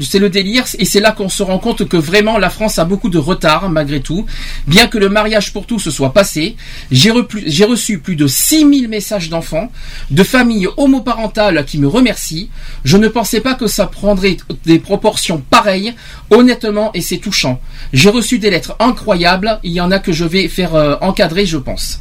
c'est le délire, et c'est là qu'on se rend compte que vraiment la France a beaucoup de retard, malgré tout. Bien que le mariage pour tous se soit passé, j'ai reçu plus de 6000 messages d'enfants, de familles homoparentales qui me remercient. Je ne pensais pas que ça prendrait des proportions pareilles, honnêtement, et c'est touchant. J'ai reçu des lettres incroyables, il y en a que je vais faire euh, encadrer, je pense.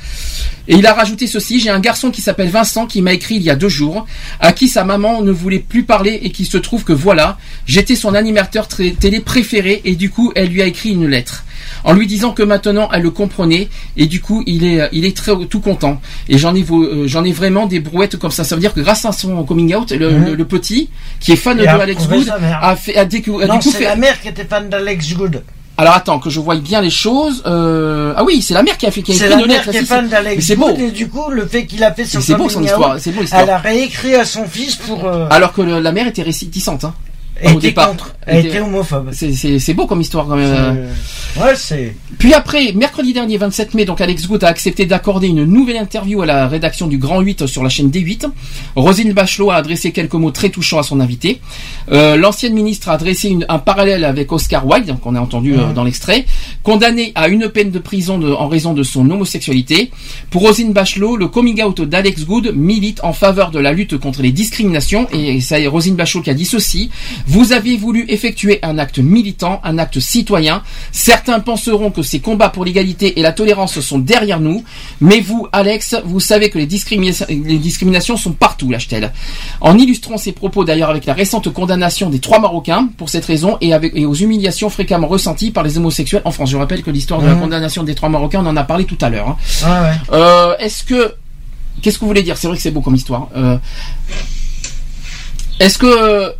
Et il a rajouté ceci, j'ai un garçon qui s'appelle Vincent qui m'a écrit il y a deux jours, à qui sa maman ne voulait plus parler et qui se trouve que voilà, j'étais son animateur télé préféré et du coup elle lui a écrit une lettre. En lui disant que maintenant elle le comprenait et du coup il est il est très tout content et j'en ai euh, j'en ai vraiment des brouettes comme ça ça veut dire que grâce à son coming out le, Mhm. le- le petit qui est fan Et de Alex Good a fait a décou- Non, du coup c'est la mère qui était fan d'Alex Good. Alors attends que je voie bien les choses euh, ah oui c'est la mère qui a fait qui a C'est écrit la une mère qui est fan d'Alex c'est beau et du coup le fait qu'il a fait son c'est beau son histoire, c'est beau l'histoire. Elle a réécrit à son fils pour. euh, Alors que le- la mère était réticente. Hein, Au était départ. contre. Elle était homophobe. C'est- C'est c'est beau comme histoire quand même. euh. Ouais, c'est. Puis après, mercredi dernier, 27 mai, donc Alex Good a accepté d'accorder une nouvelle interview à la rédaction du Grand 8 sur la chaîne D8. Rosine Bachelot a adressé quelques mots très touchants à son invité. Euh, L'ancienne ministre a adressé une- un parallèle avec Oscar Wilde, qu'on a entendu euh, Mhm. dans l'extrait, condamné à une peine de prison de- en raison de son homosexualité. Pour Rosine Bachelot, le coming out d'Alex Good milite en faveur de la lutte contre les discriminations et c'est Rosine Bachelot qui a dit ceci. Vous avez voulu effectuer un acte militant, un acte citoyen. Certains penseront que ces combats pour l'égalité et la tolérance sont derrière nous, mais vous, Alex, vous savez que les discriminations, les discriminations sont partout, lâche-t-elle. En illustrant ses propos d'ailleurs avec la récente condamnation des trois Marocains pour cette raison et, avec, et aux humiliations fréquemment ressenties par les homosexuels en France. Je rappelle que l'histoire de la Mhm. condamnation des trois Marocains, on en a parlé tout à l'heure. hein. Ouais, ouais. Euh, Est-ce que qu'est-ce que vous voulez dire? C'est vrai que c'est beau comme histoire. Euh, Est-ce que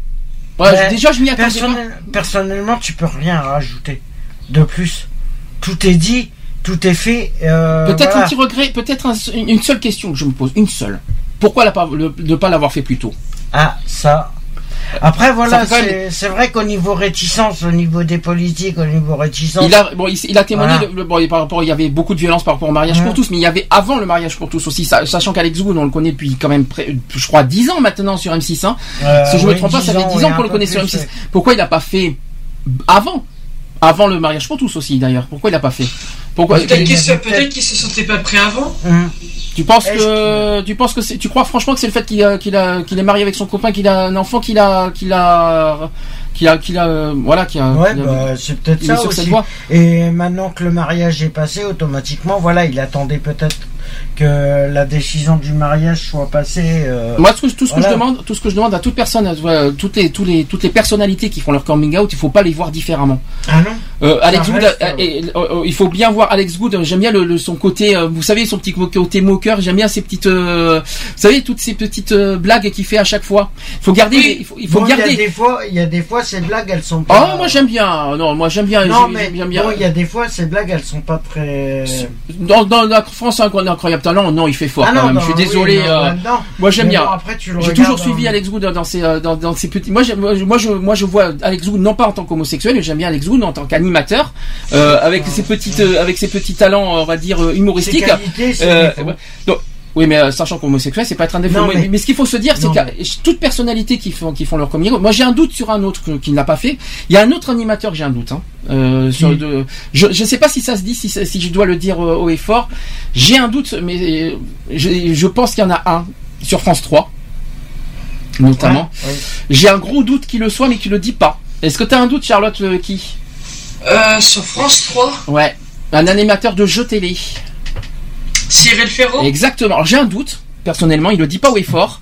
Ouais, Ben, déjà, je m'y attendais personnel- Personnellement, tu peux rien rajouter de plus. Tout est dit, tout est fait. euh, Peut-être voilà. un petit regret, peut-être un- une seule question que je me pose, une seule. Pourquoi la ne pas l'avoir fait plus tôt? Ah, ça. Après, voilà, même- c'est vrai qu'au niveau réticence, au niveau des politiques, au niveau réticence. Il a, bon, il, il a témoigné Voilà. bon, et par rapport, il y avait beaucoup de violence par rapport au mariage pour tous, mais il y avait avant le mariage pour tous aussi, sa- sachant qu'Alex Wood, on le connaît depuis quand même, près- je crois, 10 ans maintenant sur M6. Hein. Euh, si je me oui, trompe pas, 10 ça fait ans, 10 oui, ans qu'on le connaît sur plus, M6. ouais. Pourquoi il n'a pas fait avant avant le mariage pour tous aussi d'ailleurs? Pourquoi il n'a pas fait? Pourquoi Peut-être qu'il se, peut-être qu'il se sentait pas prêt avant. Hum. Tu penses que tu penses que c'est tu crois franchement que c'est le fait qu'il a- qu'il a qu'il est marié avec son copain qu'il a un enfant qu'il a qu'il a qu'il a qu'il a euh, voilà qu'il a Ouais, bah, c'est peut-être il est ça sur cette aussi. voie. Et maintenant que le mariage est passé, automatiquement, voilà, il attendait peut-être que la décision du mariage soit passée. euh, Moi, tout, tout ce que je demande, tout ce que je demande à toute personne, euh, toutes les, tous les, toutes les personnalités qui font leur coming out, il faut pas les voir différemment. Ah non. Euh, Alex Ça Wood, reste, euh, et- il faut bien voir Alex Wood. J'aime bien le, le- son côté, vous savez, son petit côté moqueur. J'aime bien ces petites, vous savez, toutes ces petites blagues qu'il fait à chaque fois. Il faut garder, il faut, il faut Bon, Il y a garder. des fois, il y a des fois, ces blagues, elles sont Oh, pas. moi j'aime bien. Non, moi j'aime bien. Non, mais bien, bien. bon, il y a des fois, ces blagues, elles sont pas très. Dans, dans la France, un incroyable talent, non, il fait fort Ah quand non, même. non, je suis désolé. euh, moi j'aime bien. J'ai toujours suivi en- Alex Wood dans ses, euh, dans, dans ses petits. Moi, moi, je, moi, je, moi, je vois Alex Wood non pas en tant qu'homosexuel, mais j'aime bien Alex Wood en tant qu'animateur, euh, avec ses petites, avec ses petits talents, on va dire humoristiques. Donc, oui, mais euh, sachant qu'homosexuel, c'est pas être un défaut. Non, mais, mais- mais ce qu'il faut se dire, c'est que toute personnalité qui font, qui font leur coming out- Moi, j'ai un doute sur un autre qui ne l'a pas fait. Il y a un autre animateur que j'ai un doute. Hein, euh, sur Qui de, je, je sais pas si ça se dit, si, je dois le dire euh, haut et fort. J'ai un doute, mais je, je pense qu'il y en a un sur France 3, notamment. Ouais, ouais. J'ai un gros doute qu'il le soit, mais qu'il le dit pas. Est-ce que tu as un doute, Charlotte, euh, qui? Euh, sur France 3, Ouais. Un animateur de jeux télé. Cyril Ferraud. Exactement. Alors j'ai un doute, personnellement, il le dit pas haut et fort.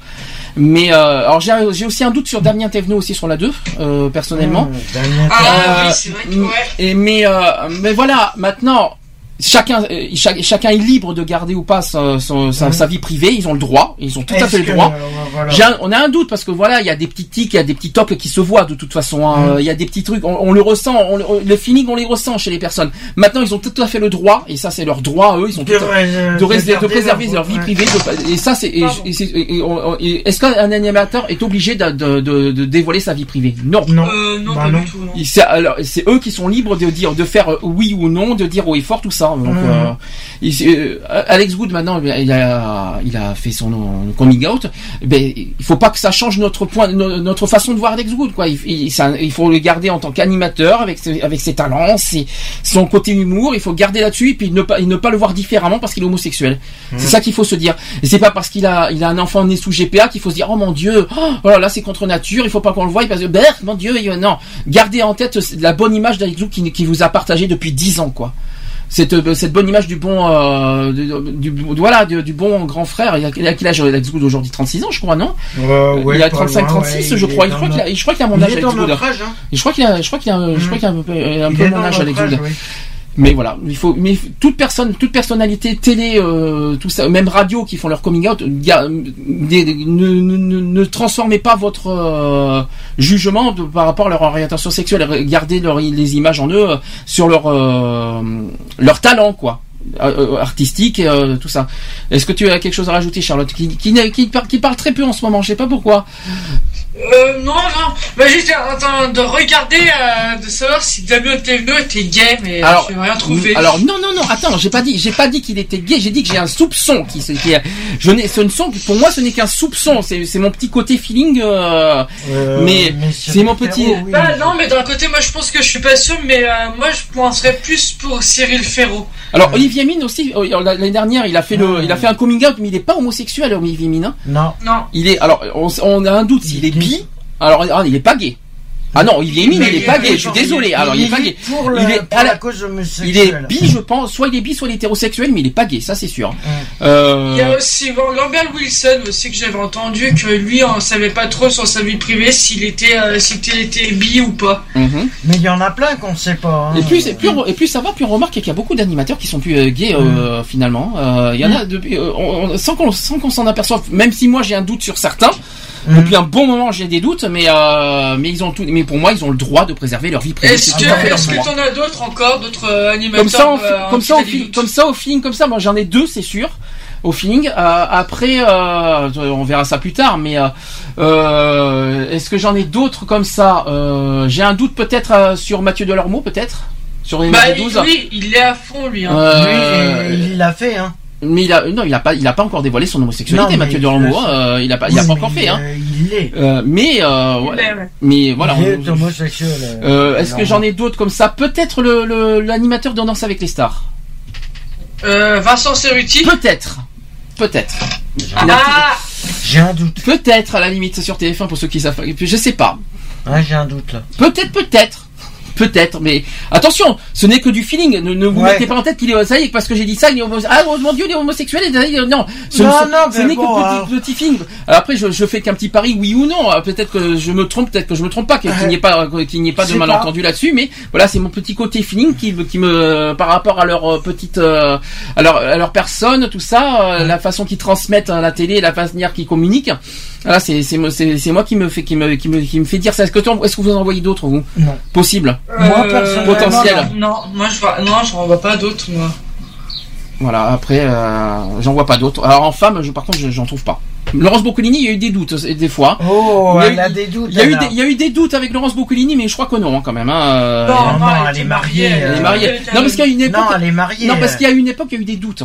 Mais euh, alors j'ai j'ai aussi un doute sur Damien Thévenot aussi sur la 2, euh, personnellement. Hum, Damien Ah Euh, oui, c'est vrai que ouais. Et mais euh, mais voilà, maintenant chacun euh, chaque- chacun est libre de garder ou pas sa, son- sa, sa vie privée, ils ont le droit, ils ont tout à fait le droit. euh, voilà. Un- on a un doute parce que voilà, il y a des petits tics, il y a des petits tocs qui se voient de toute façon. hein. Il y a des petits trucs, on, on le ressent, on, le- le feeling, on les ressent chez les personnes. Maintenant, ils ont tout à fait le droit, et ça c'est leur droit, eux, ils ont tout De à- de, de rés- de préserver leur- leur vie ouais. privée. de- et ça, c'est. Est-ce qu'un animateur est obligé de, de- de- de dévoiler sa vie privée? Non. Non. Euh, non, Bah pas non. du tout. Non. C'est eux qui sont libres de dire, de faire euh, oui ou non, de dire haut et fort tout ça. Donc, Mhm. euh, il- euh, Alex Wood maintenant, il a, il a fait son coming out. Ben, il faut pas que ça change notre point, no- notre façon de voir Alex Wood. Quoi, il, il- ça- il faut le garder en tant qu'animateur avec ses, avec ses talents, ses, son côté humour. Il faut garder là-dessus et puis ne pas, ne pas le voir différemment parce qu'il est homosexuel. C'est ça qu'il faut se dire. Et c'est pas parce qu'il a, il a un enfant né sous GPA qu'il faut se dire oh mon Dieu, oh, là c'est contre nature, il faut pas qu'on le voie parce que Berk, mon Dieu, il- non. Gardez en tête la bonne image d'Alex Wood qui, qui vous a partagé depuis 10 ans quoi. Cette, euh, cette bonne image du bon, euh, du, du- voilà, du, du bon grand frère. Il a, il a quel âge Alex Wood aujourd'hui? 36 ans, je crois, non? Euh, ouais, Il a pas 35, loin, 36, ouais, je il crois. Je crois qu'il a, je crois qu'il a mon il âge Alex notre âge, hein. Je crois qu'il a, je crois qu'il a, je crois qu'il a un peu, un Il peu mon âge Alex oui. Mais voilà, il faut, mais toute personne, toute personnalité télé, euh, tout ça, même radio qui font leur coming out, ga- des- des- ne, ne, ne- transformez pas votre euh, jugement par rapport à leur orientation sexuelle. Gardez leur, les images en eux euh, sur leur euh, leur talent, quoi. euh, artistique tout ça. Est-ce que tu as quelque chose à rajouter, Charlotte, qui, qui, qui, qui parle très peu en ce moment, je sais pas pourquoi. Euh, non, non. Bah, j'étais en train de regarder, euh, de savoir si Damien Thévenot était gay, mais Alors, je n'ai rien trouvé. Alors non non non attends j'ai pas dit j'ai pas dit qu'il était gay j'ai dit que j'ai un soupçon qui se qui je n'ai ce ne sont pour moi ce n'est qu'un soupçon c'est c'est mon petit côté feeling euh, Euh, mais c'est mon Cyril petit Ferraud, oui. Bah, non, mais d'un côté, moi, je pense que je suis pas sûr, mais euh, moi, je penserais plus pour Cyril Ferraud. alors Olivier Mine aussi euh, l'année dernière il a fait le il a fait un coming out mais il est pas homosexuel Olivier Mine hein. Non. Non. il est alors on, on a un doute s'il est bi alors ah, il est pas gay ah non Olivier Mine Mais il est pas gay je suis désolé alors il est pas gay Pour, la, il est pour à la, la- cause homosexuelle. il est bi je pense soit il est bi soit il est hétérosexuel mais il est pas gay ça c'est sûr Hum. euh, Il y a aussi bon, Lambert Wilson aussi que j'avais entendu que lui on savait pas trop sur sa vie privée s'il était euh, s'il était bi ou pas. mhm. Mais il y en a plein qu'on sait pas. hein. Et puis, et puis ça va, puis on remarque qu'il y a beaucoup d'animateurs qui sont plus euh, gays euh, finalement. Euh, Il y en a depuis, euh, on- on- sans qu'on sans qu'on s'en aperçoive. Même si moi j'ai un doute sur certains, Mhm. Depuis un bon moment, j'ai des doutes, mais euh, mais ils ont tout. Mais pour moi, ils ont le droit de préserver leur vie privée. Est-ce que est-ce que t'en as d'autres encore, d'autres euh, animateurs Comme ça, au, euh, comme ça, au feeling, comme ça, au feeling, comme ça. Moi, j'en ai deux, c'est sûr, au feeling. Euh, après, euh, on verra ça plus tard. Mais euh, euh, est-ce que j'en ai d'autres comme ça Euh, J'ai un doute peut-être euh, sur Mathieu Delormeau, peut-être? Sur les Bah, 12. lui, il est à fond, lui. Hein. Euh, Lui, il l'a fait, hein. Mais il a, non, il a pas, il a pas encore dévoilé son homosexualité, Non, mais Mathieu il Delormeau. hein, euh, il a pas, il a pas mais encore fait, hein. euh, Il. Euh, mais, euh, est, ouais. mais voilà. Il on- est homosexuel. Euh, Est-ce que j'en ai d'autres comme ça? Peut-être le l'animateur de Danse avec les stars. Euh, Vincent Cerruti. Peut-être. Peut-être. Ah J'ai un doute. Peut-être à la limite sur TF1 pour ceux qui savent. Je sais pas. Ouais, j'ai un doute là. Peut-être, peut-être. Peut-être, mais attention, ce n'est que du feeling. Ne, ne vous Ouais. mettez pas en tête qu'il est ça y est parce que j'ai dit ça, il est ah oh, mon dieu, il est homosexuel. non, ce, Non, ce- non, ce mais n'est bon, que hein. petit, petit feeling. Alors après, je, je fais qu'un petit pari, oui ou non. Alors, Peut-être que je me trompe, peut-être que je me trompe pas, qu'il n'y ait pas, qu'il n'y ait pas de malentendu là-dessus. Mais voilà, c'est mon petit côté feeling qui, me- qui me, par rapport à leur euh, petite, euh, à leur, à leur personne, tout ça, euh, la façon qu'ils transmettent à la télé, la manière qu'ils communiquent. C'est c'est mo- c'est c'est moi qui me fait qui me qui me qui me fait dire ça. Est-ce que est-ce que vous en envoyez d'autres vous? Non. Possible. Moi, personnellement, Potentiel. Non, non, moi je vois, non, je vois pas d'autres, moi. Voilà. Après, euh, j'en vois pas d'autres. Alors en femme, je, par contre, je- j'en trouve pas. Laurence Boccolini, il y a eu des doutes euh, des fois. Oh, Il y a elle eu- a des doutes. Il y, a eu des, il y a eu des doutes avec Laurence Boccolini, mais je crois que non, hein, quand même. Hein. euh, Non, elle- non, elle est mariée. elle est euh, mariée. Non, parce qu'il y a une époque. Non, elle est mariée. Non, parce qu'il y a une époque, il y a eu des doutes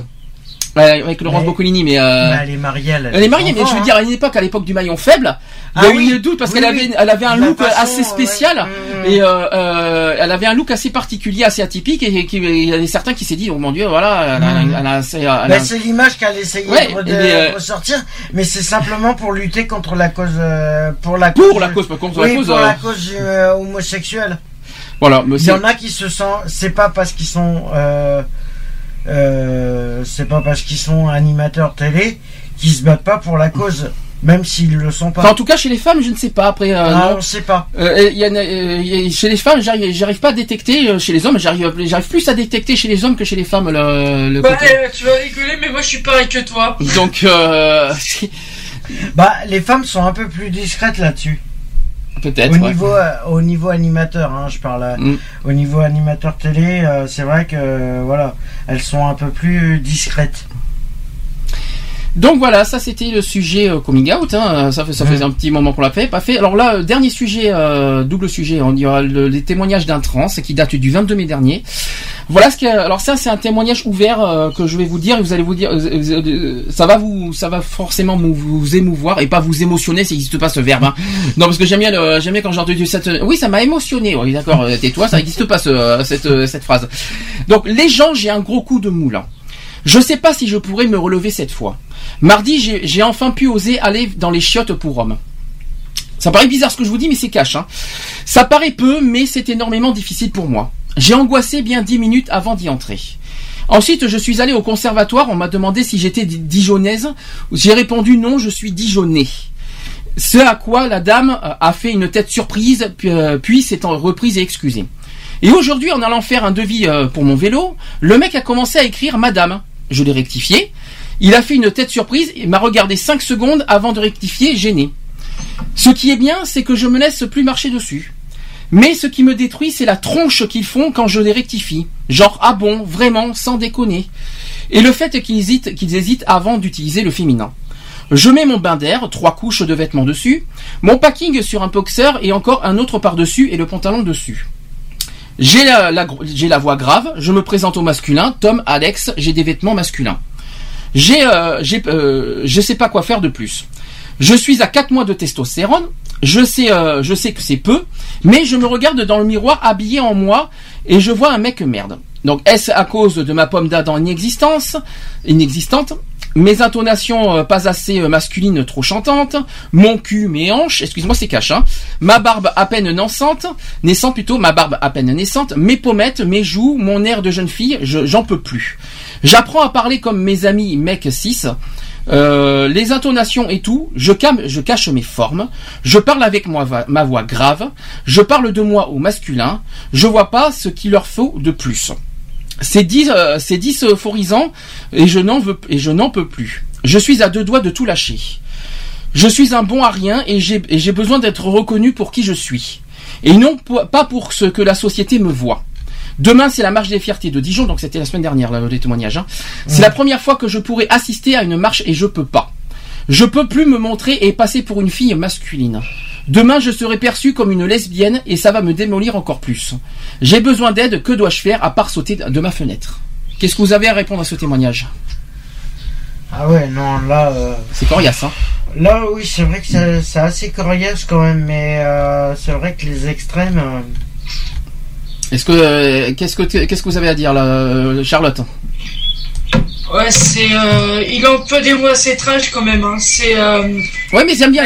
euh, avec Laurence Boccolini, mais. euh, Mais elle est mariée. Elle, a Elle est mariée, mais je veux hein. dire, à une époque, à l'époque du maillon faible, il y Ah a eu oui. une doute parce Oui, qu'elle oui. avait, elle avait un La look façon, assez spécial Mm, mm. et euh, euh, elle avait un look assez particulier, assez atypique et, qui- il y avait certains qui s'est dit, oh mon dieu, voilà, elle a, Mm. elle a a- Ben, c'est l'image qu'elle essayait Ouais, de, mais, euh, ressortir, mais c'est simplement pour lutter contre la cause, euh, pour la Pour cause, la cause, pas contre la cause, pour la cause euh, homosexuelle. voilà, mais Il y en a qui se sentent, c'est pas parce qu'ils sont, euh, euh, c'est pas parce qu'ils sont animateurs télé qu'ils se battent pas pour la cause, même s'ils le sont pas. Enfin, en tout cas, chez les femmes, je ne sais pas. Après, euh, Ah, non. on sait pas. Euh, y a, euh, il y a- chez les femmes, j'arrive, j'arrive pas à détecter. Chez les hommes, j'arrive, j'arrive plus à détecter chez les hommes que chez les femmes le, le Bah, côté. euh, tu vas rigoler, mais moi je suis pareil que toi. Donc, euh, Bah, les femmes sont un peu plus discrètes là-dessus. Peut-être. Au ouais. niveau, euh, au niveau animateur, hein, je parle. euh, Mm. Au niveau animateur télé, euh, c'est vrai que voilà, elles sont un peu plus discrètes. Donc voilà, ça c'était le sujet euh, coming out. Hein. Ça, fait, ça Mm. faisait un petit moment qu'on l'a fait, pas fait. Alors là, euh, dernier sujet, euh, double sujet. On dira le, les témoignages d'un trans qui date du 22 mai dernier. Voilà ce que. Alors ça, c'est un témoignage ouvert euh, que je vais vous dire. Et vous allez vous dire, euh, euh, ça va vous, ça va forcément vous, vous émouvoir et pas vous émotionner. Ça n'existe pas ce verbe. Hein. Non, parce que j'aime bien, le- j'aime bien quand j'ai entendu cette. Oui, ça m'a émotionné. Oui, d'accord. Tais-toi, ça n'existe pas ce, cette, cette phrase. Donc les gens, j'ai un gros coup de moulin. Je sais pas si je pourrais me relever cette fois. Mardi, j'ai enfin pu oser aller dans les chiottes pour hommes. Ça paraît bizarre ce que je vous dis, mais c'est cash. Hein. Ça paraît peu, mais c'est énormément difficile pour moi. J'ai angoissé bien dix minutes avant d'y entrer. Ensuite, je suis allé au conservatoire. On m'a demandé si j'étais di- dijonnaise. J'ai répondu non, je suis dijonnais. Ce à quoi la dame euh, a fait une tête surprise, puis, euh, puis s'est reprise et excusée. Et aujourd'hui, en allant faire un devis euh, pour mon vélo, le mec a commencé à écrire Madame. Je l'ai rectifié. Il a fait une tête surprise et m'a regardé 5 secondes avant de rectifier, gêné. Ce qui est bien, c'est que je me laisse plus marcher dessus. Mais ce qui me détruit, c'est la tronche qu'ils font quand je les rectifie. Genre, ah bon, vraiment, sans déconner. Et le fait qu'ils hésitent, qu'ils hésitent avant d'utiliser le féminin. Je mets mon bain d'air, trois couches de vêtements dessus, mon packing sur un boxer et encore un autre par-dessus et le pantalon dessus. J'ai la, voix grave, je me présente au masculin, Tom, Alex, j'ai des vêtements masculins. J'ai, euh, euh, sais pas quoi faire de plus. Je suis à 4 mois de testostérone, je sais, euh, je sais que c'est peu, mais je me regarde dans le miroir habillé en moi et je vois un mec merde. Donc est-ce à cause de ma pomme d'Adam inexistence, inexistante mes intonations euh, pas assez euh, masculines trop chantantes, mon cul, mes hanches, excuse-moi c'est cash, hein, ma barbe à peine naissante, naissant plutôt, ma barbe à peine naissante, mes pommettes, mes joues, mon air de jeune fille, je- j'en peux plus. J'apprends à parler comme mes amis mecs 6, euh, les intonations et tout, je, cam- je cache mes formes, je parle avec moi, ma voix grave, je parle de moi au masculin, je vois pas ce qu'il leur faut de plus. C'est dix, euh, c'est dix euphorisant et je n'en veux et je n'en peux plus. Je suis à deux doigts de tout lâcher. Je suis un bon à rien et j'ai besoin d'être reconnu pour qui je suis. Et non pas pour ce que la société me voit. Demain, c'est la marche des fiertés de Dijon, donc c'était la semaine dernière, là, les témoignages. hein. C'est la première fois que je pourrais assister à une marche et je peux pas. Je peux plus me montrer et passer pour une fille masculine. Demain, je serai perçue comme une lesbienne et ça va me démolir encore plus. J'ai besoin d'aide, que dois-je faire à part sauter de ma fenêtre? Qu'est-ce que vous avez à répondre à ce témoignage? Ah ouais, non, là. euh, C'est coriace, hein Là, oui, c'est vrai que c'est assez coriace quand même, mais euh, c'est vrai que les extrêmes. euh, Est-ce que euh, qu'est-ce que qu'est-ce que vous avez à dire là, Charlotte? Ouais, c'est. Euh, il en peut des mots assez trash quand même. Hein. C'est. Euh, Ouais, mais j'aime bien.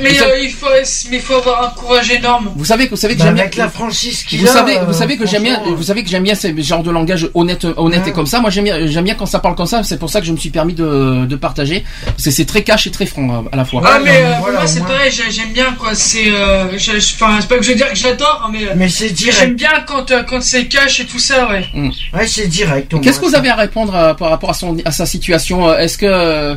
mais euh, il faut, mais il faut avoir un courage énorme. vous savez que vous savez que bah, j'aime bien. avec la franchise qu'il Vous a, savez, euh, vous savez que j'aime bien, vous savez que j'aime bien ce genre de langage honnête, honnête Ouais. et comme ça. Moi, j'aime bien, j'aime bien quand ça parle comme ça. C'est pour ça que je me suis permis de, de partager. Parce que c'est très cash et très franc euh, à la fois. ah, Ouais, mais non, euh, mais voilà, moi, c'est pareil, j'ai- j'aime bien quoi. C'est. Euh, je- je- Enfin, c'est pas que je veux dire que j'adore, hein, mais. Mais c'est J'aime direct. bien quand, euh, quand c'est cash et tout ça, ouais. Ouais, c'est direct. Qu'est-ce que vous avez à répondre par rapport à son à sa situation euh, Est-ce que euh,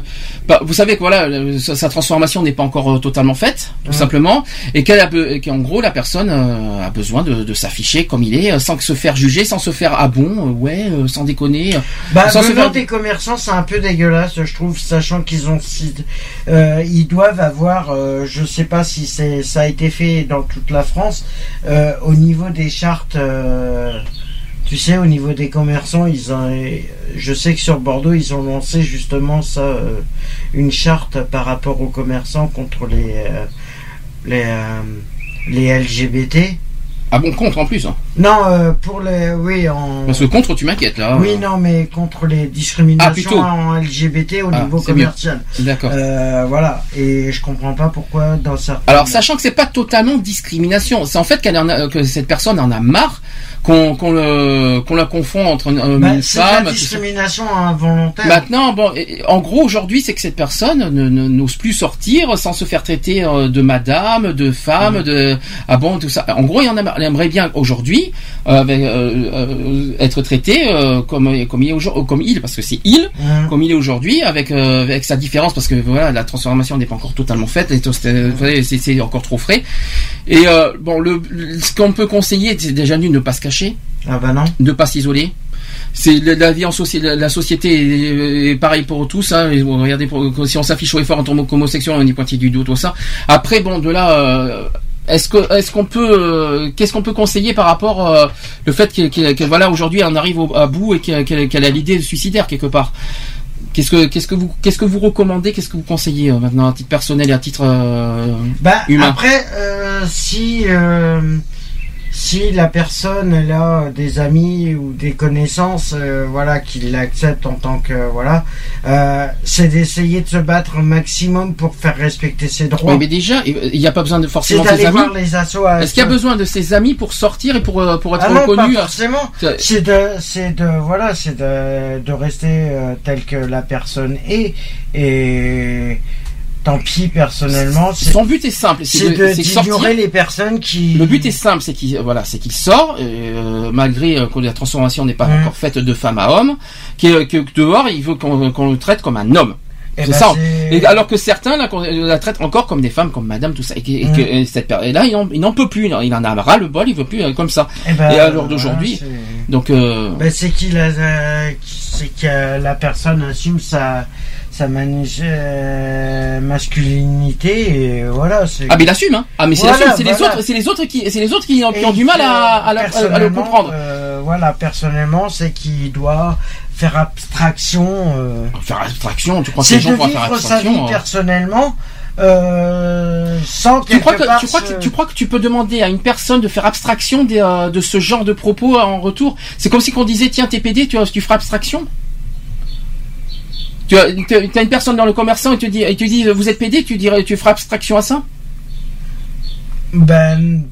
bah, vous savez que voilà sa, sa transformation n'est pas encore euh, totalement faite, tout simplement, et qu'elle a qu'en gros la personne a besoin de, de s'afficher comme il est, sans que se faire juger, sans se faire ah bon, ouais, sans déconner. Bah, sans se venant faire- des commerçants, c'est un peu dégueulasse, je trouve, sachant qu'ils ont, si- euh, ils doivent avoir, euh, je sais pas si c'est, ça a été fait dans toute la France, euh, au niveau des chartes, tu sais, au niveau des commerçants, ils ont, je sais que sur Bordeaux, ils ont lancé justement ça, euh, une charte par rapport aux commerçants contre les, euh, les, euh, les LGBT. Ah bon contre en plus. hein. Non, euh, pour les, oui, en. Parce que contre tu m'inquiètes là. Oui, non, mais contre les discriminations Ah, en LGBT au Ah, niveau c'est commercial. D'accord. Euh, voilà, et je comprends pas pourquoi dans certains. Alors, sachant que c'est pas totalement discrimination, c'est en fait qu'elle en a, que cette personne en a marre qu'on qu'on qu'on la confond entre une, Bah, c'est femme. ça. discrimination involontaire. Maintenant, bon, en gros, aujourd'hui, c'est que cette personne ne- ne- n'ose plus sortir sans se faire traiter euh, de madame, de femme, de ah bon, tout ça. En gros, il en a, elle aimerait bien aujourd'hui euh, avec, euh, euh, être traité comme comme il est aujourd'hui, comme il, parce que c'est il, Mhm. comme il est aujourd'hui, avec avec sa différence, parce que voilà, la transformation n'est pas encore totalement faite, et tout, c'est encore trop frais. Et bon, le, ce qu'on peut conseiller, c'est déjà d'une ne pas se cacher Ah bah non. de pas s'isoler. C'est la, vie en société, la, société est, est pareil pour tous. Hein. Regardez, si on s'affiche au effort en tant qu'homosexuel, on est pointé du doigt, tout ça. Après, bon, de là, euh, est-ce que, est-ce qu'on peut, euh, qu'est-ce qu'on peut conseiller par rapport euh, le fait que, que- que, voilà, aujourd'hui, on arrive au, à bout et qu'elle a l'idée suicidaire quelque part? Qu'est-ce que, qu'est-ce que vous, qu'est-ce que vous recommandez, qu'est-ce que vous conseillez euh, maintenant à titre personnel et à titre euh, Bah humain? après, euh, si euh, si la personne elle a des amis ou des connaissances, euh, voilà, qui l'acceptent en tant que voilà, euh, c'est d'essayer de se battre au maximum pour faire respecter ses droits. Oui, mais déjà, il n'y a pas besoin de forcément ses amis. voir les assos. Est-ce qu'il y a besoin de ses amis pour sortir et pour, euh, pour être Ah non, reconnu pas euh, forcément. c'est- C'est de, c'est de, voilà, c'est de, de rester euh, tel que la personne est. Et tant pis, personnellement, Son but est simple, c'est d'ignorer les personnes qui. Le but est simple, c'est qu'il voilà, c'est qu'il sort, euh, malgré euh, que la transformation n'est pas Mm. encore faite de femme à homme, que, que dehors il veut qu'on le traite comme un homme. Eh c'est ben, ça. Et alors que certains là, la traitent encore comme des femmes, comme Madame, tout ça. Et, que- et que- et cette per- et là, il en, il n'en peut plus. Il en a ras le bol. Il veut plus euh, comme ça. Eh ben, et à l'heure d'aujourd'hui, c'est- donc Ben, c'est qu'il a, c'est que la personne assume sa, sa euh, masculinité et voilà. c'est- ah mais il assume. Hein. Ah mais c'est Voilà, les autres, c'est les autres qui, c'est les autres qui, ont- qui Et ont du mal à, à, le comprendre. euh, voilà, personnellement, c'est qu'il doit faire abstraction. euh, Faire abstraction. Tu crois que c'est les gens pourraient faire vivre sa vie abstraction euh, personnellement euh, sans Tu crois, que, part tu, crois que, tu crois que tu peux demander à une personne de faire abstraction des, euh, de ce genre de propos en retour? C'est comme si qu'on disait tiens t'es PD, tu, tu feras abstraction? Tu as, tu as une personne dans le commerçant et tu dis, et tu dis vous êtes PD, tu dirais tu feras abstraction à ça? Ben,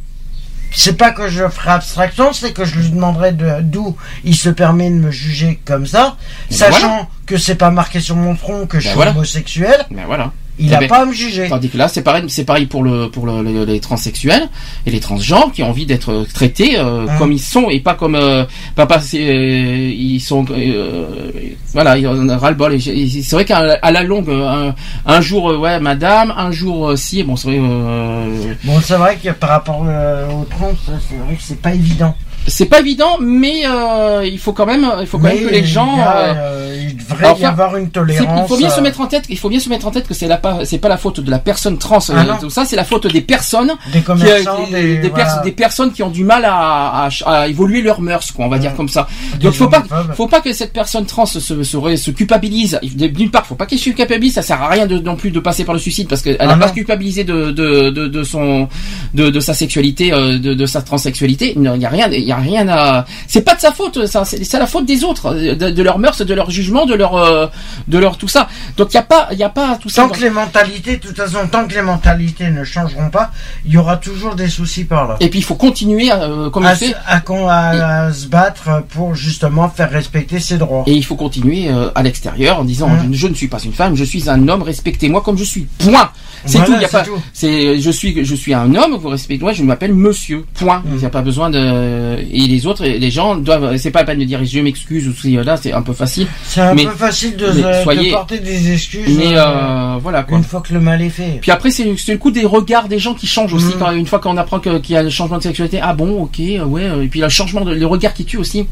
c'est pas que je ferai abstraction, c'est que je lui demanderai de- d'où il se permet de me juger comme ça, ben sachant voilà. que c'est pas marqué sur mon front que je Ben suis voilà. homosexuel. Ben voilà. Il Eh a ben, pas à me juger. Tandis que là, c'est pareil, c'est pareil pour le pour le- le- les transsexuels et les transgenres qui ont envie d'être traités euh, Hein. comme ils sont et pas comme euh, pas c'est, euh, ils sont euh, voilà, il en ras le bol. C'est vrai qu'à la longue, un, un jour euh, ouais, madame, un jour euh, si, bon c'est vrai. euh, Bon, c'est vrai que par rapport euh, aux trans, c'est vrai que c'est pas évident. C'est pas évident, mais euh, il faut quand même, il faut quand Mais même que les gens. a, euh, euh, il devrait y avoir une tolérance. Il faut bien se euh, mettre en tête, il faut bien se mettre en tête que c'est la pas, c'est pas la faute de la personne trans, Ah euh, tout ça, c'est la faute des personnes, Des qui, commerçants, qui- des- des, pers- voilà. des personnes qui ont du mal à, à, à évoluer leurs mœurs, quoi, on va dire comme ça. Des Donc faut pas, faut pas que cette personne trans se, se, se culpabilise. D'une part, faut pas qu'elle se culpabilise, ça sert à rien de, non plus de passer par le suicide parce qu'elle Ah n'a pas culpabilisé de, de, de, de son, de, de sa sexualité, de, de sa transsexualité. Il n'y a rien, il y a rien à, c'est pas de sa faute, ça, c'est la faute des autres, de, de leurs mœurs, de leur jugement, de leur, euh, de leur tout ça. Donc il y a pas, il y a pas tout ça. Tant que les mentalités, de toute façon, tant que les mentalités ne changeront pas, il y aura toujours des soucis par là. Et puis il faut continuer, euh, comme à, se- à à- à se battre pour justement faire respecter ses droits. Et il faut continuer euh, à l'extérieur en disant Hein. je, je ne suis pas une femme, je suis un homme, respectez-moi comme je suis. Point. C'est Voilà, tout. Il y a pas. C'est je suis je suis un homme, vous respectez moi, je m'appelle Monsieur. Point. Il n'y a pas besoin de. Et les autres, les gens doivent. C'est pas la peine de dire je m'excuse ou si là, c'est un peu facile. C'est un Mais- peu facile de, mais porter des excuses. Mais euh, euh, voilà quoi. une fois que le mal est fait. Puis après, c'est le coup des regards des gens qui changent aussi. Quand, une fois qu'on apprend qu'il y a le changement de sexualité, ah bon, ok, euh, ouais. Et puis le changement de, le regard qui tue aussi.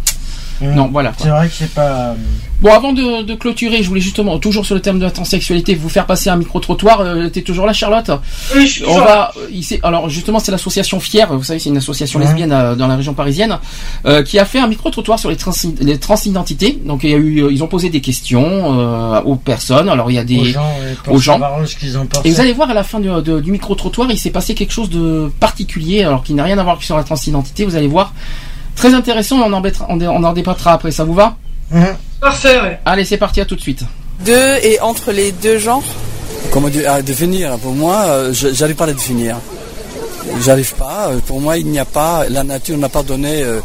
Non, voilà. C'est vrai que c'est pas. euh, Bon, avant de, de clôturer, je voulais justement, toujours sur le thème de la transsexualité, vous faire passer un micro-trottoir. Euh, T'es toujours là, Charlotte? Oui, je suis On va, euh, ici, alors justement, c'est l'association Fier, vous savez, c'est une association lesbienne euh, dans la région parisienne, euh, qui a fait un micro-trottoir sur les, trans les transidentités. Donc, il y a eu, ils ont posé des questions euh, aux personnes. Alors, il y a des aux gens, aux gens. savoir ce qu'ils ont pensé. Et vous allez voir à la fin de- de- du micro-trottoir, il s'est passé quelque chose de particulier, alors qui n'a rien à voir sur la transidentité. Vous allez voir, très intéressant. On en, embêtera- on en débattra après. Ça vous va Hein Parfait, ouais. Allez, c'est parti, à tout de suite. Deux et entre les deux genres Comment dire, à définir Pour moi, euh, je- j'arrive pas à les définir. J'arrive pas. euh, Pour moi, il n'y a pas. La nature n'a pas donné. euh,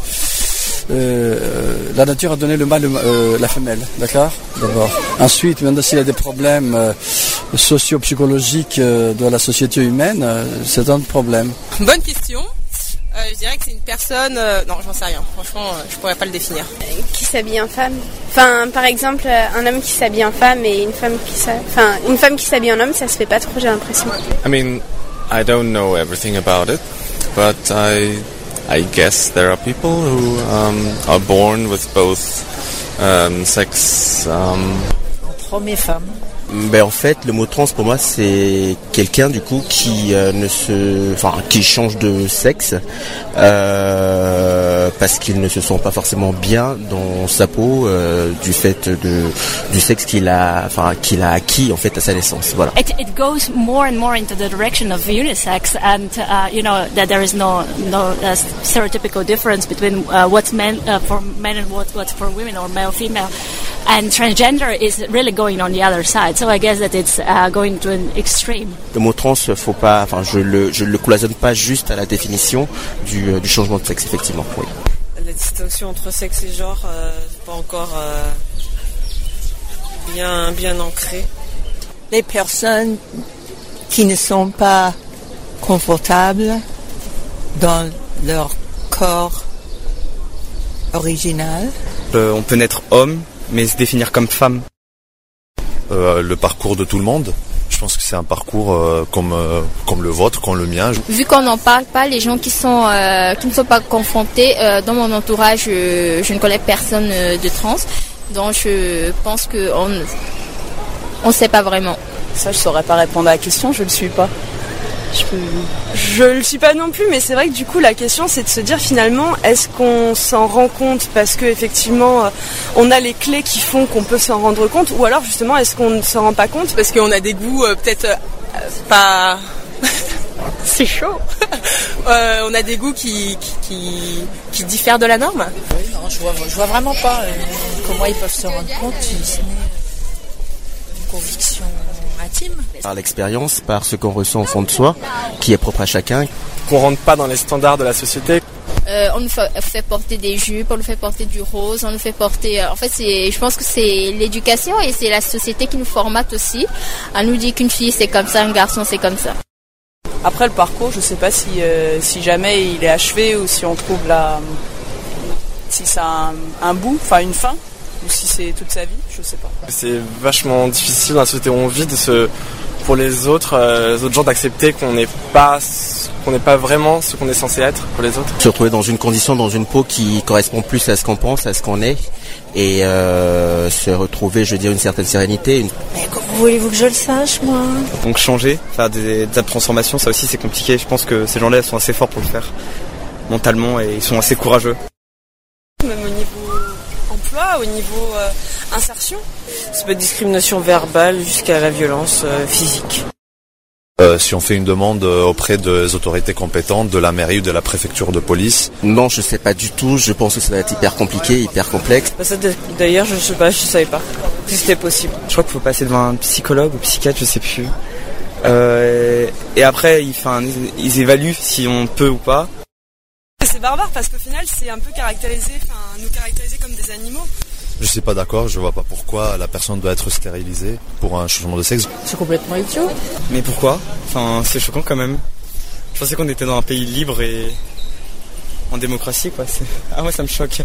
euh, la nature a donné le mâle, euh, la femelle, d'accord? D'abord. Ensuite, maintenant, s'il y a des problèmes euh, socio-psychologiques euh, de la société humaine, euh, c'est un problème. Bonne question. Euh, je dirais que c'est une personne. euh, non, j'en sais rien. Franchement, euh, je pourrais pas le définir. qui s'habille en femme? Enfin, par exemple, euh, un homme qui s'habille en femme et une femme qui s'ha- enfin, une femme qui s'habille en homme, ça se fait pas trop, j'ai l'impression. I mean, I don't know everything about it, but I, I guess there are people who um, are born with both um, sex. Um, Hommes et femmes. Ben en fait, le mot trans pour moi c'est quelqu'un du coup qui euh, ne se, enfin qui change de sexe euh, parce qu'il ne se sent pas forcément bien dans sa peau euh, du fait de du sexe qu'il a, enfin qu'il a acquis en fait à sa naissance. Voilà. It, it goes more and more into the direction of unisex, and uh, you know that there is no no uh, stereotypical difference between uh, what's meant uh, for men and what, what's for women or male female. And transgender is really going on the other side. So I guess that it's uh, going to an extreme. Le mot trans, faut pas, enfin je le je le cloisonne pas juste à la définition du, euh, du changement de sexe effectivement. Oui. La distinction entre sexe et genre, euh, pas encore euh, bien bien ancrée. Les personnes qui ne sont pas confortables dans leur corps original. Euh, on peut naître homme, mais se définir comme femme. Euh, le parcours de tout le monde. Je pense que c'est un parcours euh, comme, euh, comme le vôtre, comme le mien. Vu qu'on n'en parle pas, les gens qui sont euh, qui ne sont pas confrontés, euh, dans mon entourage, je ne connais personne de trans, donc je pense que on on sait pas vraiment. Ça, je saurais pas répondre à la question, je le suis pas. Je, je le suis pas non plus, mais c'est vrai que du coup la question c'est de se dire finalement est-ce qu'on s'en rend compte parce que effectivement euh, on a les clés qui font qu'on peut s'en rendre compte ou alors justement est-ce qu'on ne s'en rend pas compte parce qu'on a des goûts euh, peut-être euh, pas c'est chaud. Euh, on a des goûts qui, qui, qui, qui diffèrent de la norme. Oui, non, je vois, je vois vraiment pas euh, comment ils peuvent se rendre compte conviction intime. Par l'expérience, par ce qu'on ressent au fond de soi, qui est propre à chacun. Qu'on rentre pas dans les standards de la société. Euh, on nous fait, porter des jupes, on nous fait porter du rose, on nous fait porter. euh, en fait, c'est, je pense que c'est l'éducation et c'est la société qui nous formate aussi. À nous dire qu'une fille c'est comme ça, un garçon c'est comme ça. Après le parcours, je sais pas si, euh, si jamais il est achevé ou si on trouve la. si c'est un, un bout, enfin une fin, ou si c'est toute sa vie, je sais pas. C'est vachement difficile dans la société où on vit de se, pour les autres, euh, les autres gens d'accepter qu'on n'est pas, qu'on n'est pas vraiment ce qu'on est censé être pour les autres. se retrouver dans une condition, dans une peau qui correspond plus à ce qu'on pense, à ce qu'on est, et euh, se retrouver, je veux dire, une certaine sérénité. Une... Comment voulez-vous que je le sache, moi? Donc changer, faire des, des transformations, ça aussi c'est compliqué. Je pense que ces gens-là sont assez forts pour le faire mentalement et ils sont assez courageux. Même au niveau emploi, au niveau euh, insertion. Ça peut être discrimination verbale jusqu'à la violence euh, physique. Euh, si on fait une demande auprès des autorités compétentes, de la mairie ou de la préfecture de police. Non, je sais pas du tout. Je pense que ça va être hyper compliqué, hyper complexe. Bah, D'ailleurs, je sais pas, je savais pas si c'était possible. Je crois qu'il faut passer devant un psychologue ou psychiatre, je sais plus. Euh, et après, ils évaluent si on peut ou pas. C'est barbare parce qu'au final, c'est un peu caractérisé, enfin, nous caractériser comme des animaux. Je suis pas d'accord, je vois pas pourquoi la personne doit être stérilisée pour un changement de sexe. C'est complètement idiot. Mais pourquoi? Enfin, c'est choquant quand même. Je pensais qu'on était dans un pays libre et en démocratie, quoi. C'est- Ah ouais, ça me choque.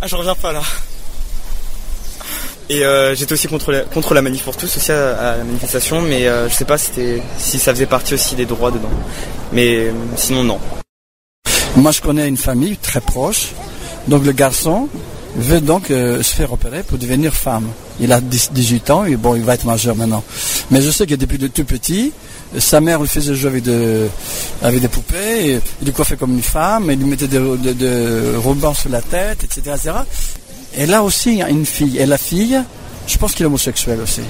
Ah, je reviens pas là. Et euh, j'étais aussi contre la, contre la manif pour tous, aussi à, à la manifestation, mais euh, je sais pas si, c'était- si ça faisait partie aussi des droits dedans. Mais euh, sinon, non. Moi, je connais une famille très proche. Donc, le garçon veut donc euh, se faire opérer pour devenir femme. Il a 10 18 ans et bon, il va être majeur maintenant. Mais je sais que depuis de tout petit, sa mère lui faisait jouer avec, de, avec des poupées, il lui coiffait comme une femme, il lui mettait des de, rubans sur la tête, etc.. Et là aussi, il y a une fille. Et la fille, je pense qu'il est homosexuel aussi.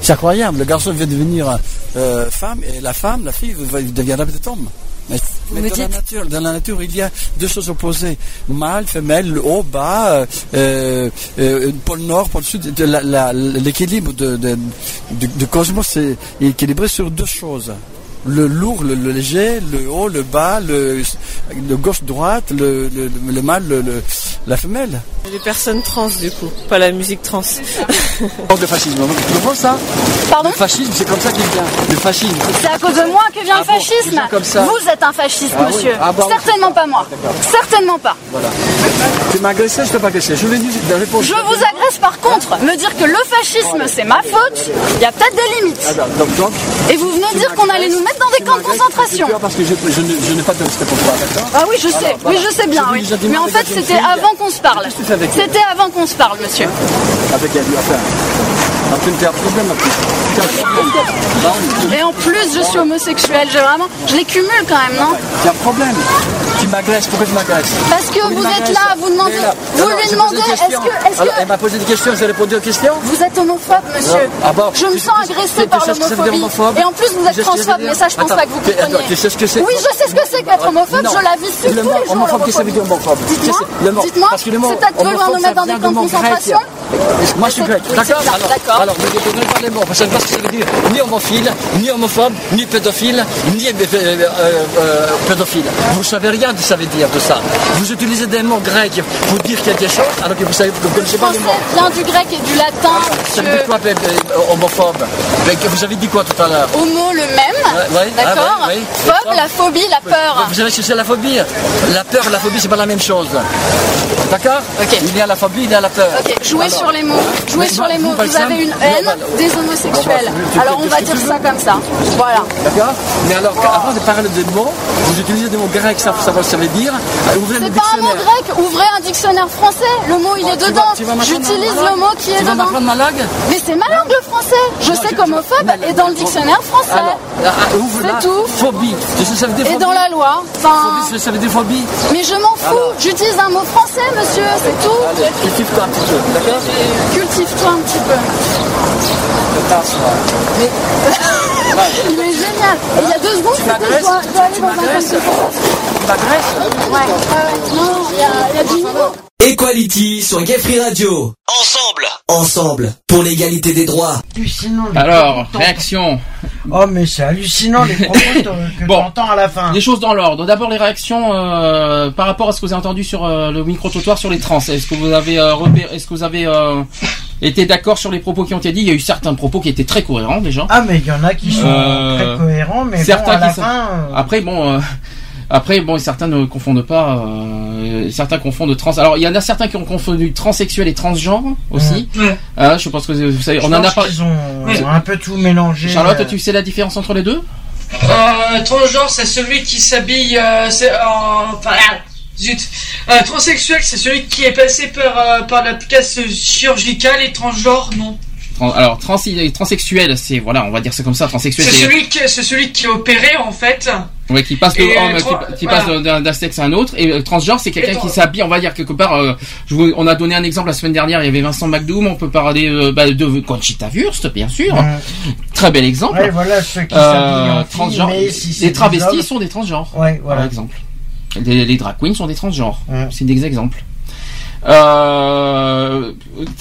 C'est incroyable. Le garçon veut devenir euh, femme et la femme, la fille, deviendra peut-être homme. Mais, dans, la nature, dans la nature, il y a deux choses opposées. Mâle, femelle, le haut, bas, euh, euh, pôle nord, pôle sud. L'équilibre de, de, du, du cosmos est équilibré sur deux choses. Le lourd, le, le léger, le haut, le bas, le, le gauche-droite, le, le, le, le mâle, le, le- la femelle. Les personnes trans, du coup, pas la musique trans. Le fascisme, tu comprends ça Pardon Le fascisme, c'est comme ça qu'il vient. Le fascisme. C'est à cause de moi que vient Ah le bon, fascisme. comme ça. Vous êtes un fasciste, Ah oui. monsieur. Ah bah oui. Certainement pas moi. Certainement pas. Voilà. Tu m'as agressé, je t'ai pas agressé. Je voulais dire de répondre. Je vous agresse par contre. Me dire que le fascisme c'est ma faute, il y a peut-être des limites. Ah, donc, donc, Et vous venez dire qu'on allait nous mettre dans des camps de concentration. parce que je, je je n'ai pas de respect pour toi, Ah oui, je sais, Alors, oui, voilà. je sais bien, oui. Mais en fait, c'était avant qu'on se parle. C'était avant qu'on se parle, monsieur. Avec elle, enfin. Et en plus, je suis homosexuelle. J'ai vraiment, je les cumule quand même, non Tu as un problème. Tu m'agresses, pourquoi tu m'agresses Parce que vous êtes là, vous demandez, est là. vous Alors, lui demandez, est-ce que, est-ce Alors, elle que m'a posé des questions, j'ai répondu aux questions. vous êtes homophobe, monsieur Ah bon Je me sens agressée par que l'homophobie. Et en plus, vous êtes que transphobe, mais ça, je pense Attends, pas que vous compreniez. Tu sais ce que c'est Oui, je sais ce que c'est qu'être homophobe, je la vis tous les jours. homophobe, qu'est-ce que ça veut dire homophobe Dites-moi, que- dites-moi, parce que le mot c'est peut-être vouloir homophobe, nous mettre dans des camps de concentration. Moi, je suis grec, d'accord Alors, ne donnez pas les mots, parce que je ne sais pas ce que ça veut dire. Ni homophile, ni homophobe, ni pédophile, ni euh, euh, euh, pédophile. Vous savez rien de ça veut dire de ça. Vous utilisez des mots grecs pour dire quelque chose, alors que vous savez, vous ne connaissez pas les mots. Vient du grec et du latin, Ça veut dire quoi, homophobe? Ben, Vous avez dit quoi tout à l'heure? Homo le même, Ouais, d'accord ah ouais, ouais. Phobe, la phobie, la peur. Vous savez ce que c'est la phobie? La peur et la phobie, c'est pas la même chose. D'accord? Il y a la phobie, il y a la peur. Jouez Alors, sur les mots. Jouez sur les mots. Vous avez une haine voilà. des homosexuels. Tu- Alors on va dire ça comme ça. Voilà. D'accord Mais alors, avant de parler de mots, vous utilisez des mots grecs ce que ça veut dire. Euh, Ouvrez C'est pas un mot grec. Ouvrez un dictionnaire français. Le mot il est Tu vas- dedans. J'utilise le mot qui est Tu dedans. ma langue Mais c'est ma langue le français. Je sais qu'homophobe est dans le dictionnaire français. Là. C'est tout. Phobie. Ça Et dans la loi. Enfin. Phobie, ça veut dire phobie. Mais je m'en fous. J'utilise un mot français, monsieur. C'est tout. Cultive-toi un petit peu, d'accord Cultive-toi un petit peu. Mais... Il est génial. Et il y a deux secondes, Tu c'était m'agresses je dois- aller Tu dans un m'agresses. Tu Ouais, ouais, non, il y a, il y a du niveau. Equality sur Gay Free Radio. Ensemble. Ensemble. Pour l'égalité des droits. Hallucinant. les Alors, propos que réaction. Oh, mais c'est hallucinant les propos que que Bon. t'entends à la fin. Les choses dans l'ordre. D'abord les réactions euh, par rapport à ce que vous avez entendu sur euh, le micro trottoir sur les trans. Est-ce que vous avez euh, repéré- est-ce que vous avez euh, été d'accord sur les propos qui ont été dit Il y a eu certains propos qui étaient très cohérents déjà. Ah, mais il y en a qui sont Euh, très cohérents, mais certains bon, à la qui sont- fin. euh, Après bon. euh, Après, bon, certains ne confondent pas. euh, certains confondent trans. Alors, il y en a certains qui ont confondu transsexuel et transgenre aussi. Ouais. Hein, je pense que vous savez. je on en a parlé. qu'ils ont un peu tout mélangé. Charlotte, euh, tu sais la différence entre les deux? Euh, transgenre, c'est celui qui s'habille euh, c'est en. Enfin, ah, zut. Euh, transsexuel, c'est celui qui est passé par, euh, par la casse chirurgicale et transgenre, non. Alors, trans, transsexuel, c'est voilà, on va dire c'est comme ça. Transsexuel, C'est celui, qui, c'est celui qui est opéré en fait. Ouais, qui passe de Et, homme, qui, tran- qui voilà. passe d'un d'un sexe à un autre. Et euh, transgenre, c'est quelqu'un qui s'habille, on va dire quelque part. euh, je vous- on a donné un exemple la semaine dernière. Il y avait Vincent McDoom. On peut parler euh, bah, de Conchita Wurst, bien sûr. Ouais. Très bel exemple. Ouais, voilà, ceux qui Euh, transgenre. mais si c'est les travestis sont des transgenres. Ouais, voilà. Par exemple. Les, les drag queens sont des transgenres. C'est des exemples. Euh,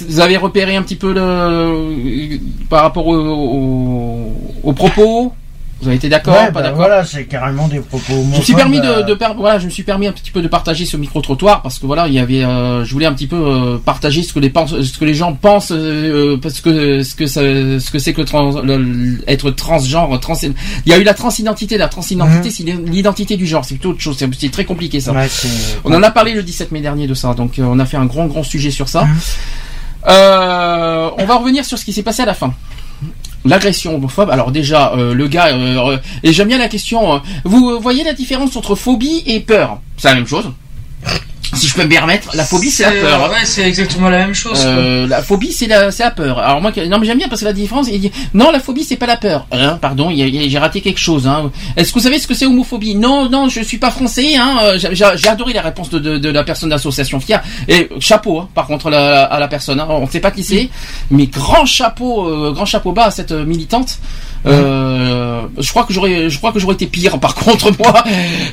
vous avez repéré un petit peu le par rapport au- au- aux propos. Vous avez été d'accord, ouais, pas bah d'accord Voilà, c'est carrément des propos. je me suis permis de, homophobes, de voilà, je me suis permis un petit peu de partager ce micro trottoir parce que voilà, il y avait, euh, je voulais un petit peu euh, partager ce que les ce que les gens pensent euh, parce que ce que ça- ce que c'est que le trans, le- être transgenre, trans. Il y a eu la transidentité, la transidentité, Mhm. c'est l'identité du genre, c'est plutôt autre chose, c'est très compliqué ça. Ouais, on en a parlé le 17 mai dernier de ça, donc euh, on a fait un grand grand sujet sur Mhm. ça. Euh, on va revenir sur ce qui s'est passé à la fin. L'agression homophobe. Alors déjà, euh, le gars, euh, euh, et j'aime bien la question. vous voyez la différence entre phobie et peur? C'est la même chose. Si je peux me permettre, la phobie c'est la peur. hein. Ouais, c'est exactement la même chose. Euh, la phobie c'est la c'est la peur. Alors moi non mais j'aime bien parce que la différence il dit non la phobie c'est pas la peur. Hein, pardon, j'ai raté quelque chose hein. Est-ce que vous savez ce que c'est homophobie? Non non, je suis pas français hein. Euh, J'ai adoré la réponse de, de, de la personne d'association Fier et chapeau hein, par contre la- à la personne hein. On sait pas qui c'est mais grand chapeau euh, grand chapeau bas à cette euh, militante. Euh, je crois que j'aurais je crois que j'aurais été pire par contre moi.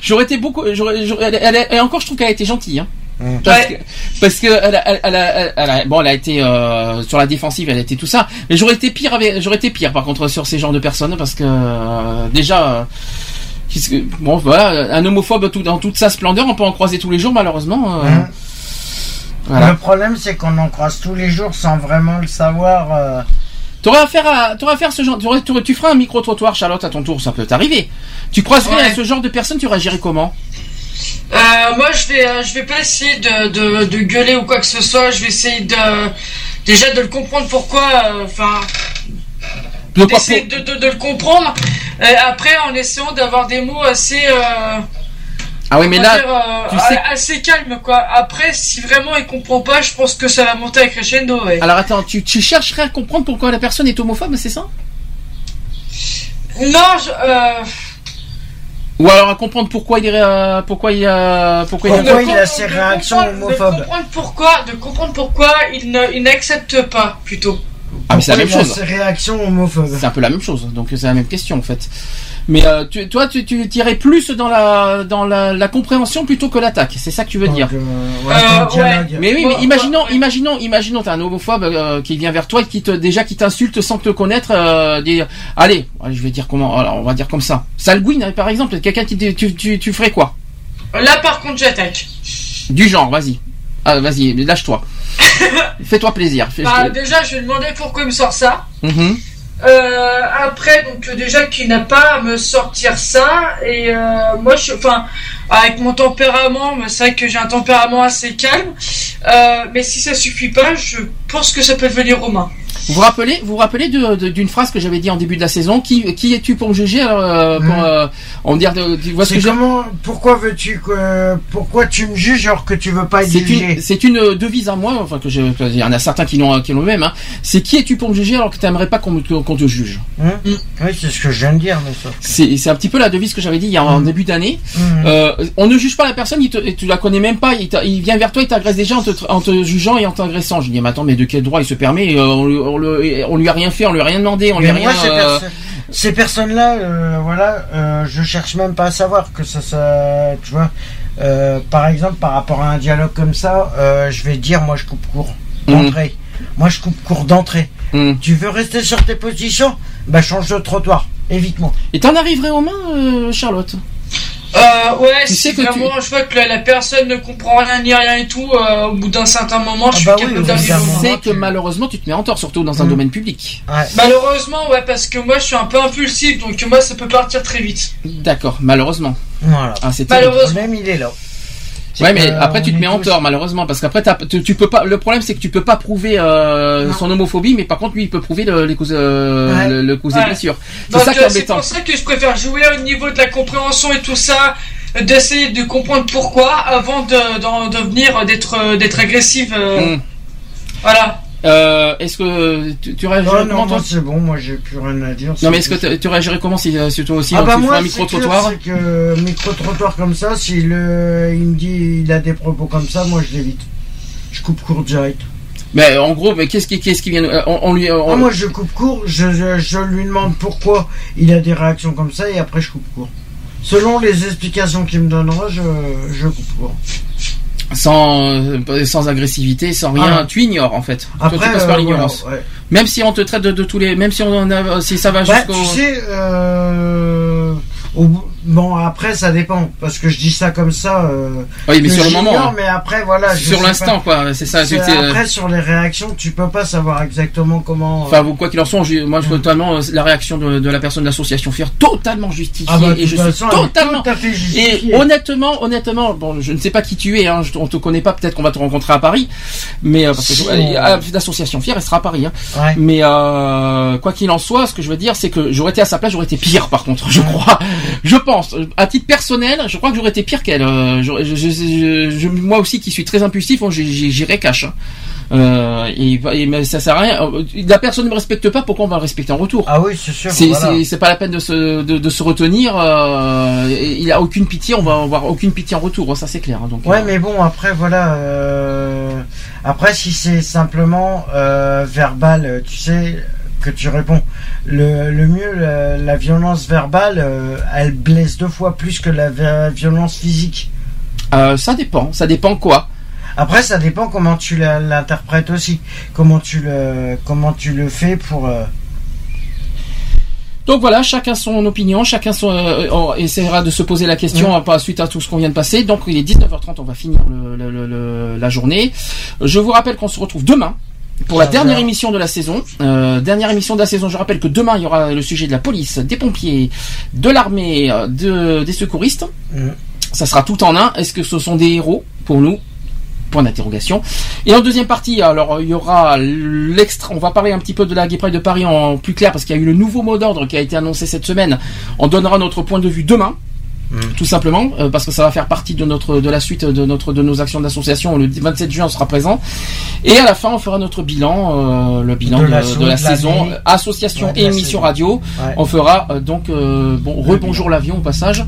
J'aurais été beaucoup elle, elle- et encore je trouve qu'elle a été gentille hein. Parce que, parce que elle a, elle, a- elle a- elle a- bon, elle a été euh, sur la défensive, elle a été tout ça. Mais j'aurais été pire avec, j'aurais été pire par contre sur ces genres de personnes parce que euh, déjà, euh, que- bon voilà, un homophobe tout, dans toute sa splendeur, on peut en croiser tous les jours malheureusement. voilà. Le problème, c'est qu'on en croise tous les jours sans vraiment le savoir. T'aurais affaire à, t'aurais affaire à ce genre, t'aurais- t'aurais- tu feras un micro trottoir, Charlotte, à ton tour, ça peut t'arriver. Tu croiserais Ouais. à ce genre de personnes, tu réagirais comment? Euh, moi, je vais, euh, je vais pas essayer de, de, de gueuler ou quoi que ce soit. Je vais essayer de déjà de le comprendre pourquoi. euh, Enfin, d'essayer de, de, de le comprendre. Et après, en essayant d'avoir des mots assez. Ah oui, mais là, dire, euh, tu sais- assez calme quoi. Après, si vraiment il comprend pas, je pense que ça va monter à crescendo. Ouais. Alors attends, tu, tu chercherais à comprendre pourquoi la personne est homophobe, c'est ça? Non, je, euh, Ou alors à comprendre pourquoi il est, euh, pourquoi il, euh, pourquoi, Pourquoi il, il a ces réactions de homophobes comprendre pourquoi, de comprendre pourquoi il ne, il n'accepte pas plutôt. Ah mais c'est la même a chose. ces réactions homophobes C'est un peu la même chose, donc c'est la même question en fait. Mais euh, tu, toi, tu, tu irais plus dans la dans la, la compréhension plutôt que l'attaque. C'est ça que tu veux dire. ouais, Euh, ton dialogue. ouais. Mais oui, mais imaginons, imaginons, imaginons, t'as un homophobe euh, qui vient vers toi et qui te déjà qui t'insulte sans te connaître. Euh, dire, allez, allez, je vais dire comment. Alors, on va dire comme ça. Salguine, par exemple, quelqu'un qui te- tu, tu, tu ferais quoi? Là, par contre, j'attaque. Du genre, vas-y. Ah, vas-y, lâche-toi. Fais-toi plaisir. Fais- Bah, déjà, je vais demander pourquoi il me sort ça. Mhm. Euh, après, donc déjà qu'il n'a pas à me sortir ça, et euh, moi, je, enfin, avec mon tempérament, c'est vrai que j'ai un tempérament assez calme, euh, mais si ça suffit pas, je pense que ça peut devenir romain. Vous vous rappelez, vous vous rappelez de- de- d'une phrase que j'avais dit en début de la saison Qui, qui es-tu pour me juger euh, pour, euh, On dire, de, tu vois ce que comment Pourquoi veux-tu que Pourquoi tu me juges alors que tu veux pas être C'est jugé? une, c'est une devise à moi, enfin que il y en a certains qui l'ont, qui l'ont le même. Hein. C'est qui es-tu pour me juger alors que t'aimerais pas qu'on, me- qu'on te juge? Hein Oui, c'est ce que je viens de dire, mais ça. C'est, c'est un petit peu la devise que j'avais dit il y a en début d'année. Euh, on ne juge pas la personne, il te, tu la connais même pas, il vient vers toi, il t'agresse déjà en te, en te jugeant et en t'agressant. Je dis mais attends, mais de quel droit il se permet Euh, on, lui- on, on lui a rien fait, on lui a rien demandé, on lui a rien. ces, euh, perso- ces personnes-là, euh, voilà, euh, je cherche même pas à savoir que ça, ça tu vois. euh, par exemple, par rapport à un dialogue comme ça, je vais dire, moi, je coupe court d'entrée. Moi, je coupe court d'entrée. Tu veux rester sur tes positions? Bah, change de trottoir. Évite-moi. Et t'en arriverais aux mains, Charlotte? Euh, ouais, Tu que vraiment je vois que la, la personne ne comprend rien ni rien et tout, euh, au bout d'un certain moment, je suis capable d'arriver au moment. C'est que malheureusement, tu te mets en tort, surtout dans un Mm. domaine public. Malheureusement, ouais, parce que moi je suis un peu impulsif, donc moi ça peut partir très vite. D'accord, malheureusement. Voilà. Ah, c'est. Malheureusement. Le problème, il est là. Ouais, mais après tu te mets en tort malheureusement parce qu'après tu, tu peux pas. Le problème c'est que tu peux pas prouver euh, son homophobie, mais par contre lui il peut prouver le, les causes, euh, Ouais. le, le cause Ouais. des blessures. C'est ça qui euh, est c'est embêtant. pour ça que je préfère jouer au niveau de la compréhension et tout ça, euh, d'essayer de comprendre pourquoi avant de, d'en devenir d'être euh, d'être agressive. euh, Mm. Voilà. Euh, est-ce que tu, tu réagirais Non, comment non, toi moi, c'est bon, moi, j'ai plus rien à dire. Non mais est-ce que tu- tu réagirais comment si, euh, si toi aussi ah bah tu moi, un micro trottoir c'est que micro trottoir comme ça, si le, il me dit il a des propos comme ça, moi je l'évite. Je coupe court direct. Mais en gros, mais qu'est-ce qui qu'est-ce qui vient euh, on, on lui on- Ah, moi je coupe court, je, je, je lui demande pourquoi il a des réactions comme ça et après je coupe court. Selon les explications qu'il me donnera, je, je coupe court. Sans euh, sans agressivité, sans rien, Ah. tu ignores en fait. Toi, Après, tu passes par euh, l'ignorance. voilà, ouais. Même si on te traite de, de tous les, même si on a, si ça va Bah, jusqu'au. tu sais, euh, au bon après ça dépend parce que je dis ça comme ça. euh, Oui, mais sur le moment, hein. Mais après voilà. Sur l'instant, quoi, c'est ça, euh, Après sur les réactions, tu peux pas savoir exactement comment. Enfin, vous, quoi qu'il en soit, moi, je totalement euh, la réaction de, de la personne de l'association FIR totalement justifiée Ah bah, et je suis façon, totalement tout à fait justifiée. et honnêtement, honnêtement, bon, je ne sais pas qui tu es, hein, je- on te connaît pas, peut-être qu'on va te rencontrer à Paris, mais euh, parce que Si, je- on- euh, l'association FIR elle sera à Paris, hein. Ouais. mais euh, quoi qu'il en soit, ce que je veux dire, c'est que j'aurais été à sa place, j'aurais été pire, par contre, je crois, je pense, à titre personnel, je crois que j'aurais été pire qu'elle. euh, je- je- je- je- moi aussi, qui suis très impulsif, j'ai- j'irais cash. hein. Euh, et, et- mais ça sert à rien. La personne ne me respecte pas, pourquoi on va le respecter en retour? Ah oui, c'est sûr. C'est voilà. pas la peine de se, de, de se retenir. euh, et il a aucune pitié, on va avoir aucune pitié en retour, ça c'est clair. hein, donc, Ouais, euh, mais bon, après, voilà. Après, si c'est simplement verbal, tu sais, que tu réponds, le, le mieux, la, la violence verbale, euh, elle blesse deux fois plus que la vi- violence physique. euh, ça dépend, ça dépend quoi? Après, ça dépend comment tu l'interprètes aussi, comment tu le, comment tu le fais pour. euh, Donc voilà, chacun son opinion, chacun son, euh, on essaiera de se poser la question euh, par suite à tout ce qu'on vient de passer. Donc il est 19h30, on va finir le- le- le- le- la journée. Je vous rappelle qu'on se retrouve demain pour la 15 dernière émission de la saison. Euh, dernière émission de la saison. Je rappelle que demain il y aura le sujet de la police, des pompiers, de l'armée, euh, de, des secouristes. Mm. Ça sera tout en un. Est-ce que ce sont des héros pour nous? Point d'interrogation. Et en deuxième partie, alors il y aura l'extra. On va parler un petit peu de la Gay Pride de Paris en plus clair parce qu'il y a eu le nouveau mot d'ordre qui a été annoncé cette semaine. On donnera notre point de vue demain. Tout simplement euh, parce que ça va faire partie de notre de la suite de notre de nos actions d'association. Le 27 juin, on sera présent et à la fin, on fera notre bilan, euh, le bilan De de, la de so- la de saison, association Ouais, de et émission radio. Ouais. On fera euh, donc euh, bon rebonjour l'avion au passage.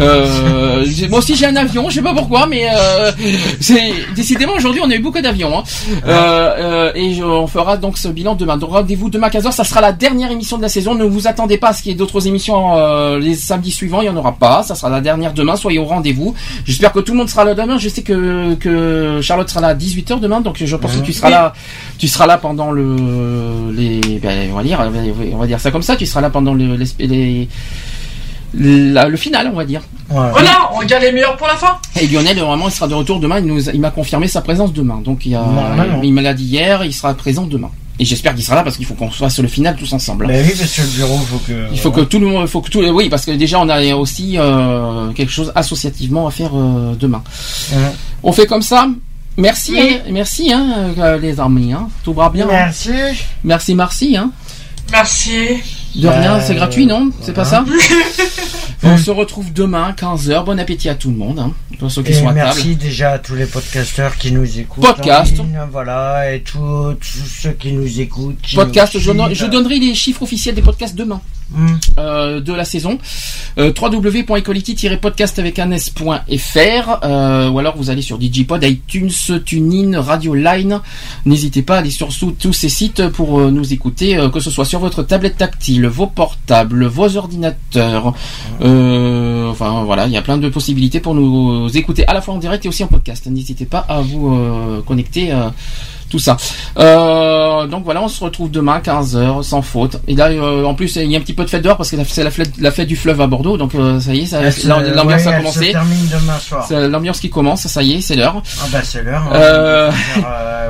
Euh, j'ai- moi aussi j'ai un avion, je sais pas pourquoi, mais euh, c'est décidément aujourd'hui on a eu beaucoup d'avions. Hein. Euh, euh, et je- on fera donc ce bilan demain. Donc rendez-vous demain 15h, ça sera la dernière émission de la saison. Ne vous attendez pas à ce qu'il y ait d'autres émissions euh, les samedis suivants, il y en aura pas. Ça sera la dernière demain. Soyez au rendez-vous. J'espère que tout le monde sera là demain. Je sais que que Charlotte sera là à 18h demain, donc je pense que tu seras Oui. là. Tu seras là pendant le les ben, on va dire on va dire ça comme ça. Tu seras là pendant le les, les- la- le final, on va dire. Voilà, on garde les meilleurs pour la fin. Et Lionel, vraiment, il sera de retour demain. Il nous, a- il m'a confirmé sa présence demain. Donc, il, a, il me l'a dit hier. Il sera présent demain. Et j'espère qu'il sera là parce qu'il faut qu'on fasse le final tous ensemble. Ben oui, parce que le bureau, faut que. Il faut que tout le monde, faut que tout, oui, parce que déjà on a aussi euh, quelque chose associativement à faire euh, demain. On fait comme ça. Merci, Oui. hein, merci, hein, euh, les amis, hein. Tout va bien. hein. Merci. Merci, merci, hein. Merci. De rien, Bah, c'est gratuit, non C'est pas ça. On se retrouve demain, 15h. Bon appétit à tout le monde, hein. Pour ceux qui Et sont à merci table. déjà à tous les podcasteurs qui nous écoutent. Podcast. ligne, voilà, et tous ceux qui nous écoutent. qui Podcast, nous je, je donnerai les chiffres officiels des podcasts demain. Hmm. euh, de la saison euh, www.equality-podcast avec un s.fr euh, ou alors vous allez sur Digipod, iTunes, TuneIn, Radio Line n'hésitez pas à aller sur tous ces sites pour euh, nous écouter euh, que ce soit sur votre tablette tactile, vos portables, vos ordinateurs euh, enfin voilà, il y a plein de possibilités pour nous écouter à la fois en direct et aussi en podcast. N'hésitez pas à vous euh, connecter. euh, tout ça. Euh, donc voilà, on se retrouve demain 15h sans faute. Et là, euh, en plus, il y a un petit peu de fête dehors parce que c'est la fête, la fête du fleuve à Bordeaux. Donc euh, ça y est, ça, l'ambiance a commencé. C'est L'ambiance qui commence, ça y est, c'est l'heure. Ah bah c'est l'heure. hein.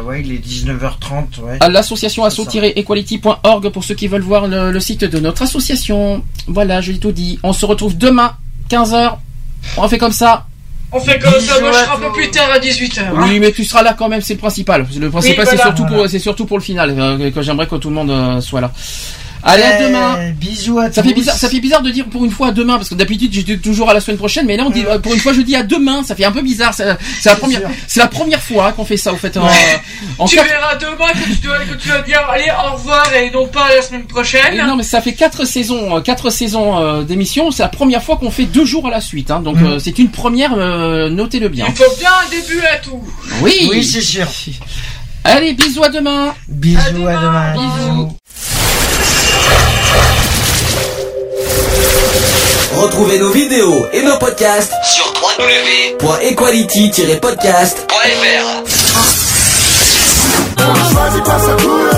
Je ouais, il est 19h30. Ouais. à l'association asso-equality.org pour ceux qui veulent voir le, le site de notre association. Voilà, j'ai tout dit. On se retrouve demain 15h. On fait comme ça. On fait comme ça, moi je serai un peu plus tard à 18h. Oui, mais tu seras là quand même, c'est le principal. Le principal, Oui, c'est voilà, surtout voilà. surtout pour le final, euh, que j'aimerais que tout le monde euh, soit là. Allez, à Eh, demain. Bisous à Ça tous. fait bizarre, ça fait bizarre de dire pour une fois à demain parce que d'habitude j'étais toujours à la semaine prochaine, mais là on dit euh, pour une fois je dis à demain, ça fait un peu bizarre. C'est c'est la première, c'est la première fois qu'on fait ça au fait. En, en tu quatre- verras demain que tu, dois, que tu vas dire allez au revoir et non pas la semaine prochaine. Et non mais ça fait quatre saisons, euh, quatre saisons euh, d'émission. C'est la première fois qu'on fait deux jours à la suite, hein, donc Mm. euh, c'est une première. euh, Notez-le bien. Il faut bien un début à tout. Oui. Oui, c'est sûr. Allez, bisous à demain. Bisous à demain. Bisous. Retrouvez nos vidéos et nos podcasts sur www.equality-podcast.fr. On ne choisit pas sa couleur